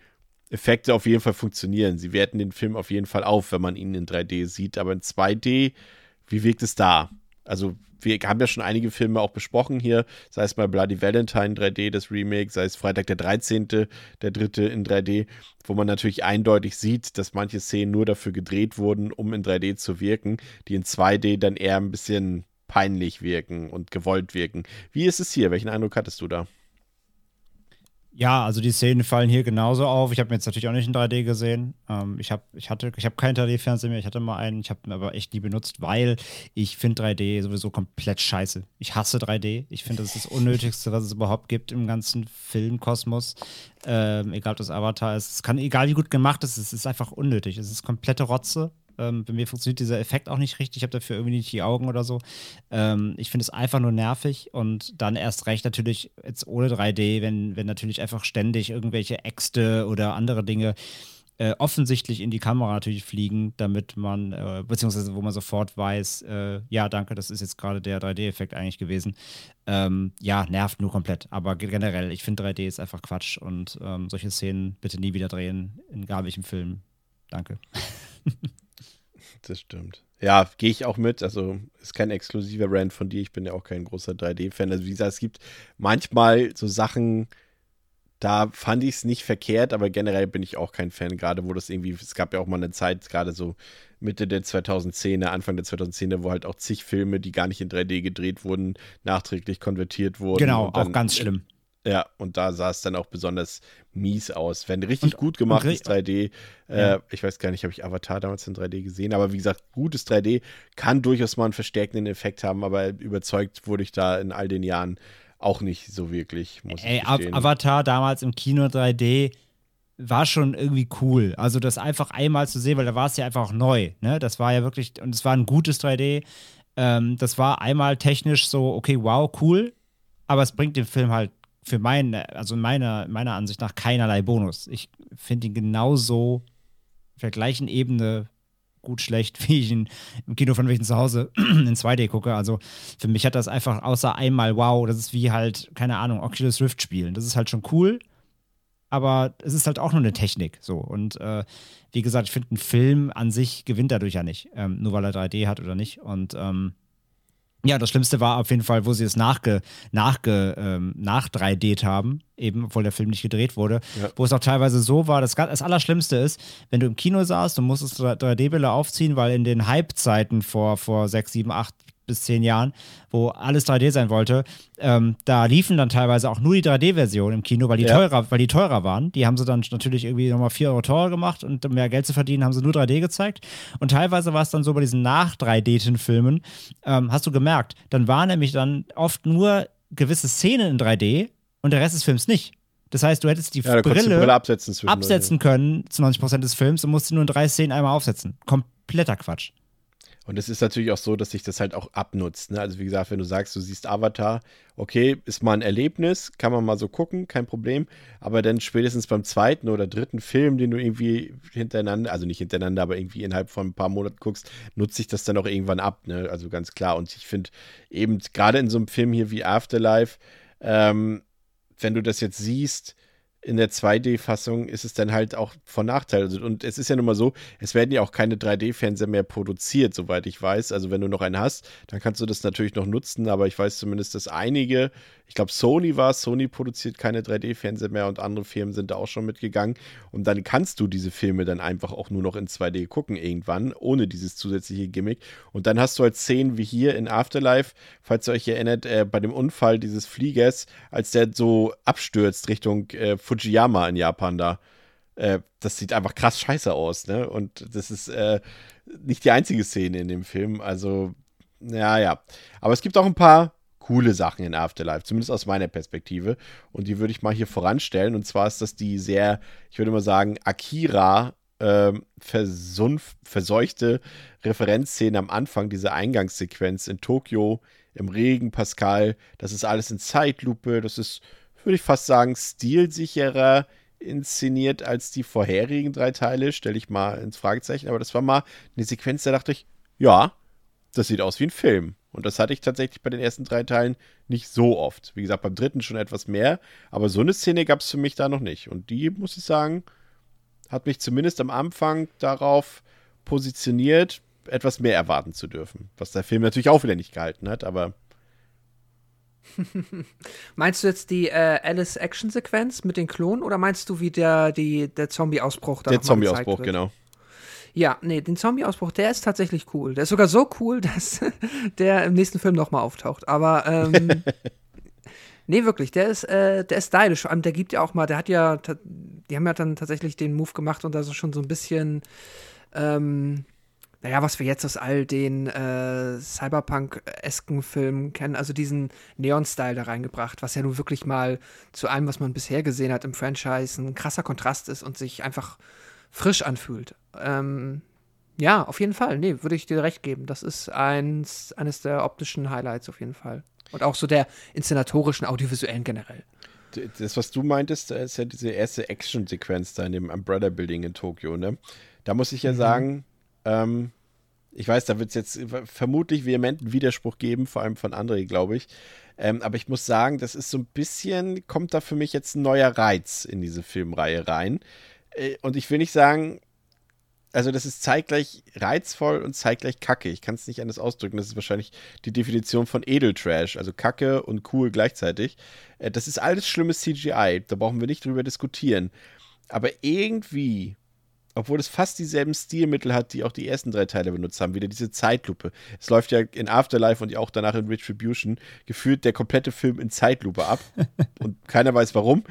Speaker 1: Effekte auf jeden Fall funktionieren. Sie werten den Film auf jeden Fall auf, wenn man ihn in 3D sieht. Aber in 2D, wie wirkt es da? Also wir haben ja schon einige Filme auch besprochen hier, sei es mal Bloody Valentine 3D, das Remake, sei es Freitag der 13., der dritte in 3D, wo man natürlich eindeutig sieht, dass manche Szenen nur dafür gedreht wurden, um in 3D zu wirken, die in 2D dann eher ein bisschen peinlich wirken und gewollt wirken. Wie ist es hier? Welchen Eindruck hattest du da?
Speaker 2: Ja, also die Szenen fallen hier genauso auf. Ich habe mir jetzt natürlich auch nicht in 3D gesehen. Ähm, ich habe ich ich habe keinen 3D-Fernseher mehr. Ich hatte mal einen. Ich habe ihn aber echt nie benutzt, weil ich finde 3D sowieso komplett scheiße. Ich hasse 3D. Ich finde, das ist das Unnötigste, was es überhaupt gibt im ganzen Filmkosmos. Ähm, egal, ob das Avatar ist. Es kann, egal wie gut gemacht es ist, es ist einfach unnötig. Es ist komplette Rotze. Ähm, bei mir funktioniert dieser Effekt auch nicht richtig. Ich habe dafür irgendwie nicht die Augen oder so. Ähm, ich finde es einfach nur nervig und dann erst recht natürlich jetzt ohne 3D, wenn, wenn natürlich einfach ständig irgendwelche Äxte oder andere Dinge äh, offensichtlich in die Kamera natürlich fliegen, damit man, äh, beziehungsweise wo man sofort weiß, äh, ja, danke, das ist jetzt gerade der 3D-Effekt eigentlich gewesen. Ähm, ja, nervt nur komplett. Aber generell, ich finde 3D ist einfach Quatsch und ähm, solche Szenen bitte nie wieder drehen, in gar welchem Film. Danke. [LAUGHS]
Speaker 1: Das stimmt. Ja, gehe ich auch mit. Also ist kein exklusiver Rand von dir. Ich bin ja auch kein großer 3D-Fan. Also wie gesagt, es gibt manchmal so Sachen, da fand ich es nicht verkehrt, aber generell bin ich auch kein Fan, gerade wo das irgendwie, es gab ja auch mal eine Zeit, gerade so Mitte der 2010er, Anfang der 2010er, wo halt auch zig Filme, die gar nicht in 3D gedreht wurden, nachträglich konvertiert wurden.
Speaker 2: Genau, auch ganz schlimm.
Speaker 1: Ja, und da sah es dann auch besonders mies aus. Wenn richtig
Speaker 2: Und-
Speaker 1: gut gemachtes
Speaker 2: und-
Speaker 1: 3D, äh,
Speaker 2: Ja.
Speaker 1: ich weiß gar nicht, habe ich Avatar damals in 3D gesehen, aber wie gesagt, gutes 3D kann durchaus mal einen verstärkenden Effekt haben, aber überzeugt wurde ich da in all den Jahren auch nicht so wirklich, muss
Speaker 2: Ey,
Speaker 1: ich gestehen.
Speaker 2: Avatar damals im Kino 3D war schon irgendwie cool. Also das einfach einmal zu sehen, weil da war es ja einfach auch neu. Ne? Das war ja wirklich, und es war ein gutes 3D. Ähm, das war einmal technisch so, okay, wow, cool, aber es bringt dem Film halt für meine, also meiner, meiner Ansicht nach keinerlei Bonus. Ich finde ihn genauso auf der gleichen Ebene gut, schlecht, [LAUGHS] wie ich ihn im Kino von welchen zu Hause [CLEARS THROAT] in 2D gucke. Also für mich hat das einfach außer einmal wow, das ist wie halt, keine Ahnung, Oculus Rift spielen. Das ist halt schon cool, aber es ist halt auch nur eine Technik. So. Und äh, wie gesagt, ich finde, ein Film an sich gewinnt dadurch ja nicht, ähm, nur weil er 3D hat oder nicht. Und ähm, ja, das Schlimmste war auf jeden Fall, wo sie es nachge, nachge, ähm, nach 3D haben, eben, obwohl der Film nicht gedreht wurde,
Speaker 1: Ja.
Speaker 2: wo es auch teilweise so war, das, das Allerschlimmste ist, wenn du im Kino saßt, du musstest 3D-Bilder aufziehen, weil in den Hype-Zeiten vor, vor sechs, sieben, acht bis zehn Jahren, wo alles 3D sein wollte, ähm, da liefen dann teilweise auch nur die 3D-Version im Kino, weil die,
Speaker 1: Ja.
Speaker 2: teurer, weil die teurer waren. Die haben sie dann natürlich irgendwie nochmal 4 Euro teurer gemacht und um mehr Geld zu verdienen, haben sie nur 3D gezeigt. Und teilweise war es dann so bei diesen Nach-3D-Filmen, ähm, hast du gemerkt, dann waren nämlich dann oft nur gewisse Szenen in 3D und der Rest des Films nicht. Das heißt, du hättest die
Speaker 1: ja, du die
Speaker 2: Brille,
Speaker 1: Brille absetzen
Speaker 2: absetzen können zu 90% des Films und musst sie nur in drei Szenen einmal aufsetzen. Kompletter Quatsch.
Speaker 1: Und es ist natürlich auch so, dass sich das halt auch abnutzt. Ne? Also wie gesagt, wenn du sagst, du siehst Avatar, okay, ist mal ein Erlebnis, kann man mal so gucken, kein Problem. Aber dann spätestens beim zweiten oder dritten Film, den du irgendwie hintereinander, also nicht hintereinander, aber irgendwie innerhalb von ein paar Monaten guckst, nutzt sich das dann auch irgendwann ab. Ne? Also ganz klar. Und ich finde eben gerade in so einem Film hier wie Afterlife, ähm, wenn du das jetzt siehst, in der 2D-Fassung ist es dann halt auch von Nachteil. Also, und es ist ja nun mal so, es werden ja auch keine 3D-Fernseher mehr produziert, soweit ich weiß. Also wenn du noch einen hast, dann kannst du das natürlich noch nutzen, aber ich weiß zumindest, dass einige, ich glaube Sony war es, Sony produziert keine 3D-Fernseher mehr und andere Firmen sind da auch schon mitgegangen. Und dann kannst du diese Filme dann einfach auch nur noch in 2D gucken irgendwann, ohne dieses zusätzliche Gimmick. Und dann hast du halt Szenen wie hier in Afterlife, falls ihr euch erinnert, äh, bei dem Unfall dieses Fliegers, als der so abstürzt Richtung äh, Fujiyama in Japan da. Äh, das sieht einfach krass scheiße aus, ne? Und das ist äh, nicht die einzige Szene in dem Film. Also, ja, ja. Aber es gibt auch ein paar coole Sachen in Afterlife, zumindest aus meiner Perspektive. Und die würde ich mal hier voranstellen. Und zwar ist das die sehr, ich würde mal sagen, Akira ähm, verseuchte Referenzszene am Anfang dieser Eingangssequenz in Tokio im Regen, Pascal. Das ist alles in Zeitlupe. Das ist, würde ich fast sagen, stilsicherer inszeniert als die vorherigen drei Teile. Stelle ich mal ins Fragezeichen. Aber das war mal eine Sequenz, da dachte ich, ja, das sieht aus wie ein Film. Und das hatte ich tatsächlich bei den ersten drei Teilen nicht so oft. Wie gesagt, beim dritten schon etwas mehr. Aber so eine Szene gab es für mich da noch nicht. Und die, muss ich sagen, hat mich zumindest am Anfang darauf positioniert, etwas mehr erwarten zu dürfen. Was der Film natürlich auch wieder nicht gehalten hat, aber [LAUGHS]
Speaker 4: Meinst du jetzt die äh, Alice-Action-Sequenz mit den Klonen oder meinst du, wie der, die, der Zombie-Ausbruch da
Speaker 1: der Zombie-Ausbruch, genau.
Speaker 4: Ja, nee, den Zombie-Ausbruch, der ist tatsächlich cool. Der ist sogar so cool, [LAUGHS] dass der im nächsten Film nochmal auftaucht. Aber, ähm, [LAUGHS] nee, wirklich, der ist, äh, der ist stylisch. Vor allem, der gibt ja auch mal, der hat ja, die haben ja dann tatsächlich den Move gemacht und da so schon so ein bisschen, ähm, naja, was wir jetzt aus all den äh, Cyberpunk-esken Filmen kennen, also diesen Neon-Style da reingebracht, was ja nun wirklich mal zu allem, was man bisher gesehen hat im Franchise, ein krasser Kontrast ist und sich einfach frisch anfühlt. Ähm, ja, auf jeden Fall. Nee, würde ich dir recht geben. Das ist eins, eines der optischen Highlights auf jeden Fall. Und auch so der inszenatorischen, audiovisuellen generell.
Speaker 1: Das, was du meintest, da ist ja diese erste Action-Sequenz da in dem Umbrella Building in Tokio, ne? Da muss ich ja sagen, ähm, ich weiß, da wird es jetzt vermutlich vehementen Widerspruch geben, vor allem von André, glaube ich. Ähm, aber ich muss sagen, das ist so ein bisschen, kommt da für mich jetzt ein neuer Reiz in diese Filmreihe rein. Äh, und ich will nicht sagen, also das ist zeitgleich reizvoll und zeitgleich kacke. Ich kann es nicht anders ausdrücken. Das ist wahrscheinlich die Definition von Edeltrash, also kacke und cool gleichzeitig. Äh, Das ist alles schlimmes CGI. Da brauchen wir nicht drüber diskutieren. Aber irgendwie obwohl es fast dieselben Stilmittel hat, die auch die ersten drei Teile benutzt haben. Wieder diese Zeitlupe. Es läuft ja in Afterlife und auch danach in Retribution gefühlt der komplette Film in Zeitlupe ab. [LAUGHS] und keiner weiß warum.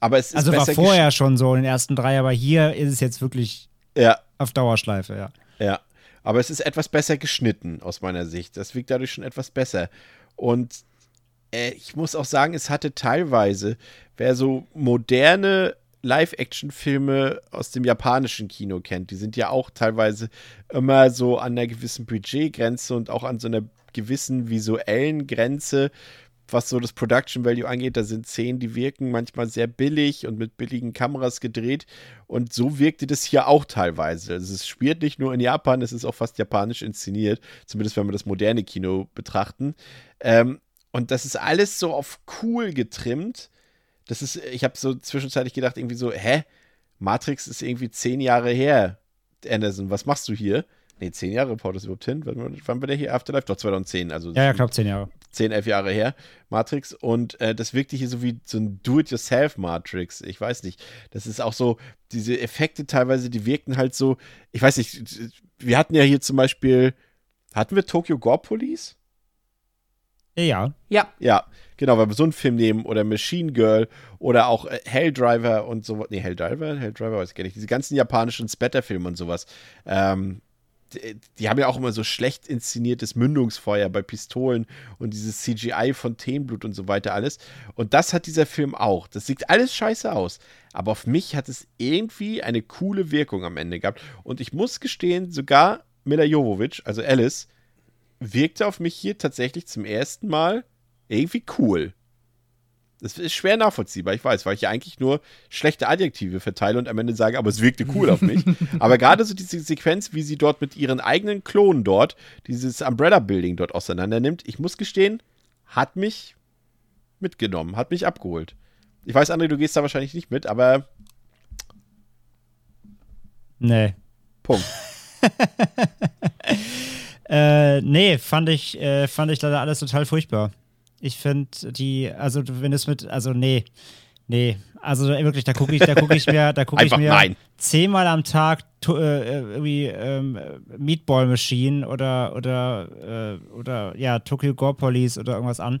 Speaker 1: Aber es ist
Speaker 2: Also war vorher schon so in den ersten drei, aber hier ist es jetzt wirklich
Speaker 1: Ja,
Speaker 2: auf Dauerschleife, ja.
Speaker 1: ja. Aber es ist etwas besser geschnitten, aus meiner Sicht. Das wirkt dadurch schon etwas besser. Und äh, ich muss auch sagen, es hatte teilweise, wer so moderne Live-Action-Filme aus dem japanischen Kino kennt, die sind ja auch teilweise immer so an einer gewissen Budgetgrenze und auch an so einer gewissen visuellen Grenze, was so das Production Value angeht. Da sind Szenen, die wirken manchmal sehr billig und mit billigen Kameras gedreht. Und so wirkte das hier auch teilweise. Also es spielt nicht nur in Japan, es ist auch fast japanisch inszeniert, zumindest wenn wir das moderne Kino betrachten. Ähm, und das ist alles so auf cool getrimmt. Das ist, ich habe so zwischenzeitlich gedacht, irgendwie so, hä? Matrix ist irgendwie zehn Jahre her. Anderson, was machst du hier? Nee, zehn Jahre, Paul, das überhaupt hin? Wann, wann war der hier? Afterlife? Doch, 2010. Also
Speaker 2: Ja, ja, knapp zehn Jahre.
Speaker 1: 10, 11 Jahre her, Matrix. Und äh, das wirkte hier so wie so ein Do-it-yourself-Matrix. Ich weiß nicht. Das ist auch so, diese Effekte teilweise, die wirkten halt so, ich weiß nicht, wir hatten ja hier zum Beispiel, hatten wir Tokyo Gore Police?
Speaker 2: Ja,
Speaker 4: Ja,
Speaker 1: Ja, genau, wenn wir so einen Film nehmen oder Machine Girl oder auch äh, Helldriver und so, nee, Helldriver, Helldriver weiß ich gar nicht, diese ganzen japanischen Splatter-Filme und sowas, ähm, die, haben ja auch immer so schlecht inszeniertes Mündungsfeuer bei Pistolen und dieses CGI von Fontaineblut und so weiter alles. Und das hat dieser Film auch. Das sieht alles scheiße aus. Aber auf mich hat es irgendwie eine coole Wirkung am Ende gehabt. Und ich muss gestehen, sogar Mila Jovovich, also Alice, wirkte auf mich hier tatsächlich zum ersten Mal irgendwie cool. Das ist schwer nachvollziehbar, ich weiß, weil ich ja eigentlich nur schlechte Adjektive verteile und am Ende sage, aber es wirkte cool auf mich. [LAUGHS] aber gerade so diese Sequenz, wie sie dort mit ihren eigenen Klonen dort, dieses Umbrella-Building dort auseinander nimmt, ich muss gestehen, hat mich mitgenommen, hat mich abgeholt. Ich weiß, André, du gehst da wahrscheinlich nicht mit, aber
Speaker 2: nee.
Speaker 1: Punkt. [LAUGHS]
Speaker 2: Äh, nee, fand ich, äh, fand ich leider alles total furchtbar. Ich finde die, also wenn es mit, also nee, nee, also wirklich, da gucke ich, da gucke ich mir, da gucke ich mir
Speaker 1: nein.
Speaker 2: zehnmal am Tag äh, irgendwie ähm, Meatball Machine oder oder äh, oder ja Tokyo Gore Police oder irgendwas an.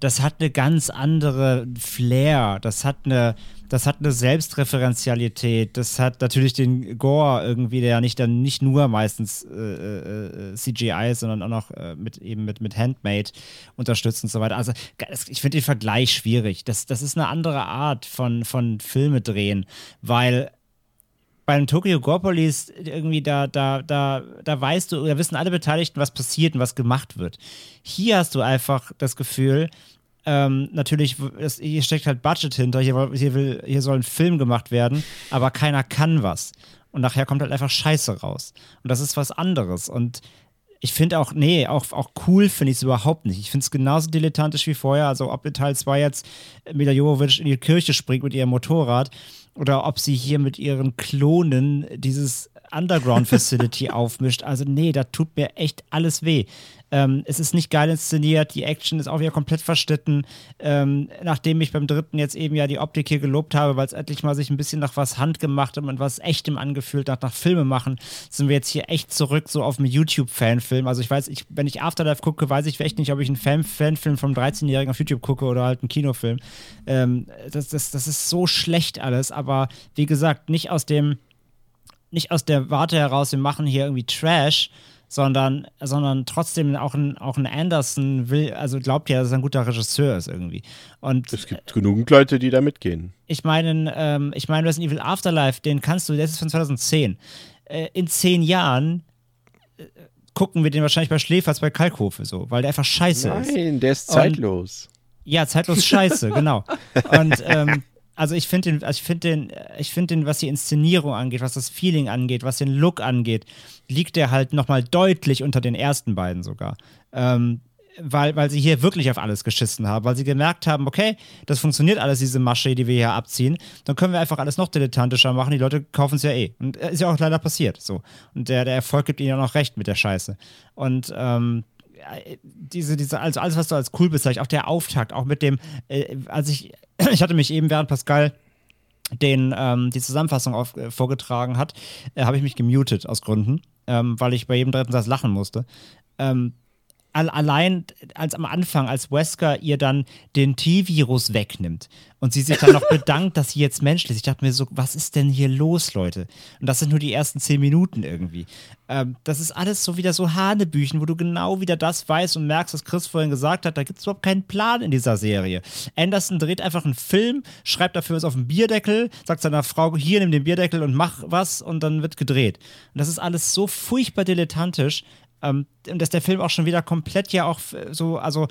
Speaker 2: Das hat eine ganz andere Flair. Das hat eine das hat eine Selbstreferenzialität. Das hat natürlich den Gore irgendwie, der ja nicht dann nicht nur meistens äh, äh, CGI ist, sondern auch noch äh, mit eben mit, mit Handmade unterstützt und so weiter. Also ich finde den Vergleich schwierig. Das, das ist eine andere Art von, von Filme drehen, weil beim Tokyo Gore Police irgendwie da, da, da, da weißt du, da wissen alle Beteiligten, was passiert und was gemacht wird. Hier hast du einfach das Gefühl, ähm, natürlich, es, hier steckt halt Budget hinter, hier, hier, will, hier soll ein Film gemacht werden, aber keiner kann was. Und nachher kommt halt einfach Scheiße raus. Und das ist was anderes. Und ich finde auch, nee, auch, auch cool finde ich es überhaupt nicht. Ich finde es genauso dilettantisch wie vorher. Also ob in Teil 2 jetzt Mila Jovovich in die Kirche springt mit ihrem Motorrad oder ob sie hier mit ihren Klonen dieses Underground-Facility [LAUGHS] aufmischt. Also nee, da tut mir echt alles weh. Ähm, es ist nicht geil inszeniert, die Action ist auch wieder komplett verschnitten. Ähm, nachdem ich beim dritten jetzt eben ja die Optik hier gelobt habe, weil es endlich mal sich ein bisschen nach was Handgemachtem und was Echtem angefühlt hat, nach Filme machen, sind wir jetzt hier echt zurück so auf einen YouTube-Fanfilm. Also ich weiß, ich, wenn ich Afterlife gucke, weiß ich echt nicht, ob ich einen Fan Fanfilm vom 13-Jährigen auf YouTube gucke oder halt einen Kinofilm. Ähm, das, das, das ist so schlecht alles, aber wie gesagt, nicht aus dem nicht aus der Warte heraus, wir machen hier irgendwie Trash, sondern, sondern trotzdem auch ein, auch ein Anderson will, also glaubt ja, dass er ein guter Regisseur ist irgendwie. Und
Speaker 1: Es gibt genügend Leute, die da mitgehen.
Speaker 2: ich meine, ähm, ich meine, Resident Evil Afterlife, den kannst du, das ist von 2010. Äh, in zehn Jahren äh, gucken wir den wahrscheinlich bei Schläferz bei Kalkhofe so, weil der einfach scheiße ist.
Speaker 1: Nein, der ist
Speaker 2: Und-
Speaker 1: zeitlos.
Speaker 2: Ja, zeitlos scheiße, genau. [LAUGHS] Und ähm, also ich finde den, also ich finde den, ich finde den, was die Inszenierung angeht, was das Feeling angeht, was den Look angeht, liegt der halt nochmal deutlich unter den ersten beiden sogar. Ähm, weil, weil sie hier wirklich auf alles geschissen haben, weil sie gemerkt haben, okay, das funktioniert alles, diese Masche, die wir hier abziehen, dann können wir einfach alles noch dilettantischer machen, die Leute kaufen es ja eh. Und äh, ist ja auch leider passiert, so. Und der, der Erfolg gibt ihnen ja noch recht mit der Scheiße. Und, ähm, diese, diese, also alles, was du als cool bezeichnest, auch der Auftakt, auch mit dem, äh, als ich, [CLEARS THROAT] ich hatte mich eben während Pascal den ähm, die Zusammenfassung auf, äh, vorgetragen hat, äh, habe ich mich gemutet aus Gründen, ähm, weil ich bei jedem dritten Satz lachen musste. Ähm, allein als am Anfang, als Wesker ihr dann den T-Virus wegnimmt und sie sich dann noch [LAUGHS] bedankt, dass sie jetzt Mensch ist. Ich dachte mir so, was ist denn hier los, Leute? Und das sind nur die ersten zehn Minuten irgendwie. Ähm, das ist alles so wieder so Hanebüchen, wo du genau wieder das weißt und merkst, was Chris vorhin gesagt hat. Da gibt es überhaupt keinen Plan in dieser Serie. Anderson dreht einfach einen Film, schreibt dafür was auf den Bierdeckel, sagt seiner Frau, hier nimm den Bierdeckel und mach was und dann wird gedreht. Und das ist alles so furchtbar dilettantisch. Ähm, und dass der Film auch schon wieder komplett ja auch so, also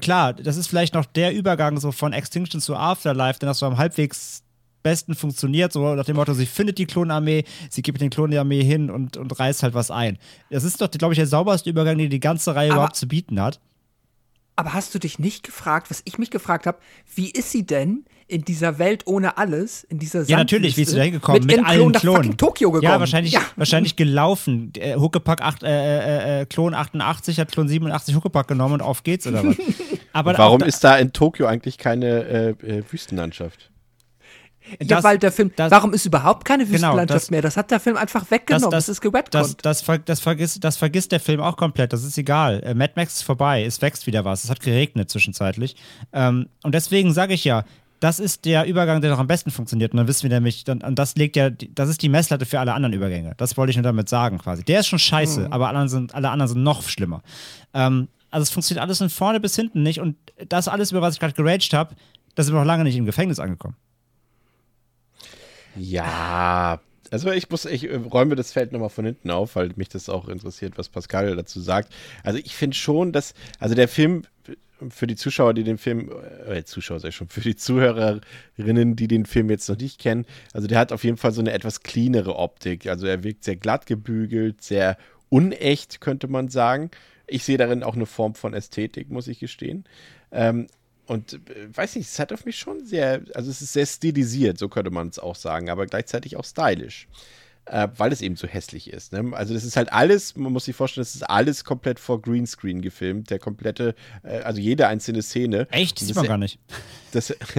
Speaker 2: klar, das ist vielleicht noch der Übergang so von Extinction zu Afterlife, denn das so am halbwegs besten funktioniert, so nach dem Motto, sie findet die Klonarmee, sie gibt den Klonarmee hin und, und reißt halt was ein. Das ist doch, glaube ich, der sauberste Übergang, den die ganze Reihe aber, überhaupt zu bieten hat.
Speaker 4: Aber hast du dich nicht gefragt, was ich mich gefragt habe, wie ist sie denn in dieser Welt ohne alles, in dieser
Speaker 2: Ja, natürlich, wie ist sie da hingekommen? Mit, mit allen Klon Klonen.
Speaker 4: Tokio gekommen.
Speaker 2: Ja, wahrscheinlich, ja. wahrscheinlich gelaufen. Äh, Huckepack 8, äh, äh, äh, Klon 88 hat Klon 87 Huckepack genommen und auf geht's oder was? [LAUGHS]
Speaker 1: Aber warum da, ist da in Tokio eigentlich keine äh, äh, Wüstenlandschaft?
Speaker 4: Ja, das, weil der Film, das, warum ist überhaupt keine Wüstenlandschaft genau, das, mehr? Das hat der Film einfach weggenommen. Das, das ist gewetconnt.
Speaker 2: Das, das, das, vergisst, das vergisst der Film auch komplett. Das ist egal. Mad Max ist vorbei. Es wächst wieder was. Es hat geregnet zwischenzeitlich. Ähm, und deswegen sage ich ja, das ist der Übergang, der noch am besten funktioniert. Und dann wissen wir nämlich, dann, und das legt ja, das ist die Messlatte für alle anderen Übergänge. Das wollte ich nur damit sagen, quasi. Der ist schon scheiße, mhm. aber alle anderen, sind, alle anderen sind noch schlimmer. Ähm, also es funktioniert alles von vorne bis hinten nicht. Und das alles, über was ich gerade geraged habe, da sind wir noch lange nicht im Gefängnis angekommen.
Speaker 1: Ja, also ich muss, ich räume das Feld nochmal von hinten auf, weil mich das auch interessiert, was Pascal dazu sagt. Also ich finde schon, dass, also der Film für die Zuschauer, die den Film, äh, Zuschauer sei schon, für die Zuhörerinnen, die den Film jetzt noch nicht kennen, also der hat auf jeden Fall so eine etwas cleanere Optik. Also er wirkt sehr glatt gebügelt, sehr unecht, könnte man sagen. Ich sehe darin auch eine Form von Ästhetik, muss ich gestehen. Ähm, und äh, weiß nicht, es hat auf mich schon sehr, also es ist sehr stilisiert, so könnte man es auch sagen, aber gleichzeitig auch stylisch äh, weil es eben so hässlich ist. Ne? Also das ist halt alles, man muss sich vorstellen, das ist alles komplett vor Greenscreen gefilmt, der komplette, äh, also jede einzelne Szene.
Speaker 2: Echt? Das sieht man gar nicht.
Speaker 1: Das, [LAUGHS]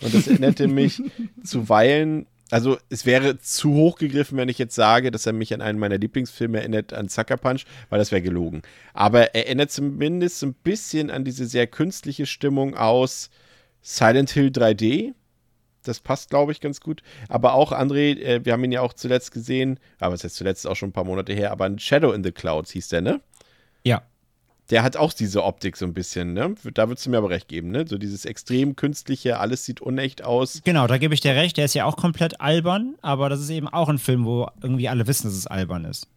Speaker 1: und das erinnerte mich [LAUGHS] zuweilen also es wäre zu hoch gegriffen, wenn ich jetzt sage, dass er mich an einen meiner Lieblingsfilme erinnert, an Sucker Punch, weil das wäre gelogen. Aber er erinnert zumindest so ein bisschen an diese sehr künstliche Stimmung aus Silent Hill 3D, das passt, glaube ich, ganz gut. Aber auch André, äh, wir haben ihn ja auch zuletzt gesehen, aber es ist jetzt zuletzt auch schon ein paar Monate her, aber ein Shadow in the Clouds hieß der, ne?
Speaker 2: Ja.
Speaker 1: Der hat auch diese Optik so ein bisschen, ne? Da würdest du mir aber recht geben, ne? So dieses extrem künstliche, alles sieht unecht aus.
Speaker 2: Genau, da gebe ich dir recht. Der ist ja auch komplett albern, aber das ist eben auch ein Film, wo irgendwie alle wissen, dass es albern ist.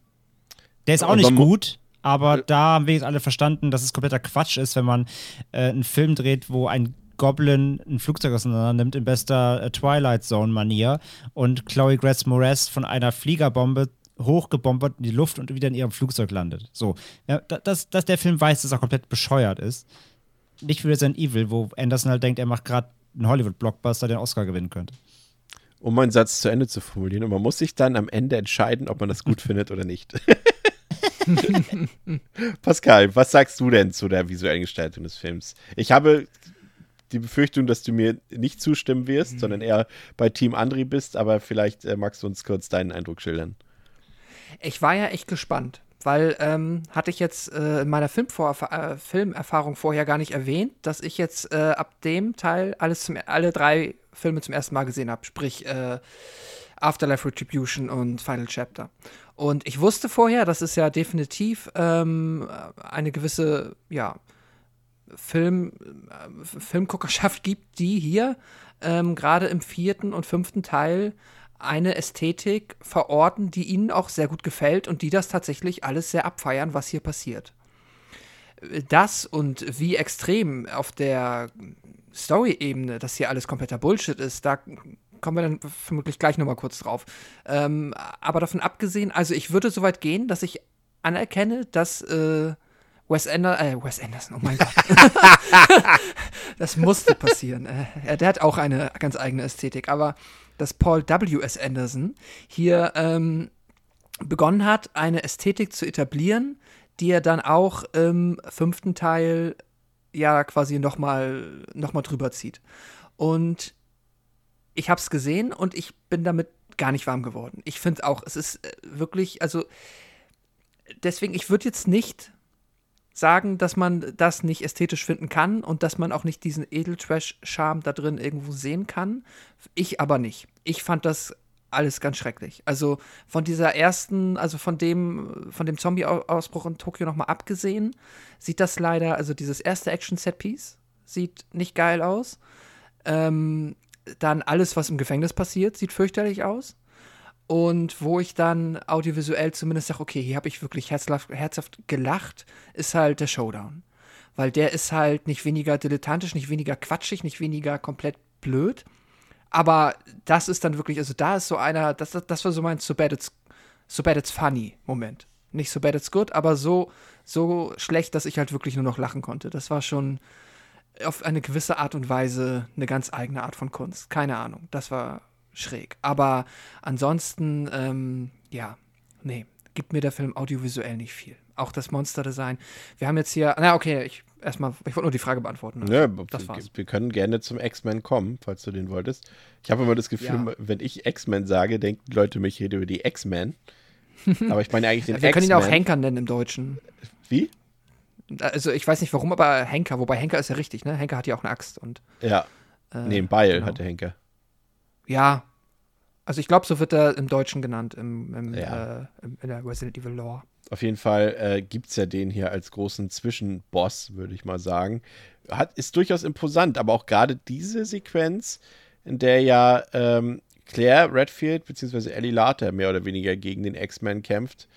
Speaker 2: Der ist auch nicht gut, aber da haben wir jetzt alle verstanden, dass es kompletter Quatsch ist, wenn man äh, einen Film dreht, wo ein Goblin ein Flugzeug auseinander nimmt in bester äh, Twilight Zone-Manier und Chloe Grace Moretz von einer Fliegerbombe hochgebombert in die Luft und wieder in ihrem Flugzeug landet. So, ja, dass, dass der Film weiß, dass er komplett bescheuert ist. Nicht wie Resident Evil, wo Anderson halt denkt, er macht gerade einen Hollywood-Blockbuster, der den Oscar gewinnen könnte.
Speaker 1: Um meinen Satz zu Ende zu formulieren. Und man muss sich dann am Ende entscheiden, ob man das gut findet oder nicht. [LAUGHS] Pascal, was sagst du denn zu der visuellen Gestaltung des Films? Ich habe die Befürchtung, dass du mir nicht zustimmen wirst, mhm. sondern eher bei Team Andri bist, aber vielleicht äh, magst du uns kurz deinen Eindruck schildern.
Speaker 4: Ich war ja echt gespannt, weil ähm, hatte ich jetzt äh, in meiner Filmvor äh, Filmerfahrung vorher gar nicht erwähnt, dass ich jetzt äh, ab dem Teil alles zum, alle drei Filme zum ersten Mal gesehen habe, sprich äh, Afterlife Retribution und Final Chapter. Und ich wusste vorher, dass es ja definitiv ähm, eine gewisse, ja, Film, äh, Filmguckerschaft gibt, die hier ähm, gerade im vierten und fünften Teil eine Ästhetik verorten, die ihnen auch sehr gut gefällt und die das tatsächlich alles sehr abfeiern, was hier passiert. Das und wie extrem auf der Story-Ebene das hier alles kompletter Bullshit ist, da kommen wir dann vermutlich gleich nochmal kurz drauf. Ähm, aber davon abgesehen, also ich würde so weit gehen, dass ich anerkenne, dass äh, Wes Anderson, äh, Wes Anderson, oh mein Gott. [LAUGHS] das musste passieren. Äh, der hat auch eine ganz eigene Ästhetik, aber dass Paul W. S. Anderson hier ähm, begonnen hat, eine Ästhetik zu etablieren, die er dann auch im fünften Teil ja quasi nochmal noch mal drüber zieht. Und ich habe es gesehen und ich bin damit gar nicht warm geworden. Ich finde auch, es ist äh, wirklich, also deswegen, ich würde jetzt nicht sagen, dass man das nicht ästhetisch finden kann und dass man auch nicht diesen Edeltrash-Charme da drin irgendwo sehen kann. Ich aber nicht. Ich fand das alles ganz schrecklich. Also von dieser ersten, also von dem, von dem Zombie-Ausbruch in Tokio nochmal abgesehen, sieht das leider, also dieses erste Action-Set-Piece sieht nicht geil aus. Ähm, dann alles, was im Gefängnis passiert, sieht fürchterlich aus. Und wo ich dann audiovisuell zumindest sage, okay, hier habe ich wirklich herzhaft, herzhaft gelacht, ist halt der Showdown. Weil der ist halt nicht weniger dilettantisch, nicht weniger quatschig, nicht weniger komplett blöd. Aber das ist dann wirklich, also da ist so einer, das, das war so mein So Bad It's, so bad it's Funny Moment. Nicht So Bad It's Good, aber so, so schlecht, dass ich halt wirklich nur noch lachen konnte. Das war schon auf eine gewisse Art und Weise eine ganz eigene Art von Kunst. Keine Ahnung. Das war schräg. Aber ansonsten, ähm, ja, nee, gibt mir der Film audiovisuell nicht viel. Auch das Monster-Design. Wir haben jetzt hier, na okay, ich erstmal, ich wollte nur die Frage beantworten.
Speaker 1: Ja, das war's. Wir können gerne zum X-Men kommen, falls du den wolltest. Ich habe immer das Gefühl, ja. wenn ich X-Men sage, denken Leute, mich rede über die X-Men. [LAUGHS] Aber ich meine eigentlich den
Speaker 4: Wir können ihn auch Henker nennen im Deutschen.
Speaker 1: Wie?
Speaker 4: Also ich weiß nicht warum, aber Henker, wobei Henker ist ja richtig, ne? Henker hat ja auch eine Axt und.
Speaker 1: Ja. Äh, nee, ein Beil genau. hat der Henker.
Speaker 4: Ja. Also ich glaube, so wird er im Deutschen genannt, im, im, ja. äh, in der Resident Evil Lore.
Speaker 1: Auf jeden Fall äh, gibt es ja den hier als großen Zwischenboss, würde ich mal sagen. Hat, ist durchaus imposant, aber auch gerade diese Sequenz, in der ja ähm, Claire Redfield bzw. Ellie Later mehr oder weniger gegen den X-Men kämpft,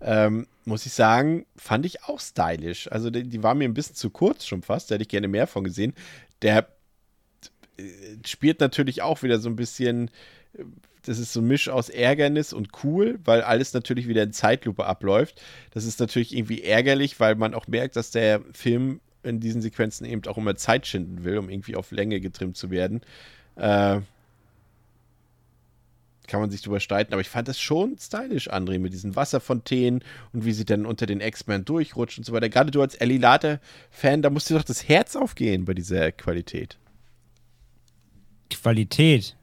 Speaker 1: ähm, muss ich sagen, fand ich auch stylisch. Also die, die, war mir ein bisschen zu kurz schon fast, da hätte ich gerne mehr von gesehen. Der spielt natürlich auch wieder so ein bisschen das ist so ein Misch aus Ärgernis und cool, weil alles natürlich wieder in Zeitlupe abläuft. Das ist natürlich irgendwie ärgerlich, weil man auch merkt, dass der Film in diesen Sequenzen eben auch immer Zeit schinden will, um irgendwie auf Länge getrimmt zu werden. Äh, kann man sich drüber streiten, aber ich fand das schon stylisch, André, mit diesen Wasserfontänen und wie sie dann unter den X-Men durchrutscht und so weiter. Gerade du als Ellie Later-Fan, da muss dir doch das Herz aufgehen bei dieser Qualität.
Speaker 2: Qualität?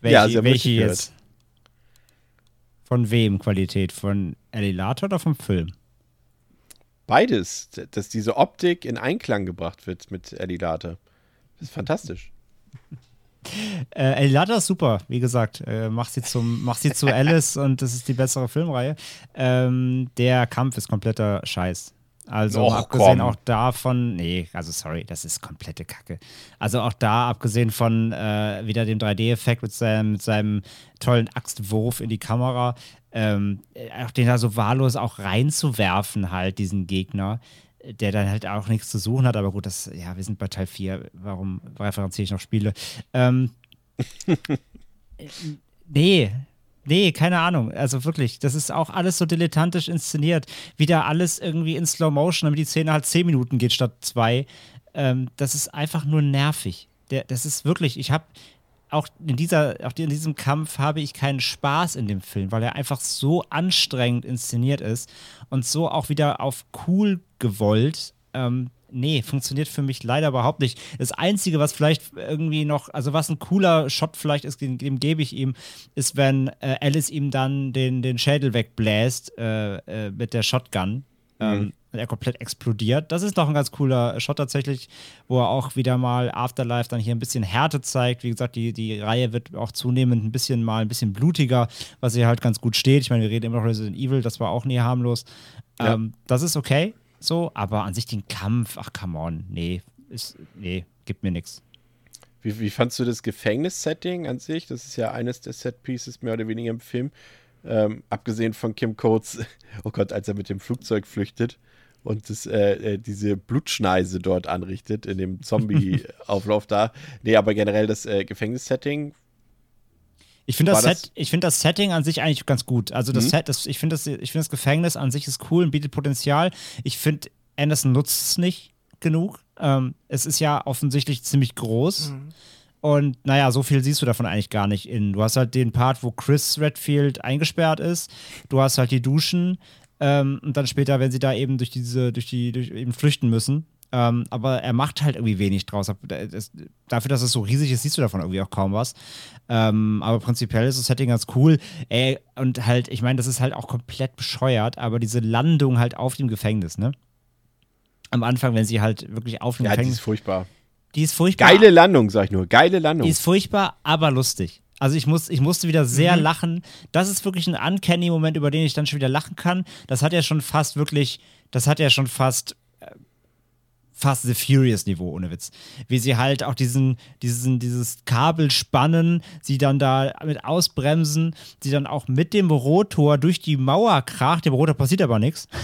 Speaker 2: Welche, ja, sehr welche jetzt? Von wem Qualität? Von Elilator oder vom Film?
Speaker 1: Beides. Dass diese Optik in Einklang gebracht wird mit Elilator. Das ist fantastisch. [LAUGHS]
Speaker 2: Äh, Elilata ist super, wie gesagt. Äh, mach, sie zum, mach sie zu [LAUGHS] Alice und das ist die bessere Filmreihe. Ähm, der Kampf ist kompletter Scheiß. Also Och, abgesehen komm. auch davon, nee, also sorry, das ist komplette Kacke. Also auch da, abgesehen von äh, wieder dem 3D-Effekt mit seinem, mit seinem tollen Axtwurf in die Kamera, ähm, auch den da so wahllos auch reinzuwerfen, halt, diesen Gegner, der dann halt auch nichts zu suchen hat, aber gut, das, ja, wir sind bei Teil 4, warum referenziere ich noch Spiele? Ähm, [LAUGHS] nee, Nee, keine Ahnung. Also wirklich, das ist auch alles so dilettantisch inszeniert. Wieder alles irgendwie in Slow Motion, damit die Szene halt zehn Minuten geht statt zwei. Ähm, das ist einfach nur nervig. Der, das ist wirklich, ich habe auch in, dieser, auch in diesem Kampf habe ich keinen Spaß in dem Film, weil er einfach so anstrengend inszeniert ist und so auch wieder auf cool gewollt. Ähm, nee, funktioniert für mich leider überhaupt nicht. Das Einzige, was vielleicht irgendwie noch, also was ein cooler Shot vielleicht ist, dem, dem gebe ich ihm, ist, wenn äh, Alice ihm dann den, den Schädel wegbläst äh, äh, mit der Shotgun. Ähm, mhm. Und er komplett explodiert. Das ist doch ein ganz cooler Shot tatsächlich, wo er auch wieder mal Afterlife dann hier ein bisschen Härte zeigt. Wie gesagt, die, die Reihe wird auch zunehmend ein bisschen mal ein bisschen blutiger, was hier halt ganz gut steht. Ich meine, wir reden immer noch Resident Evil, das war auch nie harmlos. Ja. Ähm, das ist okay so, aber an sich den Kampf, ach come on, nee, ist, nee, gibt mir nichts.
Speaker 1: Wie, wie fandst du das Gefängnis-Setting an sich? Das ist ja eines der Set-Pieces mehr oder weniger im Film. Ähm, abgesehen von Kim Coates, [LAUGHS] oh Gott, als er mit dem Flugzeug flüchtet und das, äh, äh diese Blutschneise dort anrichtet in dem [LAUGHS] Zombie-Auflauf da. Nee, aber generell das äh, Gefängnissetting
Speaker 2: ich finde das, das, find das Setting an sich eigentlich ganz gut. Also das mhm. Set, das, ich finde das, find das Gefängnis an sich ist cool und bietet Potenzial. Ich finde, Anderson nutzt es nicht genug. Ähm, es ist ja offensichtlich ziemlich groß. Mhm. Und naja, so viel siehst du davon eigentlich gar nicht in. Du hast halt den Part, wo Chris Redfield eingesperrt ist. Du hast halt die Duschen. Ähm, und dann später, wenn sie da eben durch diese, durch die, durch eben flüchten müssen. Ähm, aber er macht halt irgendwie wenig draus. Das, dafür, dass es so riesig ist, siehst du davon irgendwie auch kaum was. Ähm, aber prinzipiell ist das Setting ganz cool. Ey, und halt, ich meine, das ist halt auch komplett bescheuert, aber diese Landung halt auf dem Gefängnis, ne? Am Anfang, wenn sie halt wirklich auf dem
Speaker 1: Ja, die
Speaker 2: Gefängnis.
Speaker 1: ist furchtbar.
Speaker 2: Die ist furchtbar.
Speaker 1: Geile Landung, sag ich nur. Geile Landung.
Speaker 2: Die ist furchtbar, aber lustig. Also ich, muss, ich musste wieder sehr lachen. Das ist wirklich ein uncanny Moment, über den ich dann schon wieder lachen kann. Das hat ja schon fast wirklich, das hat ja schon fast äh, fast The Furious Niveau, ohne Witz. Wie sie halt auch diesen, diesen, dieses Kabel spannen, sie dann da mit ausbremsen, sie dann auch mit dem Rotor durch die Mauer kracht. Dem Rotor passiert aber nichts. [LAUGHS]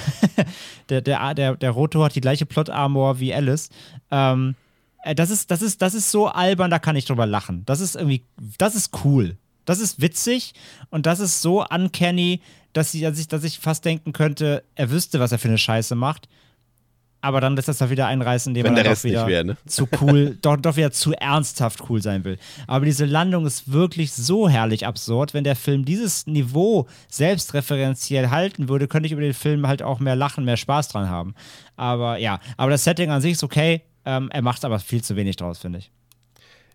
Speaker 2: Der, der, der, der Rotor hat die gleiche Plot-Armor wie Alice. Ähm, äh, das ist, das ist, das ist so albern, da kann ich drüber lachen. Das ist irgendwie, das ist cool. Das ist witzig und das ist so uncanny, dass, sie, dass, ich, dass ich fast denken könnte, er wüsste, was er für eine Scheiße macht. Aber dann lässt das doch wieder einreißen, indem
Speaker 1: Wenn
Speaker 2: er
Speaker 1: der Rest
Speaker 2: doch wieder
Speaker 1: nicht wäre, ne?
Speaker 2: zu cool, [LAUGHS] doch, doch wieder zu ernsthaft cool sein will. Aber diese Landung ist wirklich so herrlich absurd. Wenn der Film dieses Niveau selbstreferenziell halten würde, könnte ich über den Film halt auch mehr lachen, mehr Spaß dran haben. Aber ja, aber das Setting an sich ist okay. Ähm, er macht aber viel zu wenig draus, finde ich.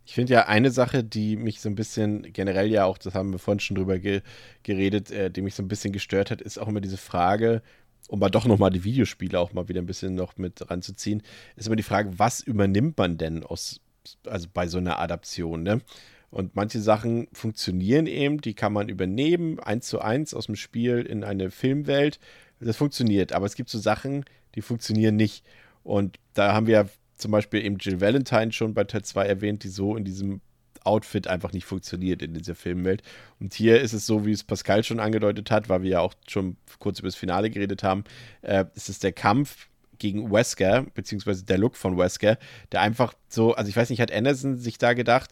Speaker 1: Ich finde ja eine Sache, die mich so ein bisschen generell ja auch, das haben wir vorhin schon drüber ge geredet, äh, die mich so ein bisschen gestört hat, ist auch immer diese Frage, um mal doch nochmal die Videospiele auch mal wieder ein bisschen noch mit ranzuziehen, ist immer die Frage, was übernimmt man denn aus, also bei so einer Adaption, ne? Und manche Sachen funktionieren eben, die kann man übernehmen, eins zu eins aus dem Spiel in eine Filmwelt. Das funktioniert, aber es gibt so Sachen, die funktionieren nicht. Und da haben wir zum Beispiel eben Jill Valentine schon bei Teil 2 erwähnt, die so in diesem Outfit einfach nicht funktioniert in dieser Filmwelt. Und hier ist es so, wie es Pascal schon angedeutet hat, weil wir ja auch schon kurz über das Finale geredet haben, äh, es ist der Kampf gegen Wesker, beziehungsweise der Look von Wesker, der einfach so, also ich weiß nicht, hat Anderson sich da gedacht,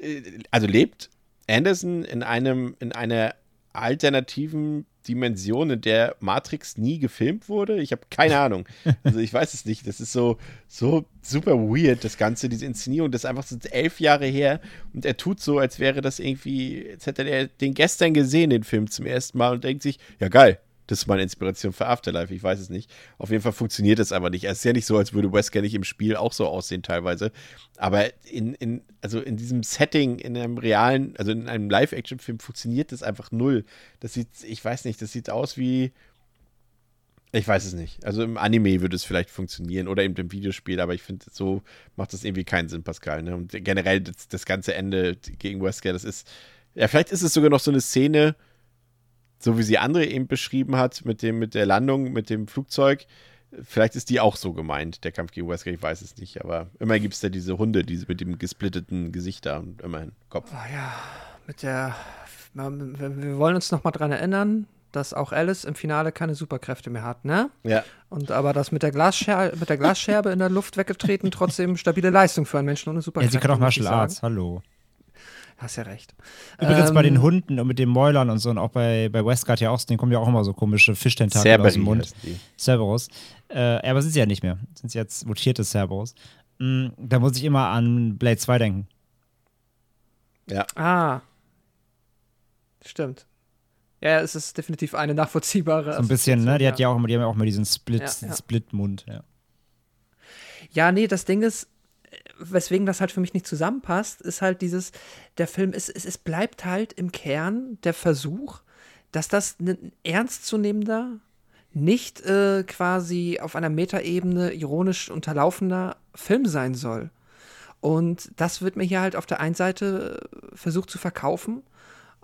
Speaker 1: äh, also lebt Anderson in einem, in einer alternativen Dimension, in der Matrix nie gefilmt wurde? Ich habe keine [LAUGHS] Ahnung. Also ich weiß es nicht. Das ist so, so super weird, das Ganze, diese Inszenierung. Das ist einfach so elf Jahre her und er tut so, als wäre das irgendwie, als hätte er den gestern gesehen, den Film zum ersten Mal und denkt sich, ja geil, das ist meine Inspiration für Afterlife, ich weiß es nicht. Auf jeden Fall funktioniert es aber nicht. Es ist ja nicht so, als würde Wesker nicht im Spiel auch so aussehen teilweise. Aber in, in, also in diesem Setting, in einem realen, also in einem Live-Action-Film funktioniert das einfach null. Das sieht, ich weiß nicht, das sieht aus wie. Ich weiß es nicht. Also im Anime würde es vielleicht funktionieren oder eben im Videospiel, aber ich finde, so macht das irgendwie keinen Sinn, Pascal. Ne? Und generell das, das ganze Ende gegen Wesker, das ist. Ja, vielleicht ist es sogar noch so eine Szene, so wie sie andere eben beschrieben hat, mit dem, mit der Landung, mit dem Flugzeug. Vielleicht ist die auch so gemeint, der Kampf gegen Wesker, ich weiß es nicht. Aber immerhin gibt es ja diese Hunde, diese mit dem gesplitteten Gesicht da und immerhin Kopf.
Speaker 4: Oh ja, mit der. Wir wollen uns noch mal dran erinnern, dass auch Alice im Finale keine Superkräfte mehr hat, ne?
Speaker 1: Ja.
Speaker 4: Und aber das mit der, Glasscherbe, mit der Glasscherbe in der Luft weggetreten, trotzdem stabile Leistung für einen Menschen ohne
Speaker 2: Ja,
Speaker 4: Superkräfte.
Speaker 2: sie kann auch Martial. Arts, hallo.
Speaker 4: Hast ja recht.
Speaker 2: Übrigens bei den
Speaker 4: Ähm,
Speaker 2: Hunden und mit den Mäulern und so und auch bei, bei Westgard ja auch, denen kommen ja auch immer so komische Fischtentakel aus dem Mund. Cerberus. Äh, aber sind sie ja nicht mehr. Sind sie jetzt mutierte Cerberus. Mm, da muss ich immer an Blade 2 denken.
Speaker 1: Ja.
Speaker 4: Ah. Stimmt. Ja, es ist definitiv eine nachvollziehbare.
Speaker 2: So ein bisschen, ne? Die hat
Speaker 4: ja
Speaker 2: ja auch immer, die haben ja auch immer diesen Split,
Speaker 4: Ja, ja.
Speaker 2: Split-Mund, ja.
Speaker 4: Ja, nee, das Ding ist, weswegen das halt für mich nicht zusammenpasst, ist halt dieses, der Film ist, es, es bleibt halt im Kern der Versuch, dass das ein ernstzunehmender, nicht äh, quasi auf einer Metaebene ironisch unterlaufender Film sein soll. Und das wird mir hier halt auf der einen Seite äh, versucht zu verkaufen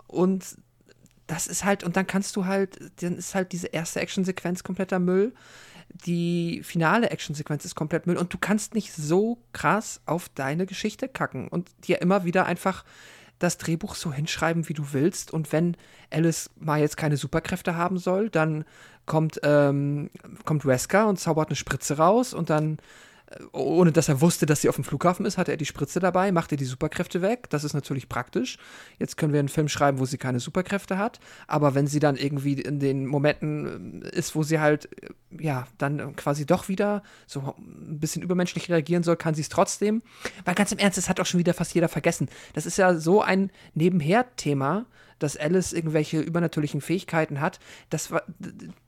Speaker 4: und das ist halt, und dann kannst du halt, dann ist halt diese erste Actionsequenz kompletter Müll die finale Actionsequenz ist komplett Müll und du kannst nicht so krass auf deine Geschichte kacken und dir immer wieder einfach das Drehbuch so hinschreiben, wie du willst. Und wenn Alice mal jetzt keine Superkräfte haben soll, dann kommt, ähm, kommt Wesker und zaubert eine Spritze raus und dann, ohne dass er wusste, dass sie auf dem Flughafen ist, hatte er die Spritze dabei, macht ihr die Superkräfte weg. Das ist natürlich praktisch. Jetzt können wir einen Film schreiben, wo sie keine Superkräfte hat. Aber wenn sie dann irgendwie in den Momenten äh, ist, wo sie halt ja, dann quasi doch wieder so ein bisschen übermenschlich reagieren soll, kann sie es trotzdem. Weil ganz im Ernst, das hat auch schon wieder fast jeder vergessen. Das ist ja so ein Nebenher-Thema, dass Alice irgendwelche übernatürlichen Fähigkeiten hat, dass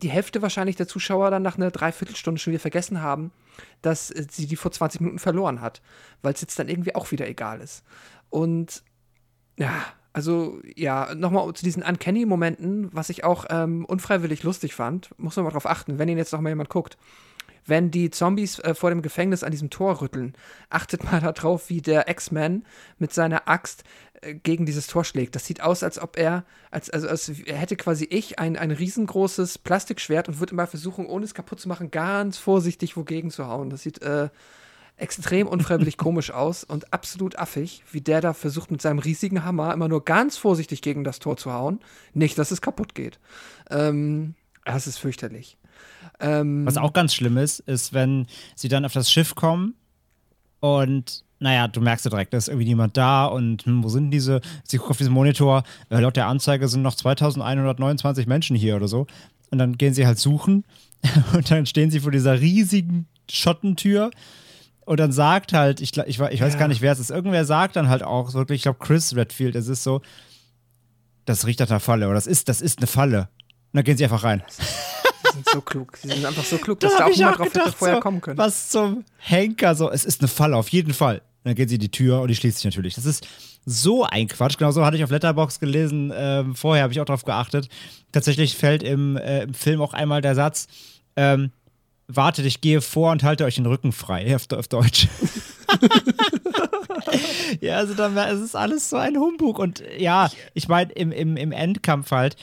Speaker 4: die Hälfte wahrscheinlich der Zuschauer dann nach einer Dreiviertelstunde schon wieder vergessen haben, dass äh, sie die vor 20 Minuten verloren hat, weil es jetzt dann irgendwie auch wieder egal ist. Und ja, also ja, nochmal zu diesen Uncanny-Momenten, was ich auch ähm, unfreiwillig lustig fand, muss man mal drauf achten, wenn ihn jetzt noch mal jemand guckt wenn die Zombies äh, vor dem Gefängnis an diesem Tor rütteln, achtet mal darauf, wie der X-Man mit seiner Axt äh, gegen dieses Tor schlägt. Das sieht aus, als ob er, als, also als hätte quasi ich ein, ein riesengroßes Plastikschwert und würde immer versuchen, ohne es kaputt zu machen, ganz vorsichtig wogegen zu hauen. Das sieht äh, extrem unfreiwillig [LAUGHS] komisch aus und absolut affig, wie der da versucht, mit seinem riesigen Hammer immer nur ganz vorsichtig gegen das Tor zu hauen. Nicht, dass es kaputt geht. Ähm, das ist fürchterlich.
Speaker 2: Ähm, Was auch ganz schlimm ist, ist, wenn sie dann auf das Schiff kommen und naja, du merkst ja direkt, da ist irgendwie niemand da und hm, wo sind diese? Sie guckt auf diesen Monitor, äh, laut der Anzeige sind noch 2129 Menschen hier oder so. Und dann gehen sie halt suchen [LAUGHS] und dann stehen sie vor dieser riesigen Schottentür und dann sagt halt, ich, ich, ich weiß ja. gar nicht, wer es ist, irgendwer sagt dann halt auch wirklich, ich glaube Chris Redfield, es ist so, das riecht nach einer Falle oder das ist, das ist eine Falle. Und dann gehen sie einfach rein [LAUGHS]
Speaker 4: sind so klug. Sie sind einfach so klug, dass da, da auch niemand drauf hätte vorher so, kommen können.
Speaker 2: Was zum Henker so. Es ist eine Falle, auf jeden Fall. Und dann geht sie in die Tür und die schließt sich natürlich. Das ist so ein Quatsch. Genau so hatte ich auf Letterbox gelesen. Ähm, vorher habe ich auch darauf geachtet. Tatsächlich fällt im, äh, im Film auch einmal der Satz: ähm, Wartet, ich gehe vor und halte euch den Rücken frei. Auf, auf Deutsch. [LAUGHS] ja, also dann, es ist alles so ein Humbug. Und ja, ich meine, im, im, im Endkampf halt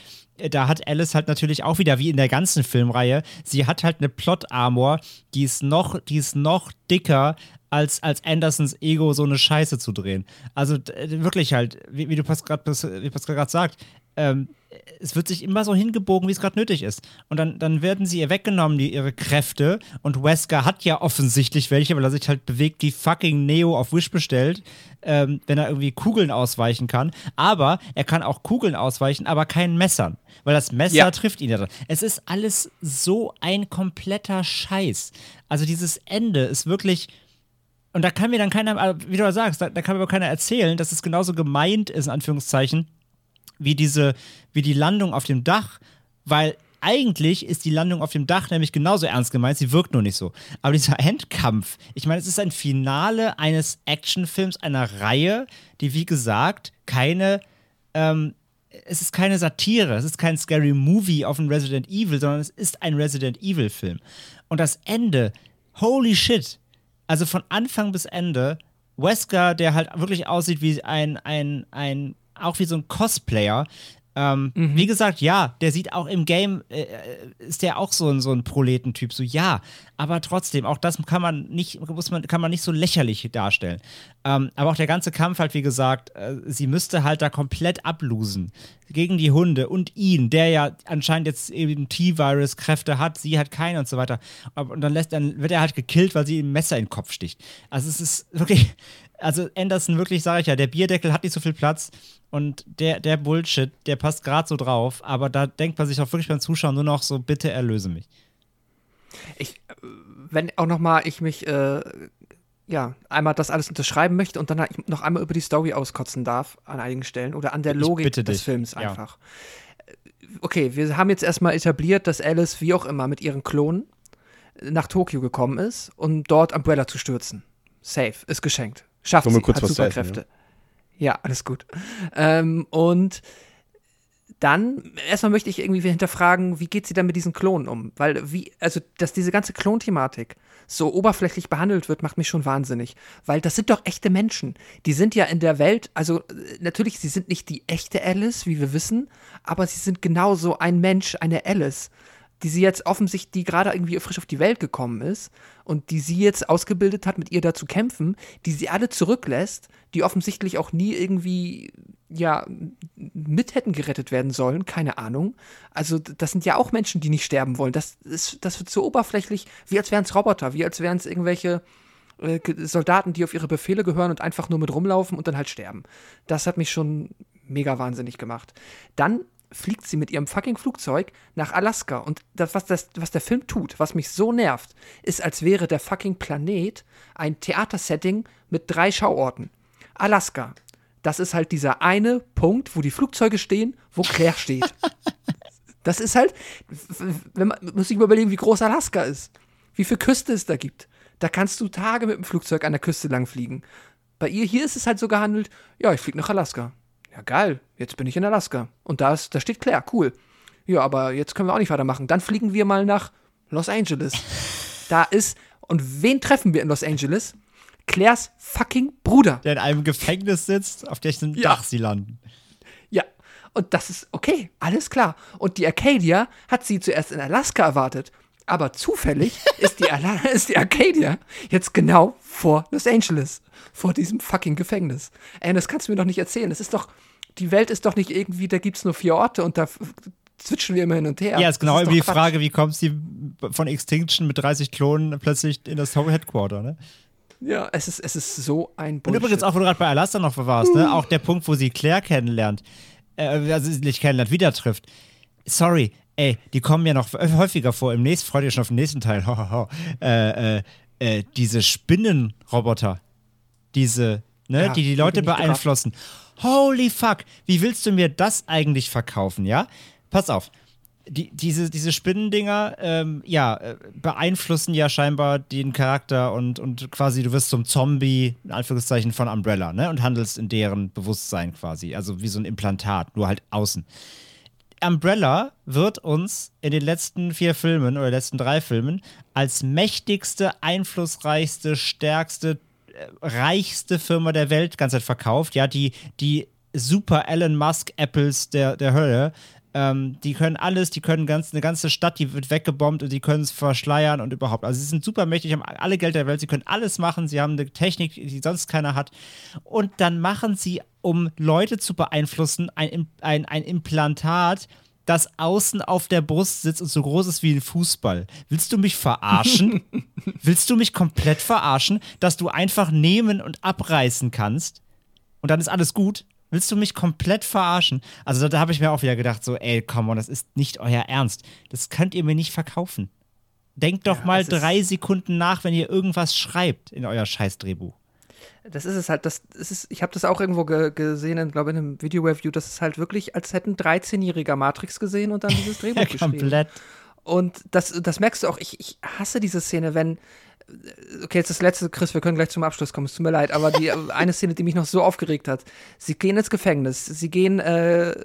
Speaker 2: da hat Alice halt natürlich auch wieder, wie in der ganzen Filmreihe, sie hat halt eine Plot-Armor, die ist noch, die ist noch dicker als, als Andersons Ego so eine Scheiße zu drehen. Also wirklich halt, wie, wie du gerade sagt, ähm, es wird sich immer so hingebogen, wie es gerade nötig ist. Und dann, dann werden sie ihr weggenommen, die, ihre Kräfte. Und Wesker hat ja offensichtlich welche, weil er sich halt bewegt, wie fucking Neo auf Wish bestellt, ähm, wenn er irgendwie Kugeln ausweichen kann. Aber er kann auch Kugeln ausweichen, aber keinen Messern. Weil das Messer ja. trifft ihn ja dann. Es ist alles so ein kompletter Scheiß. Also dieses Ende ist wirklich. Und da kann mir dann keiner, wie du sagst, da, da kann mir aber keiner erzählen, dass es genauso gemeint ist, in Anführungszeichen, wie diese, wie die Landung auf dem Dach, weil eigentlich ist die Landung auf dem Dach nämlich genauso ernst gemeint, sie wirkt nur nicht so. Aber dieser Endkampf, ich meine, es ist ein Finale eines Actionfilms, einer Reihe, die wie gesagt keine, ähm, es ist keine Satire, es ist kein Scary Movie auf ein Resident Evil, sondern es ist ein Resident Evil Film. Und das Ende, holy shit, also von Anfang bis Ende, Wesker, der halt wirklich aussieht wie ein, ein, ein auch wie so ein Cosplayer. Ähm, mhm. Wie gesagt, ja, der sieht auch im Game, äh, ist der auch so ein, so ein Proletentyp, so ja, aber trotzdem, auch das kann man nicht, muss man, kann man nicht so lächerlich darstellen. Ähm, aber auch der ganze Kampf halt, wie gesagt, äh, sie müsste halt da komplett ablosen gegen die Hunde und ihn, der ja anscheinend jetzt eben T-Virus-Kräfte hat, sie hat keine und so weiter. Und dann lässt, dann wird er halt gekillt, weil sie ihm ein Messer in den Kopf sticht. Also es ist wirklich, also Anderson, wirklich, sage ich ja, der Bierdeckel hat nicht so viel Platz und der, der Bullshit, der passt gerade so drauf, aber da denkt man sich auch wirklich beim Zuschauen nur noch so, bitte erlöse mich.
Speaker 4: Ich, wenn auch noch mal ich mich, äh, ja, einmal das alles unterschreiben möchte und dann noch einmal über die Story auskotzen darf an einigen Stellen oder an der Logik des Films einfach. Ja. Okay, wir haben jetzt erstmal etabliert, dass Alice, wie auch immer, mit ihren Klonen nach Tokio gekommen ist, um dort Umbrella zu stürzen. Safe, ist geschenkt. Schafft sie, kurz hat Superkräfte. Essen, ja. ja. alles gut. Ähm, und dann, erstmal möchte ich irgendwie hinterfragen, wie geht sie dann mit diesen Klonen um? Weil, wie, also, dass diese ganze Klonthematik so oberflächlich behandelt wird, macht mich schon wahnsinnig. Weil das sind doch echte Menschen. Die sind ja in der Welt, also natürlich, sie sind nicht die echte Alice, wie wir wissen, aber sie sind genauso ein Mensch, eine Alice die sie jetzt offensichtlich, die gerade irgendwie frisch auf die Welt gekommen ist und die sie jetzt ausgebildet hat, mit ihr da zu kämpfen, die sie alle zurücklässt, die offensichtlich auch nie irgendwie, ja, mit hätten gerettet werden sollen, keine Ahnung. Also, das sind ja auch Menschen, die nicht sterben wollen. Das, ist, das wird so oberflächlich, wie als wären es Roboter, wie als wären es irgendwelche äh, Soldaten, die auf ihre Befehle gehören und einfach nur mit rumlaufen und dann halt sterben. Das hat mich schon mega wahnsinnig gemacht. Dann fliegt sie mit ihrem fucking Flugzeug nach Alaska. Und das, was, das, was der Film tut, was mich so nervt, ist, als wäre der fucking Planet ein Theatersetting mit drei Schauorten. Alaska. Das ist halt dieser eine Punkt, wo die Flugzeuge stehen, wo Claire steht. [LAUGHS] Das ist halt, wenn man muss sich überlegen, wie groß Alaska ist, wie viel Küste es da gibt. Da kannst du Tage mit dem Flugzeug an der Küste lang fliegen. Bei ihr hier ist es halt so gehandelt, ja, ich fliege nach Alaska. Ja, geil, jetzt bin ich in Alaska. Und da, ist, da steht Claire, cool. Ja, aber jetzt können wir auch nicht weitermachen. Dann fliegen wir mal nach Los Angeles. [LAUGHS] Da ist, und wen treffen wir in Los Angeles? Claires fucking Bruder.
Speaker 2: Der in einem Gefängnis sitzt, auf dessen
Speaker 4: Ja.
Speaker 2: Dach sie landen.
Speaker 4: Ja, und das ist okay, alles klar. Und die Arcadia hat sie zuerst in Alaska erwartet. Aber zufällig ist die, [LAUGHS] ist die Arcadia jetzt genau vor Los Angeles. Vor diesem fucking Gefängnis. Ey, das kannst du mir doch nicht erzählen. Das ist doch, die Welt ist doch nicht irgendwie, da gibt's nur vier Orte und da zwitschern wir immer hin und her.
Speaker 2: Ja, ist genau wie die
Speaker 4: Quatsch.
Speaker 2: Frage, wie kommt sie von Extinction mit 30 Klonen plötzlich in das Headquarter, ne?
Speaker 4: Ja, es ist, es ist so ein
Speaker 2: Und
Speaker 4: Bullshit.
Speaker 2: übrigens auch, wo du gerade bei Alaska noch warst, ne? Auch der Punkt, wo sie Claire kennenlernt, äh, also nicht kennenlernt, wieder trifft. Sorry, ey, die kommen ja noch häufiger vor. Im nächsten, freut ihr schon auf den nächsten Teil. [LAUGHS] Ho, ho, ho. Äh, äh, äh, diese Spinnenroboter, diese, ne,
Speaker 4: Ja,
Speaker 2: die die Leute beeinflussen. Holy fuck, wie willst du mir das eigentlich verkaufen, ja? Pass auf. Die, diese, diese Spinnendinger, ähm, ja, äh, beeinflussen ja scheinbar den Charakter und, und quasi du wirst zum Zombie, in Anführungszeichen, von Umbrella, ne? Und handelst in deren Bewusstsein quasi. Also wie so ein Implantat, nur halt außen. Umbrella wird uns in den letzten vier Filmen oder letzten drei Filmen als mächtigste, einflussreichste, stärkste, reichste Firma der Welt ganz Zeit verkauft. Ja, die, die super Elon Musk Apples der, der Hölle. Ähm, die können alles, die können ganz, eine ganze Stadt, die wird weggebombt und die können es verschleiern und überhaupt. Also sie sind super mächtig, haben alle Geld der Welt, sie können alles machen, sie haben eine Technik, die sonst keiner hat. Und dann machen sie, um Leute zu beeinflussen, ein, ein, ein Implantat, das außen auf der Brust sitzt und so groß ist wie ein Fußball. Willst du mich verarschen? [LAUGHS] Willst du mich komplett verarschen, dass du einfach nehmen und abreißen kannst und dann ist alles gut? Willst du mich komplett verarschen? Also da, da habe ich mir auch wieder gedacht, so, ey, come on, das ist nicht euer Ernst. Das könnt ihr mir nicht verkaufen. Denkt doch
Speaker 4: Ja,
Speaker 2: mal drei Sekunden nach, wenn ihr irgendwas schreibt in euer Scheißdrehbuch.
Speaker 4: Das ist es halt, das, das ist, ich habe das auch irgendwo ge gesehen, glaube in einem Video-Review, das ist halt wirklich, als hätten 13-jähriger Matrix gesehen und dann dieses [LAUGHS] Drehbuch
Speaker 2: Ja,
Speaker 4: geschrieben.
Speaker 2: komplett.
Speaker 4: Und das, das merkst du auch, ich, ich hasse diese Szene, wenn, okay, jetzt das letzte, Chris, wir können gleich zum Abschluss kommen, es tut mir leid, aber die [LAUGHS] eine Szene, die mich noch so aufgeregt hat, sie gehen ins Gefängnis, sie gehen, äh,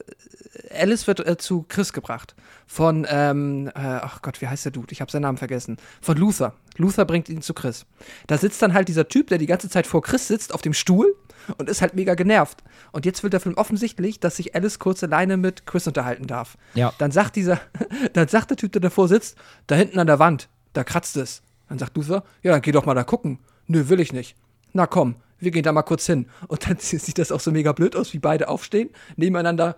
Speaker 4: Alice wird äh, zu Chris gebracht von, ähm, äh, ach Gott, wie heißt der Dude? Ich habe seinen Namen vergessen. Von Luther. Luther bringt ihn zu Chris. Da sitzt dann halt dieser Typ, der die ganze Zeit vor Chris sitzt, auf dem Stuhl und ist halt mega genervt. Und jetzt will der Film offensichtlich, dass sich Alice kurz alleine mit Chris unterhalten darf.
Speaker 2: Ja.
Speaker 4: Dann sagt dieser, [LAUGHS] dann sagt der Typ, der davor sitzt, da hinten an der Wand, da kratzt es. Dann sagt Luther, ja, dann geh doch mal da gucken. Nö, will ich nicht. Na komm, wir gehen da mal kurz hin. Und dann [LAUGHS] sieht das auch so mega blöd aus, wie beide aufstehen, nebeneinander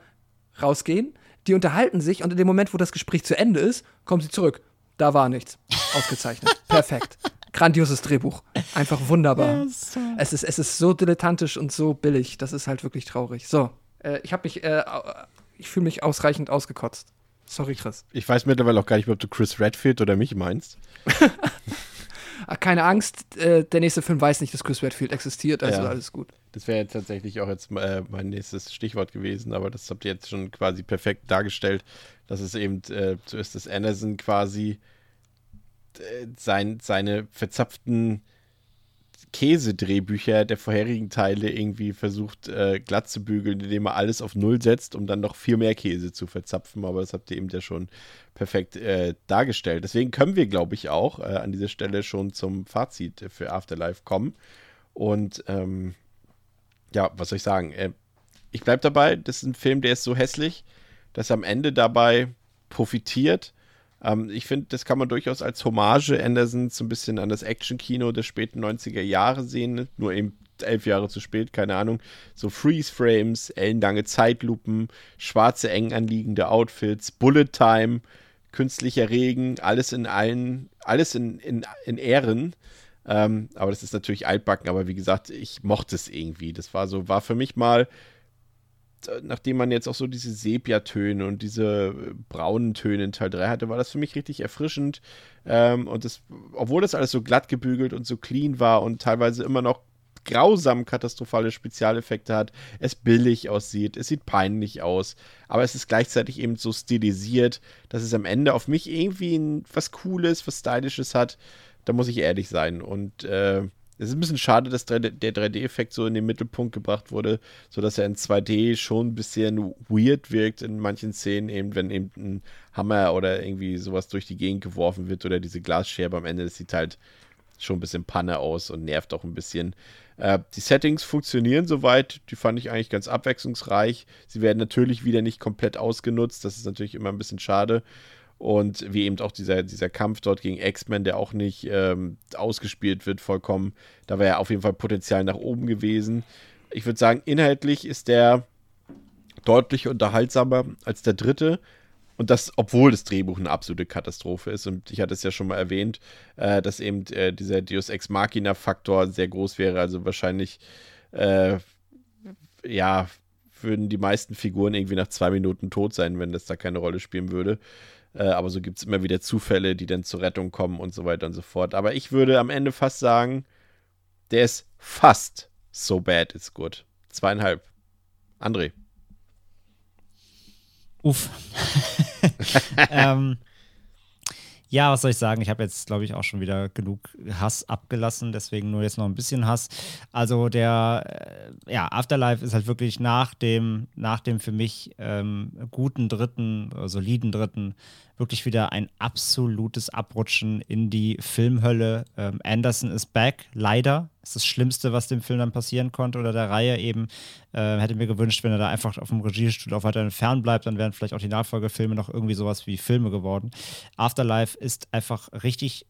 Speaker 4: rausgehen. Die unterhalten sich und in dem Moment, wo das Gespräch zu Ende ist, kommen sie zurück. Da war nichts. Ausgezeichnet. [LAUGHS] Perfekt. Grandioses Drehbuch. Einfach wunderbar. Es ist, es ist so dilettantisch und so billig. Das ist halt wirklich traurig. So, äh, ich habe mich, äh, ich fühle mich ausreichend ausgekotzt. Sorry, Chris.
Speaker 1: Ich weiß mittlerweile auch gar nicht, ob du Chris Redfield oder mich meinst. [LAUGHS]
Speaker 4: Ah, keine Angst, äh, der nächste Film weiß nicht, dass Chris Redfield existiert, also
Speaker 1: Ja.
Speaker 4: alles gut.
Speaker 1: Das wäre jetzt tatsächlich auch jetzt äh, mein nächstes Stichwort gewesen, aber das habt ihr jetzt schon quasi perfekt dargestellt, dass es eben äh, so ist, dass Anderson quasi äh, sein, seine verzapften Käsedrehbücher der vorherigen Teile irgendwie versucht äh, glatt zu bügeln, indem er alles auf Null setzt, um dann noch viel mehr Käse zu verzapfen. Aber das habt ihr eben ja schon perfekt äh, dargestellt. Deswegen können wir, glaube ich, auch äh, an dieser Stelle schon zum Fazit für Afterlife kommen. Und ähm, ja, was soll ich sagen? Äh, ich bleibe dabei, das ist ein Film, der ist so hässlich, dass er am Ende dabei profitiert. Ähm, ich finde, das kann man durchaus als Hommage Andersons so ein bisschen an das Action-Kino der späten 90er Jahre sehen, ne? nur eben elf Jahre zu spät, keine Ahnung. So Freeze-Frames, ellenlange Zeitlupen, schwarze, eng anliegende Outfits, Bullet-Time, künstlicher Regen, alles in allen, alles in, in, in Ehren. Ähm, aber das ist natürlich altbacken, aber wie gesagt, ich mochte es irgendwie. Das war so, war für mich mal nachdem man jetzt auch so diese Sepia-Töne und diese äh, braunen Töne in Teil 3 hatte, war das für mich richtig erfrischend. Ähm, und das, obwohl das alles so glatt gebügelt und so clean war und teilweise immer noch grausam katastrophale Spezialeffekte hat, es billig aussieht, es sieht peinlich aus, aber es ist gleichzeitig eben so stilisiert, dass es am Ende auf mich irgendwie was Cooles, was Stylisches hat. Da muss ich ehrlich sein. Und äh, es ist ein bisschen schade, dass der 3D-Effekt so in den Mittelpunkt gebracht wurde, sodass er in 2D schon ein bisschen weird wirkt in manchen Szenen, eben wenn eben ein Hammer oder irgendwie sowas durch die Gegend geworfen wird oder diese Glasscherbe am Ende, das sieht halt schon ein bisschen Panne aus und nervt auch ein bisschen. Äh, die Settings funktionieren soweit, die fand ich eigentlich ganz abwechslungsreich. Sie werden natürlich wieder nicht komplett ausgenutzt, das ist natürlich immer ein bisschen schade. Und wie eben auch dieser, dieser Kampf dort gegen X-Men, der auch nicht ähm, ausgespielt wird, vollkommen. Da wäre ja auf jeden Fall Potenzial nach oben gewesen. Ich würde sagen, inhaltlich ist der deutlich unterhaltsamer als der dritte. Und das, obwohl das Drehbuch eine absolute Katastrophe ist. Und ich hatte es ja schon mal erwähnt, äh, dass eben äh, dieser Deus Ex Machina-Faktor sehr groß wäre. Also wahrscheinlich, äh, ja, würden die meisten Figuren irgendwie nach zwei Minuten tot sein, wenn das da keine Rolle spielen würde. Äh, aber so gibt es immer wieder Zufälle, die dann zur Rettung kommen und so weiter und so fort. Aber ich würde am Ende fast sagen, der ist fast so bad it's good. Zweieinhalb. André.
Speaker 2: Uff. [LAUGHS] ähm, ja, was soll ich sagen? Ich habe jetzt, glaube ich, auch schon wieder genug Hass abgelassen, deswegen nur jetzt noch ein bisschen Hass. Also der, äh, ja, Afterlife ist halt wirklich nach dem, nach dem für mich ähm, guten dritten, soliden dritten wirklich wieder ein absolutes Abrutschen in die Filmhölle. Ähm, Anderson ist back, leider. Das ist das Schlimmste, was dem Film dann passieren konnte oder der Reihe eben. Äh, hätte mir gewünscht, wenn er da einfach auf dem Regiestuhl auch weiterhin fern bleibt, dann wären vielleicht auch die Nachfolgefilme noch irgendwie sowas wie Filme geworden. Afterlife ist einfach richtig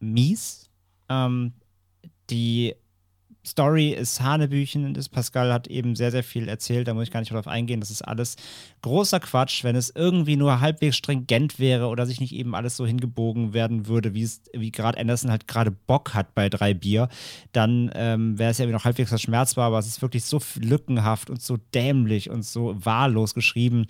Speaker 2: mies. Ähm, die Story ist Hanebüchen. Das Pascal hat eben sehr, sehr viel erzählt. Da muss ich gar nicht darauf eingehen. Das ist alles großer Quatsch. Wenn es irgendwie nur halbwegs stringent wäre oder sich nicht eben alles so hingebogen werden würde, wie es, wie gerade Anderson halt gerade Bock hat bei drei Bier, dann ähm, wäre es ja noch halbwegs verschmerzbar. Aber es ist wirklich so lückenhaft und so dämlich und so wahllos geschrieben.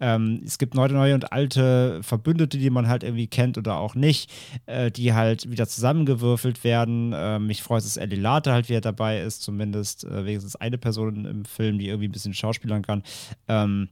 Speaker 2: Ähm, es gibt neue, neue und alte Verbündete, die man halt irgendwie kennt oder auch nicht, äh, die halt wieder zusammengewürfelt werden. Ähm, mich freut es, dass Ellie Late halt wieder dabei ist, zumindest äh, wenigstens eine Person im Film, die irgendwie ein bisschen schauspielern kann. Ähm,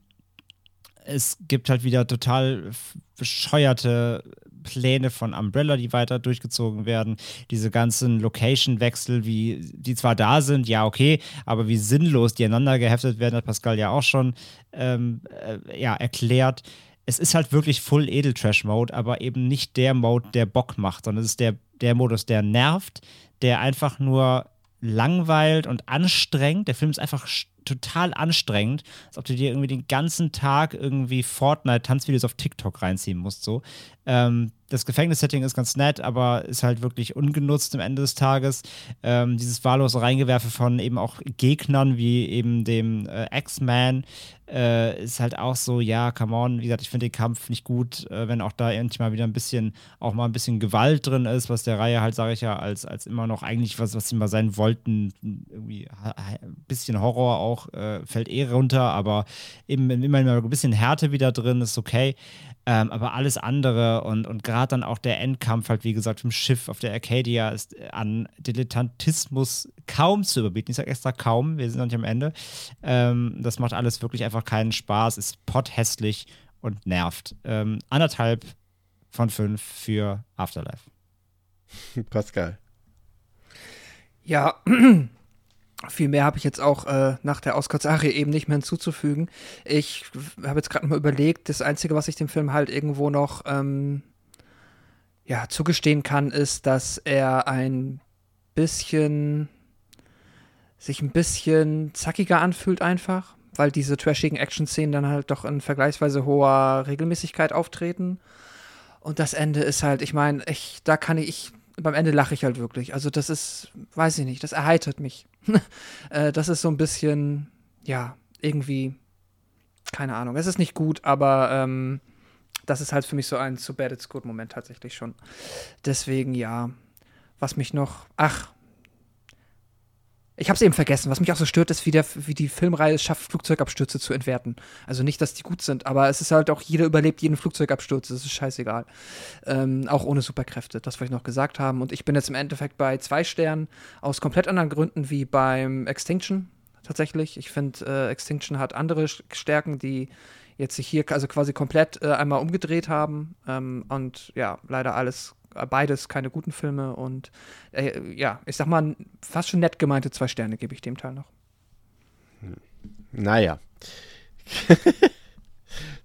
Speaker 2: es gibt halt wieder total bescheuerte Pläne von Umbrella, die weiter durchgezogen werden. Diese ganzen Location-Wechsel, wie die zwar da sind, ja, okay, aber wie sinnlos die aneinander geheftet werden, hat Pascal ja auch schon ähm, äh, ja, erklärt. Es ist halt wirklich Full Edeltrash-Mode, aber eben nicht der Mode, der Bock macht, sondern es ist der, der Modus, der nervt, der einfach nur langweilt und anstrengend. Der Film ist einfach total anstrengend, als ob du dir irgendwie den ganzen Tag irgendwie Fortnite-Tanzvideos auf TikTok reinziehen musst. So. Ähm, das Gefängnissetting ist ganz nett, aber ist halt wirklich ungenutzt am Ende des Tages. Ähm, dieses wahllose Reingewerfe von eben auch Gegnern wie eben dem äh, X-Man äh, ist halt auch so, ja, come on, wie gesagt, ich finde den Kampf nicht gut, äh, wenn auch da endlich mal wieder ein bisschen, auch mal ein bisschen Gewalt drin ist, was der Reihe halt, sage ich ja, als, als immer noch eigentlich was, was sie mal sein wollten, irgendwie ein bisschen Horror auch, äh, fällt eh runter, aber eben immer mal ein bisschen Härte wieder drin, ist okay. Ähm, aber alles andere und, und gerade dann auch der Endkampf halt, wie gesagt, im Schiff auf der Arcadia ist an Dilettantismus kaum zu überbieten. Ich sage extra kaum, wir sind noch nicht am Ende. Ähm, das macht alles wirklich einfach keinen Spaß, ist potthässlich und nervt. Ähm, anderthalb von fünf für Afterlife.
Speaker 1: Pascal.
Speaker 4: Ja, Viel mehr habe ich jetzt auch äh, nach der Oscars-Arie eben nicht mehr hinzuzufügen. Ich habe jetzt gerade mal überlegt, das Einzige, was ich dem Film halt irgendwo noch ähm, ja, zugestehen kann, ist, dass er ein bisschen sich ein bisschen zackiger anfühlt einfach, weil diese trashigen Action-Szenen dann halt doch in vergleichsweise hoher Regelmäßigkeit auftreten. Und das Ende ist halt, ich meine, ich, da kann ich, beim Ende lache ich halt wirklich. Also das ist, weiß ich nicht, das erheitert mich. [LAUGHS] äh, das ist so ein bisschen, ja, irgendwie, keine Ahnung. Es ist nicht gut, aber ähm, das ist halt für mich so ein So Bad It's Good Moment tatsächlich schon. Deswegen, ja, was mich noch, ach, Ich habe es eben vergessen. Was mich auch so stört, ist, wie, der, wie die Filmreihe es schafft, Flugzeugabstürze zu entwerten. Also nicht, dass die gut sind, aber es ist halt auch, jeder überlebt jeden Flugzeugabsturz. Das ist scheißegal. Ähm, auch ohne Superkräfte. Das wollte ich noch gesagt haben. Und ich bin jetzt im Endeffekt bei zwei Sternen aus komplett anderen Gründen wie beim Extinction. Tatsächlich. Ich finde, äh, Extinction hat andere Stärken, die jetzt sich hier also quasi komplett äh, einmal umgedreht haben. Ähm, und ja, leider alles beides keine guten Filme und äh, ja, ich sag mal, fast schon nett gemeinte zwei Sterne gebe ich dem Teil noch.
Speaker 1: Naja. [LAUGHS]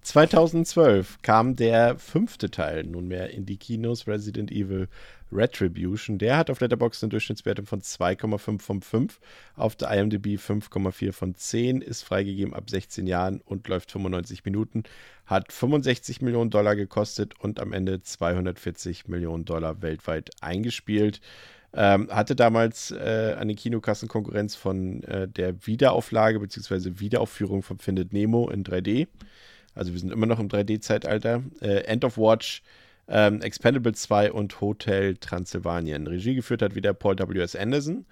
Speaker 1: 2012 kam der fünfte Teil nunmehr in die Kinos, Resident Evil Retribution. Der hat auf Letterboxd eine Durchschnittswertung von 2,5 von 5, auf der IMDb 5,4 von 10, ist freigegeben ab 16 Jahren und läuft 95 Minuten, hat 65 Millionen Dollar gekostet und am Ende 240 Millionen Dollar weltweit eingespielt. Ähm, hatte damals äh, eine Kinokassenkonkurrenz von äh, der Wiederauflage bzw. Wiederaufführung von Findet Nemo in 3D. Also wir sind immer noch im 3D-Zeitalter. Äh, End of Watch, ähm, Expendable 2 und Hotel Transylvanien. Regie geführt hat wieder Paul W.S. Anderson.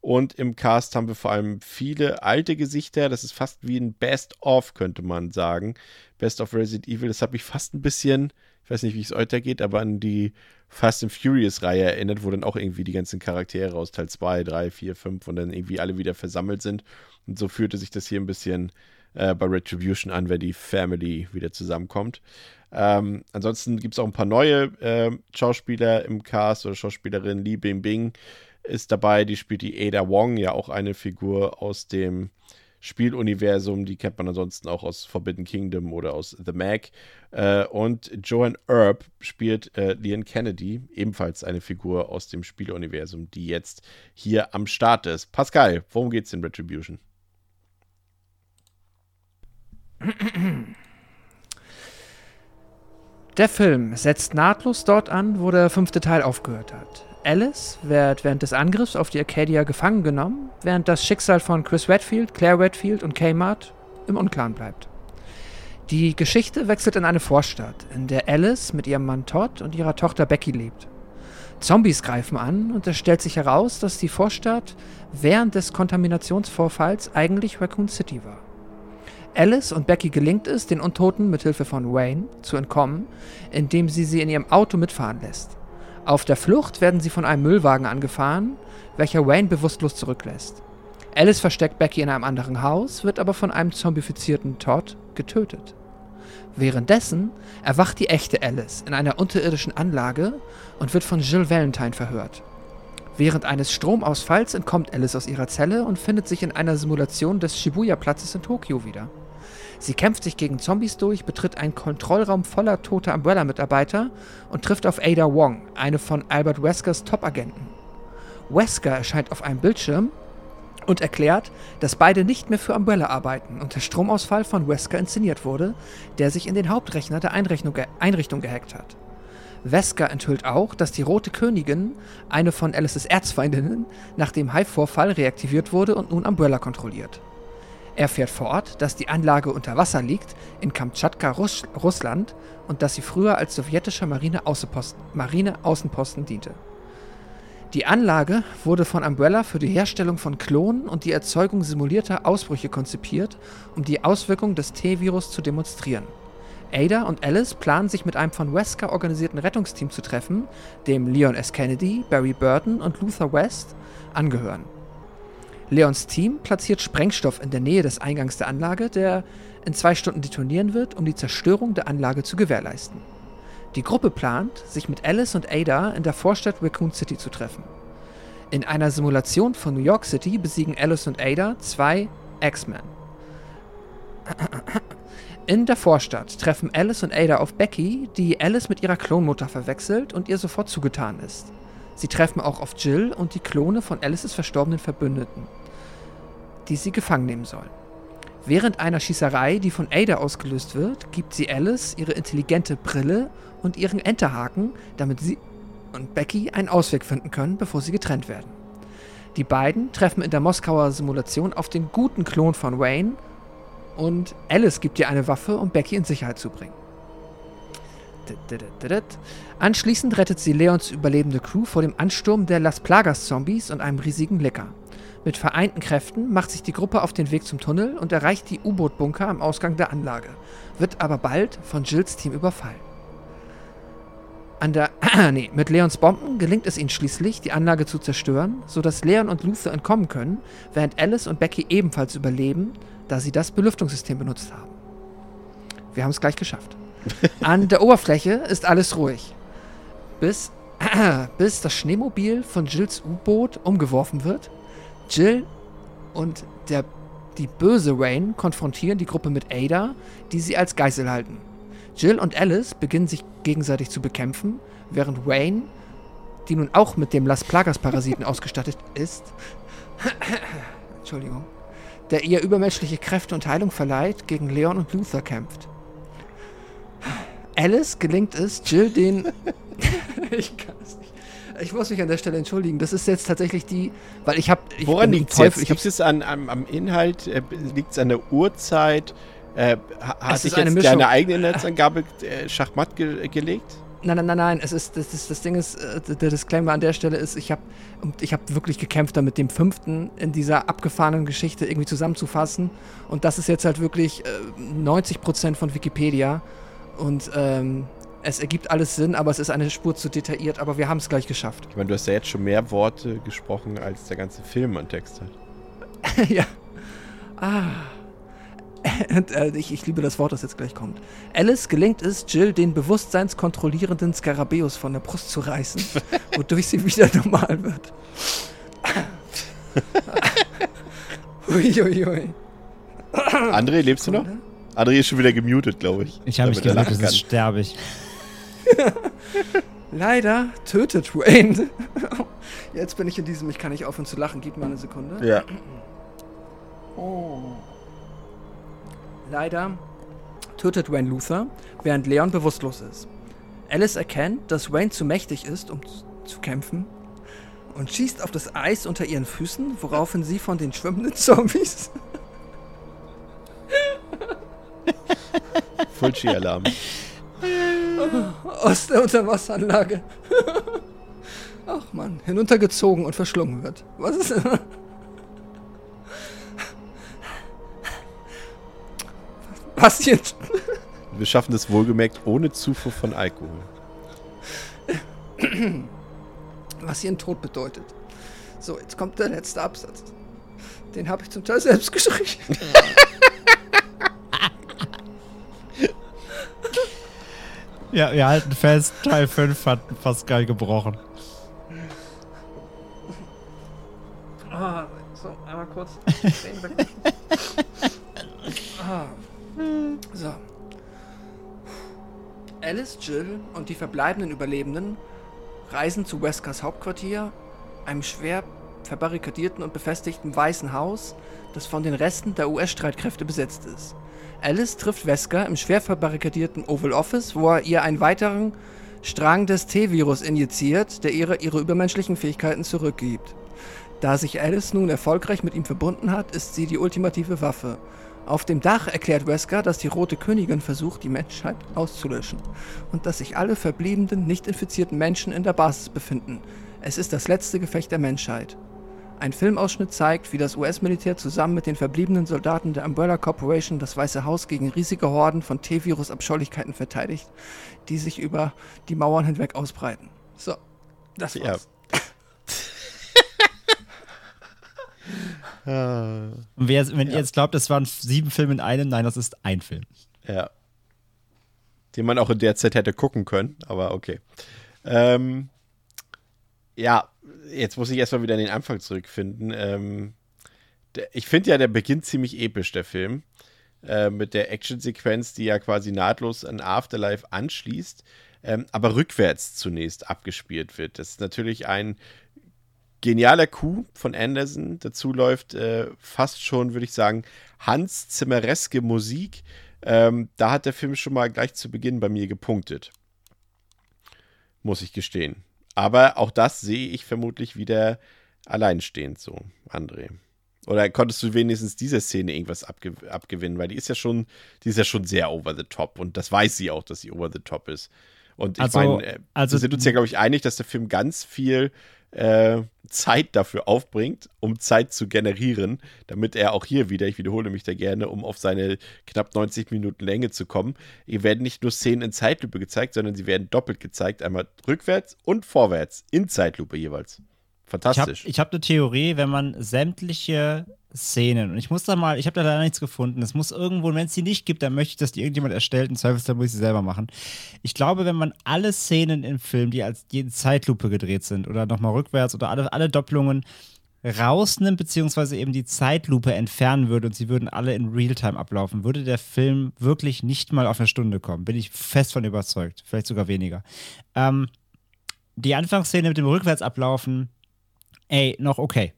Speaker 1: Und im Cast haben wir vor allem viele alte Gesichter. Das ist fast wie ein Best-of, könnte man sagen. Best of Resident Evil. Das hat mich fast ein bisschen, ich weiß nicht, wie es heute geht, aber an die Fast and Furious-Reihe erinnert, wo dann auch irgendwie die ganzen Charaktere aus Teil 2, 3, 4, 5 und dann irgendwie alle wieder versammelt sind. Und so fühlte sich das hier ein bisschen äh, bei Retribution an, wenn die Family wieder zusammenkommt. Ähm, ansonsten gibt es auch ein paar neue äh, Schauspieler im Cast oder Schauspielerin. Li Bingbing ist dabei, die spielt die Ada Wong, ja auch eine Figur aus dem Spieluniversum. Die kennt man ansonsten auch aus Forbidden Kingdom oder aus The Mag. Äh, und Joan Erb spielt äh, Leon Kennedy, ebenfalls eine Figur aus dem Spieluniversum, die jetzt hier am Start ist. Pascal, worum geht's in Retribution?
Speaker 4: Der Film setzt nahtlos dort an, wo der fünfte Teil aufgehört hat. Alice wird während des Angriffs auf die Arcadia gefangen genommen, während das Schicksal von Chris Redfield, Claire Redfield und Kmart im Unklaren bleibt. Die Geschichte wechselt in eine Vorstadt, in der Alice mit ihrem Mann Todd und ihrer Tochter Becky lebt. Zombies greifen an und es stellt sich heraus, dass die Vorstadt während des Kontaminationsvorfalls eigentlich Raccoon City war. Alice und Becky gelingt es, den Untoten mit Hilfe von Wayne zu entkommen, indem sie sie in ihrem Auto mitfahren lässt. Auf der Flucht werden sie von einem Müllwagen angefahren, welcher Wayne bewusstlos zurücklässt. Alice versteckt Becky in einem anderen Haus, wird aber von einem zombifizierten Todd getötet. Währenddessen erwacht die echte Alice in einer unterirdischen Anlage und wird von Jill Valentine verhört. Während eines Stromausfalls entkommt Alice aus ihrer Zelle und findet sich in einer Simulation des Shibuya-Platzes in Tokio wieder. Sie kämpft sich gegen Zombies durch, betritt einen Kontrollraum voller toter Umbrella-Mitarbeiter und trifft auf Ada Wong, eine von Albert Weskers Top-Agenten. Wesker erscheint auf einem Bildschirm und erklärt, dass beide nicht mehr für Umbrella arbeiten und der Stromausfall von Wesker inszeniert wurde, der sich in den Hauptrechner der Einrichtung, Einrichtung gehackt hat. Wesker enthüllt auch, dass die Rote Königin, eine von Alices Erzfeindinnen, nach dem Hive-Vorfall reaktiviert wurde und nun Umbrella kontrolliert. Er fährt fort, dass die Anlage unter Wasser liegt, in Kamtschatka, Russ Russland, und dass sie früher als sowjetischer Marineaußenposten, Marineaußenposten diente. Die Anlage wurde von Umbrella für die Herstellung von Klonen und die Erzeugung simulierter Ausbrüche konzipiert, um die Auswirkungen des T-Virus zu demonstrieren. Ada und Alice planen sich mit einem von Wesker organisierten Rettungsteam zu treffen, dem Leon S. Kennedy, Barry Burton und Luther West angehören. Leons Team platziert Sprengstoff in der Nähe des Eingangs der Anlage, der in zwei Stunden detonieren wird, um die Zerstörung der Anlage zu gewährleisten. Die Gruppe plant, sich mit Alice und Ada in der Vorstadt Raccoon City zu treffen. In einer Simulation von New York City besiegen Alice und Ada zwei X-Men. In der Vorstadt treffen Alice und Ada auf Becky, die Alice mit ihrer Klonmutter verwechselt und ihr sofort zugetan ist. Sie treffen auch auf Jill und die Klone von Alices verstorbenen Verbündeten, die sie gefangen nehmen sollen. Während einer Schießerei, die von Ada ausgelöst wird, gibt sie Alice ihre intelligente Brille und ihren Enterhaken, damit sie und Becky einen Ausweg finden können, bevor sie getrennt werden. Die beiden treffen in der Moskauer Simulation auf den guten Klon von Wayne und Alice gibt ihr eine Waffe, um Becky in Sicherheit zu bringen. Anschließend rettet sie Leons überlebende Crew vor dem Ansturm der Las Plagas Zombies und einem riesigen Lecker. Mit vereinten Kräften macht sich die Gruppe auf den Weg zum Tunnel und erreicht die U-Boot-Bunker am Ausgang der Anlage, wird aber bald von Jills Team überfallen. An der, [CLEARS THROAT] nee, mit Leons Bomben gelingt es ihnen schließlich, die Anlage zu zerstören, sodass Leon und Luther entkommen können, während Alice und Becky ebenfalls überleben, da sie das Belüftungssystem benutzt haben. Wir haben es gleich geschafft. [LAUGHS] An der Oberfläche ist alles ruhig. Bis, [CLEARS THROAT] bis das Schneemobil von Jills U-Boot umgeworfen wird. Jill und der, die böse Rain konfrontieren die Gruppe mit Ada, die sie als Geisel halten. Jill und Alice beginnen sich gegenseitig zu bekämpfen, während Wayne, die nun auch mit dem Las Plagas-Parasiten [LAUGHS] ausgestattet ist, [COUGHS] Entschuldigung, der ihr übermenschliche Kräfte und Heilung verleiht, gegen Leon und Luther kämpft. Alice gelingt es, Jill den. [LAUGHS] ich kann es nicht. Ich muss mich an der Stelle entschuldigen. Das ist jetzt tatsächlich die, weil ich habe.
Speaker 1: Woran liegt es jetzt? Liegt es an, am, am Inhalt? Äh, liegt es an der Uhrzeit? Äh, hat sich jetzt Mischung. deine eigene Netzangabe äh, Schachmatt ge gelegt?
Speaker 4: Nein, nein, nein, nein. Es ist, das, ist, das Ding ist, äh, der Disclaimer an der Stelle ist, ich habe ich hab wirklich gekämpft, damit dem fünften in dieser abgefahrenen Geschichte irgendwie zusammenzufassen. Und das ist jetzt halt wirklich äh, 90% von Wikipedia. Und ähm, es ergibt alles Sinn, aber es ist eine Spur zu detailliert, aber wir haben es gleich geschafft.
Speaker 1: Ich meine, du hast ja jetzt schon mehr Worte gesprochen, als der ganze Film an Text
Speaker 4: hat. [LAUGHS] ja. Ah. Äh, ich, ich, liebe das Wort, das jetzt gleich kommt. Alice gelingt es, Jill den bewusstseinskontrollierenden Skarabäus von der Brust zu reißen, [LAUGHS] wodurch sie wieder normal wird.
Speaker 1: Uiuiui. André, lebst du noch? André ist schon wieder gemutet, glaube ich.
Speaker 2: Ich habe mich gemutet, jetzt sterbe ich. [LAUGHS]
Speaker 4: Leider tötet Wayne. [LAUGHS] Jetzt bin ich in diesem, ich kann nicht aufhören zu lachen. Gib mal eine Sekunde.
Speaker 1: Ja. [CLEARS THROAT]
Speaker 4: Oh. Leider tötet Wayne Luther, während Leon bewusstlos ist. Alice erkennt, dass Wayne zu mächtig ist, um zu kämpfen, und schießt auf das Eis unter ihren Füßen, woraufhin sie von den schwimmenden [LAUGHS] Zombies.
Speaker 1: Fulci-Alarm.
Speaker 4: Aus der Unterwasseranlage. Ach man, hinuntergezogen und verschlungen wird. Was ist. Was jetzt?
Speaker 1: Wir schaffen das wohlgemerkt ohne Zufuhr von Alkohol.
Speaker 4: Was hier ein Tod bedeutet. So, jetzt kommt der letzte Absatz. Den habe ich zum Teil selbst [LAUGHS] geschrieben.
Speaker 2: Ja, wir halten fest, Teil 5 hat Pascal gebrochen.
Speaker 4: Ah, so, einmal kurz. [LAUGHS] ah. So. Alice, Jill und die verbleibenden Überlebenden reisen zu Weskers Hauptquartier, einem schwer verbarrikadierten und befestigten weißen Haus, das von den Resten der US-Streitkräfte besetzt ist. Alice trifft Wesker im schwer verbarrikadierten Oval Office, wo er ihr einen weiteren Strang des T-Virus injiziert, der ihre, ihre übermenschlichen Fähigkeiten zurückgibt. Da sich Alice nun erfolgreich mit ihm verbunden hat, ist sie die ultimative Waffe auf dem Dach erklärt Wesker, dass die Rote Königin versucht, die Menschheit auszulöschen und dass sich alle verbliebenen, nicht infizierten Menschen in der Basis befinden. Es ist das letzte Gefecht der Menschheit. Ein Filmausschnitt zeigt, wie das US-Militär zusammen mit den verbliebenen Soldaten der Umbrella Corporation das Weiße Haus gegen riesige Horden von T-Virus-Abscheulichkeiten verteidigt, die sich über die Mauern hinweg ausbreiten. So, das war's. Ja. [LAUGHS]
Speaker 2: Und wer, wenn ja. ihr jetzt glaubt, es waren sieben Filme in einem, nein, das ist ein Film.
Speaker 1: Ja. Den man auch in der Zeit hätte gucken können, aber okay. Ähm, ja, jetzt muss ich erstmal wieder in den Anfang zurückfinden. Ähm, der, ich finde ja, der beginnt ziemlich episch, der Film. Äh, mit der Actionsequenz, die ja quasi nahtlos an Afterlife anschließt, ähm, aber rückwärts zunächst abgespielt wird. Das ist natürlich ein genialer Coup von Anderson. Dazu läuft äh, fast schon, würde ich sagen, Hans Zimmereske Musik. Ähm, da hat der Film schon mal gleich zu Beginn bei mir gepunktet. Muss ich gestehen. Aber auch das sehe ich vermutlich wieder alleinstehend so, André. Oder konntest du wenigstens dieser Szene irgendwas abge abgewinnen? Weil die ist ja schon, die ist ja schon sehr over the top und das weiß sie auch, dass sie over the top ist. Und ich
Speaker 2: Also-
Speaker 1: meine, äh,
Speaker 2: also-
Speaker 1: wir sind uns ja, glaube ich, einig, dass der Film ganz viel äh, Zeit dafür aufbringt, um Zeit zu generieren, damit er auch hier wieder, ich wiederhole mich da gerne, um auf seine knapp 90 Minuten Länge zu kommen, hier werden nicht nur Szenen in Zeitlupe gezeigt, sondern sie werden doppelt gezeigt, einmal rückwärts und vorwärts, in Zeitlupe jeweils.
Speaker 2: Ich habe
Speaker 1: Fantastisch.
Speaker 2: ich hab eine Theorie, wenn man sämtliche Szenen, und ich muss da mal, ich habe da leider nichts gefunden, es muss irgendwo, wenn es die nicht gibt, dann möchte ich, dass die irgendjemand erstellt, im Zweifelsfall muss ich sie selber machen. Ich glaube, wenn man alle Szenen im Film, die als die in Zeitlupe gedreht sind oder nochmal rückwärts oder alle, alle Doppelungen rausnimmt, beziehungsweise eben die Zeitlupe entfernen würde und sie würden alle in Realtime ablaufen, würde der Film wirklich nicht mal auf eine Stunde kommen. Bin ich fest von überzeugt. Vielleicht sogar weniger. Ähm, die Anfangsszene mit dem Rückwärtsablaufen, ey, noch okay.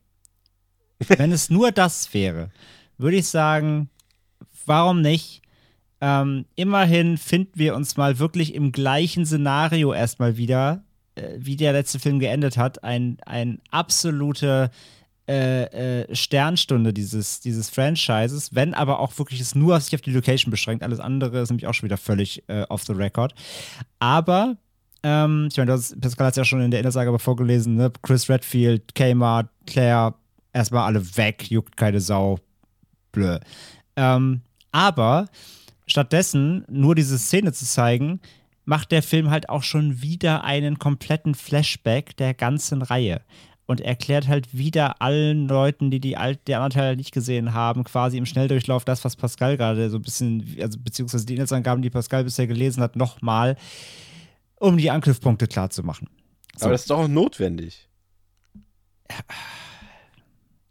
Speaker 2: Wenn es nur das wäre, würde ich sagen, warum nicht? Ähm, immerhin finden wir uns mal wirklich im gleichen Szenario erstmal wieder, äh, wie der letzte Film geendet hat. Ein, ein absolute äh, äh, Sternstunde dieses, dieses Franchises, wenn aber auch wirklich es nur sich auf die Location beschränkt. Alles andere ist nämlich auch schon wieder völlig äh, off the record. Aber ähm, ich meine, Pascal hat es ja schon in der Innersage vorgelesen, ne? Chris Redfield, Kmart, Claire, erstmal alle weg, juckt keine Sau. Blö. Ähm, aber stattdessen nur diese Szene zu zeigen, macht der Film halt auch schon wieder einen kompletten Flashback der ganzen Reihe. Und erklärt halt wieder allen Leuten, die die, alt, die anderen Teile nicht gesehen haben, quasi im Schnelldurchlauf das, was Pascal gerade so ein bisschen, also beziehungsweise die Inhaltsangaben, die Pascal bisher gelesen hat, nochmal, um die Anknüpfpunkte klar zu machen. So.
Speaker 1: Aber das ist doch auch notwendig.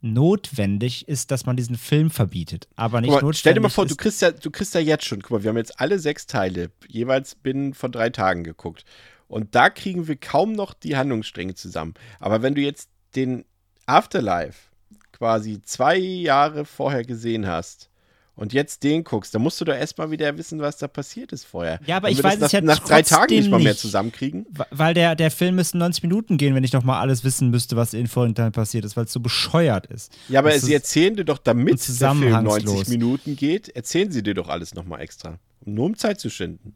Speaker 2: notwendig ist, dass man diesen Film verbietet, aber nicht
Speaker 1: mal,
Speaker 2: notwendig.
Speaker 1: stell dir mal vor, du kriegst, ja, du kriegst ja jetzt schon, guck mal, wir haben jetzt alle sechs Teile jeweils binnen von drei Tagen geguckt. Und da kriegen wir kaum noch die Handlungsstränge zusammen. Aber wenn du jetzt den Afterlife quasi zwei Jahre vorher gesehen hast und jetzt den guckst, dann musst du doch erstmal wieder wissen, was da passiert ist vorher.
Speaker 2: Ja, aber ich weiß es ja
Speaker 1: nach drei Tagen nicht mal mehr zusammenkriegen.
Speaker 2: weil der, der Film müsste 90 Minuten gehen, wenn ich noch mal alles wissen müsste, was in Vorhinein passiert ist, weil es so bescheuert ist.
Speaker 1: Ja, aber
Speaker 2: Das
Speaker 1: sie erzählen dir doch, damit der Film
Speaker 2: zusammenhangslos.
Speaker 1: 90 Minuten geht, erzählen sie dir doch alles nochmal extra. Nur um Zeit zu schinden.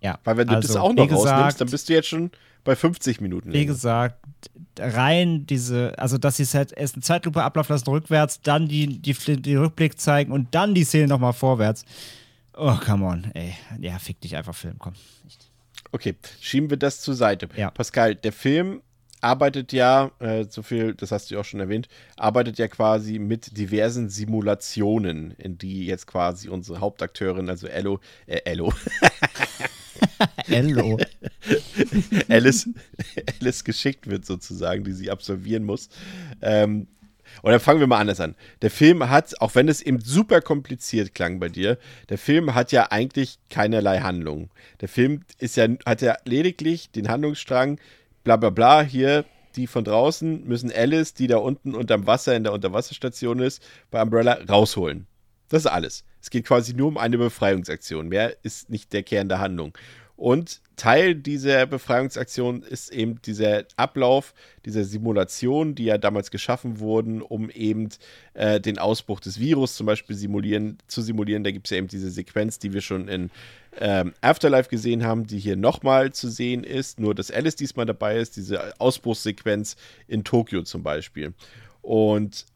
Speaker 2: Ja,
Speaker 1: Weil wenn du
Speaker 2: also,
Speaker 1: das auch noch
Speaker 2: gesagt,
Speaker 1: rausnimmst, dann bist du jetzt schon bei 50 Minuten.
Speaker 2: Wie
Speaker 1: Länge.
Speaker 2: gesagt, rein diese, also dass sie es halt erst eine Zeitlupe ablaufen lassen, rückwärts, dann die, die, die Rückblick zeigen und dann die Szene nochmal vorwärts. Oh, come on, ey. Ja, fick dich einfach, Film, komm.
Speaker 1: Okay, schieben wir das zur Seite.
Speaker 2: Ja.
Speaker 1: Pascal, der Film arbeitet ja, äh, so viel, das hast du ja auch schon erwähnt, arbeitet ja quasi mit diversen Simulationen, in die jetzt quasi unsere Hauptakteurin, also Ello, äh, Ello, [LAUGHS] [LAUGHS]
Speaker 2: Hello. [LAUGHS]
Speaker 1: Alice, Alice geschickt wird sozusagen, die sie absolvieren muss. Ähm, oder fangen wir mal anders an. Der Film hat, auch wenn es eben super kompliziert klang bei dir, der Film hat ja eigentlich keinerlei Handlung. Der Film ist ja, hat ja lediglich den Handlungsstrang, bla bla bla, hier, die von draußen müssen Alice, die da unten unterm Wasser in der Unterwasserstation ist, bei Umbrella rausholen. Das ist alles. Es geht quasi nur um eine Befreiungsaktion. Mehr ist nicht der Kern der Handlung. Und Teil dieser Befreiungsaktion ist eben dieser Ablauf dieser Simulation, die ja damals geschaffen wurden, um eben äh, den Ausbruch des Virus zum Beispiel simulieren, zu simulieren. Da gibt es ja eben diese Sequenz, die wir schon in ähm, Afterlife gesehen haben, die hier nochmal zu sehen ist. Nur, dass Alice diesmal dabei ist, diese Ausbruchssequenz in Tokio zum Beispiel. Und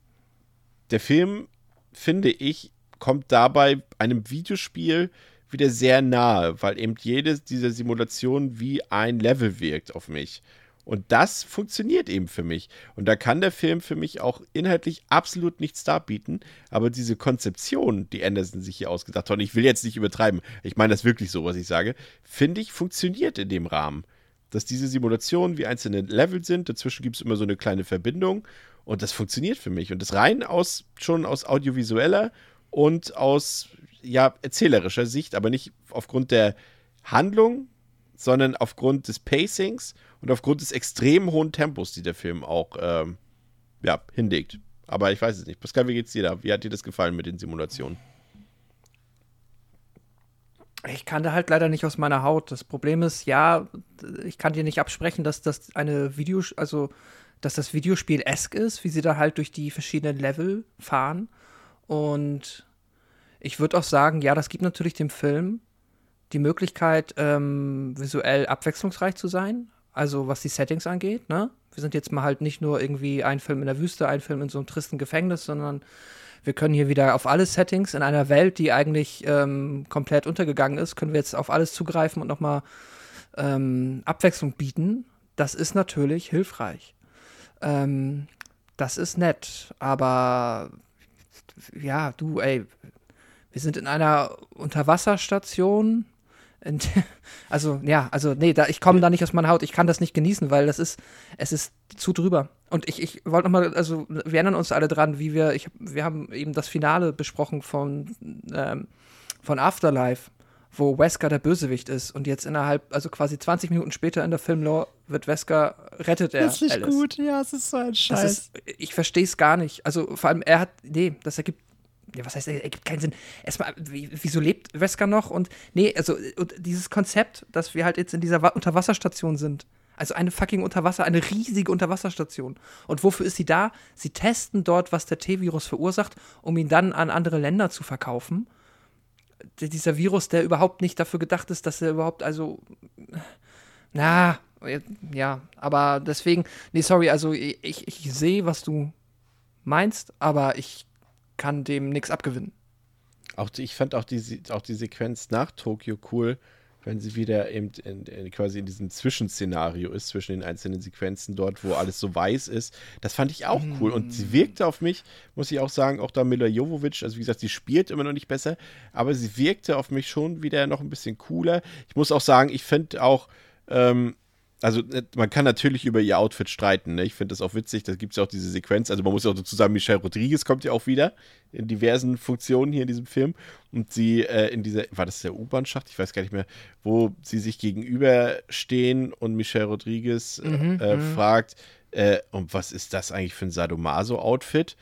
Speaker 1: der Film, finde ich, kommt dabei einem Videospiel wieder sehr nahe, weil eben jede dieser Simulationen wie ein Level wirkt auf mich. Und das funktioniert eben für mich. Und da kann der Film für mich auch inhaltlich absolut nichts darbieten. Aber diese Konzeption, die Anderson sich hier ausgedacht hat, und ich will jetzt nicht übertreiben, ich meine das wirklich so, was ich sage, finde ich, funktioniert in dem Rahmen. Dass diese Simulationen wie einzelne Level sind, dazwischen gibt es immer so eine kleine Verbindung. Und das funktioniert für mich. Und das rein aus, schon aus audiovisueller und aus ja, erzählerischer Sicht, aber nicht aufgrund der Handlung, sondern aufgrund des Pacings und aufgrund des extrem hohen Tempos, die der Film auch ähm, ja, hinlegt. Aber ich weiß es nicht. Pascal, wie geht's dir da? Wie hat dir das gefallen mit den Simulationen?
Speaker 4: Ich kann da halt leider nicht aus meiner Haut. Das Problem ist, ja, ich kann dir nicht absprechen, dass das eine Video, also dass das Videospiel esk ist, wie sie da halt durch die verschiedenen Level fahren. Und ich würde auch sagen, ja, das gibt natürlich dem Film die Möglichkeit, ähm, visuell abwechslungsreich zu sein. Also was die Settings angeht, ne? Wir sind jetzt mal halt nicht nur irgendwie ein Film in der Wüste, ein Film in so einem tristen Gefängnis, sondern wir können hier wieder auf alle Settings in einer Welt, die eigentlich ähm, komplett untergegangen ist, können wir jetzt auf alles zugreifen und nochmal ähm, Abwechslung bieten. Das ist natürlich hilfreich. Ähm, das ist nett, aber ja, du, ey, wir sind in einer Unterwasserstation. In, also, ja, also, nee, da, ich komme da nicht aus meiner Haut. Ich kann das nicht genießen, weil das ist, es ist zu drüber. Und ich, ich wollte nochmal, also, wir erinnern uns alle dran, wie wir, ich, wir haben eben das Finale besprochen von, ähm, von Afterlife, wo Wesker der Bösewicht ist. Und jetzt innerhalb, also quasi 20 Minuten später in der Filmlore wird Wesker, rettet er.
Speaker 2: Das ist nicht
Speaker 4: Alice.
Speaker 2: gut, ja, es ist so ein Scheiß.
Speaker 4: ist, ich verstehe es gar nicht. Also vor allem, er hat, nee, das ergibt, ja, was heißt, er ergibt keinen Sinn. Erstmal, wie, wieso lebt Wesker noch? Und nee, also und dieses Konzept, dass wir halt jetzt in dieser Wa Unterwasserstation sind. Also eine fucking Unterwasser, eine riesige Unterwasserstation. Und wofür ist sie da? Sie testen dort, was der T-Virus verursacht, um ihn dann an andere Länder zu verkaufen. D- Dieser Virus, der überhaupt nicht dafür gedacht ist, dass er überhaupt, also, na, ja, aber deswegen, nee, sorry, also ich, ich sehe, was du meinst, aber ich kann dem nichts abgewinnen.
Speaker 1: Auch die, ich fand auch die, auch die Sequenz nach Tokio cool, wenn sie wieder eben in, in, quasi in diesem Zwischenszenario ist, zwischen den einzelnen Sequenzen dort, wo alles so weiß ist. Das fand ich auch cool. Und sie wirkte auf mich, muss ich auch sagen, auch da Mila Jovovic, also wie gesagt, sie spielt immer noch nicht besser, aber sie wirkte auf mich schon wieder noch ein bisschen cooler. Ich muss auch sagen, ich finde auch, ähm, also äh, man kann natürlich über ihr Outfit streiten. Ne? Ich finde das auch witzig. Da gibt es ja auch diese Sequenz. Also man muss ja auch dazu sagen, Michelle Rodriguez kommt ja auch wieder in diversen Funktionen hier in diesem Film. Und sie äh, in dieser, war das der U-Bahn-Schacht? Ich weiß gar nicht mehr, wo sie sich gegenüberstehen und Michelle Rodriguez äh,
Speaker 4: Mhm,
Speaker 1: äh,
Speaker 4: mhm.
Speaker 1: fragt, äh, und was ist das eigentlich für ein Sadomaso-Outfit?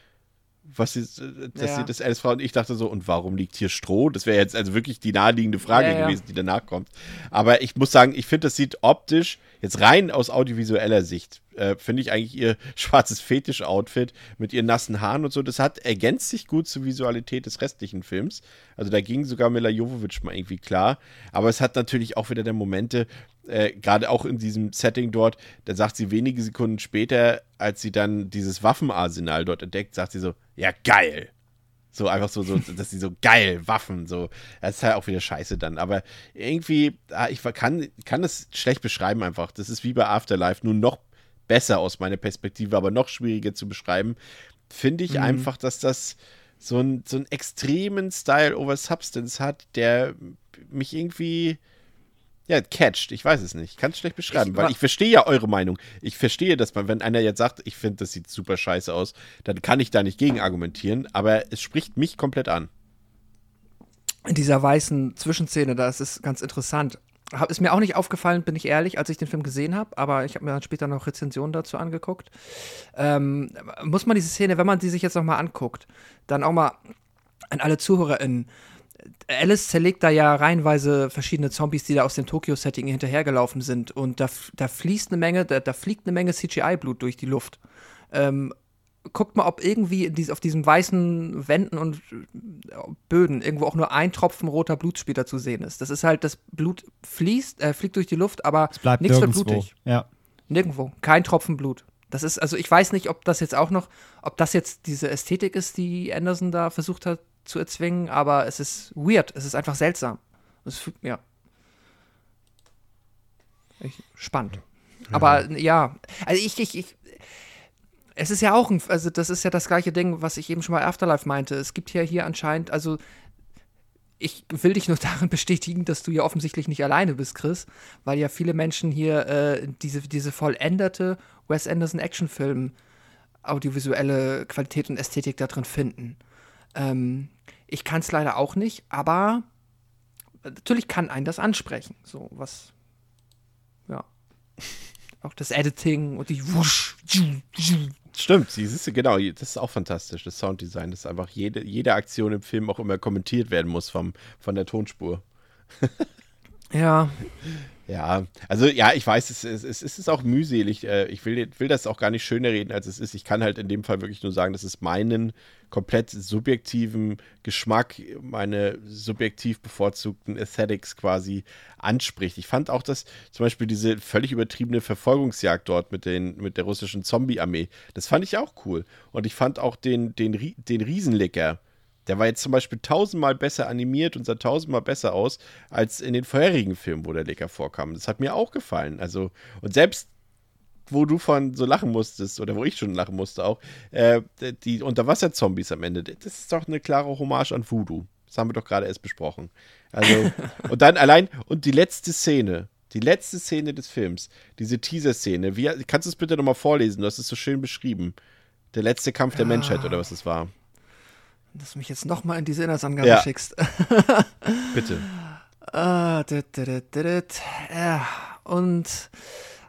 Speaker 1: Was sie, äh, dass
Speaker 4: Ja.
Speaker 1: sie das alles fragt. Und ich dachte so, und warum liegt hier Stroh? Das wäre jetzt also wirklich die naheliegende Frage
Speaker 4: Ja, ja.
Speaker 1: gewesen, die danach kommt. Aber ich muss sagen, ich finde, das sieht optisch, jetzt rein aus audiovisueller Sicht, äh, finde ich eigentlich ihr [LAUGHS] schwarzes Fetisch-Outfit mit ihren nassen Haaren und so, das hat ergänzt sich gut zur Visualität des restlichen Films. Also da ging sogar Mila Jovovich mal irgendwie klar. Aber es hat natürlich auch wieder der Momente, äh, gerade auch in diesem Setting dort, da sagt sie wenige Sekunden später, als sie dann dieses Waffenarsenal dort entdeckt, sagt sie so, ja geil. So einfach so, so dass sie so geil, Waffen, so. Das ist halt auch wieder scheiße dann. Aber irgendwie, ah, ich kann, kann das schlecht beschreiben einfach. Das ist wie bei Afterlife, nur noch besser aus meiner Perspektive, aber noch schwieriger zu beschreiben. Finde ich einfach, dass das so, ein, so einen extremen Style over Substance hat, der mich irgendwie ja, catcht. Ich weiß es nicht. Ich kann es schlecht beschreiben,
Speaker 4: Ich
Speaker 1: weil ich verstehe ja eure Meinung. Ich verstehe, dass man, wenn einer jetzt sagt, ich finde, das sieht super scheiße aus, dann kann ich da nicht gegen argumentieren, aber es spricht mich komplett an.
Speaker 4: In dieser weißen Zwischenszene, da ist es ganz interessant. Hab, ist mir auch nicht aufgefallen, bin ich ehrlich, als ich den Film gesehen habe, aber ich habe mir dann später noch Rezensionen dazu angeguckt. Ähm, muss man diese Szene, wenn man die sich jetzt nochmal anguckt, dann auch mal an alle ZuhörerInnen. Alice zerlegt da ja reihenweise verschiedene Zombies, die da aus dem Tokio-Setting hinterhergelaufen sind. Und da, da fließt eine Menge, da, da fliegt eine Menge CGI-Blut durch die Luft. Ähm, guckt mal, ob irgendwie dies, auf diesen weißen Wänden und äh, Böden irgendwo auch nur ein Tropfen roter Blutspieler zu sehen ist. Das ist halt, das Blut fließt, äh, fliegt durch die Luft, aber
Speaker 2: Es bleibt
Speaker 4: nichts wird blutig.
Speaker 2: Ja.
Speaker 4: Nirgendwo. Kein Tropfen Blut. Das ist, also ich weiß nicht, ob das jetzt auch noch, ob das jetzt diese Ästhetik ist, die Anderson da versucht hat zu erzwingen, aber es ist weird. Es ist einfach seltsam. Es, fühlt- ja. Spannend. Aber ja, also ich, ich, ich, es ist ja auch ein, also das ist ja das gleiche Ding, was ich eben schon mal Afterlife meinte. Es gibt ja hier anscheinend, also ich will dich nur [LAUGHS] darin bestätigen, dass du ja offensichtlich nicht alleine bist, Chris, weil ja viele Menschen hier äh, diese, diese vollenderte Wes Anderson Actionfilm audiovisuelle Qualität und Ästhetik da drin finden. Ähm, ich kann es leider auch nicht, aber natürlich kann einen das ansprechen. So was, ja. Auch das Editing und die Wusch.
Speaker 1: Stimmt, siehst du, genau, das ist auch fantastisch, das Sounddesign, dass einfach jede, jede Aktion im Film auch immer kommentiert werden muss vom, von der Tonspur. [LAUGHS]
Speaker 4: Ja.
Speaker 1: Ja, also ja, ich weiß, es, es, es ist auch mühselig. Äh, Ich will, will das auch gar nicht schöner reden, als es ist. Ich kann halt in dem Fall wirklich nur sagen, dass es meinen komplett subjektiven Geschmack, meine subjektiv bevorzugten Aesthetics quasi anspricht. Ich fand auch, dass zum Beispiel diese völlig übertriebene Verfolgungsjagd dort mit, den, mit der russischen Zombie-Armee, das fand ich auch cool. Und ich fand auch den, den, den Riesenlecker, der war jetzt zum Beispiel tausendmal besser animiert und sah tausendmal besser aus als in den vorherigen Filmen, wo der Lecker vorkam. Das hat mir auch gefallen. Also, und selbst wo du von so lachen musstest, oder wo ich schon lachen musste auch, äh, die Unterwasser-Zombies am Ende, das ist doch eine klare Hommage an Voodoo. Das haben wir doch gerade erst besprochen. Also, [LAUGHS] und dann allein, und die letzte Szene, die letzte Szene des Films, diese Teaser-Szene, wie, kannst du es bitte nochmal vorlesen? Du hast es so schön beschrieben. Der letzte Kampf der Menschheit, oder was es war.
Speaker 4: Dass du mich jetzt nochmal in diese Inhaltsangabe
Speaker 1: Ja.
Speaker 4: schickst.
Speaker 1: Bitte. [LAUGHS]
Speaker 4: Ah, dit, dit, dit, dit. Ja, und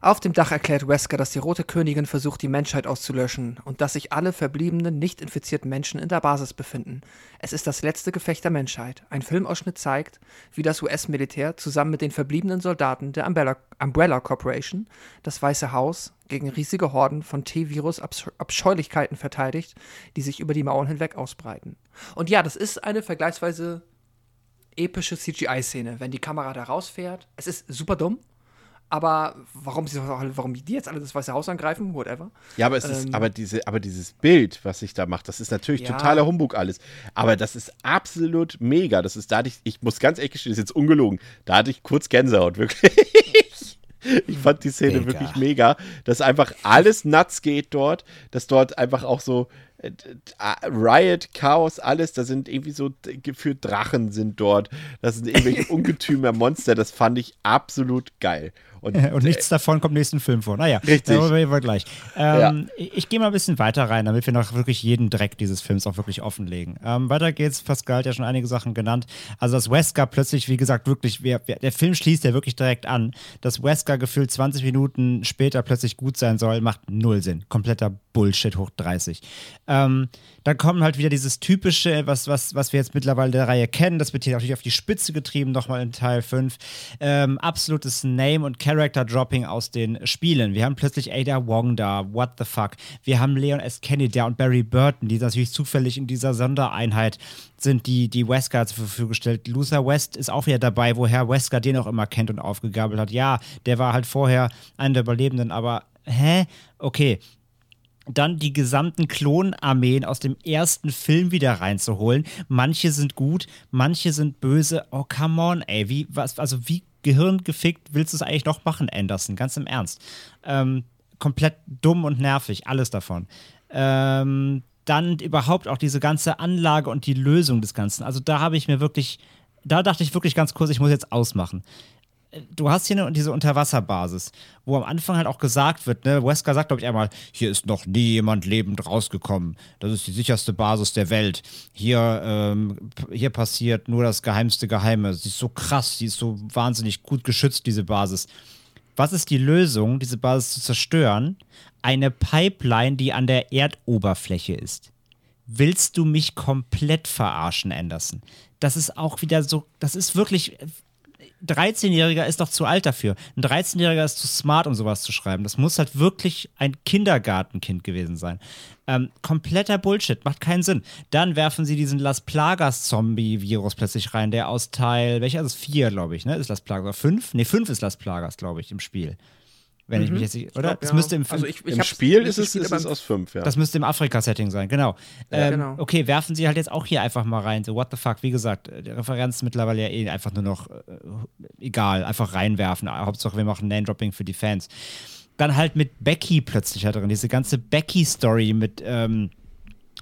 Speaker 4: auf dem Dach erklärt Wesker, dass die Rote Königin versucht, die Menschheit auszulöschen und dass sich alle verbliebenen, nicht infizierten Menschen in der Basis befinden. Es ist das letzte Gefecht der Menschheit. Ein Filmausschnitt zeigt, wie das US-Militär zusammen mit den verbliebenen Soldaten der Umbrella, Corporation das Weiße Haus gegen riesige Horden von T-Virus-Abscheulichkeiten verteidigt, die sich über die Mauern hinweg ausbreiten. Und ja, das ist eine vergleichsweise epische CGI-Szene, wenn die Kamera da rausfährt. Es ist super dumm, aber warum, sie, warum die jetzt alle das Weiße Haus angreifen, whatever.
Speaker 1: Ja, aber es ist,
Speaker 4: Ähm.
Speaker 1: aber diese, aber dieses Bild, was sich da macht, das ist natürlich
Speaker 4: Ja.
Speaker 1: totaler Humbug alles. Aber das ist absolut mega. Das ist, da hatte ich, ich muss ganz ehrlich gestehen, das ist jetzt ungelogen. Da hatte ich kurz Gänsehaut, [LAUGHS] wirklich. Ich fand die Szene
Speaker 2: Mega.
Speaker 1: wirklich mega, dass einfach alles nuts geht dort, dass dort einfach auch so Riot, Chaos, alles, da sind irgendwie so gefühlt Drachen sind dort, das sind irgendwelche [LAUGHS] Ungetümer, Monster, das fand ich absolut geil. Und, [LAUGHS]
Speaker 2: Und nichts davon kommt im nächsten Film vor. Naja,
Speaker 1: Richtig.
Speaker 2: darüber reden wir gleich. Ähm, Ich gehe mal ein bisschen weiter rein, damit wir noch wirklich jeden Dreck dieses Films auch wirklich offenlegen. Ähm, weiter geht's. Pascal hat ja schon einige Sachen genannt. Also, dass Wesker plötzlich, wie gesagt, wirklich, wer, wer, der Film schließt ja wirklich direkt an, dass Wesker gefühlt 20 Minuten später plötzlich gut sein soll, macht null Sinn. Kompletter Bullshit hoch 30. Ähm, dann kommt halt wieder dieses typische, was, was, was wir jetzt mittlerweile der Reihe kennen, das wird hier natürlich auf die Spitze getrieben, nochmal in Teil 5. Ähm, absolutes Name- und Character-Dropping aus den Spielen. Wir haben plötzlich Ada Wong da, what the fuck. Wir haben Leon S. Kennedy da und Barry Burton, die natürlich zufällig in dieser Sondereinheit sind, die, die Wesker zur Verfügung gestellt. Luther West ist auch wieder dabei, woher Wesker den auch immer kennt und aufgegabelt hat. Ja, der war halt vorher einer der Überlebenden, aber hä? Okay, dann die gesamten Klonarmeen aus dem ersten Film wieder reinzuholen. Manche sind gut, manche sind böse. Oh, come on, ey. Wie, was, also wie gehirngefickt willst du es eigentlich noch machen, Anderson? Ganz im Ernst. Ähm, komplett dumm und nervig, alles davon. Ähm, dann überhaupt auch diese ganze Anlage und die Lösung des Ganzen. Also da habe ich mir wirklich, da dachte ich wirklich ganz kurz, ich muss jetzt ausmachen du hast hier diese Unterwasserbasis, wo am Anfang halt auch gesagt wird, ne, Wesker sagt, glaube ich, einmal, hier ist noch nie jemand lebend rausgekommen. Das ist die sicherste Basis der Welt. Hier, ähm, hier passiert nur das geheimste Geheime. Sie ist so krass, sie ist so wahnsinnig gut geschützt, diese Basis. Was ist die Lösung, diese Basis zu zerstören? Eine Pipeline, die an der Erdoberfläche ist. Willst du mich komplett verarschen, Anderson? Das ist auch wieder so, das ist wirklich 13-Jähriger ist doch zu alt dafür. Ein 13-Jähriger ist zu smart, um sowas zu schreiben. Das muss halt wirklich ein Kindergartenkind gewesen sein. Ähm, kompletter Bullshit, macht keinen Sinn. Dann werfen sie diesen Las Plagas-Zombie-Virus plötzlich rein, der aus Teil, welcher ist es? Vier, glaube ich, ne? Ist Las Plagas? Fünf? Ne, fünf ist Las Plagas, glaube ich, im Spiel. Wenn ich mich jetzt nicht, oder?
Speaker 4: glaub,
Speaker 2: das
Speaker 4: ja.
Speaker 2: müsste im,
Speaker 4: Also ich-
Speaker 1: Im
Speaker 4: hab's
Speaker 1: Spiel ist es, ist es aus fünf, ja.
Speaker 2: das müsste im Afrika-Setting sein, genau.
Speaker 4: Ja,
Speaker 2: ähm,
Speaker 4: genau.
Speaker 2: Okay, werfen sie halt jetzt auch hier einfach mal rein. So, what the fuck? Wie gesagt, die Referenz mittlerweile ja eh einfach nur noch äh, egal, einfach reinwerfen. Hauptsache, wir machen Name-Dropping für die Fans. Dann halt mit Becky plötzlich da drin. Diese ganze Becky-Story mit, ähm,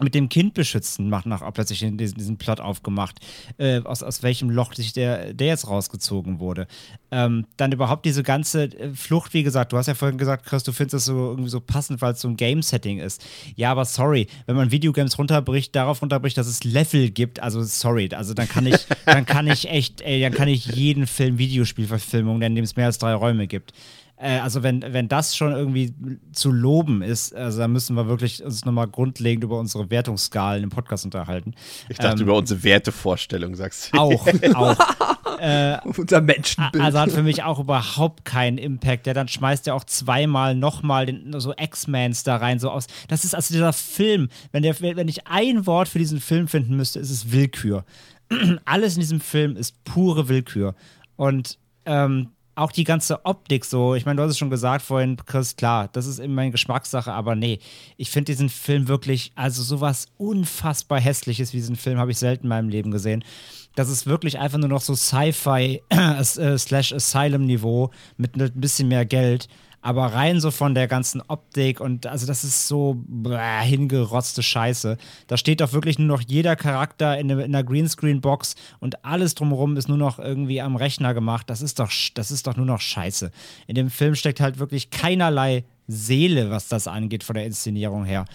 Speaker 2: mit dem Kind beschützen macht nach plötzlich diesen, diesen Plot aufgemacht, äh, aus, aus welchem Loch sich der, der jetzt rausgezogen wurde. Ähm, dann überhaupt diese ganze äh, Flucht, wie gesagt, du hast ja vorhin gesagt, Chris, du findest das so irgendwie so passend, weil es so ein Game-Setting ist. Ja, aber sorry, wenn man Videogames runterbricht, darauf runterbricht, dass es Level gibt, also sorry, also dann kann ich, [LAUGHS] dann kann ich echt, ey, dann kann ich jeden Film Videospielverfilmung nennen, in dem es mehr als drei Räume gibt. Äh, also wenn, wenn das schon irgendwie zu loben ist, also dann müssen wir wirklich uns nochmal grundlegend über unsere Wertungsskalen im Podcast unterhalten.
Speaker 1: Ich dachte
Speaker 2: Ähm,
Speaker 1: über unsere Wertevorstellung, sagst du.
Speaker 2: Auch, [LAUGHS] auch. äh,
Speaker 4: Unser Menschenbild.
Speaker 2: also hat für mich auch überhaupt keinen Impact. Der dann schmeißt er auch zweimal nochmal so X-Mans da rein, so aus. Das ist also dieser Film. Wenn, der, wenn ich ein Wort für diesen Film finden müsste, ist es Willkür. [CLEARS THROAT] Alles in diesem Film ist pure Willkür. Und ähm, auch die ganze Optik so, ich meine, du hast es schon gesagt vorhin, Chris, klar, das ist immer meine Geschmackssache, aber nee, ich finde diesen Film wirklich, also sowas unfassbar hässliches wie diesen Film habe ich selten in meinem Leben gesehen. Das ist wirklich einfach nur noch so Sci-Fi [CLEARS THROAT] äh, slash Asylum-Niveau mit ein bisschen mehr Geld. Aber rein so von der ganzen Optik und also das ist so bläh, hingerotzte Scheiße. Da steht doch wirklich nur noch jeder Charakter in, einer Greenscreen-Box und alles drumherum ist nur noch irgendwie am Rechner gemacht. Das ist doch, das ist doch nur noch Scheiße. In dem Film steckt halt wirklich keinerlei Seele, was das angeht, von der Inszenierung her.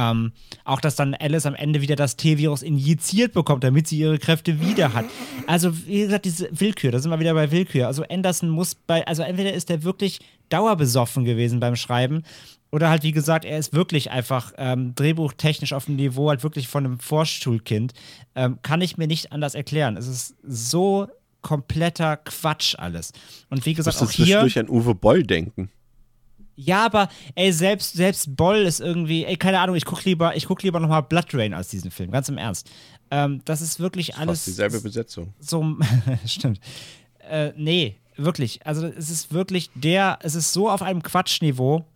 Speaker 2: Ähm, auch, dass dann Alice am Ende wieder das T-Virus injiziert bekommt, damit sie ihre Kräfte wieder hat. Also, wie gesagt, diese Willkür, da sind wir wieder bei Willkür. Also, Anderson muss bei, also entweder ist er wirklich dauerbesoffen gewesen beim Schreiben oder halt, wie gesagt, er ist wirklich einfach ähm, drehbuchtechnisch auf dem Niveau halt wirklich von einem Vorschulkind. Ähm, kann ich mir nicht anders erklären. Es ist so kompletter Quatsch alles. Und wie gesagt, auch hier.
Speaker 1: zwischendurch an Uwe Boll denken.
Speaker 2: Ja, aber ey, selbst, selbst Boll ist irgendwie, ey, keine Ahnung, ich guck lieber, ich guck lieber nochmal Blood Rain als diesen Film, ganz im Ernst. Ähm, das ist wirklich alles.
Speaker 1: Fast dieselbe Besetzung.
Speaker 2: so, [LAUGHS] stimmt. Äh, nee, wirklich. Also es ist wirklich der, es ist so auf einem Quatschniveau,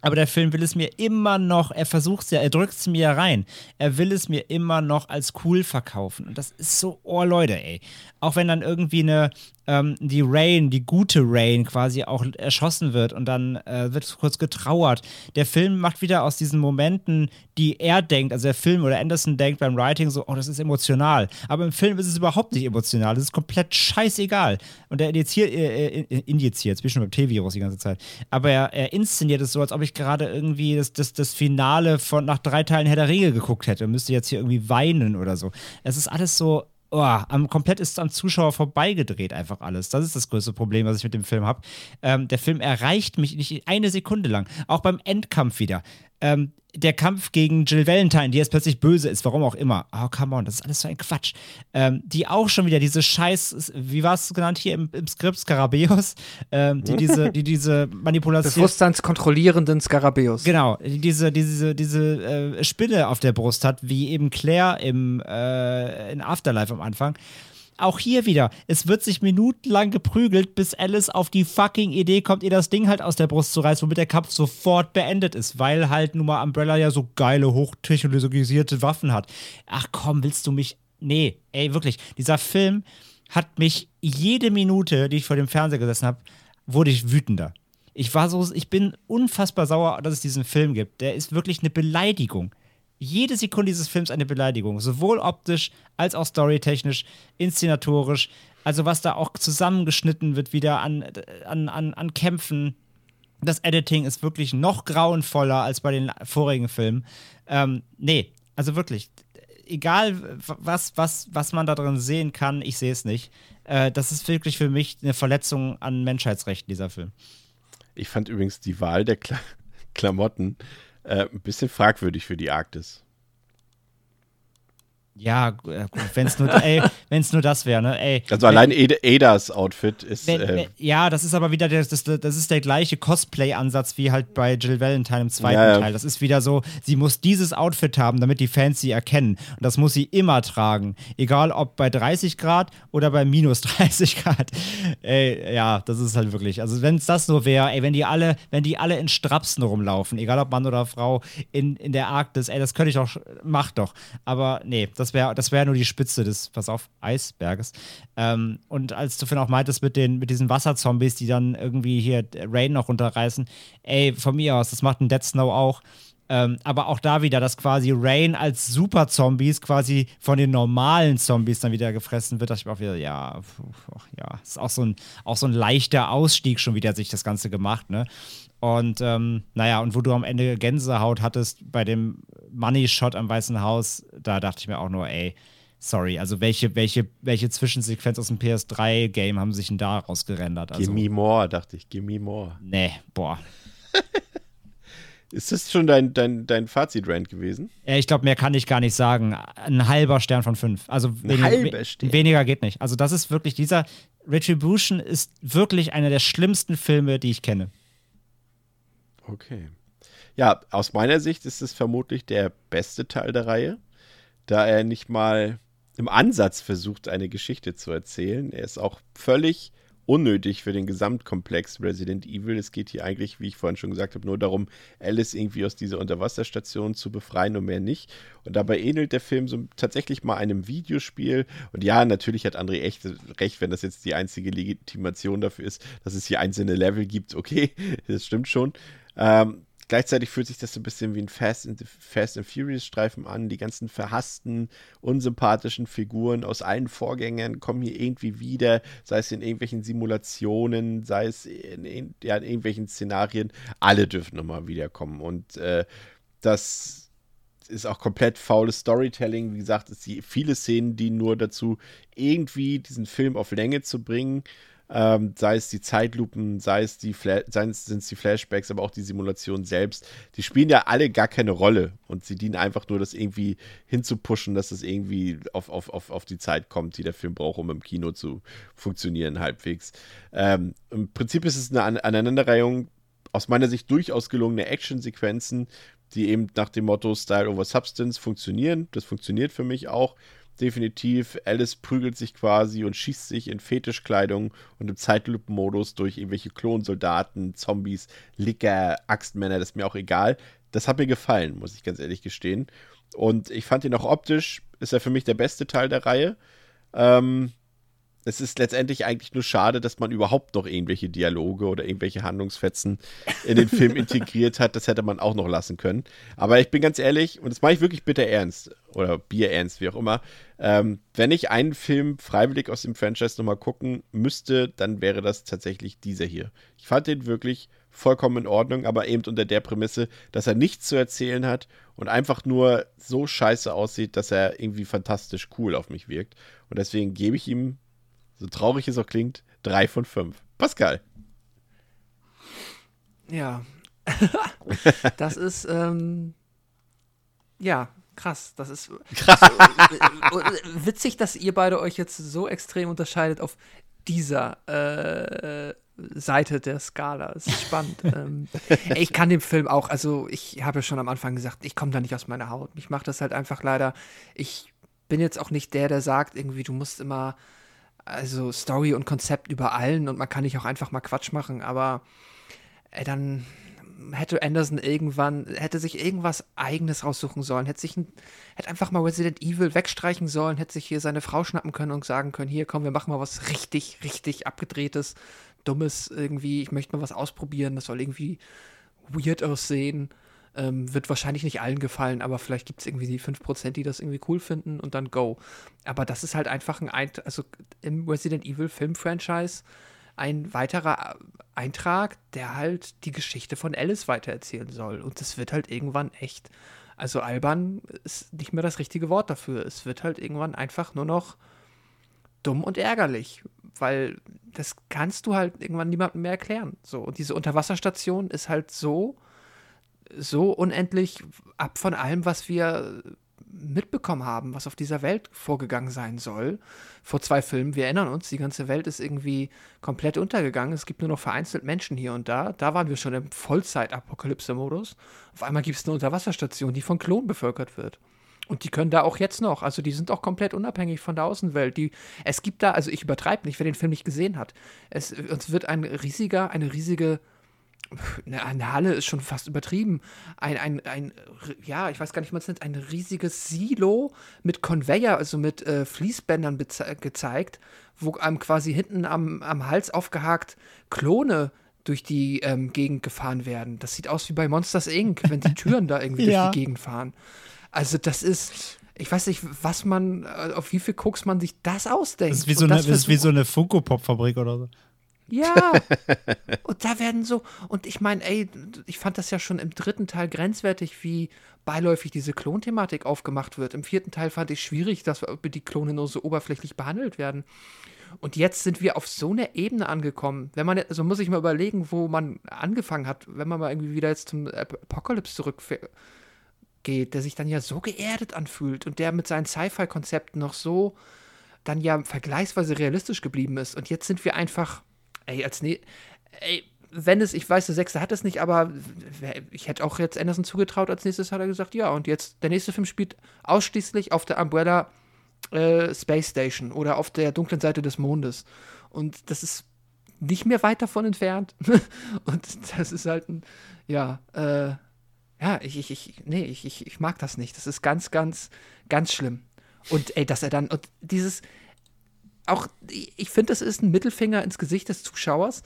Speaker 2: aber der Film will es mir immer noch, er versucht es ja, er drückt es mir rein. Er will es mir immer noch als cool verkaufen. Und das ist so, oh Leute, ey. Auch wenn dann irgendwie eine, ähm, die Rain, die gute Rain quasi auch erschossen wird und dann äh, wird kurz getrauert. Der Film macht wieder aus diesen Momenten, die er denkt, also der Film oder Anderson denkt beim Writing so, oh, das ist emotional. Aber im Film ist es überhaupt nicht emotional. Das ist komplett scheißegal. Und er injiziert, äh, äh, ich schon beim T-Virus die ganze Zeit. Aber er, er inszeniert es so, als ob ich gerade irgendwie das, das, das Finale von nach drei Teilen Herr der Ringe geguckt hätte und müsste jetzt hier irgendwie weinen oder so. Es ist alles so, oh, am, komplett ist am Zuschauer vorbeigedreht, einfach alles. Das ist das größte Problem, was ich mit dem Film habe. Ähm, der Film erreicht mich nicht eine Sekunde lang. Auch beim Endkampf wieder. Ähm, der Kampf gegen Jill Valentine, die jetzt plötzlich böse ist, warum auch immer. Oh, come on, das ist alles so ein Quatsch. Ähm, die auch schon wieder diese Scheiß, wie war es genannt hier im, im Skript, Skarabäus, ähm, die diese, die diese [LAUGHS] Manipulation.
Speaker 4: Bewusstseinskontrollierenden Skarabäus.
Speaker 2: Genau, die diese, diese, diese äh, Spinne auf der Brust hat, wie eben Claire im äh, in Afterlife am Anfang. Auch hier wieder, es wird sich minutenlang geprügelt, bis Alice auf die fucking Idee kommt, ihr das Ding halt aus der Brust zu reißen, womit der Kampf sofort beendet ist, weil halt nun mal Umbrella ja so geile, hochtechnologisierte Waffen hat. Ach komm, willst du mich. Nee, ey, wirklich. Dieser Film hat mich jede Minute, die ich vor dem Fernseher gesessen habe, wurde ich wütender. Ich war so, ich bin unfassbar sauer, dass es diesen Film gibt. Der ist wirklich eine Beleidigung. Jede Sekunde dieses Films eine Beleidigung, sowohl optisch als auch storytechnisch, inszenatorisch. Also was da auch zusammengeschnitten wird wieder an, an, an, an Kämpfen. Das Editing ist wirklich noch grauenvoller als bei den vorigen Filmen. Ähm, nee, also wirklich, egal was, was, was man da drin sehen kann, ich sehe es nicht. Äh, das ist wirklich für mich eine Verletzung an Menschheitsrechten, dieser Film.
Speaker 1: Ich fand übrigens die Wahl der Kla Klamotten äh, ein bisschen fragwürdig für die Arktis.
Speaker 2: Ja, wenn es nur, ey, wenn's nur das wäre, ne? Ey,
Speaker 1: Also allein Ed Edas Outfit ist.
Speaker 2: Wenn,
Speaker 1: äh,
Speaker 2: wenn, ja, das ist aber wieder der, das, das ist der gleiche Cosplay-Ansatz wie halt bei Jill Valentine im zweiten
Speaker 1: Ja.
Speaker 2: Teil. Das ist wieder so, sie muss dieses Outfit haben, damit die Fans sie erkennen. Und das muss sie immer tragen. Egal ob bei 30 Grad oder bei minus 30 Grad. Ey, ja, das ist halt wirklich. Also, wenn es das so wäre, ey, wenn die alle, wenn die alle in Strapsen rumlaufen, egal ob Mann oder Frau, in, in der Arktis, ey, das könnte ich doch, mach doch. Aber nee, das wäre das wär nur die Spitze des, pass auf, Eisberges. Ähm, und als du vorhin auch meintest mit, den, mit diesen Wasserzombies, die dann irgendwie hier Rain noch runterreißen, ey, von mir aus, das macht ein Dead Snow auch. Ähm, aber auch da wieder, dass quasi Rain als Super-Zombies quasi von den normalen Zombies dann wieder gefressen wird, dachte ich mir auch wieder, ja, pf, ja, ist auch so, ein, auch so ein leichter Ausstieg schon wieder sich das Ganze gemacht, ne? Und ähm, naja, und wo du am Ende Gänsehaut hattest bei dem Money-Shot am Weißen Haus, da dachte ich mir auch nur, ey, sorry, also welche, welche, welche Zwischensequenz aus dem PS3-Game haben sich denn da rausgerendert? Also,
Speaker 1: Gimme more, dachte ich. Gimme more.
Speaker 2: nee, boah. [LAUGHS]
Speaker 1: Ist das schon dein, dein, dein Fazit-Rand gewesen?
Speaker 2: Ja, ich glaube, mehr kann ich gar nicht sagen. Ein halber Stern von fünf. Also wenig,
Speaker 1: halber Stern.
Speaker 2: weniger geht nicht. Also das ist wirklich, dieser Retribution ist wirklich einer der schlimmsten Filme, die ich kenne.
Speaker 1: Okay. Ja, aus meiner Sicht ist es vermutlich der beste Teil der Reihe, da er nicht mal im Ansatz versucht, eine Geschichte zu erzählen. Er ist auch völlig unnötig für den Gesamtkomplex Resident Evil. Es geht hier eigentlich, wie ich vorhin schon gesagt habe, nur darum, Alice irgendwie aus dieser Unterwasserstation zu befreien und mehr nicht. Und dabei ähnelt der Film so tatsächlich mal einem Videospiel. Und ja, natürlich hat André echt recht, wenn das jetzt die einzige Legitimation dafür ist, dass es hier einzelne Level gibt. Okay, [LAUGHS] das stimmt schon. Ähm, gleichzeitig fühlt sich das so ein bisschen wie ein Fast and, Fast and Furious Streifen an. Die ganzen verhassten, unsympathischen Figuren aus allen Vorgängern kommen hier irgendwie wieder, sei es in irgendwelchen Simulationen, sei es in, in, ja, in irgendwelchen Szenarien. Alle dürfen nochmal wiederkommen. Und äh, das ist auch komplett faules Storytelling. Wie gesagt, es die, viele Szenen dienen nur dazu, irgendwie diesen Film auf Länge zu bringen. Ähm, sei es die Zeitlupen, sei es die, Fla seien es, die Flashbacks, aber auch die Simulation selbst. Die spielen ja alle gar keine Rolle und sie dienen einfach nur, das irgendwie hinzupushen, dass es irgendwie auf, auf, auf, auf die Zeit kommt, die der Film braucht, um im Kino zu funktionieren, halbwegs. Ähm, Im Prinzip ist es eine An Aneinanderreihung aus meiner Sicht durchaus gelungene Actionsequenzen, die eben nach dem Motto Style over Substance funktionieren. Das funktioniert für mich auch definitiv. Alice prügelt sich quasi und schießt sich in Fetischkleidung und im Zeitlupenmodus durch irgendwelche Klonsoldaten, Zombies, Licker, Axtmänner, das ist mir auch egal. Das hat mir gefallen, muss ich ganz ehrlich gestehen. Und ich fand ihn auch optisch, ist er für mich der beste Teil der Reihe. Ähm, es ist letztendlich eigentlich nur schade, dass man überhaupt noch irgendwelche Dialoge oder irgendwelche Handlungsfetzen in den Film [LAUGHS] integriert hat. Das hätte man auch noch lassen können. Aber ich bin ganz ehrlich, und das mache ich wirklich bitter ernst oder bierernst, wie auch immer. Ähm, wenn ich einen Film freiwillig aus dem Franchise nochmal gucken müsste, dann wäre das tatsächlich dieser hier. Ich fand den wirklich vollkommen in Ordnung, aber eben unter der Prämisse, dass er nichts zu erzählen hat und einfach nur so scheiße aussieht, dass er irgendwie fantastisch cool auf mich wirkt. Und deswegen gebe ich ihm so traurig es auch klingt, drei von fünf. Pascal.
Speaker 4: Ja. [LAUGHS] das ist, ähm, ja, krass. Das ist krass. [LAUGHS] So, witzig, dass ihr beide euch jetzt so extrem unterscheidet auf dieser äh, Seite der Skala. Das ist spannend. [LAUGHS] ähm, ich kann dem Film auch, also ich habe ja schon am Anfang gesagt, ich komme da nicht aus meiner Haut. Ich mache das halt einfach leider. Ich bin jetzt auch nicht der, der sagt, irgendwie, du musst immer also Story und Konzept über allen und man kann nicht auch einfach mal Quatsch machen, aber äh, dann hätte Anderson irgendwann, hätte sich irgendwas eigenes raussuchen sollen, hätte sich ein, hätte einfach mal Resident Evil wegstreichen sollen, hätte sich hier seine Frau schnappen können und sagen können, hier komm, wir machen mal was richtig, richtig abgedrehtes, dummes irgendwie, ich möchte mal was ausprobieren, das soll irgendwie weird aussehen. Ähm, wird wahrscheinlich nicht allen gefallen, aber vielleicht gibt es irgendwie die 5%, die das irgendwie cool finden und dann go. Aber das ist halt einfach ein, Eint also im Resident Evil Film-Franchise ein weiterer Eintrag, der halt die Geschichte von Alice weitererzählen soll. Und das wird halt irgendwann echt, also albern ist nicht mehr das richtige Wort dafür. Es wird halt irgendwann einfach nur noch dumm und ärgerlich, weil das kannst du halt irgendwann niemandem mehr erklären. So, und diese Unterwasserstation ist halt so, so unendlich ab von allem, was wir mitbekommen haben, was auf dieser Welt vorgegangen sein soll. Vor zwei Filmen, wir erinnern uns, die ganze Welt ist irgendwie komplett untergegangen. Es gibt nur noch vereinzelt Menschen hier und da. Da waren wir schon im Vollzeit-Apokalypse-Modus. Auf einmal gibt es eine Unterwasserstation, die von Klonen bevölkert wird. Und die können da auch jetzt noch, also die sind auch komplett unabhängig von der Außenwelt. Die, es gibt da, also ich übertreibe nicht, wer den Film nicht gesehen hat. Es, es wird ein riesiger, eine riesige eine Halle ist schon fast übertrieben. Ein, ein, ein, ja, ich weiß gar nicht, wie man es nennt, ein riesiges Silo mit Conveyor, also mit äh, Fließbändern gezeigt, wo einem quasi hinten am, am Hals aufgehakt Klone durch die ähm, Gegend gefahren werden. Das sieht aus wie bei Monsters Inc., wenn die Türen da irgendwie [LAUGHS]
Speaker 2: Ja.
Speaker 4: durch die Gegend fahren. Also, das ist. Ich weiß nicht, was man, äh, auf wie viel Koks man sich das ausdenkt.
Speaker 2: Das ist wie so eine,
Speaker 4: das
Speaker 2: ist wie so eine Funko-Pop-Fabrik oder so.
Speaker 4: Ja. [LAUGHS] und da werden so, und ich meine, ey, ich fand das ja schon im dritten Teil grenzwertig, wie beiläufig diese Klonthematik aufgemacht wird. Im vierten Teil fand ich schwierig, dass die Klone nur so oberflächlich behandelt werden. Und jetzt sind wir auf so einer Ebene angekommen. Wenn man, also muss ich mal überlegen, wo man angefangen hat, wenn man mal irgendwie wieder jetzt zum Apocalypse zurückgeht, der sich dann ja so geerdet anfühlt und der mit seinen Sci-Fi-Konzepten noch so dann ja vergleichsweise realistisch geblieben ist. Und jetzt sind wir einfach Ey, als ne ey, wenn es, ich weiß, der Sechste hat es nicht, aber ich hätte auch jetzt Anderson zugetraut, als nächstes hat er gesagt, ja, und jetzt, der nächste Film spielt ausschließlich auf der Umbrella äh, Space Station oder auf der dunklen Seite des Mondes. Und das ist nicht mehr weit davon entfernt. [LAUGHS] und das ist halt ein, ja, äh, ja, ich, ich, ich, nee, ich, ich, ich mag das nicht. Das ist ganz, ganz, ganz schlimm. Und ey, dass er dann, und dieses, auch, ich finde, das ist ein Mittelfinger ins Gesicht des Zuschauers.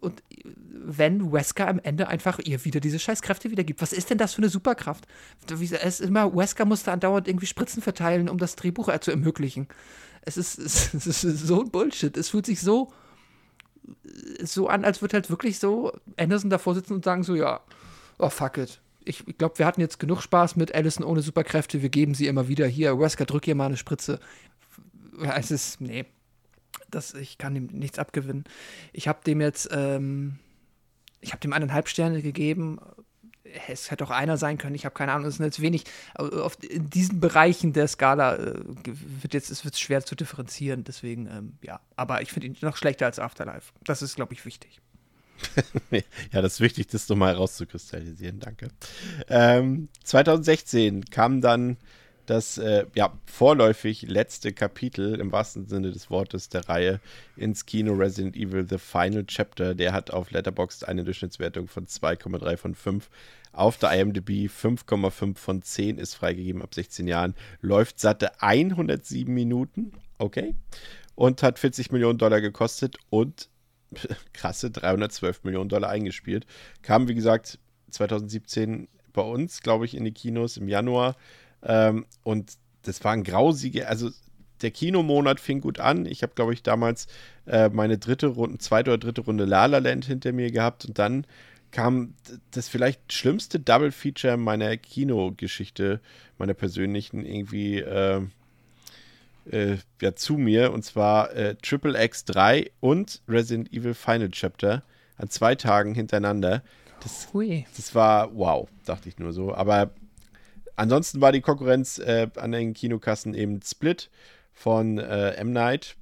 Speaker 4: Und wenn Wesker am Ende einfach ihr wieder diese Scheißkräfte wiedergibt, was ist denn das für eine Superkraft? Es ist immer, Wesker musste andauernd irgendwie Spritzen verteilen, um das Drehbuch zu ermöglichen. [LAUGHS] Es ist, es ist so ein Bullshit. Es fühlt sich so, so an, als würde halt wirklich so Anderson davor sitzen und sagen so, ja, oh fuck it. Ich, ich glaube, wir hatten jetzt genug Spaß mit Allison ohne Superkräfte. Wir geben sie immer wieder. Hier, Wesker, drück ihr mal eine Spritze. Es ist, nee, das, ich kann ihm nichts abgewinnen. Ich habe dem jetzt, ähm, ich habe dem eineinhalb Sterne gegeben. Es hätte auch einer sein können, ich habe keine Ahnung, es sind jetzt wenig. Auf, in diesen Bereichen der Skala äh, wird jetzt, es wird schwer zu differenzieren, deswegen, ähm, ja. Aber ich finde ihn noch schlechter als Afterlife. Das ist, glaube ich, wichtig. [LAUGHS]
Speaker 1: ja, das ist wichtig, das nochmal rauszukristallisieren, danke. Ähm, 2016 kam dann das äh, ja, vorläufig letzte Kapitel im wahrsten Sinne des Wortes der Reihe ins Kino Resident Evil The Final Chapter. Der hat auf Letterboxd eine Durchschnittswertung von 2,3 von 5. Auf der IMDb 5,5 von 10 ist freigegeben ab 16 Jahren. Läuft satte 107 Minuten. Okay. Und hat 40 Millionen Dollar gekostet und [LAUGHS] krasse 312 Millionen Dollar eingespielt. Kam, wie gesagt, 2017 bei uns, glaube ich, in die Kinos im Januar. Ähm, und das war ein grausige, also der Kinomonat fing gut an. Ich habe, glaube ich, damals äh, meine dritte Runde, zweite oder dritte Runde La La Land hinter mir gehabt und dann kam das vielleicht schlimmste Double Feature meiner Kinogeschichte, meiner persönlichen irgendwie äh, äh, ja, zu mir und zwar äh, Triple X 3 und Resident Evil Final Chapter an zwei Tagen hintereinander. Das, das war wow, dachte ich nur so. Aber ansonsten war die Konkurrenz äh, an den Kinokassen eben Split von äh, M. Night.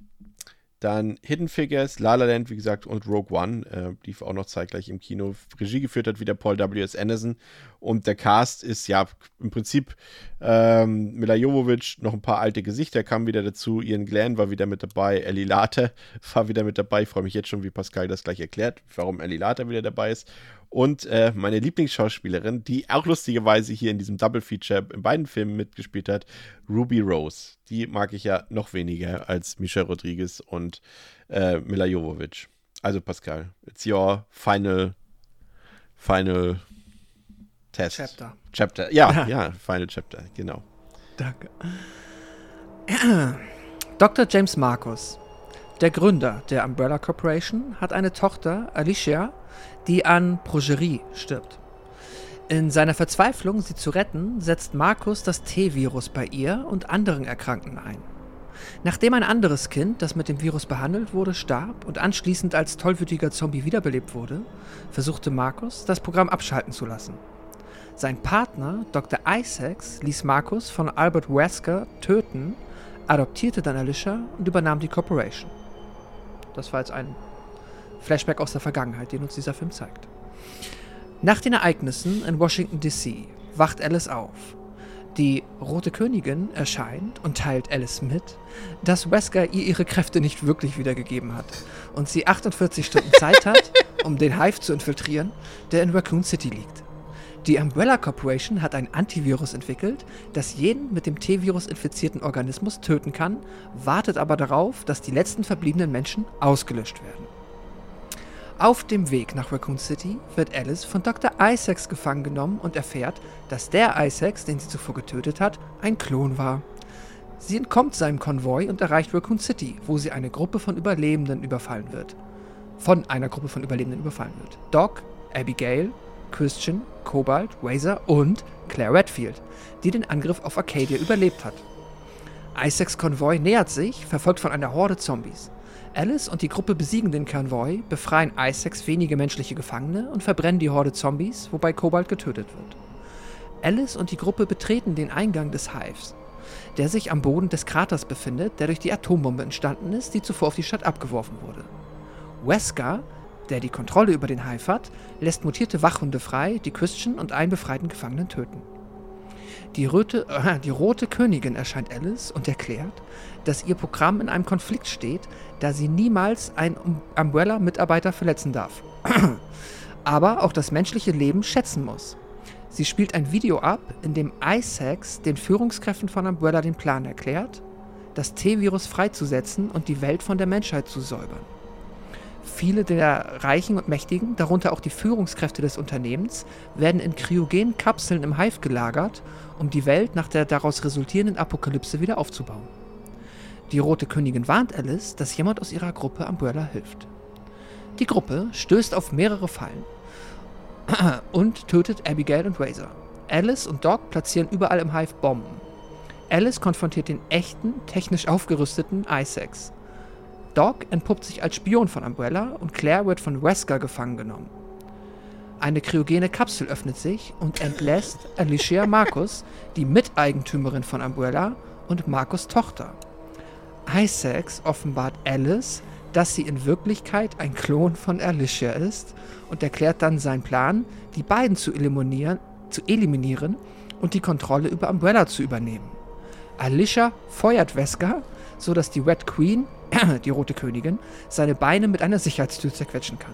Speaker 1: Dann Hidden Figures, La La Land, wie gesagt, und Rogue One äh, lief auch noch zeitgleich im Kino. Regie geführt hat wieder Paul W.S. Anderson. Und der Cast ist ja im Prinzip ähm, Mila Jovovich, noch ein paar alte Gesichter kamen wieder dazu. Ian Glenn war wieder mit dabei. Ellie Later [LAUGHS] war wieder mit dabei. Ich freue mich jetzt schon, wie Pascal das gleich erklärt, warum Ellie Later wieder dabei ist. Und äh, meine Lieblingsschauspielerin, die auch lustigerweise hier in diesem Double Feature in beiden Filmen mitgespielt hat, Ruby Rose. Die mag ich ja noch weniger als Misha Rodriguez und äh, Mila Jovovich. Also Pascal, it's your final, final Test.
Speaker 4: Chapter.
Speaker 1: Chapter, ja, [LAUGHS] ja, Final Chapter, genau.
Speaker 4: Danke. [CLEARS THROAT] Dr. James Marcus, der Gründer der Umbrella Corporation, hat eine Tochter, Alicia, die an Progerie stirbt. In seiner Verzweiflung, sie zu retten, setzt Markus das T-Virus bei ihr und anderen Erkrankten ein. Nachdem ein anderes Kind, das mit dem Virus behandelt wurde, starb und anschließend als tollwütiger Zombie wiederbelebt wurde, versuchte Markus, das Programm abschalten zu lassen. Sein Partner, Dr. Isaacs, ließ Markus von Albert Wesker töten, adoptierte dann Alicia und übernahm die Corporation. Das war jetzt ein Flashback aus der Vergangenheit, den uns dieser Film zeigt. Nach den Ereignissen in Washington DC wacht Alice auf. Die Rote Königin erscheint und teilt Alice mit, dass Wesker ihr ihre Kräfte nicht wirklich wiedergegeben hat und sie 48 Stunden Zeit hat, [LAUGHS] um den Hive zu infiltrieren, der in Raccoon City liegt. Die Umbrella Corporation hat ein Antivirus entwickelt, das jeden mit dem T-Virus infizierten Organismus töten kann, wartet aber darauf, dass die letzten verbliebenen Menschen ausgelöscht werden. Auf dem Weg nach Raccoon City wird Alice von Dr. Isaacs gefangen genommen und erfährt, dass der Isaacs, den sie zuvor getötet hat, ein Klon war. Sie entkommt seinem Konvoi und erreicht Raccoon City, wo sie eine Gruppe von Überlebenden überfallen wird. von einer Gruppe von Überlebenden überfallen wird. Doc, Abigail, Christian, Cobalt, Razor und Claire Redfield, die den Angriff auf Arcadia überlebt hat. Isaacs Konvoi nähert sich, verfolgt von einer Horde Zombies. Alice und die Gruppe besiegen den Konvoi, befreien Isaacs wenige menschliche Gefangene und verbrennen die Horde Zombies, wobei Cobalt getötet wird. Alice und die Gruppe betreten den Eingang des Hives, der sich am Boden des Kraters befindet, der durch die Atombombe entstanden ist, die zuvor auf die Stadt abgeworfen wurde. Wesker, der die Kontrolle über den Hive hat, lässt mutierte Wachhunde frei, die Christian und einen befreiten Gefangenen töten. Die, Röte, äh, die rote Königin erscheint Alice und erklärt, dass ihr Programm in einem Konflikt steht, da sie niemals einen Um- Umbrella-Mitarbeiter verletzen darf. [CLEARS THROAT] Aber auch das menschliche Leben schätzen muss. Sie spielt ein Video ab, in dem Isaacs den Führungskräften von Umbrella den Plan erklärt, das T-Virus freizusetzen und die Welt von der Menschheit zu säubern. Viele der Reichen und Mächtigen, darunter auch die Führungskräfte des Unternehmens, werden in kryogenen Kapseln im Hive gelagert, um die Welt nach der daraus resultierenden Apokalypse wieder aufzubauen. Die Rote Königin warnt Alice, dass jemand aus ihrer Gruppe Umbrella hilft. Die Gruppe stößt auf mehrere Fallen [CLEARS THROAT] und tötet Abigail und Razor. Alice und Doc platzieren überall im Hive Bomben. Alice konfrontiert den echten, technisch aufgerüsteten Isaacs. Doc entpuppt sich als Spion von Umbrella und Claire wird von Wesker gefangen genommen. Eine kryogene Kapsel öffnet sich und entlässt Alicia Marcus, die Miteigentümerin von Umbrella und Marcus Tochter. Isaacs offenbart Alice, dass sie in Wirklichkeit ein Klon von Alicia ist und erklärt dann seinen Plan, die beiden zu eliminieren, zu eliminieren und die Kontrolle über Umbrella zu übernehmen. Alicia feuert Wesker, sodass die Red Queen, [CLEARS THROAT] die rote Königin, seine Beine mit einer Sicherheitstür zerquetschen kann.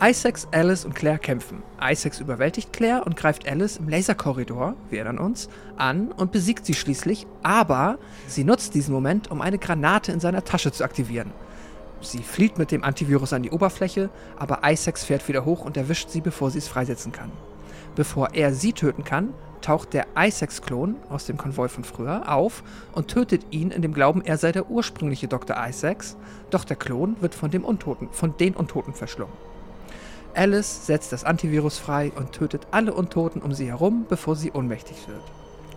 Speaker 4: Isaacs, Alice und Claire kämpfen. Isaacs überwältigt Claire und greift Alice im Laserkorridor, wir erinnern uns, an und besiegt sie schließlich, aber sie nutzt diesen Moment, um eine Granate in seiner Tasche zu aktivieren. Sie flieht mit dem Antivirus an die Oberfläche, aber Isaacs fährt wieder hoch und erwischt sie, bevor sie es freisetzen kann. Bevor er sie töten kann, taucht der Isaacs-Klon aus dem Konvoi von früher auf und tötet ihn in dem Glauben, er sei der ursprüngliche Dr. Isaacs, doch der Klon wird von, dem Untoten, von den Untoten verschlungen. Alice setzt das Antivirus frei und tötet alle Untoten um sie herum, bevor sie ohnmächtig wird.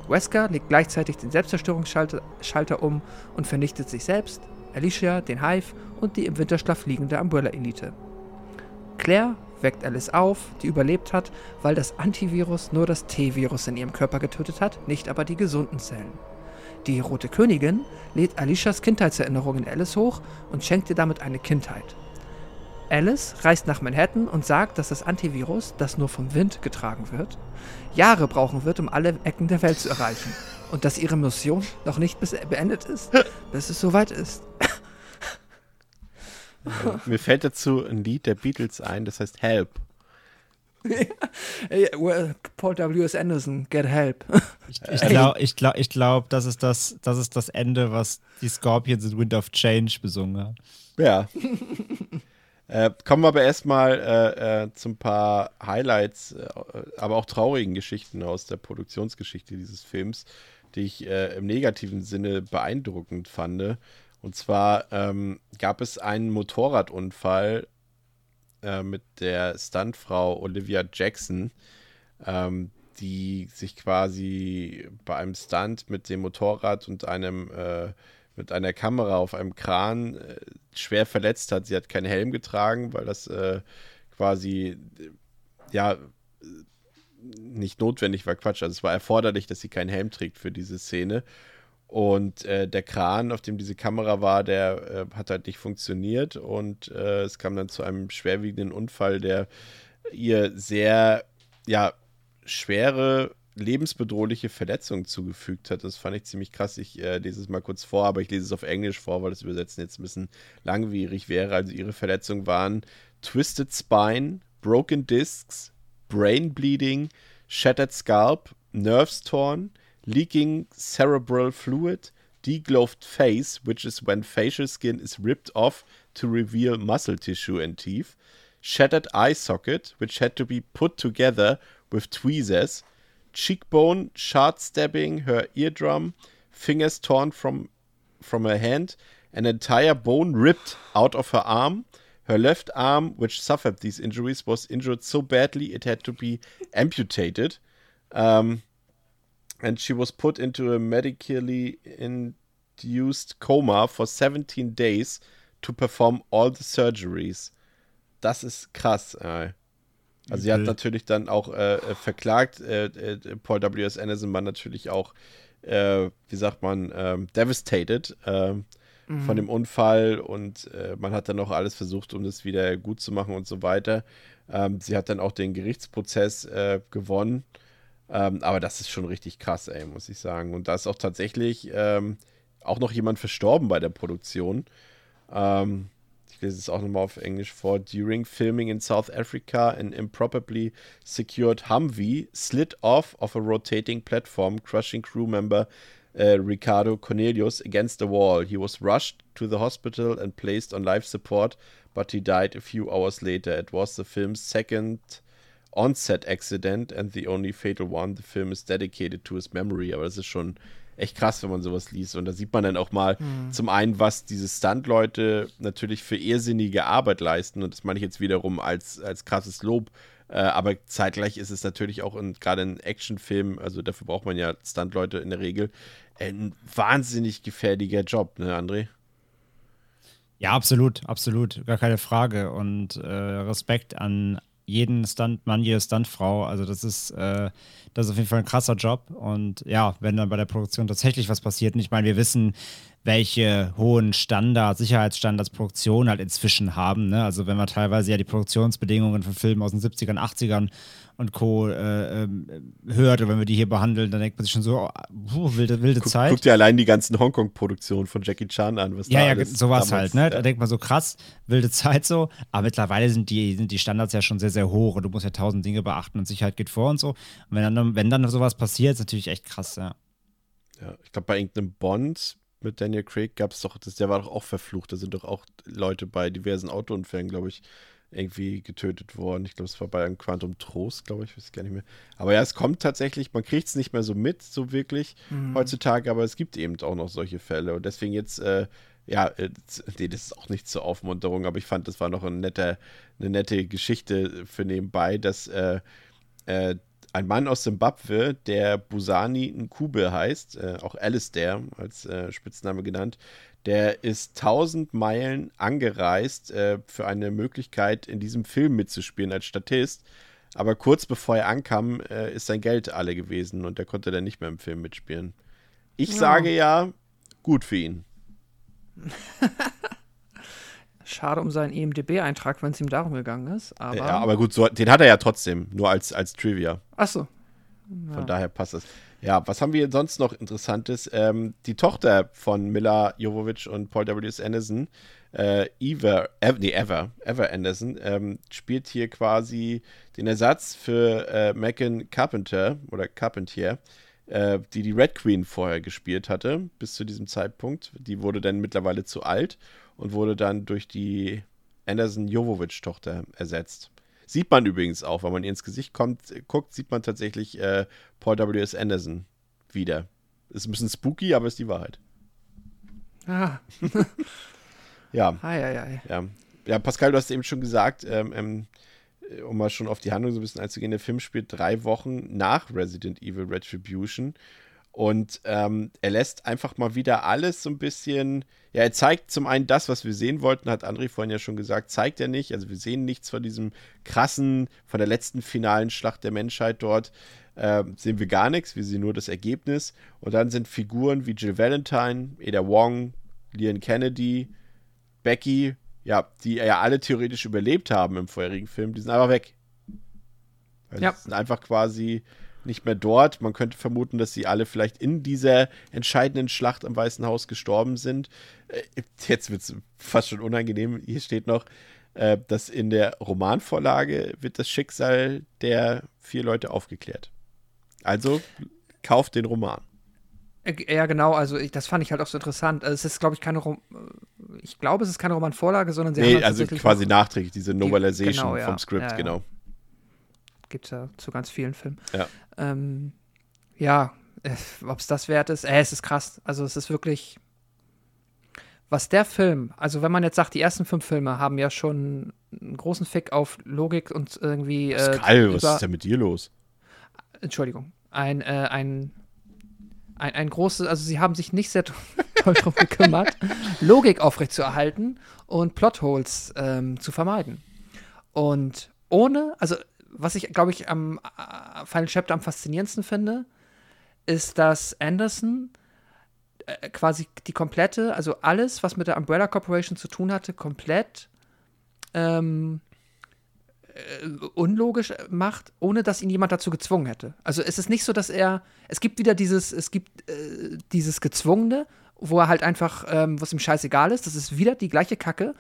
Speaker 4: Wesker legt gleichzeitig den Selbstzerstörungsschalter Schalter um und vernichtet sich selbst, Alicia, den Hive und die im Winterschlaf liegende Umbrella-Elite. Claire weckt Alice auf, die überlebt hat, weil das Antivirus nur das T-Virus in ihrem Körper getötet hat, nicht aber die gesunden Zellen. Die Rote Königin lädt Alicias Kindheitserinnerungen in Alice hoch und schenkt ihr damit eine Kindheit. Alice reist nach Manhattan und sagt, dass das Antivirus, das nur vom Wind getragen wird, Jahre brauchen wird, um alle Ecken der Welt zu erreichen. Und dass ihre Mission noch nicht beendet ist, [LAUGHS] bis es soweit ist. [LAUGHS]
Speaker 1: Mir fällt dazu ein Lied der Beatles ein, das heißt Help.
Speaker 4: Well, Paul W.S. Anderson, get help. [LAUGHS]
Speaker 2: Ich, ich glaube, ich glaub, ich glaub, das, ist das, das ist das Ende, was die Scorpions in Wind of Change besungen haben.
Speaker 1: Ja. [LAUGHS] äh, kommen wir aber erstmal äh, äh, zu ein paar Highlights, äh, aber auch traurigen Geschichten aus der Produktionsgeschichte dieses Films, die ich äh, im negativen Sinne beeindruckend fand. Und zwar ähm, gab es einen Motorradunfall äh, mit der Stuntfrau Olivia Jackson, ähm, die sich quasi bei einem Stunt mit dem Motorrad und einem äh, mit einer Kamera auf einem Kran äh, schwer verletzt hat. Sie hat keinen Helm getragen, weil das äh, quasi ja nicht notwendig war. Quatsch. Also es war erforderlich, dass sie keinen Helm trägt für diese Szene. Und äh, der Kran, auf dem diese Kamera war, der äh, hat halt nicht funktioniert. Und äh, es kam dann zu einem schwerwiegenden Unfall, der ihr sehr, ja, schwere, lebensbedrohliche Verletzungen zugefügt hat. Das fand ich ziemlich krass. Ich äh, lese es mal kurz vor, aber ich lese es auf Englisch vor, weil das Übersetzen jetzt ein bisschen langwierig wäre. Also ihre Verletzungen waren Twisted Spine, Broken Discs, Brain Bleeding, Shattered Scalp, Nerves torn, leaking cerebral fluid, degloved face, which is when facial skin is ripped off to reveal muscle tissue and teeth, shattered eye socket, which had to be put together with tweezers, cheekbone shard stabbing her eardrum, fingers torn from from her hand, an entire bone ripped out of her arm, Her left arm, which suffered these injuries, was injured so badly it had to be amputated. Um, and she was put into a medically induced coma for 17 days to perform all the surgeries. Das ist krass. Äh. Also sie hat natürlich dann auch äh, äh verklagt. Äh, äh Paul W.S. Anderson war natürlich auch, äh, wie sagt man, ähm, devastated ähm, mhm. von dem Unfall und äh, man hat dann auch alles versucht, um das wieder gut zu machen und so weiter. Ähm, sie hat dann auch den Gerichtsprozess gewonnen. Ähm, aber das ist schon richtig krass, ey, muss ich sagen. Und da ist auch tatsächlich ähm, auch noch jemand verstorben bei der Produktion. Ähm, ich lese es auch nochmal auf Englisch vor. During filming in South Africa, an improperly secured Humvee slid off of a rotating platform, crushing crew member uh, Ricardo Cornelius against the wall. He was rushed to the hospital and placed on life support, but he died a few hours later. It was the film's second on-set accident and the only fatal one. The film is dedicated to his memory. Aber das ist schon echt krass, wenn man sowas liest. Und da sieht man dann auch mal mhm. zum einen, was diese Stunt-Leute natürlich für irrsinnige Arbeit leisten. Und das meine ich jetzt wiederum als, als krasses Lob. Äh, aber zeitgleich ist es natürlich auch gerade in Actionfilmen, also dafür braucht man ja Stunt-Leute in der Regel, ein wahnsinnig gefährlicher Job, ne, André?
Speaker 2: Ja, absolut, absolut, gar keine Frage. Und äh, Respekt an jeden Stuntmann, jede Stuntfrau. Also das ist, äh, das ist auf jeden Fall ein krasser Job. Und ja, wenn dann bei der Produktion tatsächlich was passiert, und ich meine, wir wissen, welche hohen Standards, Sicherheitsstandards Produktionen halt inzwischen haben. Ne? Also wenn man teilweise ja die Produktionsbedingungen von Filmen aus den 70ern, 80ern und Co. Äh, äh, hört und wenn wir die hier behandeln, dann denkt man sich schon so, oh, wilde, wilde
Speaker 1: guck,
Speaker 2: Zeit.
Speaker 1: Guck dir allein die ganzen Hongkong-Produktionen von Jackie Chan an.
Speaker 2: Was ja, da ja, sowas halt. Ne? Da denkt man so, krass, wilde Zeit so. Aber mittlerweile sind die, sind die Standards ja schon sehr, sehr hoch und du musst ja tausend Dinge beachten und Sicherheit geht vor und so. Und wenn dann, wenn dann sowas passiert, ist natürlich echt krass, ja.
Speaker 1: Ja, ich glaube, bei irgendeinem Bond mit Daniel Craig gab es doch, das, der war doch auch verflucht. Da sind doch auch Leute bei diversen Autounfällen, glaube ich, irgendwie getötet worden. Ich glaube, es war bei einem Quantum Trost, glaube ich, weiß gar nicht mehr. Aber ja, es kommt tatsächlich, man kriegt es nicht mehr so mit, so wirklich mhm. heutzutage, aber es gibt eben auch noch solche Fälle. Und deswegen jetzt, äh, ja, äh, nee, das ist auch nicht zur Aufmunterung, aber ich fand, das war noch ein netter, eine nette Geschichte für nebenbei, dass äh, äh, ein Mann aus Simbabwe, der Busani Nkube heißt, äh, auch Alistair als äh, Spitzname genannt, der ist 1000 Meilen angereist äh, für eine Möglichkeit, in diesem Film mitzuspielen als Statist. Aber kurz bevor er ankam, äh, ist sein Geld alle gewesen und er konnte dann nicht mehr im Film mitspielen. Ich ja. sage ja, gut für ihn. [LAUGHS]
Speaker 4: Schade um seinen IMDB-Eintrag, wenn es ihm darum gegangen ist. Aber
Speaker 1: ja, aber gut, so, den hat er ja trotzdem, nur als, als Trivia.
Speaker 4: Ach so.
Speaker 1: Ja. Von daher passt das. Ja, was haben wir sonst noch Interessantes? Ähm, die Tochter von Mila Jovovich und Paul W.S. Anderson, äh, Eva, Ev, nee, Ever, Ever Anderson, ähm, spielt hier quasi den Ersatz für äh, Megan Carpenter oder Carpentier, äh, die die Red Queen vorher gespielt hatte, bis zu diesem Zeitpunkt. Die wurde dann mittlerweile zu alt und wurde dann durch die Anderson-Jovovich-Tochter ersetzt. Sieht man übrigens auch, wenn man ihr ins Gesicht kommt, guckt, sieht man tatsächlich äh, Paul W.S. Anderson wieder. Ist ein bisschen spooky, aber ist die Wahrheit.
Speaker 4: Ah.
Speaker 1: ja. [LAUGHS]
Speaker 4: Ei, ei, ei.
Speaker 1: ja. Ja, Pascal, du hast eben schon gesagt, ähm, ähm, um mal schon auf die Handlung so ein bisschen einzugehen, der Film spielt drei Wochen nach Resident Evil Retribution und ähm, er lässt einfach mal wieder alles so ein bisschen. Ja, er zeigt zum einen das, was wir sehen wollten, hat André vorhin ja schon gesagt, zeigt er nicht. Also wir sehen nichts von diesem krassen, von der letzten finalen Schlacht der Menschheit dort. Äh, sehen wir gar nichts, wir sehen nur das Ergebnis. Und dann sind Figuren wie Jill Valentine, Ada Wong, Leon Kennedy, Becky, ja, die ja alle theoretisch überlebt haben im vorherigen Film, die sind einfach weg. Also ja. sind einfach quasi nicht mehr dort. Man könnte vermuten, dass sie alle vielleicht in dieser entscheidenden Schlacht am Weißen Haus gestorben sind. Äh, jetzt wird es fast schon unangenehm. Hier steht noch, äh, dass in der Romanvorlage wird das Schicksal der vier Leute aufgeklärt. Also kauft den Roman.
Speaker 4: Äh, ja, genau, also ich, das fand ich halt auch so interessant. Also es ist, glaube ich, keine Rom ich glaube, es ist keine Romanvorlage, sondern sie
Speaker 1: nee, haben also quasi nachträglich diese Novelization die, genau, ja. vom Skript, ja, ja. genau
Speaker 4: gibt es ja zu ganz vielen Filmen.
Speaker 1: Ja,
Speaker 4: ähm, ja äh, ob es das wert ist, äh, es ist krass. Also es ist wirklich, was der Film, also wenn man jetzt sagt, die ersten fünf Filme haben ja schon einen großen Fick auf Logik und irgendwie. Äh,
Speaker 1: Pascal, was ist denn mit dir los?
Speaker 4: Entschuldigung, ein, äh, ein, ein, ein großes, also sie haben sich nicht sehr [LAUGHS] toll darum gekümmert, Logik aufrechtzuerhalten und Plotholes ähm, zu vermeiden. Und ohne, also was ich, glaube ich, am äh, Final Chapter am faszinierendsten finde, ist, dass Anderson äh, quasi die komplette, also alles, was mit der Umbrella Corporation zu tun hatte, komplett ähm, äh, unlogisch macht, ohne dass ihn jemand dazu gezwungen hätte. Also es ist nicht so, dass er, es gibt wieder dieses, es gibt äh, dieses Gezwungene, wo er halt einfach, ähm, was ihm scheißegal ist, das ist wieder die gleiche Kacke.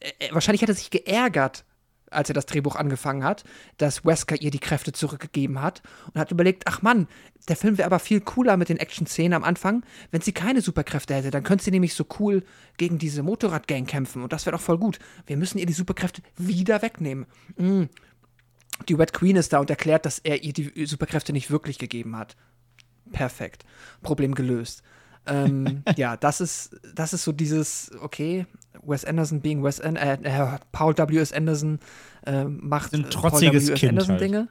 Speaker 4: Äh, äh, wahrscheinlich hat er sich geärgert, als er das Drehbuch angefangen hat, dass Wesker ihr die Kräfte zurückgegeben hat und hat überlegt, ach Mann, der Film wäre aber viel cooler mit den Action-Szenen am Anfang, wenn sie keine Superkräfte hätte. Dann könnte sie nämlich so cool gegen diese Motorradgang kämpfen und das wäre doch voll gut. Wir müssen ihr die Superkräfte wieder wegnehmen. Mm. Die Red Queen ist da und erklärt, dass er ihr die Superkräfte nicht wirklich gegeben hat. Perfekt. Problem gelöst. Ähm, [LAUGHS] ja, das ist, das ist so dieses, okay, Wes Anderson being Wes An äh, äh, Paul W.S. Anderson äh, macht
Speaker 2: Ein
Speaker 4: äh,
Speaker 2: trotziges
Speaker 4: Paul.
Speaker 2: Kind
Speaker 4: Anderson
Speaker 2: halt.
Speaker 4: Dinge.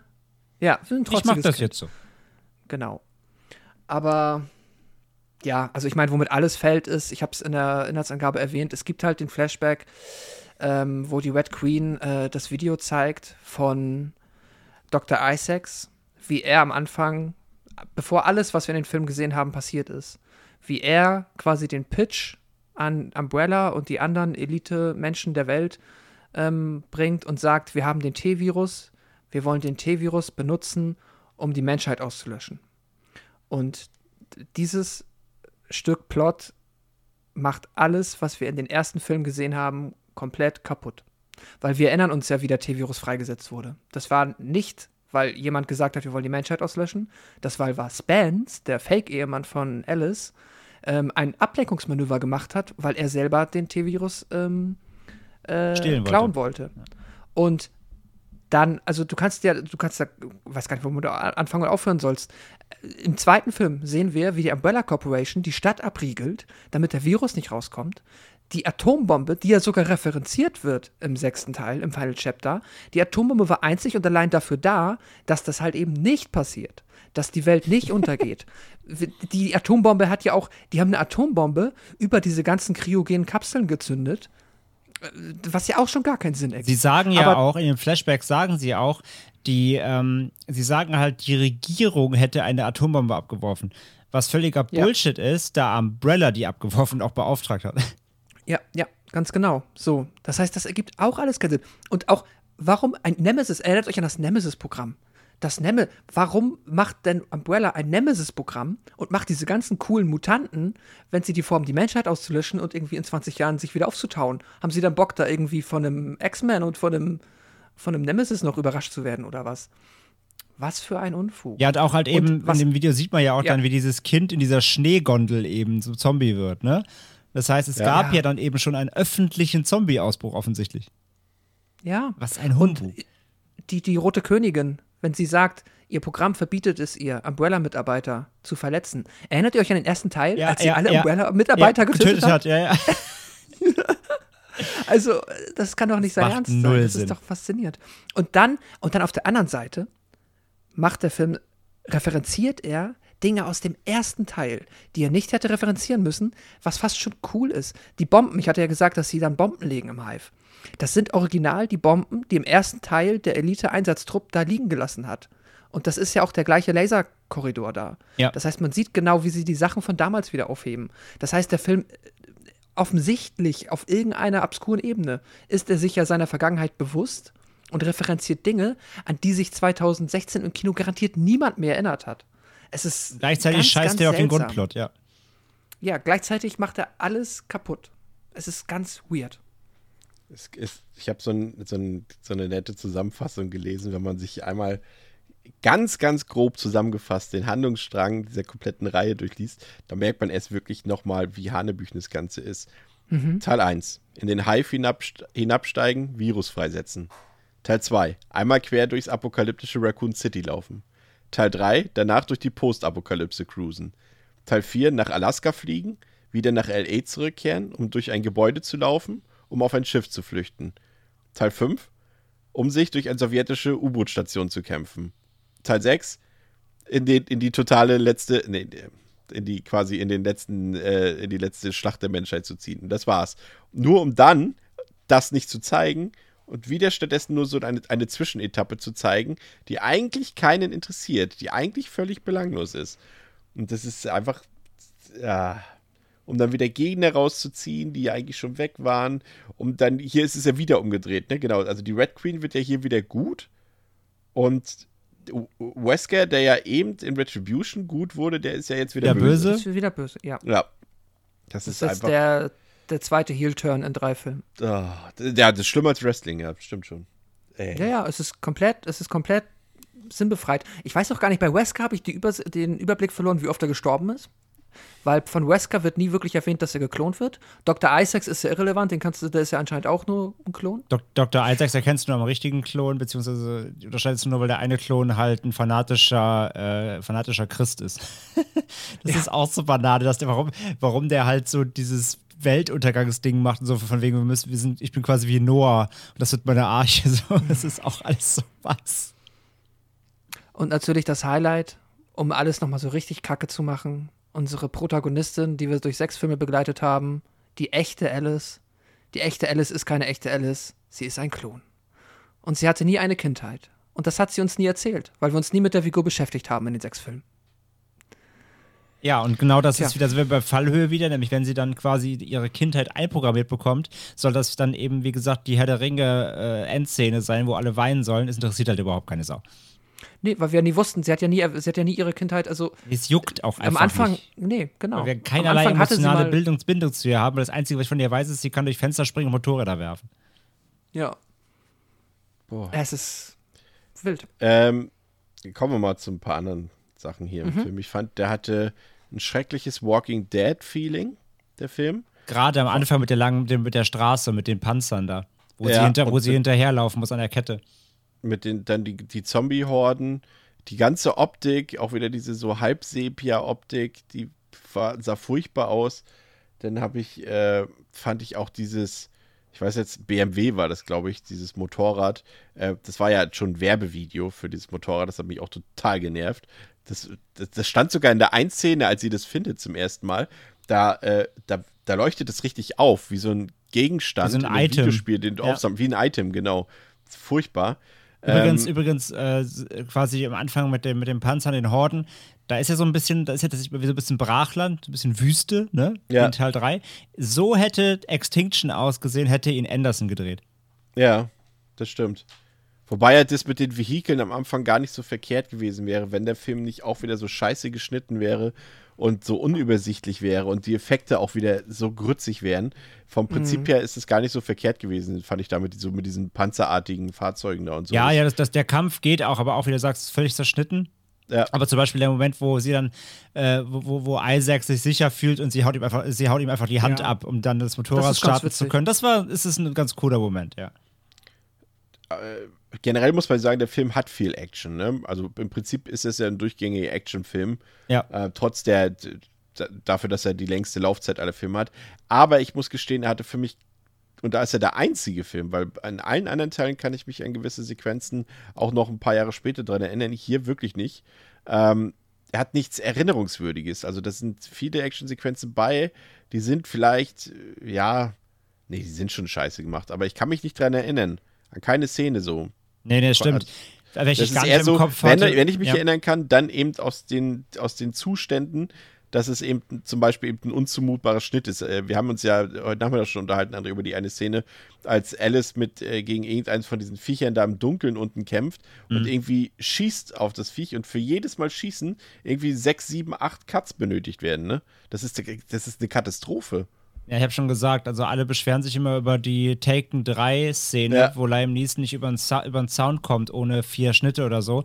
Speaker 4: Ja, ein trotziges
Speaker 2: Ich mach das
Speaker 4: Kind.
Speaker 2: jetzt so.
Speaker 4: Genau. Aber ja, also ich meine, womit alles fällt ist, ich habe es in der Inhaltsangabe erwähnt, es gibt halt den Flashback, ähm, wo die Red Queen äh, das Video zeigt von Dr. Isaacs, wie er am Anfang, bevor alles, was wir in den Film gesehen haben, passiert ist, wie er quasi den Pitch an Umbrella und die anderen Elite-Menschen der Welt ähm, bringt und sagt, wir haben den T-Virus, wir wollen den T-Virus benutzen, um die Menschheit auszulöschen. Und dieses Stück Plot macht alles, was wir in den ersten Filmen gesehen haben, komplett kaputt. Weil wir erinnern uns ja, wie der T-Virus freigesetzt wurde. Das war nicht, weil jemand gesagt hat, wir wollen die Menschheit auslöschen. Das war, weil Spence, der Fake-Ehemann von Alice, ähm, ein Ablenkungsmanöver gemacht hat, weil er selber den T-Virus ähm, äh,
Speaker 2: Stehlen wollte.
Speaker 4: klauen wollte. Und dann, also du kannst ja, du kannst da, weiß gar nicht, wo du anfangen oder aufhören sollst. Im zweiten Film sehen wir, wie die Umbrella Corporation die Stadt abriegelt, damit der Virus nicht rauskommt. Die Atombombe, die ja sogar referenziert wird im sechsten Teil, im Final Chapter, die Atombombe war einzig und allein dafür da, dass das halt eben nicht passiert. Dass die Welt nicht [LAUGHS] untergeht. Die Atombombe hat ja auch, die haben eine Atombombe über diese ganzen kryogenen Kapseln gezündet, was ja auch schon gar keinen Sinn ergibt.
Speaker 2: Sie sagen ja
Speaker 4: Aber-
Speaker 2: auch, in den Flashbacks sagen sie auch, die, ähm, sie sagen halt, die Regierung hätte eine Atombombe abgeworfen. Was völliger
Speaker 4: Ja.
Speaker 2: Bullshit ist, da Umbrella die abgeworfen und auch beauftragt hat. [LAUGHS]
Speaker 4: Ja, ja, ganz genau. So, das heißt, das ergibt auch alles keinen Sinn. Und auch, warum ein Nemesis, erinnert euch an das Nemesis-Programm. Das Neme, warum macht denn Umbrella ein Nemesis-Programm und macht diese ganzen coolen Mutanten, wenn sie die vorhaben, die Menschheit auszulöschen und irgendwie in 20 Jahren sich wieder aufzutauen? Haben sie dann Bock, da irgendwie von einem X-Men und von einem, von einem Nemesis noch überrascht zu werden oder was? Was für ein Unfug.
Speaker 2: Ja, und auch halt eben,
Speaker 4: was-
Speaker 2: in dem Video sieht man ja auch
Speaker 4: Ja.
Speaker 2: dann, wie dieses Kind in dieser Schneegondel eben so Zombie wird, ne? Das heißt, es
Speaker 1: Ja.
Speaker 2: gab
Speaker 4: Ja.
Speaker 2: dann eben schon einen öffentlichen Zombie-Ausbruch offensichtlich.
Speaker 4: ja.
Speaker 2: Was ein Humbug.
Speaker 4: die, die Rote Königin, wenn sie sagt, ihr Programm verbietet es ihr, Umbrella-Mitarbeiter zu verletzen. Erinnert ihr euch an den ersten Teil, als sie alle Umbrella-Mitarbeiter
Speaker 2: ja,
Speaker 4: getötet, hat?
Speaker 2: Ja, ja. [LAUGHS]
Speaker 4: Also, das kann doch nicht sein Ernst
Speaker 2: null
Speaker 4: sein. Das
Speaker 2: Sinn.
Speaker 4: ist doch faszinierend. Und dann, und dann auf der anderen Seite macht der Film, referenziert er Dinge aus dem ersten Teil, die er nicht hätte referenzieren müssen, was fast schon cool ist. Die Bomben, ich hatte ja gesagt, dass sie dann Bomben legen im Hive. Das sind original die Bomben, die im ersten Teil der Elite-Einsatztrupp da liegen gelassen hat. Und das ist ja auch der gleiche Laserkorridor da.
Speaker 2: Ja.
Speaker 4: Das heißt, man sieht genau, wie sie die Sachen von damals wieder aufheben. Das heißt, der Film offensichtlich auf irgendeiner obskuren Ebene ist er sich ja seiner Vergangenheit bewusst und referenziert Dinge, an die sich 2016 im Kino garantiert niemand mehr erinnert hat. Es ist
Speaker 2: Gleichzeitig
Speaker 4: ganz,
Speaker 2: scheißt
Speaker 4: ganz
Speaker 2: er auf den
Speaker 4: seltsam.
Speaker 2: Grundplot, ja.
Speaker 4: Ja, gleichzeitig macht er alles kaputt. Es ist ganz weird.
Speaker 1: Es ist, ich habe so, ein, so, ein, so eine nette Zusammenfassung gelesen, wenn man sich einmal ganz, ganz grob zusammengefasst den Handlungsstrang dieser kompletten Reihe durchliest, dann merkt man erst wirklich nochmal, wie hanebüchen das Ganze ist. Teil 1. In den Hive hinabst hinabsteigen, Virus freisetzen. Teil 2. Einmal quer durchs apokalyptische Raccoon City laufen. Teil 3. Danach durch die Postapokalypse cruisen. Teil 4. Nach Alaska fliegen, wieder nach LA zurückkehren, um durch ein Gebäude zu laufen, um auf ein Schiff zu flüchten. Teil 5, um sich durch eine sowjetische U-Boot-Station zu kämpfen. Teil 6, in, den, in die totale letzte, nee, in die quasi in den letzten, äh, in die letzte Schlacht der Menschheit zu ziehen. Und das war's. Nur um dann das nicht zu zeigen und wieder stattdessen nur so eine, eine Zwischenetappe zu zeigen, die eigentlich keinen interessiert, die eigentlich völlig belanglos ist. Und das ist einfach, ja, um dann wieder Gegner rauszuziehen, die ja eigentlich schon weg waren. Um dann, hier ist es ja wieder umgedreht, ne? Genau, also die Red Queen wird ja hier wieder gut. Und Wesker, der ja eben in Retribution gut wurde, der ist ja jetzt wieder
Speaker 2: Der böse?
Speaker 4: Ist wieder böse, ja.
Speaker 1: Ja. Das,
Speaker 4: Das
Speaker 1: ist
Speaker 4: ist
Speaker 1: einfach.
Speaker 4: der, der zweite Heel-Turn in drei Filmen.
Speaker 1: Ah, ja, das ist schlimmer als Wrestling, ja, stimmt schon. Ey.
Speaker 4: Ja, ja, es ist komplett, es ist komplett sinnbefreit. Ich weiß auch gar nicht, bei Wesker habe ich die Übers den Überblick verloren, wie oft er gestorben ist. Weil von Wesker wird nie wirklich erwähnt, dass er geklont wird. Dr. Isaacs ist ja irrelevant, den kannst du, der ist ja anscheinend auch nur ein Klon.
Speaker 2: Dok Dr. Isaacs erkennst du nur am richtigen Klon, beziehungsweise unterscheidest du nur, weil der eine Klon halt ein fanatischer, äh, fanatischer Christ ist. [LAUGHS] das ist auch so Banane, dass der, warum, warum der halt so dieses Weltuntergangsding macht und so von wegen, wir müssen, wir sind, ich bin quasi wie Noah und das wird meine Arche. [LAUGHS] So, das ist auch alles so was.
Speaker 4: Und natürlich das Highlight, um alles nochmal so richtig kacke zu machen. Unsere Protagonistin, die wir durch sechs Filme begleitet haben, die echte Alice. Die echte Alice ist keine echte Alice, sie ist ein Klon. Und sie hatte nie eine Kindheit. Und das hat sie uns nie erzählt, weil wir uns nie mit der Figur beschäftigt haben in den sechs Filmen.
Speaker 2: Ja, und genau das
Speaker 4: Tja.
Speaker 2: ist wieder, das wäre bei Fallhöhe wieder, nämlich wenn sie dann quasi ihre Kindheit einprogrammiert bekommt, soll das dann eben, wie gesagt, die Herr der Ringe äh, Endszene sein, wo alle weinen sollen. Es interessiert halt überhaupt keine Sau.
Speaker 4: Nee, weil wir nie wussten, sie hat ja nie, sie hat ja nie ihre Kindheit, also
Speaker 2: Es juckt auch einfach
Speaker 4: am Anfang,
Speaker 2: nicht.
Speaker 4: nee, genau.
Speaker 2: Weil wir keinerlei emotionale
Speaker 4: mal-
Speaker 2: Bildungsbindung zu ihr haben. Das Einzige, was ich von ihr weiß, ist, sie kann durch Fenster springen und Motorräder werfen.
Speaker 4: Ja,
Speaker 1: Boah.
Speaker 4: es ist wild.
Speaker 1: Ähm, kommen wir mal zu ein paar anderen Sachen hier
Speaker 4: Mhm.
Speaker 1: im Film. Ich fand, der hatte ein schreckliches Walking Dead-Feeling, der Film.
Speaker 2: Gerade am Anfang mit der langen, mit, der Straße, mit den Panzern da. Wo,
Speaker 1: Ja,
Speaker 2: sie, hinter, wo sie hinterherlaufen muss an der Kette.
Speaker 1: Mit den, dann die, die Zombie-Horden, die ganze Optik, auch wieder diese so Halbsepia-Optik, die war, sah furchtbar aus. Dann habe ich, äh, fand ich auch dieses, ich weiß jetzt, BMW war das, glaube ich, dieses Motorrad. Äh, das war ja schon ein Werbevideo für dieses Motorrad, das hat mich auch total genervt. Das, das, das stand sogar in der Einszene, als sie das findet zum ersten Mal. Da, äh, da, da leuchtet es richtig auf, wie so ein Gegenstand
Speaker 2: Wie so ein
Speaker 1: in einem
Speaker 2: Item.
Speaker 1: Videospiel, den du
Speaker 2: Ja.
Speaker 1: aufsammelst, wie ein Item, genau. Furchtbar.
Speaker 2: Übrigens,
Speaker 1: Ähm,
Speaker 2: übrigens äh, s- quasi am Anfang mit dem, mit dem Panzern, den Horden, da ist ja so ein bisschen, da ist ja das wie so ein bisschen Brachland, so ein bisschen Wüste, ne?
Speaker 1: Ja.
Speaker 2: In Teil 3. So hätte Extinction ausgesehen, hätte ihn Anderson gedreht.
Speaker 1: Ja, das stimmt. Wobei ja das mit den Vehikeln am Anfang gar nicht so verkehrt gewesen wäre, wenn der Film nicht auch wieder so scheiße geschnitten wäre und so unübersichtlich wäre und die Effekte auch wieder so grützig wären. Vom Prinzip her ist es gar nicht so verkehrt gewesen, fand ich damit, so mit diesen panzerartigen Fahrzeugen da und so.
Speaker 2: Ja, ja, das, das, der Kampf geht auch, aber auch, wie du sagst, völlig zerschnitten.
Speaker 1: Ja.
Speaker 2: Aber zum Beispiel der Moment, wo sie dann, äh, wo, wo- Isaac sich sicher fühlt und sie haut ihm einfach, sie haut ihm einfach die Hand
Speaker 4: Ja.
Speaker 2: ab, um dann das Motorrad
Speaker 4: Das ist
Speaker 2: starten zu können. Das war, ist es ein ganz cooler Moment, ja.
Speaker 1: Generell muss man sagen, der Film hat viel Action. Ne? Also im Prinzip ist es ja ein durchgängiger Actionfilm.
Speaker 2: Ja.
Speaker 1: Äh, trotz der, dafür, dass er die längste Laufzeit aller Filme hat. Aber ich muss gestehen, er hatte für mich, und da ist er der einzige Film, weil an allen anderen Teilen kann ich mich an gewisse Sequenzen auch noch ein paar Jahre später dran erinnern. Hier wirklich nicht. Ähm, er hat nichts Erinnerungswürdiges. Also, das sind viele Actionsequenzen bei, die sind vielleicht, äh, ja, nee, die sind schon scheiße gemacht, aber ich kann mich nicht dran erinnern. An keine Szene so.
Speaker 2: Nee, nee, stimmt.
Speaker 1: Das
Speaker 2: ich gar
Speaker 1: ist so, wenn, wenn ich mich
Speaker 2: ja.
Speaker 1: erinnern kann, dann eben aus den, aus den Zuständen, dass es eben zum Beispiel eben ein unzumutbarer Schnitt ist. Äh, Wir haben uns ja heute Nachmittag schon unterhalten, André, über die eine Szene, als Alice mit äh, gegen irgendeins von diesen Viechern da im Dunkeln unten kämpft
Speaker 2: Mhm.
Speaker 1: und irgendwie schießt auf das Viech und für jedes Mal schießen irgendwie sechs, sieben, acht Cuts benötigt werden. Ne? Das, ist, das ist eine Katastrophe.
Speaker 2: Ja, ich habe schon gesagt, also alle beschweren sich immer über die Taken 3 Szene,
Speaker 1: Ja.
Speaker 2: wo Liam Neeson nicht über den, über den Sound kommt, ohne vier Schnitte oder so.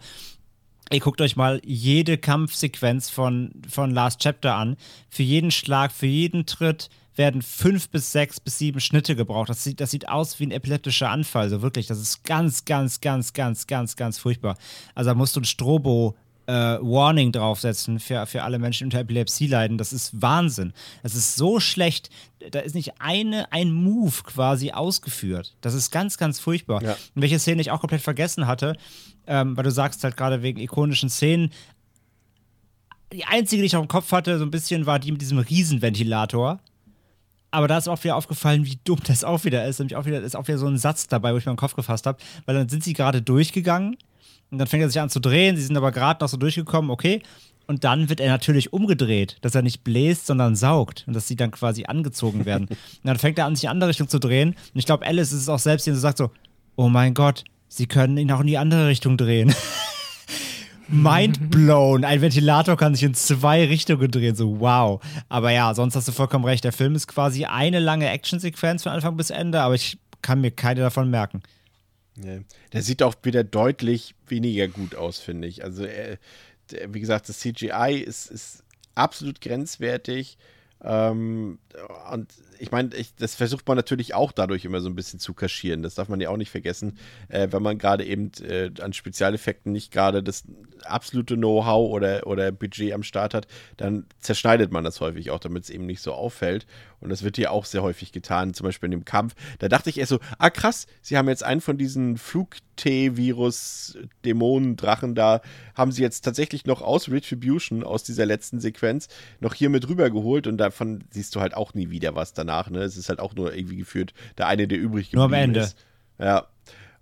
Speaker 2: Ihr guckt euch mal jede Kampfsequenz von, von Last Chapter an. Für jeden Schlag, für jeden Tritt werden fünf bis sechs bis sieben Schnitte gebraucht. Das sieht, das sieht aus wie ein epileptischer Anfall. So wirklich, das ist ganz, ganz, ganz, ganz, ganz, ganz furchtbar. Also da musst du ein Strobo äh, Warning draufsetzen für, für alle Menschen, die unter Epilepsie leiden. Das ist Wahnsinn. Das ist so schlecht. Da ist nicht eine, ein Move quasi ausgeführt. Das ist ganz, ganz furchtbar.
Speaker 1: Ja.
Speaker 2: Und welche Szene ich auch komplett vergessen hatte, ähm, weil du sagst halt gerade wegen ikonischen Szenen, die einzige, die ich auf dem Kopf hatte, so ein bisschen, war die mit diesem Riesenventilator. Aber da ist auch wieder aufgefallen, wie dumm das auch wieder ist. Nämlich auch wieder, ist auch wieder so ein Satz dabei, wo ich mir den Kopf gefasst habe. Weil dann sind sie gerade durchgegangen und dann fängt er sich an zu drehen. Sie sind aber gerade noch so durchgekommen, okay. Und dann wird er natürlich umgedreht, dass er nicht bläst, sondern saugt und dass sie dann quasi angezogen werden. [LAUGHS] und dann fängt er an, sich in andere Richtung zu drehen. Und ich glaube, Alice ist es auch selbst, die so sagt so: Oh mein Gott, sie können ihn auch in die andere Richtung drehen. [LAUGHS] Mind [LAUGHS] blown. Ein Ventilator kann sich in zwei Richtungen drehen. So, wow. Aber ja, sonst hast du vollkommen recht. Der Film ist quasi eine lange Actionsequenz von Anfang bis Ende, aber ich kann mir keine davon merken.
Speaker 1: Ja. Der sieht auch wieder deutlich weniger gut aus, finde ich. Also, äh, der, wie gesagt, das CGI ist, ist absolut grenzwertig. Ähm, und ich meine, das versucht man natürlich auch dadurch immer so ein bisschen zu kaschieren. Das darf man ja auch nicht vergessen, äh, wenn man gerade eben äh, an Spezialeffekten nicht gerade das absolute Know-how oder, oder Budget am Start hat, dann zerschneidet man das häufig auch, damit es eben nicht so auffällt. Und das wird hier auch sehr häufig getan, zum Beispiel in dem Kampf. Da dachte ich erst so, ah krass, sie haben jetzt einen von diesen Flug-T-Virus-Dämonen-Drachen da, haben sie jetzt tatsächlich noch aus Retribution, aus dieser letzten Sequenz, noch hier mit rübergeholt und davon siehst du halt auch nie wieder was danach. Ne? Es ist halt auch nur irgendwie geführt, der eine, der übrig geblieben
Speaker 2: Nur am Ende.
Speaker 1: ist. Ja.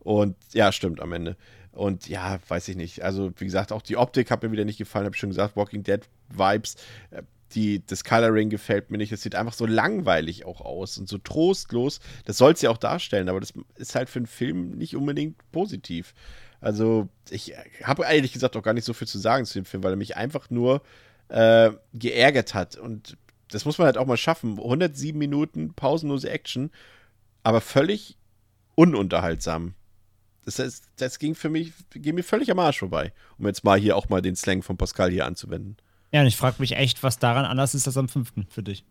Speaker 1: Und ja, stimmt, am Ende. Und ja, weiß ich nicht. Also, wie gesagt, auch die Optik hat mir wieder nicht gefallen. Habe ich schon gesagt, Walking Dead Vibes. Äh, Die, das Coloring gefällt mir nicht. Es sieht einfach so langweilig auch aus und so trostlos. Das soll es ja auch darstellen, aber das ist halt für einen Film nicht unbedingt positiv. Also, ich habe ehrlich gesagt auch gar nicht so viel zu sagen zu dem Film, weil er mich einfach nur äh, geärgert hat. Und das muss man halt auch mal schaffen. 107 Minuten pausenlose Action, aber völlig ununterhaltsam. Das, das, das ging für mich, ging mir völlig am Arsch vorbei, um jetzt mal hier auch mal den Slang von Pascal hier anzuwenden.
Speaker 2: Ja, und ich frage mich echt, was daran anders ist als am fünften für dich.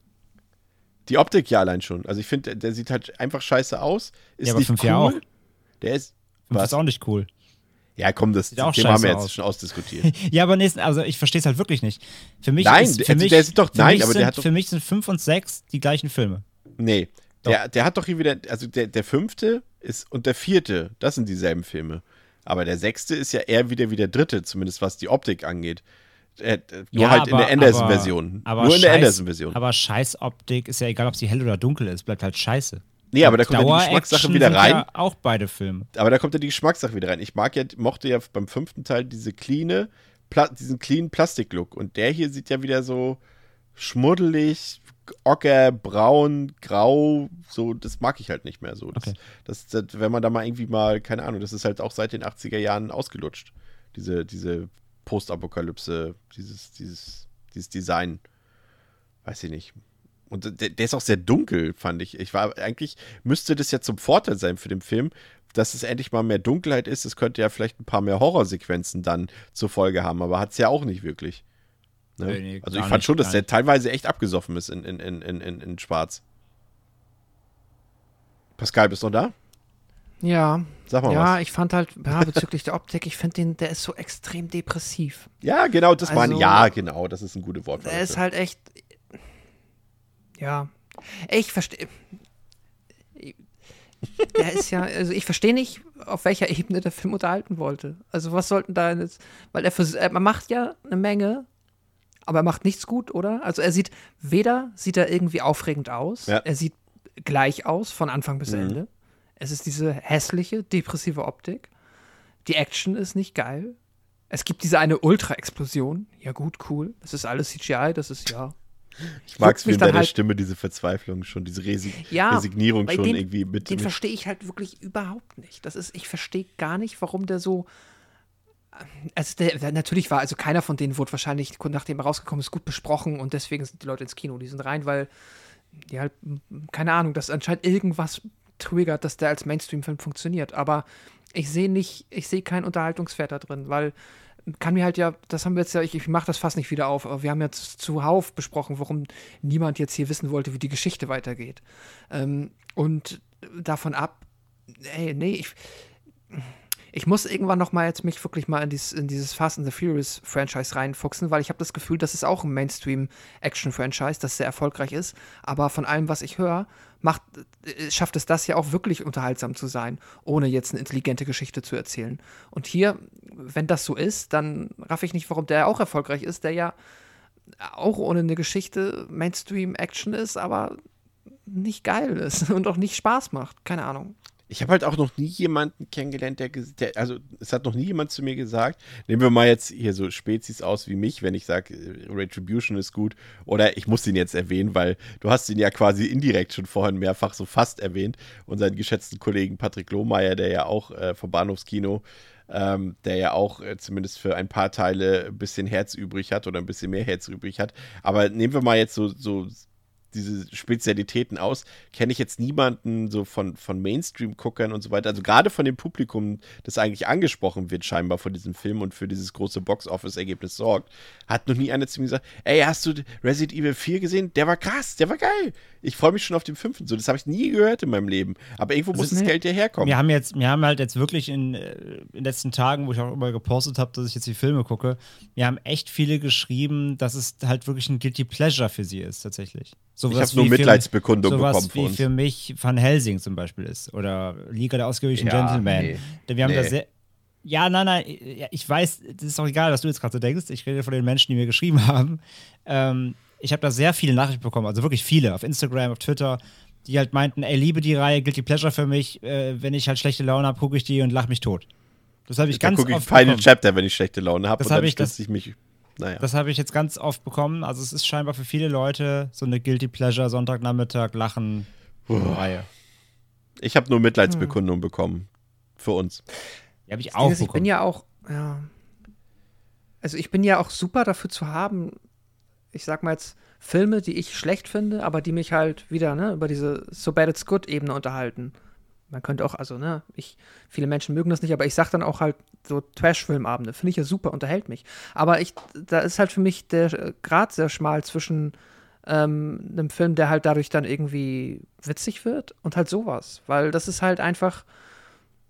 Speaker 1: Die Optik ja allein schon. Also ich finde, der, der sieht halt einfach scheiße aus. Ist
Speaker 2: Ja, aber
Speaker 1: nicht
Speaker 2: fünf
Speaker 1: cool.
Speaker 2: ja auch.
Speaker 1: Der ist.
Speaker 2: Fünf
Speaker 1: Was?
Speaker 2: ist auch nicht cool.
Speaker 1: Ja, komm, das Thema haben wir jetzt
Speaker 2: aus.
Speaker 1: schon ausdiskutiert. [LAUGHS]
Speaker 2: Ja, aber nächsten, also ich verstehe es halt wirklich nicht. Für mich
Speaker 1: Nein,
Speaker 2: ist,
Speaker 1: der-
Speaker 2: für
Speaker 1: also
Speaker 2: mich,
Speaker 1: der sieht doch- nein, aber der
Speaker 2: sind,
Speaker 1: hat doch-
Speaker 2: Für mich sind fünf und sechs die gleichen Filme.
Speaker 1: Nee. Der, der hat doch hier wieder, also der, der fünfte ist und der vierte, das sind dieselben Filme. Aber der sechste ist ja eher wieder wie der dritte, zumindest was die Optik angeht. Äh, nur
Speaker 2: Ja,
Speaker 1: halt in
Speaker 2: aber-
Speaker 1: der Anderson-Version. Nur in der
Speaker 2: scheiß-
Speaker 1: Anderson-Version.
Speaker 2: Aber Scheißoptik ist ja egal, ob sie hell oder dunkel ist, bleibt halt scheiße.
Speaker 1: Nee, aber da kommt ja die Geschmackssache wieder rein.
Speaker 2: Ja auch beide Filme.
Speaker 1: Aber da kommt ja die Geschmackssache wieder rein. Ich mag ja, mochte ja beim fünften Teil diese cleane, diesen clean Plastik-Look. Und der hier sieht ja wieder so schmuddelig, ocker, braun, grau, so, das mag ich halt nicht mehr so. Das,
Speaker 2: Okay.
Speaker 1: das, das, wenn man da mal irgendwie mal, keine Ahnung, das ist halt auch seit den 80er Jahren ausgelutscht. Diese, diese Postapokalypse, dieses, dieses, dieses Design. Weiß ich nicht. Und der, der ist auch sehr dunkel, fand ich. Ich war eigentlich, müsste das ja zum Vorteil sein für den Film, dass es endlich mal mehr Dunkelheit ist. Es könnte ja vielleicht ein paar mehr Horrorsequenzen dann zur Folge haben, aber hat es ja auch nicht wirklich. Ne?
Speaker 2: Nee, nee,
Speaker 1: also ich fand
Speaker 2: nicht,
Speaker 1: schon, dass der
Speaker 2: nicht.
Speaker 1: teilweise echt abgesoffen ist in, in, in, in, in, in Schwarz. Pascal, bist du noch da?
Speaker 4: Ja,
Speaker 1: Sag mal
Speaker 4: ja,
Speaker 1: was.
Speaker 4: ich fand halt, ja, bezüglich der Optik, ich finde den, der ist so extrem depressiv.
Speaker 1: Ja, genau, das meine
Speaker 4: Also-
Speaker 1: Ja, genau, das ist ein gutes Wort.
Speaker 4: Er ist halt echt. Ja. Ich verstehe. Der ist ja, also ich verstehe nicht, auf welcher Ebene der Film unterhalten wollte. Also was sollten da jetzt, weil er, vers- er macht ja eine Menge, aber er macht nichts gut, oder? Also er sieht, weder sieht er irgendwie aufregend aus,
Speaker 1: Ja.
Speaker 4: er sieht gleich aus von Anfang bis
Speaker 1: Mhm.
Speaker 4: Ende. Es ist diese hässliche, depressive Optik. Die Action ist nicht geil. Es gibt diese eine Ultra-Explosion. Ja gut, cool. Das ist alles CGI, das ist ja
Speaker 1: ich mag es wie in deiner
Speaker 4: halt-
Speaker 1: Stimme, diese Verzweiflung schon, diese Resi
Speaker 4: Ja,
Speaker 1: Resignierung schon
Speaker 4: den-
Speaker 1: irgendwie mit.
Speaker 4: Den verstehe ich halt wirklich überhaupt nicht. Das ist, ich verstehe gar nicht, warum der so. Also der, natürlich war, also keiner von denen wurde wahrscheinlich, nachdem er rausgekommen ist, gut besprochen und deswegen sind die Leute ins Kino, die sind rein, weil die halt, keine Ahnung, dass anscheinend irgendwas triggert, dass der als Mainstream-Film funktioniert. Aber ich sehe nicht, ich sehe keinen Unterhaltungswert da drin, weil kann mir halt ja, das haben wir jetzt ja, ich, ich mache das fast nicht wieder auf, aber wir haben jetzt zuhauf besprochen, warum niemand jetzt hier wissen wollte, wie die Geschichte weitergeht. Ähm, und davon ab, ey, nee, ich, Ich muss irgendwann noch mal jetzt mich wirklich mal in dieses, in dieses Fast and the Furious Franchise reinfuchsen, weil ich habe das Gefühl, das ist auch ein Mainstream-Action-Franchise, das sehr erfolgreich ist. Aber von allem, was ich höre, macht, äh, schafft es das ja auch wirklich unterhaltsam zu sein, ohne jetzt eine intelligente Geschichte zu erzählen. Und hier, wenn das so ist, dann raff ich nicht, warum der auch erfolgreich ist, der ja auch ohne eine Geschichte Mainstream-Action ist, aber nicht geil ist [LAUGHS] und auch nicht Spaß macht. Keine Ahnung.
Speaker 1: Ich habe halt auch noch nie jemanden kennengelernt, der, der, also es hat noch nie jemand zu mir gesagt, nehmen wir mal jetzt hier so Spezies aus wie mich, wenn ich sage, äh, Retribution ist gut, oder ich muss ihn jetzt erwähnen, weil du hast ihn ja quasi indirekt schon vorhin mehrfach so fast erwähnt, unseren geschätzten Kollegen Patrick Lohmeier, der ja auch äh, vom Bahnhofskino, ähm, der ja auch äh, zumindest für ein paar Teile ein bisschen Herz übrig hat oder ein bisschen mehr Herz übrig hat. Aber nehmen wir mal jetzt so, so diese Spezialitäten aus, kenne ich jetzt niemanden so von, von Mainstream-Guckern und so weiter. Also gerade von dem Publikum, das eigentlich angesprochen wird, scheinbar von diesem Film und für dieses große Box-Office-Ergebnis sorgt, hat noch nie einer zu mir gesagt: Ey, hast du Resident Evil 4 gesehen? Der war krass, der war geil. Ich freue mich schon auf den fünften. So, das habe ich nie gehört in meinem Leben. Aber irgendwo muss das Geld ja herkommen.
Speaker 2: Wir haben jetzt, wir haben halt jetzt wirklich in, äh, in den letzten Tagen, wo ich auch immer gepostet habe, dass ich jetzt die Filme gucke, wir haben echt viele geschrieben, dass es halt wirklich ein Guilty Pleasure für sie ist, tatsächlich.
Speaker 1: So ich habe nur Mitleidsbekundung
Speaker 2: für,
Speaker 1: bekommen
Speaker 2: wie für mich Van Helsing zum Beispiel ist. Oder Liga der ausgewöhnlichen ja, Gentlemen. Nee. Wir haben nee. da sehr. Ja, nein, nein, ich weiß, das ist auch egal, was du jetzt gerade so denkst. Ich rede von den Menschen, die mir geschrieben [LAUGHS] haben. Ähm, ich habe da sehr viele Nachrichten bekommen, also wirklich viele, auf Instagram, auf Twitter, die halt meinten, ey, liebe die Reihe, Guilty Pleasure für mich. Äh, wenn ich halt schlechte Laune habe, gucke ich die und lache mich tot. Das habe ich da ganz
Speaker 1: oft. Ich Final Chapter, wenn ich schlechte Laune habe.
Speaker 2: Das habe ich, das, ich mich naja. Das habe ich jetzt ganz oft bekommen. Also es ist scheinbar für viele Leute so eine Guilty Pleasure Sonntagnachmittag Lachen Reihe.
Speaker 1: Ich habe nur Mitleidsbekundung hm. bekommen für uns.
Speaker 2: Die habe ich auch
Speaker 4: ist, Ich bin ja auch, ja. Also ich bin ja auch super dafür zu haben, ich sag mal jetzt Filme, die ich schlecht finde, aber die mich halt wieder ne, über diese So Bad It's Good Ebene unterhalten man könnte auch, also, ne, ich, viele Menschen mögen das nicht, aber ich sag dann auch halt so Trash-Filmabende, finde ich ja super, unterhält mich. Aber ich, da ist halt für mich der Grad sehr schmal zwischen ähm, einem Film, der halt dadurch dann irgendwie witzig wird und halt sowas. Weil das ist halt einfach.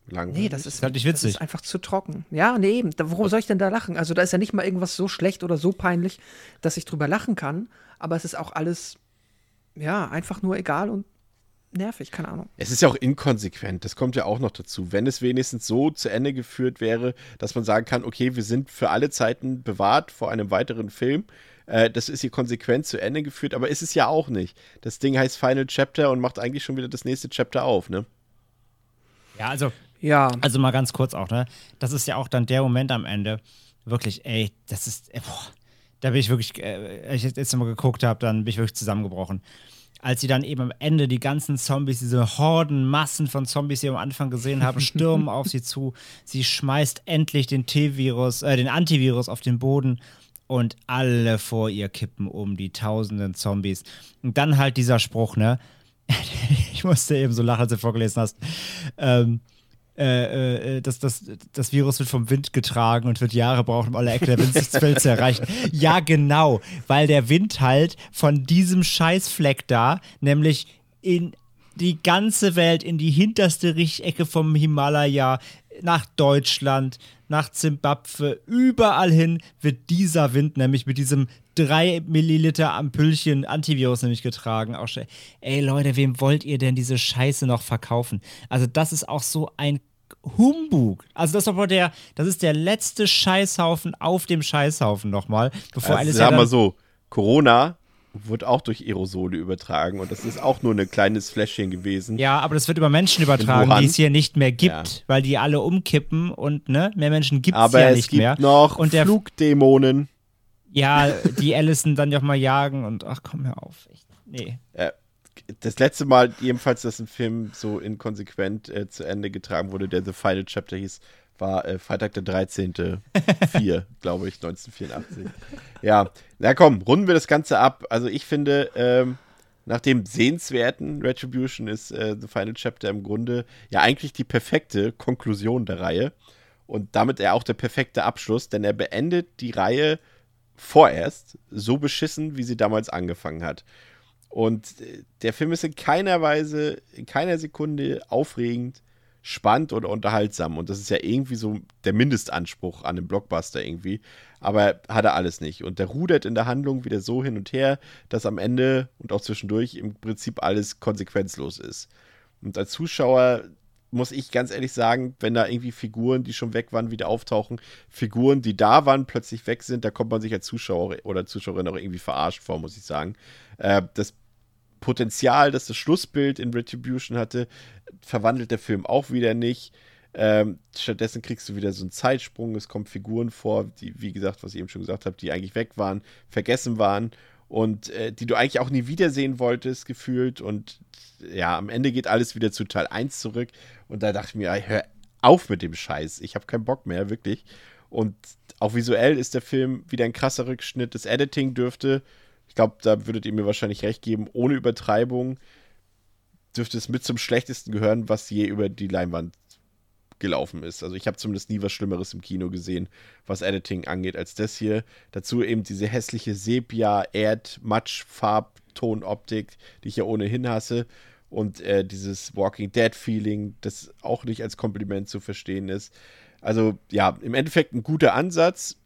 Speaker 1: Langweilig.
Speaker 4: Nee, das ist, halt nicht witzig. Das ist einfach zu trocken. Ja, nee, eben. Worum soll ich denn da lachen? Also, da ist ja nicht mal irgendwas so schlecht oder so peinlich, dass ich drüber lachen kann. Aber es ist auch alles, ja, einfach nur egal und nervig, keine Ahnung.
Speaker 1: Es ist ja auch inkonsequent, das kommt ja auch noch dazu. Wenn es wenigstens so zu Ende geführt wäre, dass man sagen kann, okay, wir sind für alle Zeiten bewahrt vor einem weiteren Film. Äh, das ist hier konsequent zu Ende geführt, aber ist es ja auch nicht. Das Ding heißt Final Chapter und macht eigentlich schon wieder das nächste Chapter auf, ne?
Speaker 2: Ja, also, ja. also mal ganz kurz auch, ne? Das ist ja auch dann der Moment am Ende. Wirklich, ey, das ist, ey, boah, da bin ich wirklich, äh, ich jetzt nochmal geguckt habe, dann bin ich wirklich zusammengebrochen als sie dann eben am Ende die ganzen Zombies, diese Horden, Massen von Zombies, die wir am Anfang gesehen haben, [LAUGHS] stürmen auf sie zu. Sie schmeißt endlich den T-Virus, äh, den Antivirus auf den Boden und alle vor ihr kippen um, die tausenden Zombies. Und dann halt dieser Spruch, ne? [LAUGHS] ich musste eben so lachen, als du vorgelesen hast. Ähm, äh, äh, das, das, das Virus wird vom Wind getragen und wird Jahre brauchen, um alle Ecke der Windwelt zu erreichen. [LAUGHS] Ja, genau, weil der Wind halt von diesem Scheißfleck da, nämlich in die ganze Welt, in die hinterste Richtecke vom Himalaya, nach Deutschland, nach Zimbabwe, überall hin wird dieser Wind nämlich mit diesem 3 Milliliter Ampüllchen Antivirus nämlich getragen. Auch ey Leute, wem wollt ihr denn diese Scheiße noch verkaufen? Also das ist auch so ein Humbug. Also das ist aber der, das ist der letzte Scheißhaufen auf dem Scheißhaufen nochmal, bevor also alles.
Speaker 1: Sagen wir mal so, Corona wird auch durch Aerosole übertragen und das ist auch nur ein kleines Fläschchen gewesen.
Speaker 2: Ja, aber das wird über Menschen übertragen, die es hier nicht mehr gibt, ja. weil die alle umkippen und ne, mehr Menschen gibt es ja nicht mehr.
Speaker 1: Aber es gibt noch und der Flugdämonen.
Speaker 2: Ja, die Allison dann auch mal jagen und ach komm hör auf. Echt. Nee.
Speaker 1: Äh, das letzte Mal jedenfalls, dass ein Film so inkonsequent äh, zu Ende getragen wurde, der The Final Chapter hieß, war äh, Freitag der 13. 4, [LAUGHS] glaube ich, 1984. Ja, na komm, runden wir das Ganze ab. Also ich finde, ähm, nach dem sehenswerten Retribution ist äh, The Final Chapter im Grunde ja eigentlich die perfekte Konklusion der Reihe und damit er auch der perfekte Abschluss, denn er beendet die Reihe vorerst so beschissen, wie sie damals angefangen hat. Und äh, der Film ist in keiner Weise, in keiner Sekunde aufregend, spannend oder unterhaltsam. Und das ist ja irgendwie so der Mindestanspruch an einem Blockbuster irgendwie. Aber hat er alles nicht. Und der rudert in der Handlung wieder so hin und her, dass am Ende und auch zwischendurch im Prinzip alles konsequenzlos ist. Und als Zuschauer muss ich ganz ehrlich sagen, wenn da irgendwie Figuren, die schon weg waren, wieder auftauchen, Figuren, die da waren, plötzlich weg sind, da kommt man sich als Zuschauer oder Zuschauerin auch irgendwie verarscht vor, muss ich sagen. Äh, das Potenzial, das das Schlussbild in Retribution hatte, verwandelt der Film auch wieder nicht. Ähm, stattdessen kriegst du wieder so einen Zeitsprung. Es kommen Figuren vor, die, wie gesagt, was ich eben schon gesagt habe, die eigentlich weg waren, vergessen waren und äh, die du eigentlich auch nie wiedersehen wolltest, gefühlt. Und ja, am Ende geht alles wieder zu Teil 1 zurück. Und da dachte ich mir, hör auf mit dem Scheiß. Ich habe keinen Bock mehr, wirklich. Und auch visuell ist der Film wieder ein krasser Rückschnitt. Das Editing dürfte, ich glaube, da würdet ihr mir wahrscheinlich recht geben, ohne Übertreibung dürfte es mit zum schlechtesten gehören, was je über die Leinwand gelaufen ist. Also ich habe zumindest nie was Schlimmeres im Kino gesehen, was Editing angeht, als das hier. Dazu eben diese hässliche Sepia, Erd, Matsch, Farbtonoptik, die ich ja ohnehin hasse und äh, dieses Walking Dead-Feeling, das auch nicht als Kompliment zu verstehen ist. Also ja, im Endeffekt ein guter Ansatz,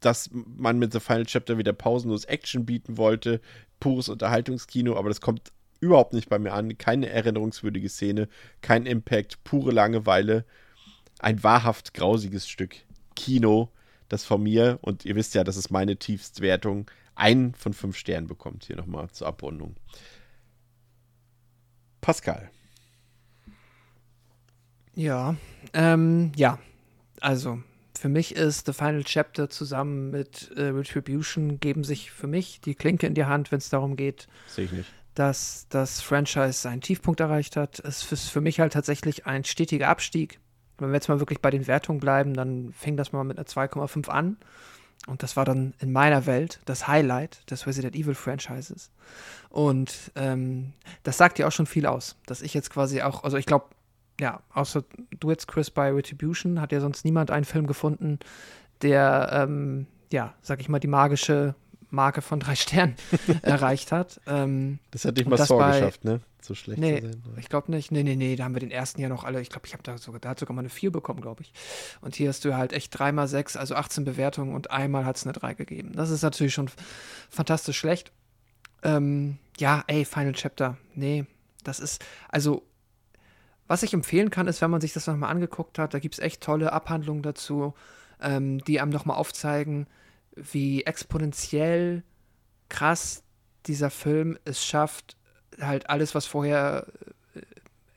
Speaker 1: dass man mit The Final Chapter wieder pausenlos Action bieten wollte, pures Unterhaltungskino, aber das kommt überhaupt nicht bei mir an. Keine erinnerungswürdige Szene, kein Impact, pure Langeweile. Ein wahrhaft grausiges Stück Kino, das von mir, und ihr wisst ja, das ist meine Tiefstwertung, einen von fünf Sternen bekommt. Hier nochmal zur Abrundung. Pascal.
Speaker 4: Ja, ähm, ja. Also, für mich ist The Final Chapter zusammen mit äh, Retribution geben sich für mich die Klinke in die Hand, wenn es darum geht,
Speaker 1: Sehe ich nicht.
Speaker 4: dass das Franchise seinen Tiefpunkt erreicht hat. Es ist für mich halt tatsächlich ein stetiger Abstieg. Wenn wir jetzt mal wirklich bei den Wertungen bleiben, dann fing das mal mit einer 2,5 an. Und das war dann in meiner Welt das Highlight des Resident Evil Franchises. Und ähm, das sagt ja auch schon viel aus, dass ich jetzt quasi auch, also ich glaube, ja, außer du jetzt, Chris, bei Retribution, hat ja sonst niemand einen Film gefunden, der, ähm, ja, sag ich mal, die magische Marke von drei Sternen [LAUGHS] erreicht hat. Ähm,
Speaker 1: Das hat nicht mal Saw
Speaker 4: bei-
Speaker 1: geschafft, ne? So schlecht
Speaker 4: Nee,
Speaker 1: zu sein.
Speaker 4: ich glaube nicht. Nee, nee, nee, da haben wir den ersten ja noch alle. Ich glaube, ich habe da sogar, da hat sogar mal eine 4 bekommen, glaube ich. Und hier hast du halt echt dreimal 6, also 18 Bewertungen und einmal hat es eine 3 gegeben. Das ist natürlich schon fantastisch schlecht. Ähm, ja, ey, Final Chapter. Nee, das ist, also, was ich empfehlen kann, ist, wenn man sich das nochmal angeguckt hat, da gibt es echt tolle Abhandlungen dazu, ähm, die einem nochmal aufzeigen, wie exponentiell krass dieser Film es schafft, halt alles, was vorher äh,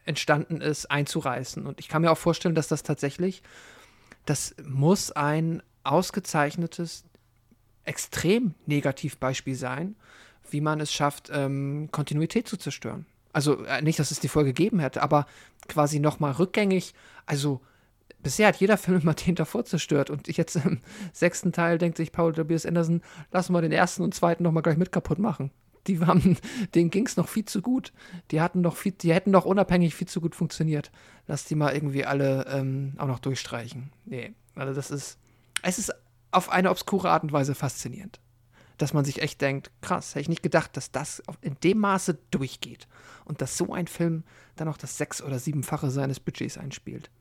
Speaker 4: entstanden ist, einzureißen. Und ich kann mir auch vorstellen, dass das tatsächlich, das muss ein ausgezeichnetes, extrem Negativbeispiel sein, wie man es schafft, ähm, Kontinuität zu zerstören. Also äh, nicht, dass es die Folge gegeben hätte, aber quasi nochmal rückgängig. Also bisher hat jeder Film immer den davor zerstört und jetzt im [LAUGHS] sechsten Teil denkt sich Paul W.S. Anderson, lassen wir den ersten und zweiten nochmal gleich mit kaputt machen. Die haben, [LAUGHS] denen ging es noch viel zu gut. Die hatten noch viel, die hätten noch unabhängig viel zu gut funktioniert. Lass die mal irgendwie alle ähm, auch noch durchstreichen. Nee, also das ist, es ist auf eine obskure Art und Weise faszinierend. Dass man sich echt denkt, krass, hätte ich nicht gedacht, dass das in dem Maße durchgeht. Und dass so ein Film dann auch das sechs- oder siebenfache seines Budgets einspielt.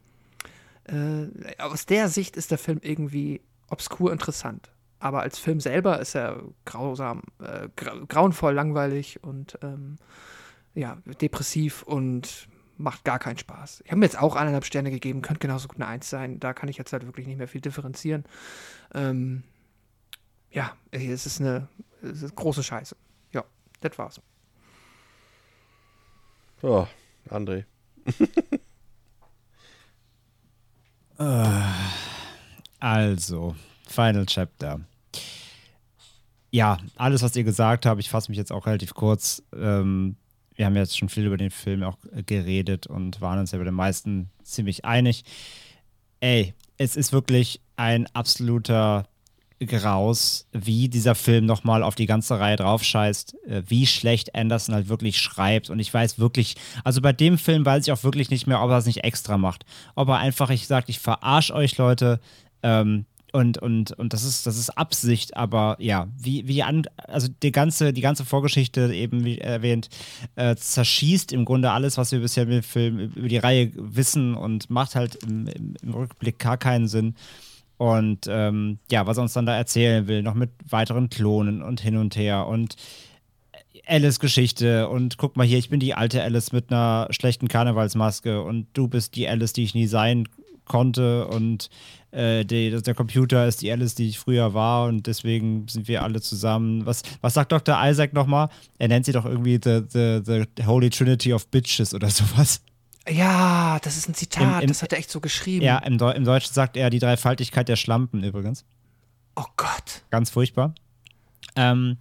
Speaker 4: Äh, aus der Sicht ist der Film irgendwie obskur interessant. Aber als Film selber ist er grausam, äh, gra grauenvoll langweilig und ähm, ja, depressiv und macht gar keinen Spaß. Ich habe mir jetzt auch eineinhalb Sterne gegeben, könnte genauso gut eine Eins sein. Da kann ich jetzt halt wirklich nicht mehr viel differenzieren. Ähm, ja, es ist eine, es ist große Scheiße. Ja, das war's.
Speaker 1: Oh, André. [LAUGHS]
Speaker 2: Also, Final Chapter. Ja, alles, was ihr gesagt habt, ich fasse mich jetzt auch relativ kurz. Ähm, wir haben jetzt schon viel über den Film auch äh, geredet und waren uns ja bei den meisten ziemlich einig. Ey, es ist wirklich ein absoluter Graus, wie dieser Film nochmal auf die ganze Reihe draufscheißt, äh, wie schlecht Anderson halt wirklich schreibt. Und ich weiß wirklich, also bei dem Film weiß ich auch wirklich nicht mehr, ob er es nicht extra macht. Ob er einfach, ich sage, ich verarsche euch Leute, ähm, und, und, und das ist, das ist Absicht, aber ja, wie, wie an, also die ganze, die ganze Vorgeschichte, eben wie erwähnt, äh, zerschießt im Grunde alles, was wir bisher mit dem Film über die Reihe wissen und macht halt im, im Rückblick gar keinen Sinn. Und ähm, ja, was er uns dann da erzählen will, noch mit weiteren Klonen und hin und her und Alice-Geschichte und guck mal hier, ich bin die alte Alice mit einer schlechten Karnevalsmaske und du bist die Alice, die ich nie sein konnte und äh, die, der Computer ist die Alice, die ich früher war und deswegen sind wir alle zusammen. Was, was sagt Dr. Isaac nochmal? Er nennt sie doch irgendwie the, the, the Holy Trinity of Bitches oder sowas.
Speaker 4: Ja, das ist ein Zitat,
Speaker 2: Im- im-
Speaker 4: das hat er echt so geschrieben.
Speaker 2: Ja, im, Deu im Deutschen sagt er die Dreifaltigkeit der Schlampen übrigens.
Speaker 4: Oh Gott.
Speaker 2: Ganz furchtbar. Ähm,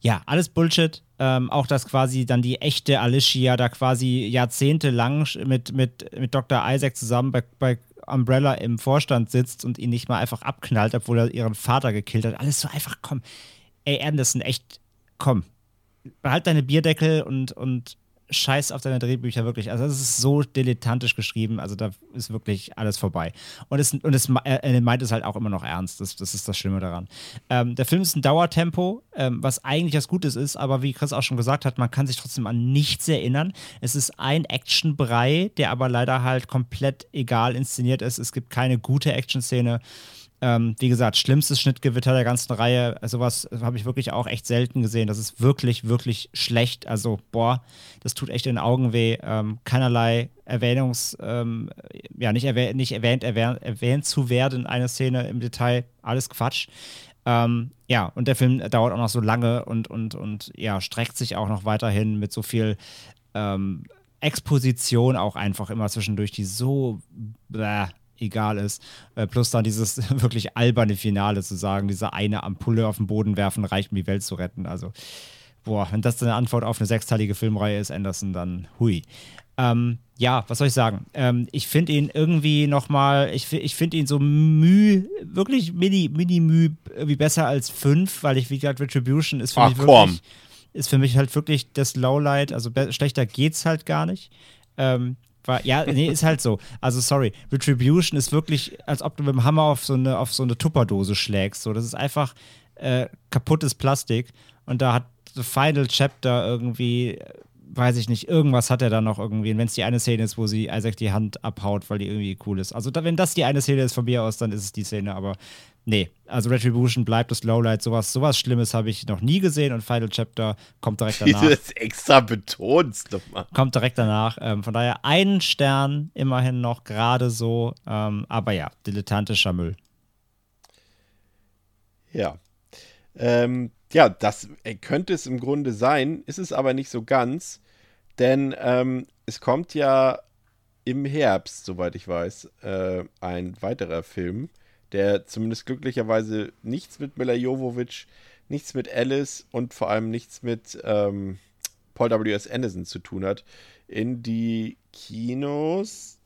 Speaker 2: ja, alles Bullshit. Ähm, auch dass quasi dann die echte Alicia da quasi jahrzehntelang mit, mit, mit Dr. Isaac zusammen bei, bei Umbrella im Vorstand sitzt und ihn nicht mal einfach abknallt, obwohl er ihren Vater gekillt hat. Alles so einfach, komm. Ey, Anderson, echt, komm. Behalt deine Bierdeckel und, und scheiß auf deine Drehbücher wirklich. Also, das ist so dilettantisch geschrieben. Also, da ist wirklich alles vorbei. Und es, und es, er er meint es halt auch immer noch ernst. Das, das ist das Schlimme daran. Ähm, der Film ist ein Dauertempo, ähm, was eigentlich was Gutes ist, aber wie Chris auch schon gesagt hat, man kann sich trotzdem an nichts erinnern. Es ist ein Actionbrei, der aber leider halt komplett egal inszeniert ist. Es gibt keine gute Action-Szene. Ähm, wie gesagt, schlimmstes Schnittgewitter der ganzen Reihe. Sowas habe ich wirklich auch echt selten gesehen. Das ist wirklich, wirklich schlecht. Also, boah, das tut echt in den Augen weh. Ähm, keinerlei Erwähnungs-, ähm, ja, nicht, erwäh nicht erwähnt, erwähnt, erwähnt zu werden, eine Szene im Detail. Alles Quatsch. Ähm, ja, und der Film dauert auch noch so lange und, und, und ja, streckt sich auch noch weiterhin mit so viel ähm, Exposition auch einfach immer zwischendurch, die so bläh, egal ist. Äh, plus dann dieses [LAUGHS] wirklich alberne Finale zu sagen, diese eine Ampulle auf den Boden werfen reicht, um die Welt zu retten. Also, boah, wenn das eine Antwort auf eine sechsteilige Filmreihe ist, Anderson, dann hui. Ähm, ja, was soll ich sagen? Ähm, ich finde ihn irgendwie nochmal, ich, ich finde ihn so müh, wirklich mini, mini müh, irgendwie besser als fünf, weil ich, wie gesagt, Retribution ist für
Speaker 1: Ach,
Speaker 2: mich
Speaker 1: komm.
Speaker 2: wirklich, ist für mich halt wirklich das Lowlight, also schlechter geht's halt gar nicht. Ähm, war, ja, nee, ist halt so. Also sorry, Retribution ist wirklich, als ob du mit dem Hammer auf so eine, auf so eine Tupperdose schlägst. So, das ist einfach äh, kaputtes Plastik. Und da hat The Final Chapter irgendwie, äh, weiß ich nicht, irgendwas hat er da noch irgendwie. Und wenn es die eine Szene ist, wo sie Isaac die Hand abhaut, weil die irgendwie cool ist. Also wenn das die eine Szene ist von mir aus, dann ist es die Szene, aber nee. Also Retribution bleibt das Lowlight. Sowas, sowas Schlimmes habe ich noch nie gesehen und Final Chapter kommt direkt
Speaker 1: Wie
Speaker 2: danach
Speaker 1: du das extra betonst nochmal.
Speaker 2: kommt direkt danach. Ähm, von daher einen Stern immerhin noch gerade so. Ähm, aber ja, dilettantischer Müll.
Speaker 1: Ja. Ähm, ja, das äh, könnte es im Grunde sein, ist es aber nicht so ganz, denn ähm, es kommt ja im Herbst, soweit ich weiß, äh, ein weiterer Film, der zumindest glücklicherweise nichts mit Mila Jovovich, nichts mit Alice und vor allem nichts mit ähm, Paul W.S. Anderson zu tun hat, in die Kinos.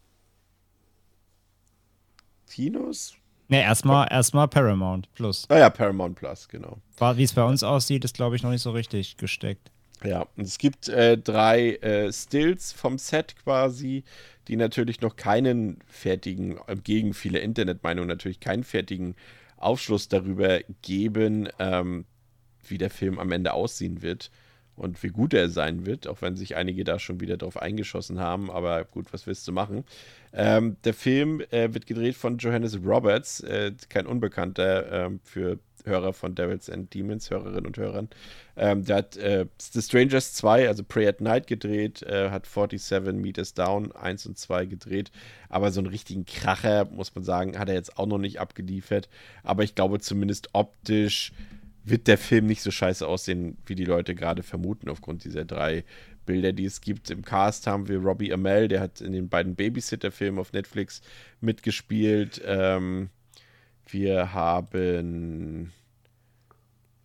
Speaker 1: Kinos?
Speaker 2: Ne, erstmal erstmal Paramount Plus.
Speaker 1: Ah ja, Paramount Plus, genau.
Speaker 2: Wie es bei uns aussieht, ist, glaube ich, noch nicht so richtig gesteckt.
Speaker 1: Ja, und es gibt äh, drei äh, Stills vom Set quasi, die natürlich noch keinen fertigen, äh, gegen viele Internetmeinungen natürlich keinen fertigen Aufschluss darüber geben, ähm, wie der Film am Ende aussehen wird und wie gut er sein wird, auch wenn sich einige da schon wieder drauf eingeschossen haben. Aber gut, was willst du machen? Ähm, der Film äh, wird gedreht von Johannes Roberts, äh, kein Unbekannter ähm, für Hörer von Devils and Demons, Hörerinnen und Hörern. Ähm, der hat äh, The Strangers 2, also Pray at Night gedreht, äh, hat 47 Meters Down 1 und 2 gedreht, aber so einen richtigen Kracher, muss man sagen, hat er jetzt auch noch nicht abgeliefert. Aber ich glaube zumindest optisch wird der Film nicht so scheiße aussehen, wie die Leute gerade vermuten, aufgrund dieser drei Bilder, die es gibt. Im Cast haben wir Robbie Amell, der hat in den beiden Babysitter-Filmen auf Netflix mitgespielt. Ähm, wir haben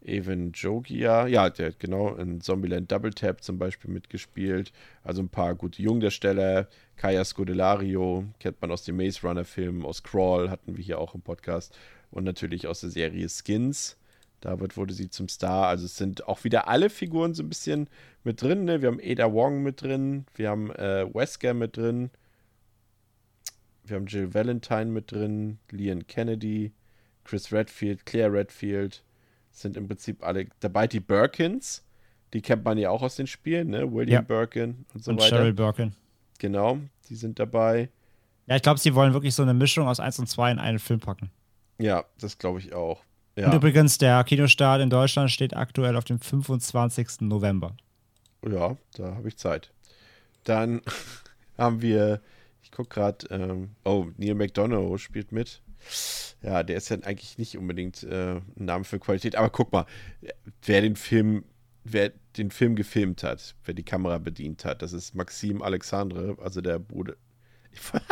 Speaker 1: Evan Jogia, ja, der hat genau in Zombieland Double Tap zum Beispiel mitgespielt. Also ein paar gute Jungdarsteller. Kaya Scodelario kennt man aus den Maze Runner-Filmen, aus Crawl hatten wir hier auch im Podcast und natürlich aus der Serie Skins. Damit wurde sie zum Star. Also es sind auch wieder alle Figuren so ein bisschen mit drin. Ne? Wir haben Ada Wong mit drin, wir haben äh, Wesker mit drin, wir haben Jill Valentine mit drin, Leon Kennedy, Chris Redfield, Claire Redfield sind im Prinzip alle dabei. Die Birkins, die kennt man ja auch aus den Spielen, ne? William
Speaker 2: Ja.
Speaker 1: Birkin und so
Speaker 2: und
Speaker 1: weiter.
Speaker 2: Cheryl Birkin.
Speaker 1: Genau, die sind dabei.
Speaker 2: Ja, ich glaube, sie wollen wirklich so eine Mischung aus 1 und 2 in einen Film packen.
Speaker 1: Ja, das glaube ich auch.
Speaker 2: Und
Speaker 1: Ja,
Speaker 2: übrigens, der Kinostart in Deutschland steht aktuell auf dem 25. November.
Speaker 1: ja da habe ich Zeit. Dann [LAUGHS] haben wir, ich gucke gerade, ähm, oh, Neil McDonough spielt mit. Ja, der ist ja eigentlich nicht unbedingt äh, ein Name für Qualität, aber guck mal, wer den Film, wer den Film gefilmt hat, wer die Kamera bedient hat, das ist Maxim Alexandre, also der Bruder. [LAUGHS]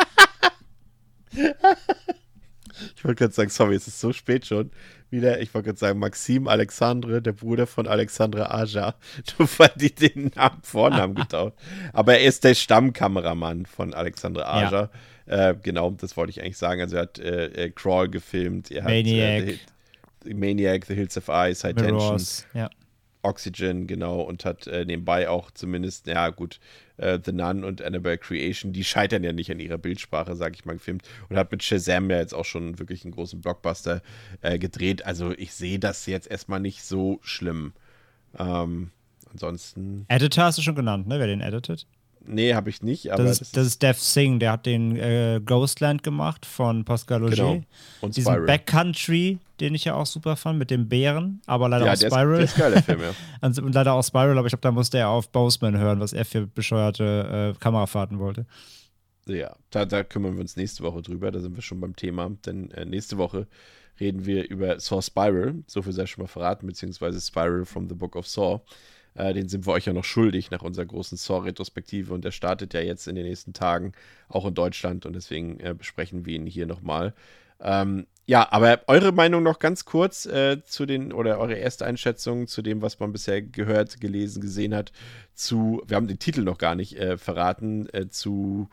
Speaker 1: Ich wollte gerade sagen, sorry, es ist so spät schon. Wieder, ich wollte gerade sagen, Maxim Alexandre, der Bruder von Alexandre Aja. [LAUGHS] Nur weil die den Namen, Vornamen getauft. Aber er ist der Stammkameramann von Alexandre Aja. Äh, genau, das wollte ich eigentlich sagen. Also er hat äh, äh, Crawl gefilmt, er hat
Speaker 2: Maniac.
Speaker 1: Äh, The, Maniac, The Hills of Ice, High Tension.
Speaker 2: Mirrors. Ja.
Speaker 1: Oxygen, genau, und hat äh, nebenbei auch zumindest, ja gut, äh, The Nun und Annabelle Creation, die scheitern ja nicht an ihrer Bildsprache, sag ich mal, gefilmt und hat mit Shazam ja jetzt auch schon wirklich einen großen Blockbuster äh, gedreht. Also ich sehe das jetzt erstmal nicht so schlimm. Ähm, ansonsten,
Speaker 2: Editor hast du schon genannt, ne? Wer den editet?
Speaker 1: nee, habe ich nicht, aber
Speaker 2: Das, ist, das ist Dev Singh, der hat den äh, Ghostland gemacht von Pascal Auger.
Speaker 1: Genau. Und
Speaker 2: Diesen
Speaker 1: Spiral.
Speaker 2: Backcountry, den ich ja auch super fand, mit dem Bären, aber leider
Speaker 1: ja,
Speaker 2: auch
Speaker 1: der ist,
Speaker 2: Spiral.
Speaker 1: der ist geil, der Film, ja. [LAUGHS]
Speaker 2: Und und leider auch Spiral, aber ich glaube, da musste er auf Boseman hören, was er für bescheuerte äh, Kamerafahrten wollte.
Speaker 1: Ja, da, da kümmern wir uns nächste Woche drüber. Da sind wir schon beim Thema. Denn äh, nächste Woche reden wir über Saw Spiral. So viel sei schon mal verraten, beziehungsweise Spiral from the Book of Saw. Äh, den sind wir euch ja noch schuldig nach unserer großen Saw-Retrospektive. Und der startet ja jetzt in den nächsten Tagen auch in Deutschland. Und deswegen äh, besprechen wir ihn hier nochmal. Ähm, ja, aber eure Meinung noch ganz kurz äh, zu den, oder eure erste Einschätzung zu dem, was man bisher gehört, gelesen, gesehen hat, zu, wir haben den Titel noch gar nicht äh, verraten, äh, zu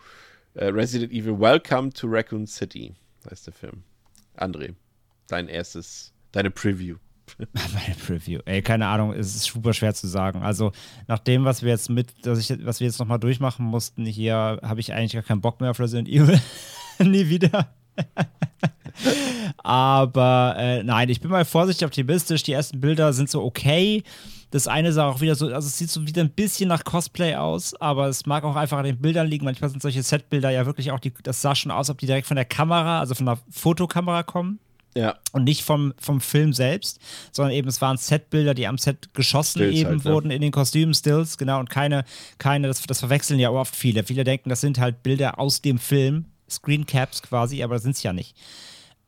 Speaker 1: äh, Resident Evil Welcome to Raccoon City, heißt der Film. André, dein erstes, deine Preview. [LAUGHS]
Speaker 2: Meine Preview. Ey, keine Ahnung, es ist super schwer zu sagen. Also, nach dem, was wir jetzt mit, dass ich, was wir jetzt nochmal durchmachen mussten, hier habe ich eigentlich gar keinen Bock mehr auf Resident Evil. [LAUGHS] Nie wieder. [LAUGHS] Aber äh, nein, ich bin mal vorsichtig optimistisch. Die ersten Bilder sind so okay. Das eine sah auch wieder so, also es sieht so wieder ein bisschen nach Cosplay aus, aber es mag auch einfach an den Bildern liegen. Manchmal sind solche Setbilder ja wirklich auch, die, das sah schon aus, ob die direkt von der Kamera, also von der Fotokamera kommen
Speaker 1: Ja,
Speaker 2: und nicht vom, vom Film selbst, sondern eben es waren Setbilder, die am Set geschossen
Speaker 1: Stills
Speaker 2: eben
Speaker 1: halt, ja.
Speaker 2: wurden in den Kostümen, Stills, genau, und keine, keine, das, das verwechseln ja oft viele. Viele denken, das sind halt Bilder aus dem Film, Screencaps quasi, aber das sind es ja nicht.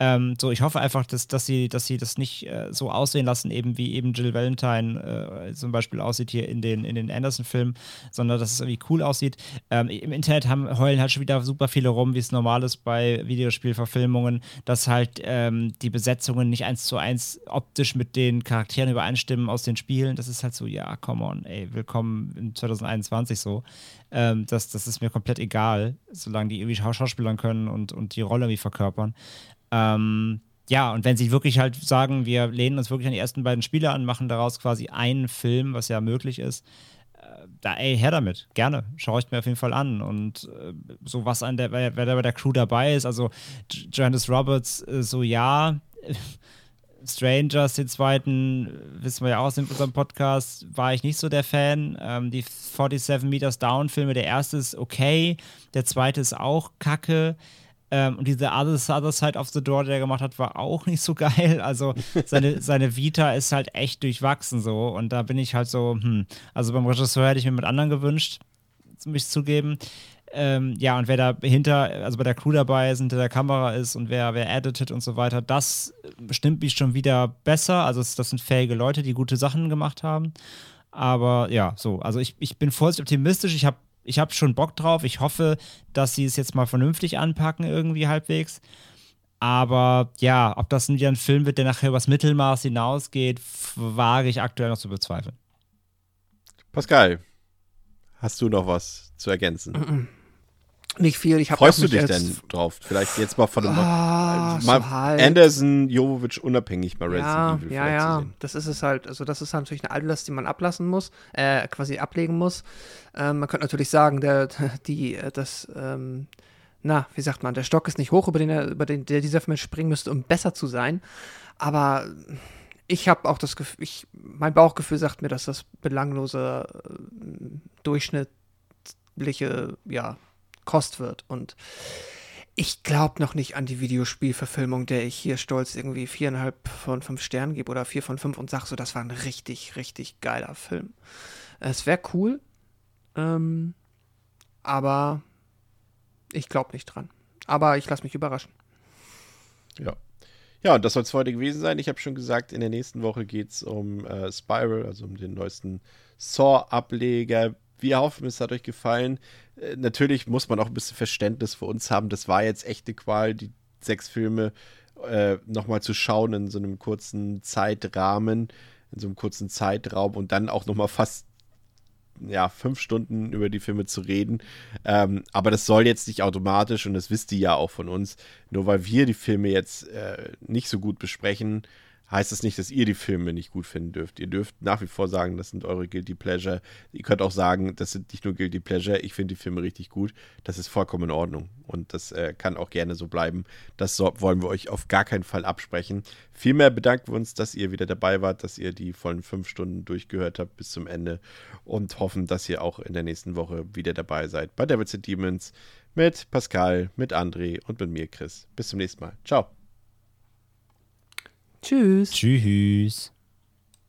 Speaker 2: Ähm, so, ich hoffe einfach, dass, dass, sie, dass sie das nicht äh, so aussehen lassen, eben wie eben Jill Valentine äh, zum Beispiel aussieht hier in den, in den Anderson-Filmen, sondern dass es irgendwie cool aussieht. Ähm, Im Internet haben, heulen halt schon wieder super viele rum, wie es normal ist bei Videospielverfilmungen, dass halt ähm, die Besetzungen nicht eins zu eins optisch mit den Charakteren übereinstimmen aus den Spielen. Das ist halt so, ja, come on, ey, willkommen in 2021 so. Ähm, das, das ist mir komplett egal, solange die irgendwie Schau- Schauspielern können und, und die Rolle irgendwie verkörpern. Ähm, ja, und wenn sie wirklich halt sagen, wir lehnen uns wirklich an die ersten beiden Spiele an, machen daraus quasi einen Film, was ja möglich ist, äh, da, ey, her damit, gerne, schaue ich mir auf jeden Fall an. Und äh, so was an der, wer, wer da bei der Crew dabei ist, also J- Johannes Roberts, äh, so ja, [LAUGHS] Strangers, den zweiten, äh, wissen wir ja auch in unserem Podcast, war ich nicht so der Fan. Ähm, die 47 Meters Down Filme, der erste ist okay, der zweite ist auch kacke. Ähm, und diese Other, Other Side of the Door, die er gemacht hat, war auch nicht so [LAUGHS] geil. Also seine, seine Vita ist halt echt durchwachsen so. Und da bin ich halt so, hm. Also beim Regisseur hätte ich mir mit anderen gewünscht, mich zugeben. Ähm, ja, und wer da hinter, also bei der Crew dabei ist, hinter der Kamera ist und wer, wer editet und so weiter, das stimmt mich schon wieder besser. Also das sind fähige Leute, die gute Sachen gemacht haben. Aber ja, so. Also ich, ich bin vorsichtig optimistisch. Ich habe ich hab schon Bock drauf. Ich hoffe, dass sie es jetzt mal vernünftig anpacken, irgendwie halbwegs. Aber ja, ob das wieder ein Film wird, der nachher übers Mittelmaß hinausgeht, wage ich aktuell noch zu bezweifeln.
Speaker 1: Pascal, hast du noch was zu ergänzen? [CLEARS THROAT]
Speaker 4: Nicht viel. Ich
Speaker 1: Freust du dich denn drauf? Vielleicht jetzt mal von dem
Speaker 4: Ah,
Speaker 1: mal
Speaker 4: so halt.
Speaker 1: Anderson, Jovovic unabhängig mal Resident
Speaker 4: ja,
Speaker 1: Evil
Speaker 4: ja, ja. Das ist es halt. Also, das ist natürlich eine Altlast, die man ablassen muss, äh, quasi ablegen muss. Ähm, man könnte natürlich sagen, der, [LAUGHS] die, äh, das, ähm, na, wie sagt man, der Stock ist nicht hoch, über den, er, über den der dieser Film springen müsste, um besser zu sein. Aber ich habe auch das Gefühl, ich, mein Bauchgefühl sagt mir, dass das belanglose, äh, durchschnittliche, ja, Kost wird. Und ich glaube noch nicht an die Videospielverfilmung, der ich hier stolz irgendwie viereinhalb von fünf Sternen gebe oder vier von fünf und sage so, das war ein richtig, richtig geiler Film. Es wäre cool, ähm, aber ich glaube nicht dran. Aber ich lasse mich überraschen.
Speaker 1: Ja. Ja, und das soll es heute gewesen sein. Ich habe schon gesagt, in der nächsten Woche geht es um äh, Spiral, also um den neuesten Saw-Ableger. Wir hoffen, es hat euch gefallen. Äh, natürlich muss man auch ein bisschen Verständnis für uns haben. Das war jetzt echte Qual, die sechs Filme äh, nochmal zu schauen in so einem kurzen Zeitrahmen, in so einem kurzen Zeitraum und dann auch nochmal fast ja, fünf Stunden über die Filme zu reden. Ähm, aber das soll jetzt nicht automatisch, und das wisst ihr ja auch von uns, nur weil wir die Filme jetzt äh, nicht so gut besprechen, heißt das nicht, dass ihr die Filme nicht gut finden dürft. Ihr dürft nach wie vor sagen, das sind eure Guilty Pleasure. Ihr könnt auch sagen, das sind nicht nur Guilty Pleasure, ich finde die Filme richtig gut. Das ist vollkommen in Ordnung. Und das äh, kann auch gerne so bleiben. Das so, wollen wir euch auf gar keinen Fall absprechen. Vielmehr bedanken wir uns, dass ihr wieder dabei wart, dass ihr die vollen fünf Stunden durchgehört habt bis zum Ende und hoffen, dass ihr auch in der nächsten Woche wieder dabei seid bei Devils and Demons mit Pascal, mit André und mit mir, Chris. Bis zum nächsten Mal. Ciao.
Speaker 4: Tschüss.
Speaker 2: Tschüss.